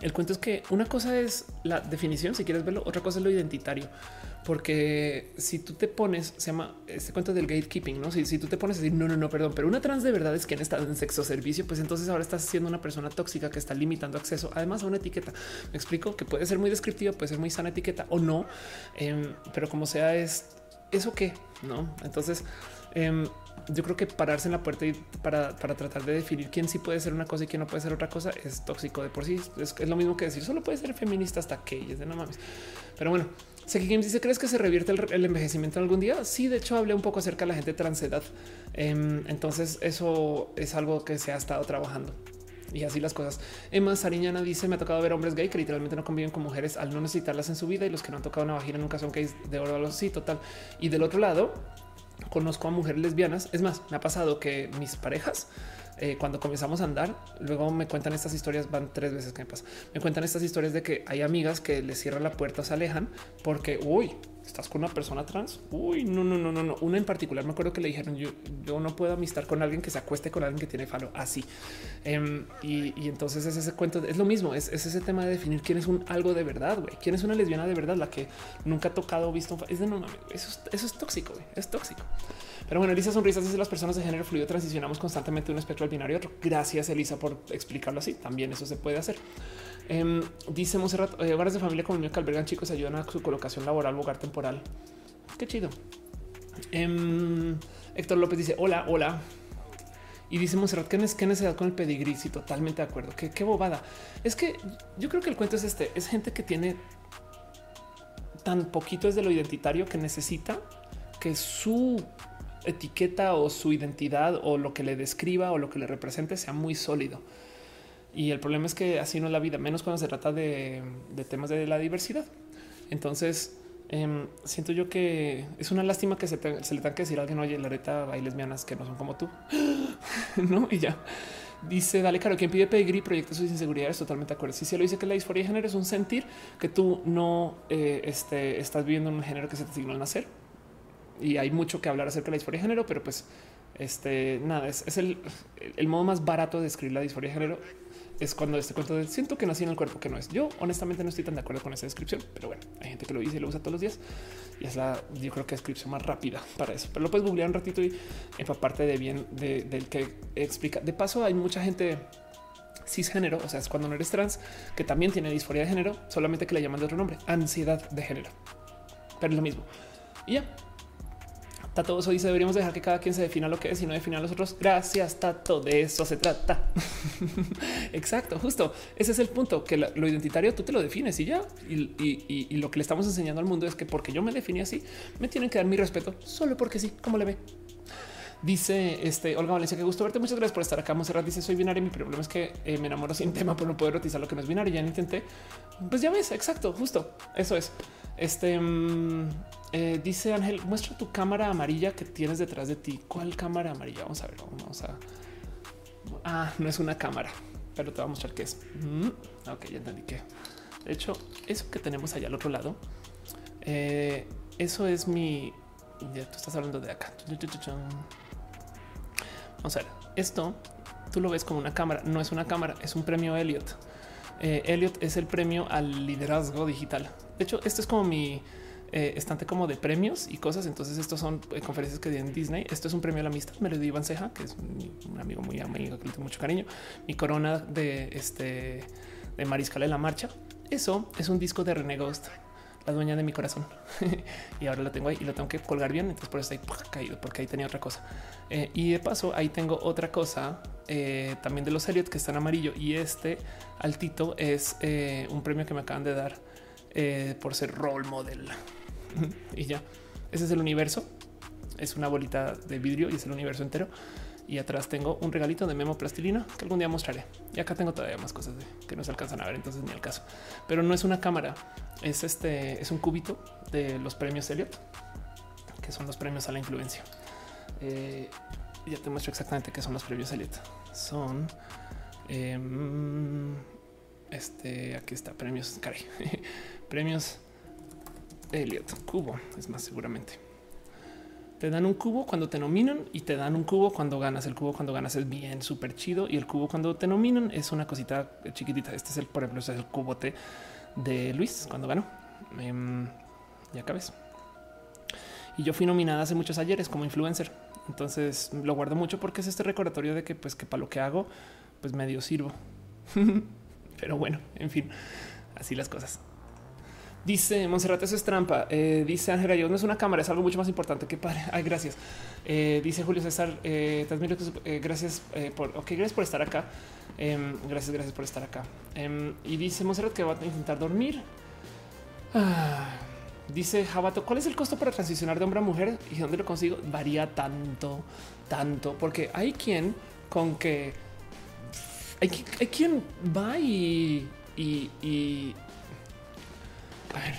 El cuento es que una cosa es la definición, si quieres verlo, otra cosa es lo identitario porque si tú te pones, se llama este cuento del gatekeeping, no? Si, si tú te pones a decir no, no, no, perdón, pero una trans de verdad es quien está en sexo servicio, pues entonces ahora estás siendo una persona tóxica que está limitando acceso además a una etiqueta. Me explico que puede ser muy descriptiva, puede ser muy sana etiqueta o no, em, pero como sea, es eso que no. Entonces, em, yo creo que pararse en la puerta y para, tratar de definir quién sí puede ser una cosa y quién no puede ser otra cosa es tóxico de por sí. Es, es lo mismo que decir solo puede ser feminista hasta que es de no mames. Pero bueno, Seki Games dice: ¿Crees que se revierte el, envejecimiento algún día? Sí, de hecho, hablé un poco acerca de la gente transedad. Em, entonces, eso es algo que se ha estado trabajando y así las cosas. Emma Sariñana dice: Me ha tocado ver hombres gay que literalmente no conviven con mujeres al no necesitarlas en su vida y los que no han tocado una vagina nunca son gays de oro. Sí, total. Y del otro lado, conozco a mujeres lesbianas. Es más, me ha pasado que mis parejas eh, cuando comenzamos a andar, luego me cuentan estas historias, van tres veces que me pasa, me cuentan estas historias de que hay amigas que les cierran la puerta, se alejan porque, uy, estás con una persona trans. Uy, no, no, no, no, no. Una en particular me acuerdo que le dijeron yo, no puedo amistar con alguien que se acueste con alguien que tiene falo así. Em, y, entonces es ese cuento, es lo mismo, es, ese tema de definir quién es un algo de verdad, güey. Quién es una lesbiana de verdad, la que nunca ha tocado visto. Es de no mames, eso, es tóxico. Es tóxico. Pero bueno, Elisa Sonrisas dice las personas de género fluido transicionamos constantemente de un espectro al binario otro. Gracias, Elisa, por explicarlo así. También eso se puede hacer. Em, dice Monserrat, eh, hogares de familia el mío que albergan chicos ayudan a su colocación laboral hogar temporal. Qué chido. Em, Héctor López dice hola, hola. Y dice Monserrat qué necesidad con el pedigrí. Sí, totalmente de acuerdo. Qué, qué bobada. Es que yo creo que el cuento es este: es gente que tiene tan poquito desde lo identitario que necesita que su etiqueta o su identidad o lo que le describa o lo que le represente sea muy sólido. Y el problema es que así no es la vida, menos cuando se trata de, temas de la diversidad. Entonces, em, siento yo que es una lástima que se, le tenga que decir a alguien, oye, la neta hay lesbianas que no son como tú. no, y ya. Dice, dale, claro, quien pide pedigrí proyecta sus inseguridades, totalmente acuerdo. Si se lo dice que la disforia de género es un sentir que tú no eh, este, estás viviendo en un género que se te asignó al nacer y hay mucho que hablar acerca de la disforia de género, pero pues este nada, es, el, modo más barato de describir la disforia de género. Es cuando este cuento de siento que nací en el cuerpo que no es. Yo honestamente no estoy tan de acuerdo con esa descripción, pero bueno, hay gente que lo dice y lo usa todos los días y es la, yo creo que descripción más rápida para eso. Pero lo puedes googlear un ratito y parte de bien del que explica. De paso, hay mucha gente cisgénero, o sea, es cuando no eres trans, que también tiene disforia de género, solamente que le llaman de otro nombre, ansiedad de género. Pero es lo mismo. Y ya, Tato eso dice deberíamos dejar que cada quien se defina lo que es y no defina a los otros. Gracias, Tato. De eso se trata. Exacto, justo. Ese es el punto, que lo identitario tú te lo defines y ya. Y, lo que le estamos enseñando al mundo es que porque yo me definí así, me tienen que dar mi respeto solo porque sí, como le ve. Dice este Olga Valencia, que gusto verte. Muchas gracias por estar acá. Monserrat dice: Soy binario. Mi problema es que eh, me enamoro sin tema por no poder rotizar lo que no es binario. Ya lo intenté. Pues ya ves, exacto, justo eso es. Este mm, eh, dice Ángel, muestra tu cámara amarilla que tienes detrás de ti. ¿Cuál cámara amarilla? Vamos a ver, vamos a. Ah, no es una cámara, pero te voy a mostrar qué es. Mm, ok, ya entendí que. De hecho, eso que tenemos allá al otro lado, eh, eso es mi. Ya tú estás hablando de acá. Vamos a ver, esto tú lo ves como una cámara, no es una cámara, es un premio Elliot. Eh, Elliot es el premio al liderazgo digital. De hecho, esto es como mi eh, estante como de premios y cosas. Entonces, estos son eh, conferencias que di en Disney. Esto es un premio a la amistad. Me lo dio Iván Ceja, que es un, amigo muy amigo que le tengo mucho cariño. Mi corona de este de Mariscal de la Marcha. Eso es un disco de René Ghost, la dueña de mi corazón. y ahora lo tengo ahí y lo tengo que colgar bien. Entonces, por eso ahí caído, porque ahí tenía otra cosa. Eh, y de paso, ahí tengo otra cosa también de los Elliot que está en amarillo. Y este altito es un premio que me acaban de dar por ser role model y ya. Ese es el universo. Es una bolita de vidrio y es el universo entero. Y atrás tengo un regalito de memo plastilina que algún día mostraré. Y acá tengo todavía más cosas que no se alcanzan a ver, entonces ni al caso. Pero no es una cámara, es este, es un cubito de los premios Elliot, que son los premios a la influencia. Eh, ya te muestro exactamente qué son los premios Elliot. Son em, este, aquí está, premios, caray, premios Elliot, cubo, es más seguramente. Te dan un cubo cuando te nominan y te dan un cubo cuando ganas. El cubo cuando ganas es bien súper chido y el cubo cuando te nominan es una cosita chiquitita. Este es el, por ejemplo, es el cubote de Luis cuando ganó. Eh, ya acabes. Y yo fui nominada hace muchos ayeres como influencer. Entonces lo guardo mucho porque es este recordatorio de que, pues, que para lo que hago, pues medio sirvo. Pero bueno, en fin, así las cosas. Dice Monserrat, eso es trampa. Eh, dice Ángela, yo no es una cámara, es algo mucho más importante que padre. Ay, gracias. Eh, dice Julio César, eh, te admiro, eh, gracias por, gracias por estar acá. Em, gracias, gracias por estar acá. Em, y dice Monserrat que va a intentar dormir. Ah, dice Jabato, ¿cuál es el costo para transicionar de hombre a mujer y dónde lo consigo? Varía tanto, tanto, porque hay quien con que hay, hay quien va y, y, y a ver,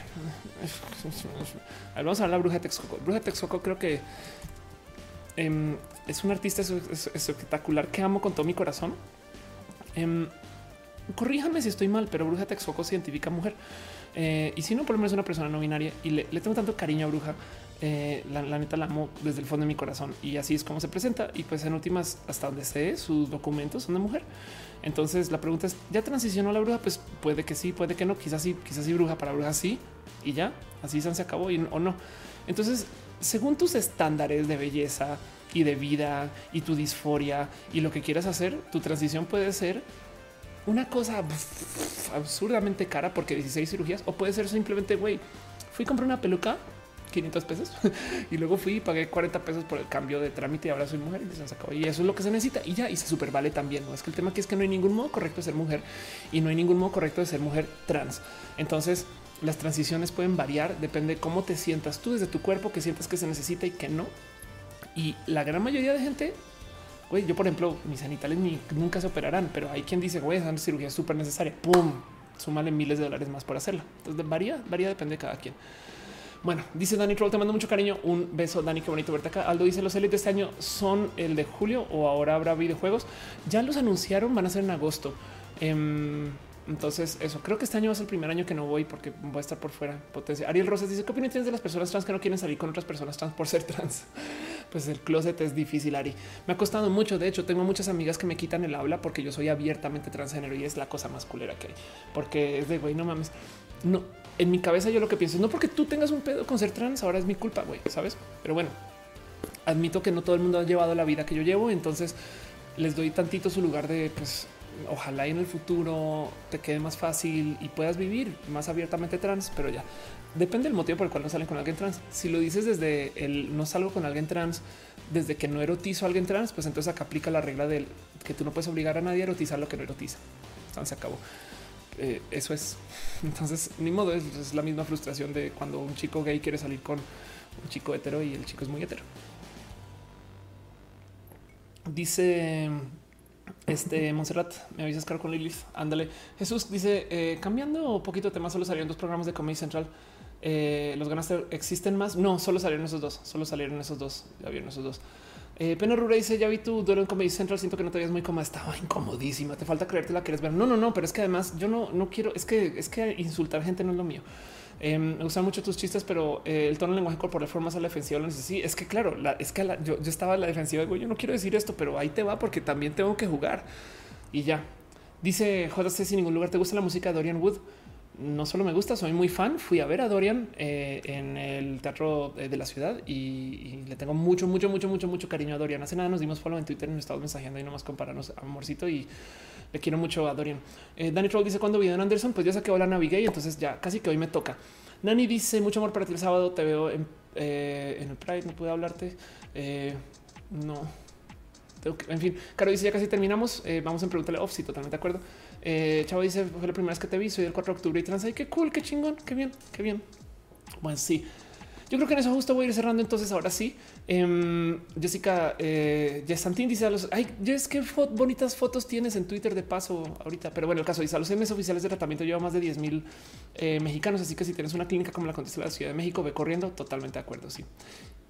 a ver, vamos a hablar de la bruja Texcoco. Bruja Texcoco creo que eh, es un artista es, es, espectacular que amo con todo mi corazón. Eh, corríjame si estoy mal, pero Bruja Texcoco se identifica mujer. Eh, y si no, por lo menos es una persona no binaria y le, le tengo tanto cariño a Bruja. Eh, la, neta la amo desde el fondo de mi corazón y así es como se presenta. Y pues en últimas, hasta donde sé, sus documentos son de mujer. Entonces la pregunta es: ¿ya transicionó la bruja? Pues puede que sí, puede que no. Quizás sí, quizás sí, bruja para bruja sí y ya así se acabó y, o no. Entonces, según tus estándares de belleza y de vida y tu disforia y lo que quieras hacer, tu transición puede ser una cosa absurdamente cara porque 16 cirugías o puede ser simplemente güey. Fui a comprar una peluca 500 pesos y luego fui y pagué 40 pesos por el cambio de trámite y ahora soy mujer y se. Y eso es lo que se necesita y ya y se super vale también. No es que el tema aquí es que no hay ningún modo correcto de ser mujer y no hay ningún modo correcto de ser mujer trans. Entonces, las transiciones pueden variar, depende de cómo te sientas tú desde tu cuerpo, que sientas que se necesita y que no. Y la gran mayoría de gente, güey, yo por ejemplo, mis sanitales ni, nunca se operarán, pero hay quien dice, güey, esa cirugía es súper necesaria. Pum, súmale miles de dólares más por hacerla. Entonces varía, varía, depende de cada quien. Bueno, dice Dani Troll, te mando mucho cariño. Un beso, Dani, qué bonito verte acá. Aldo dice, los élites de este año son el de julio o ahora habrá videojuegos. Ya los anunciaron, van a ser en agosto. Eh, entonces, eso creo que este año va a ser el primer año que no voy porque voy a estar por fuera. Potencia. Ariel Rosas dice: ¿Qué opinión tienes de las personas trans que no quieren salir con otras personas trans por ser trans? Pues el closet es difícil, Ari. Me ha costado mucho. De hecho, tengo muchas amigas que me quitan el habla porque yo soy abiertamente transgénero y es la cosa más culera que hay. Porque es de güey, no mames. No, en mi cabeza yo lo que pienso es no porque tú tengas un pedo con ser trans, ahora es mi culpa, güey, sabes? Pero bueno, admito que no todo el mundo ha llevado la vida que yo llevo, entonces les doy tantito su lugar de pues ojalá en el futuro te quede más fácil y puedas vivir más abiertamente trans, pero ya depende del motivo por el cual no salen con alguien trans. Si lo dices desde el no salgo con alguien trans, desde que no erotizo a alguien trans, pues entonces acá aplica la regla del que tú no puedes obligar a nadie a erotizar lo que no erotiza. Entonces se acabó. Eh, eso es. Entonces, ni modo, es, es la misma frustración de cuando un chico gay quiere salir con un chico hetero y el chico es muy hetero. Dice este Monserrat, me avisas caro con Lilith. Ándale. Jesús dice eh, cambiando un poquito de tema, solo salieron dos programas de Comedy Central. Eh, los ganaste existen más. No, solo salieron esos dos. Solo salieron esos dos. Ya vieron esos dos. Eh, Pena Rura dice: Ya vi tu duelo en Comedy Central. Siento que no te veías muy cómoda. Estaba incomodísima. Te falta creerte la quieres ver. No, no, no, pero es que además yo no, no quiero. Es que es que insultar gente no es lo mío. Eh, me gustan mucho tus chistes, pero eh, el tono del lenguaje corporal forma a la defensiva. Lo sí, es que claro, la, es que la, yo, yo, estaba en la defensiva. Yo no quiero decir esto, pero ahí te va porque también tengo que jugar y ya. Dice JC sin ningún lugar. ¿Te gusta la música de Dorian Wood? No solo me gusta, soy muy fan. Fui a ver a Dorian eh, en el teatro de la ciudad y, y, le tengo mucho, mucho, mucho, mucho, mucho cariño a Dorian. Hace nada nos dimos follow en Twitter, nos estamos mensajeando y nomás compararnos amorcito y le quiero mucho a Dorian. Eh, Danny Troll dice cuando vi a Anderson, pues ya saqué la Navigate, entonces ya casi que hoy me toca. Nani dice mucho amor para ti el sábado. Te veo en, eh, el Pride. No pude hablarte. No. En fin, Caro dice ya casi terminamos. Vamos a preguntarle off. Sí, totalmente de acuerdo. Eh, Chavo dice fue la primera vez que te vi. Soy el 4 de octubre y trans. Ay, qué cool, qué chingón, qué bien, qué bien. Bueno, sí. yo creo que en eso justo voy a ir cerrando. Entonces, ahora sí, em, Jessica eh, dice a los ay, es que bonitas fotos tienes en Twitter de paso ahorita. Pero bueno, el caso dice a los MS oficiales de tratamiento lleva más de 10 mil eh, mexicanos. Así que si tienes una clínica como la contesta de la Ciudad de México, ve corriendo. Totalmente de acuerdo. Sí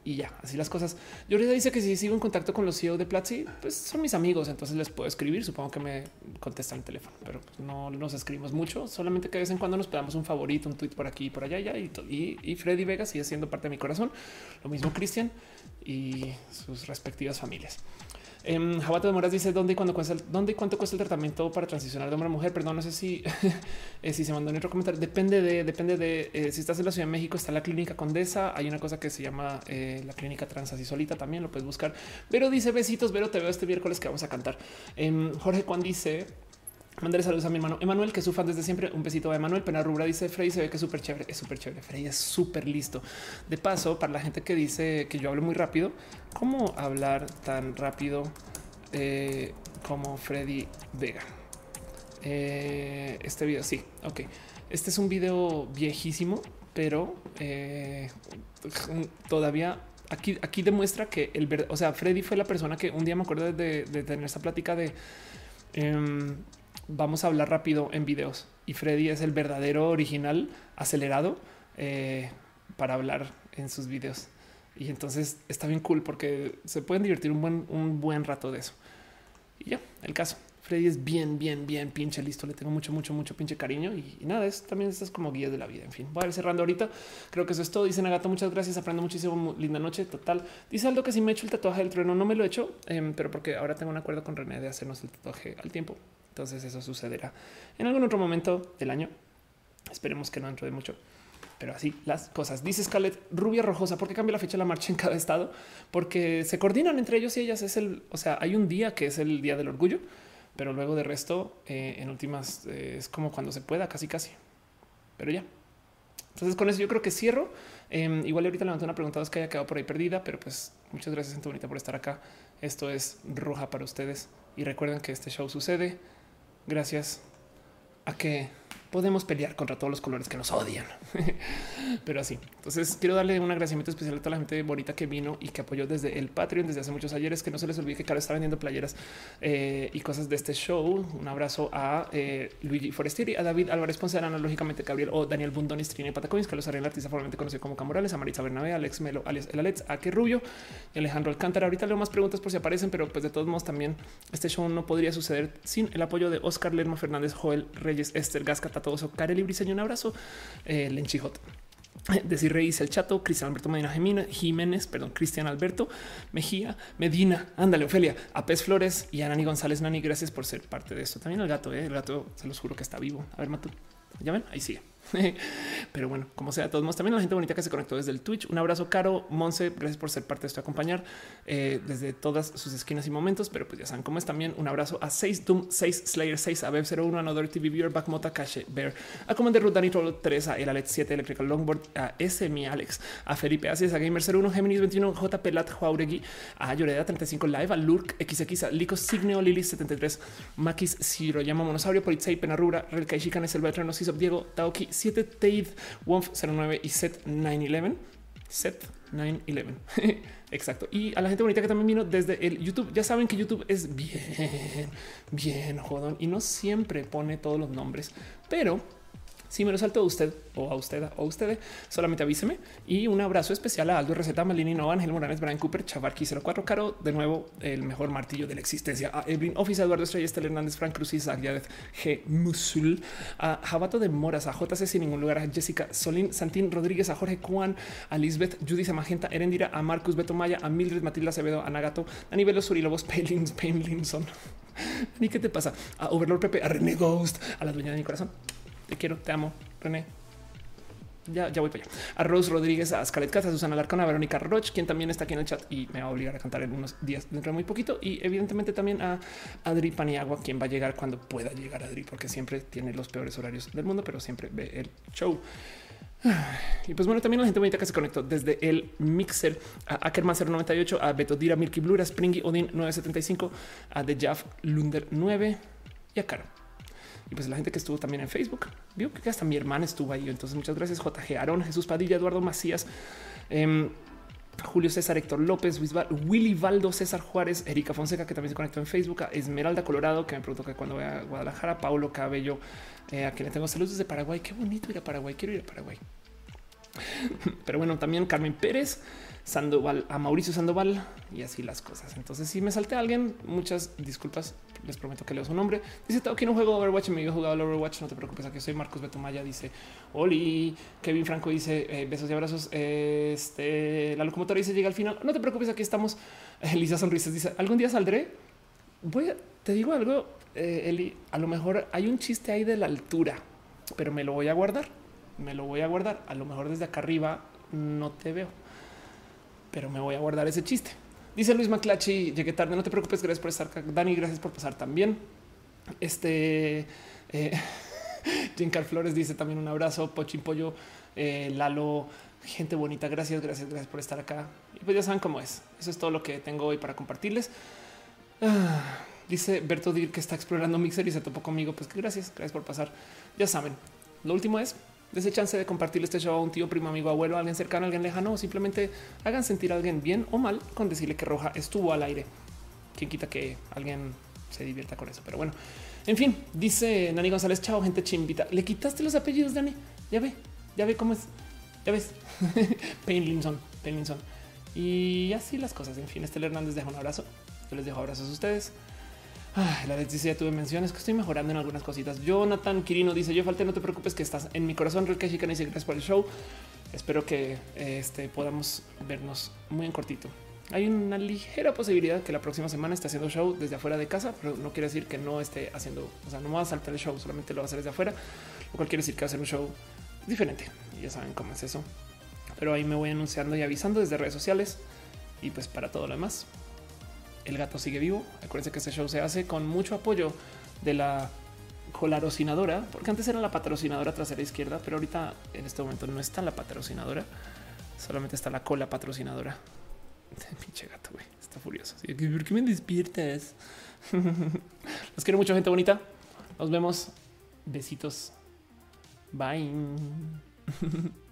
y ya, así las cosas. Yo ahorita dice que si sigo en contacto con los CEO de Platzi, pues son mis amigos, entonces les puedo escribir. Supongo que me contestan el teléfono, pero no nos escribimos mucho, solamente que de vez en cuando nos pedamos un favorito, un tweet por aquí y por allá. Ya, y, y, Freddy Vega sigue siendo parte de mi corazón. Lo mismo Cristian y sus respectivas familias. Eh, Jabato de Moras dice dónde y cuesta dónde y cuánto cuesta el tratamiento para transicionar de hombre a mujer. Perdón, no sé si, eh, si se mandó en otro comentario. Depende de, depende de eh, si estás en la Ciudad de México, está la clínica Condesa. Hay una cosa que se llama eh, la clínica trans así solita. También lo puedes buscar. Pero dice besitos, pero te veo este miércoles que vamos a cantar. Em, Jorge Juan dice Mandaré saludos a mi hermano Emanuel, que es su fan desde siempre. Un besito a Emanuel. Pena Rubra dice Frey se ve que es súper chévere. Es súper chévere. Frey es súper listo. De paso, para la gente que dice que yo hablo muy rápido, ¿cómo hablar tan rápido eh, como Freddy Vega? Eh, este video, sí, ok. Este es un video viejísimo, pero eh, todavía aquí, aquí demuestra que el o sea, Freddy fue la persona que un día me acuerdo de, tener esta plática de em, vamos a hablar rápido en videos y Freddy es el verdadero original acelerado eh, para hablar en sus videos. Y entonces está bien cool porque se pueden divertir un buen, un buen rato de eso. Y ya, el caso. Freddy es bien, bien, bien pinche listo. Le tengo mucho, mucho, mucho pinche cariño y, nada, es también estas como guías de la vida. En fin, voy a ir cerrando ahorita. Creo que eso es todo. Dice Nagato, muchas gracias. Aprendo muchísimo. Linda noche. Total. Dice Aldo que si me he hecho el tatuaje del trueno, no me lo he hecho, em, pero porque ahora tengo un acuerdo con René de hacernos el tatuaje al tiempo. Entonces eso sucederá en algún otro momento del año. Esperemos que no dentro de mucho. Pero así las cosas. Dice Scarlett, rubia rojosa. ¿Por qué cambia la fecha de la marcha en cada estado? Porque se coordinan entre ellos y ellas. Es el, o sea, hay un día que es el día del orgullo, pero luego de resto, eh, en últimas, eh, es como cuando se pueda, casi, casi. Pero ya. Entonces, con eso yo creo que cierro. Em, igual ahorita levanté una pregunta que haya quedado por ahí perdida, pero pues muchas gracias, gente bonita, por estar acá. Esto es Roja para ustedes. Y recuerden que este show sucede gracias a que podemos pelear contra todos los colores que nos odian. Pero así. Entonces quiero darle un agradecimiento especial a toda la gente bonita que vino y que apoyó desde el Patreon desde hace muchos ayeres. Que no se les olvide que Caro está vendiendo playeras eh, y cosas de este show. Un abrazo a eh, Luigi Forestieri, a David Álvarez Ponce, analógicamente Gabriel o Daniel Bundoni, Trine Patacoins, Carlos Arena, artista formalmente conocido como Camorales, a Maritza Bernabé, Alex Melo, alias El Alex, a que Rubio Alejandro Alcántara. Ahorita leo más preguntas por si aparecen, pero pues de todos modos también este show no podría suceder sin el apoyo de Oscar Lerma Fernández, Joel Reyes, Esther Gascata, todos, Kareli Briseño. Un abrazo, eh, Lenchijot. Decir Reyes, el chato, Cristian Alberto Medina Jiménez, perdón, Cristian Alberto Mejía, Medina, ándale, Ofelia, Apes Flores y Anani González Nani. Gracias por ser parte de esto. También el gato, eh, el gato, se los juro que está vivo. A ver, Matu, ya ven, ahí sigue. Pero bueno, como sea, todos modos, también la gente bonita que se conectó desde el Twitch. Un abrazo caro, Monse. Gracias por ser parte de esto, acompañar eh, desde todas sus esquinas y momentos. Pero pues ya saben cómo es también. Un abrazo a 6 Doom, 6 Slayer, 6 a Bev 01, Another TV Viewer, Backmota, Cache, Bear, a Commander Ruth, Dani 3, a El Alex 7, Electrical Longboard, a SMI Alex, a Felipe Asis, a Gamer 01, Géminis 21, J. Pelat, Jauregui, a Lloreda 35 Live, a Lurk XX, a Lico Signeo, Lili 73, Maquis Ciro, Llama Monosaurio, Politzei, Penarrura, Relkai Chicanes, El Veterano, Diego, Taoki 7 Teid, Womf 09 y Set 911. Set 911. Exacto. Y a la gente bonita que también vino desde el YouTube. Ya saben que YouTube es bien, bien jodón y no siempre pone todos los nombres, pero si me lo salto a usted o a usted o a usted, solamente avíseme. Y un abrazo especial a Aldo Receta, Malini Nova, Ángel Morales, Brian Cooper, Chavarqui 04 Caro, de nuevo el mejor martillo de la existencia. A Evelyn Office, Eduardo Estrella, Estel Hernández, Frank Cruz, Isaac G. Musul, a Jabato de Moras, a JC sin ningún lugar, a Jessica Solín, Santín Rodríguez, a Jorge Juan, a Lisbeth, Judith Magenta, Erendira, a Marcus Beto Maya, a Mildred Matilda Acevedo, a Nagato, a Nivel Sur y Lobos, Paylins, Painlinson. ¿Ni qué te pasa? A Overlord Pepe, a René Ghost, a la dueña de mi corazón. Te quiero, te amo, René. Ya, ya voy para allá. A Rose Rodríguez, a Scarlett Casa, a Susana Larcona, a Verónica Roch, quien también está aquí en el chat y me va a obligar a cantar en unos días dentro de muy poquito. Y evidentemente también a Adri Paniagua, quien va a llegar cuando pueda llegar Adri, porque siempre tiene los peores horarios del mundo, pero siempre ve el show. Y pues bueno, también la gente bonita que se conectó desde el mixer a Ackerman 098, a Betodira Milky Blue, a Springy Odin 975, a The Jaff Lunder 9 y a Caro. Y pues la gente que estuvo también en Facebook, vio que hasta mi hermana estuvo ahí. Entonces muchas gracias JG Aaron, Jesús Padilla, Eduardo Macías, Em, Julio César, Héctor López, Willy Valdo, César Juárez, Erika Fonseca, que también se conectó en Facebook, Esmeralda Colorado, que me preguntó que cuando voy a Guadalajara, Paulo Cabello, eh, a quien le tengo saludos desde Paraguay. Qué bonito ir a Paraguay, quiero ir a Paraguay. Pero bueno, también Carmen Pérez, Sandoval, a Mauricio Sandoval y así las cosas. Entonces, si me salté a alguien, muchas disculpas. Les prometo que leo su nombre. Dice que no juego Overwatch. Me he jugado al Overwatch. No te preocupes. Aquí soy Marcos Betomaya. Dice Oli. Kevin Franco dice eh, besos y abrazos. Este la locomotora dice llega al final. No te preocupes. Aquí estamos. Elisa Sonrisas dice algún día saldré. Voy a, te digo algo, eh, Eli. A lo mejor hay un chiste ahí de la altura, pero me lo voy a guardar. Me lo voy a guardar. A lo mejor desde acá arriba no te veo pero me voy a guardar ese chiste. Dice Luis Maclachi, llegué tarde, no te preocupes, gracias por estar acá. Dani, gracias por pasar también. Este eh, Flores dice también un abrazo, Pochín Pollo, eh, Lalo, gente bonita, gracias, gracias, gracias por estar acá. Y pues ya saben cómo es. Eso es todo lo que tengo hoy para compartirles. Ah, dice Berto Dir que está explorando Mixer y se topó conmigo. Pues que gracias, gracias por pasar. Ya saben, lo último es ese chance de compartir este show a un tío, primo, amigo, abuelo, alguien cercano, alguien lejano, o simplemente hagan sentir a alguien bien o mal con decirle que Roja estuvo al aire. Quien quita que alguien se divierta con eso. Pero bueno, en fin, dice Nani González, chao, gente chimbita. Le quitaste los apellidos, Dani. Ya ve, ya ve cómo es. Ya ves. Painlinson, Painlinson. Y así las cosas. En fin, Estel Hernández deja un abrazo. Yo les dejo abrazos a ustedes la ya tuve menciones que estoy mejorando en algunas cositas. Jonathan Quirino dice yo falté, no te preocupes que estás en mi corazón. Rick dice gracias por el show. Espero que este, podamos vernos muy en cortito. Hay una ligera posibilidad que la próxima semana esté haciendo show desde afuera de casa, pero no quiere decir que no esté haciendo, o sea, no va a saltar el show, solamente lo va a hacer desde afuera, lo cual quiere decir que va a ser un show diferente. Ya saben cómo es eso. Pero ahí me voy anunciando y avisando desde redes sociales y pues para todo lo demás el gato sigue vivo. Acuérdense que este show se hace con mucho apoyo de la colarocinadora, porque antes era la patrocinadora trasera izquierda, pero ahorita en este momento no está la patrocinadora, solamente está la cola patrocinadora. Pinche gato, güey, está furioso. ¿Por qué me despiertas? Los quiero mucho, gente bonita. Nos vemos. Besitos. Bye.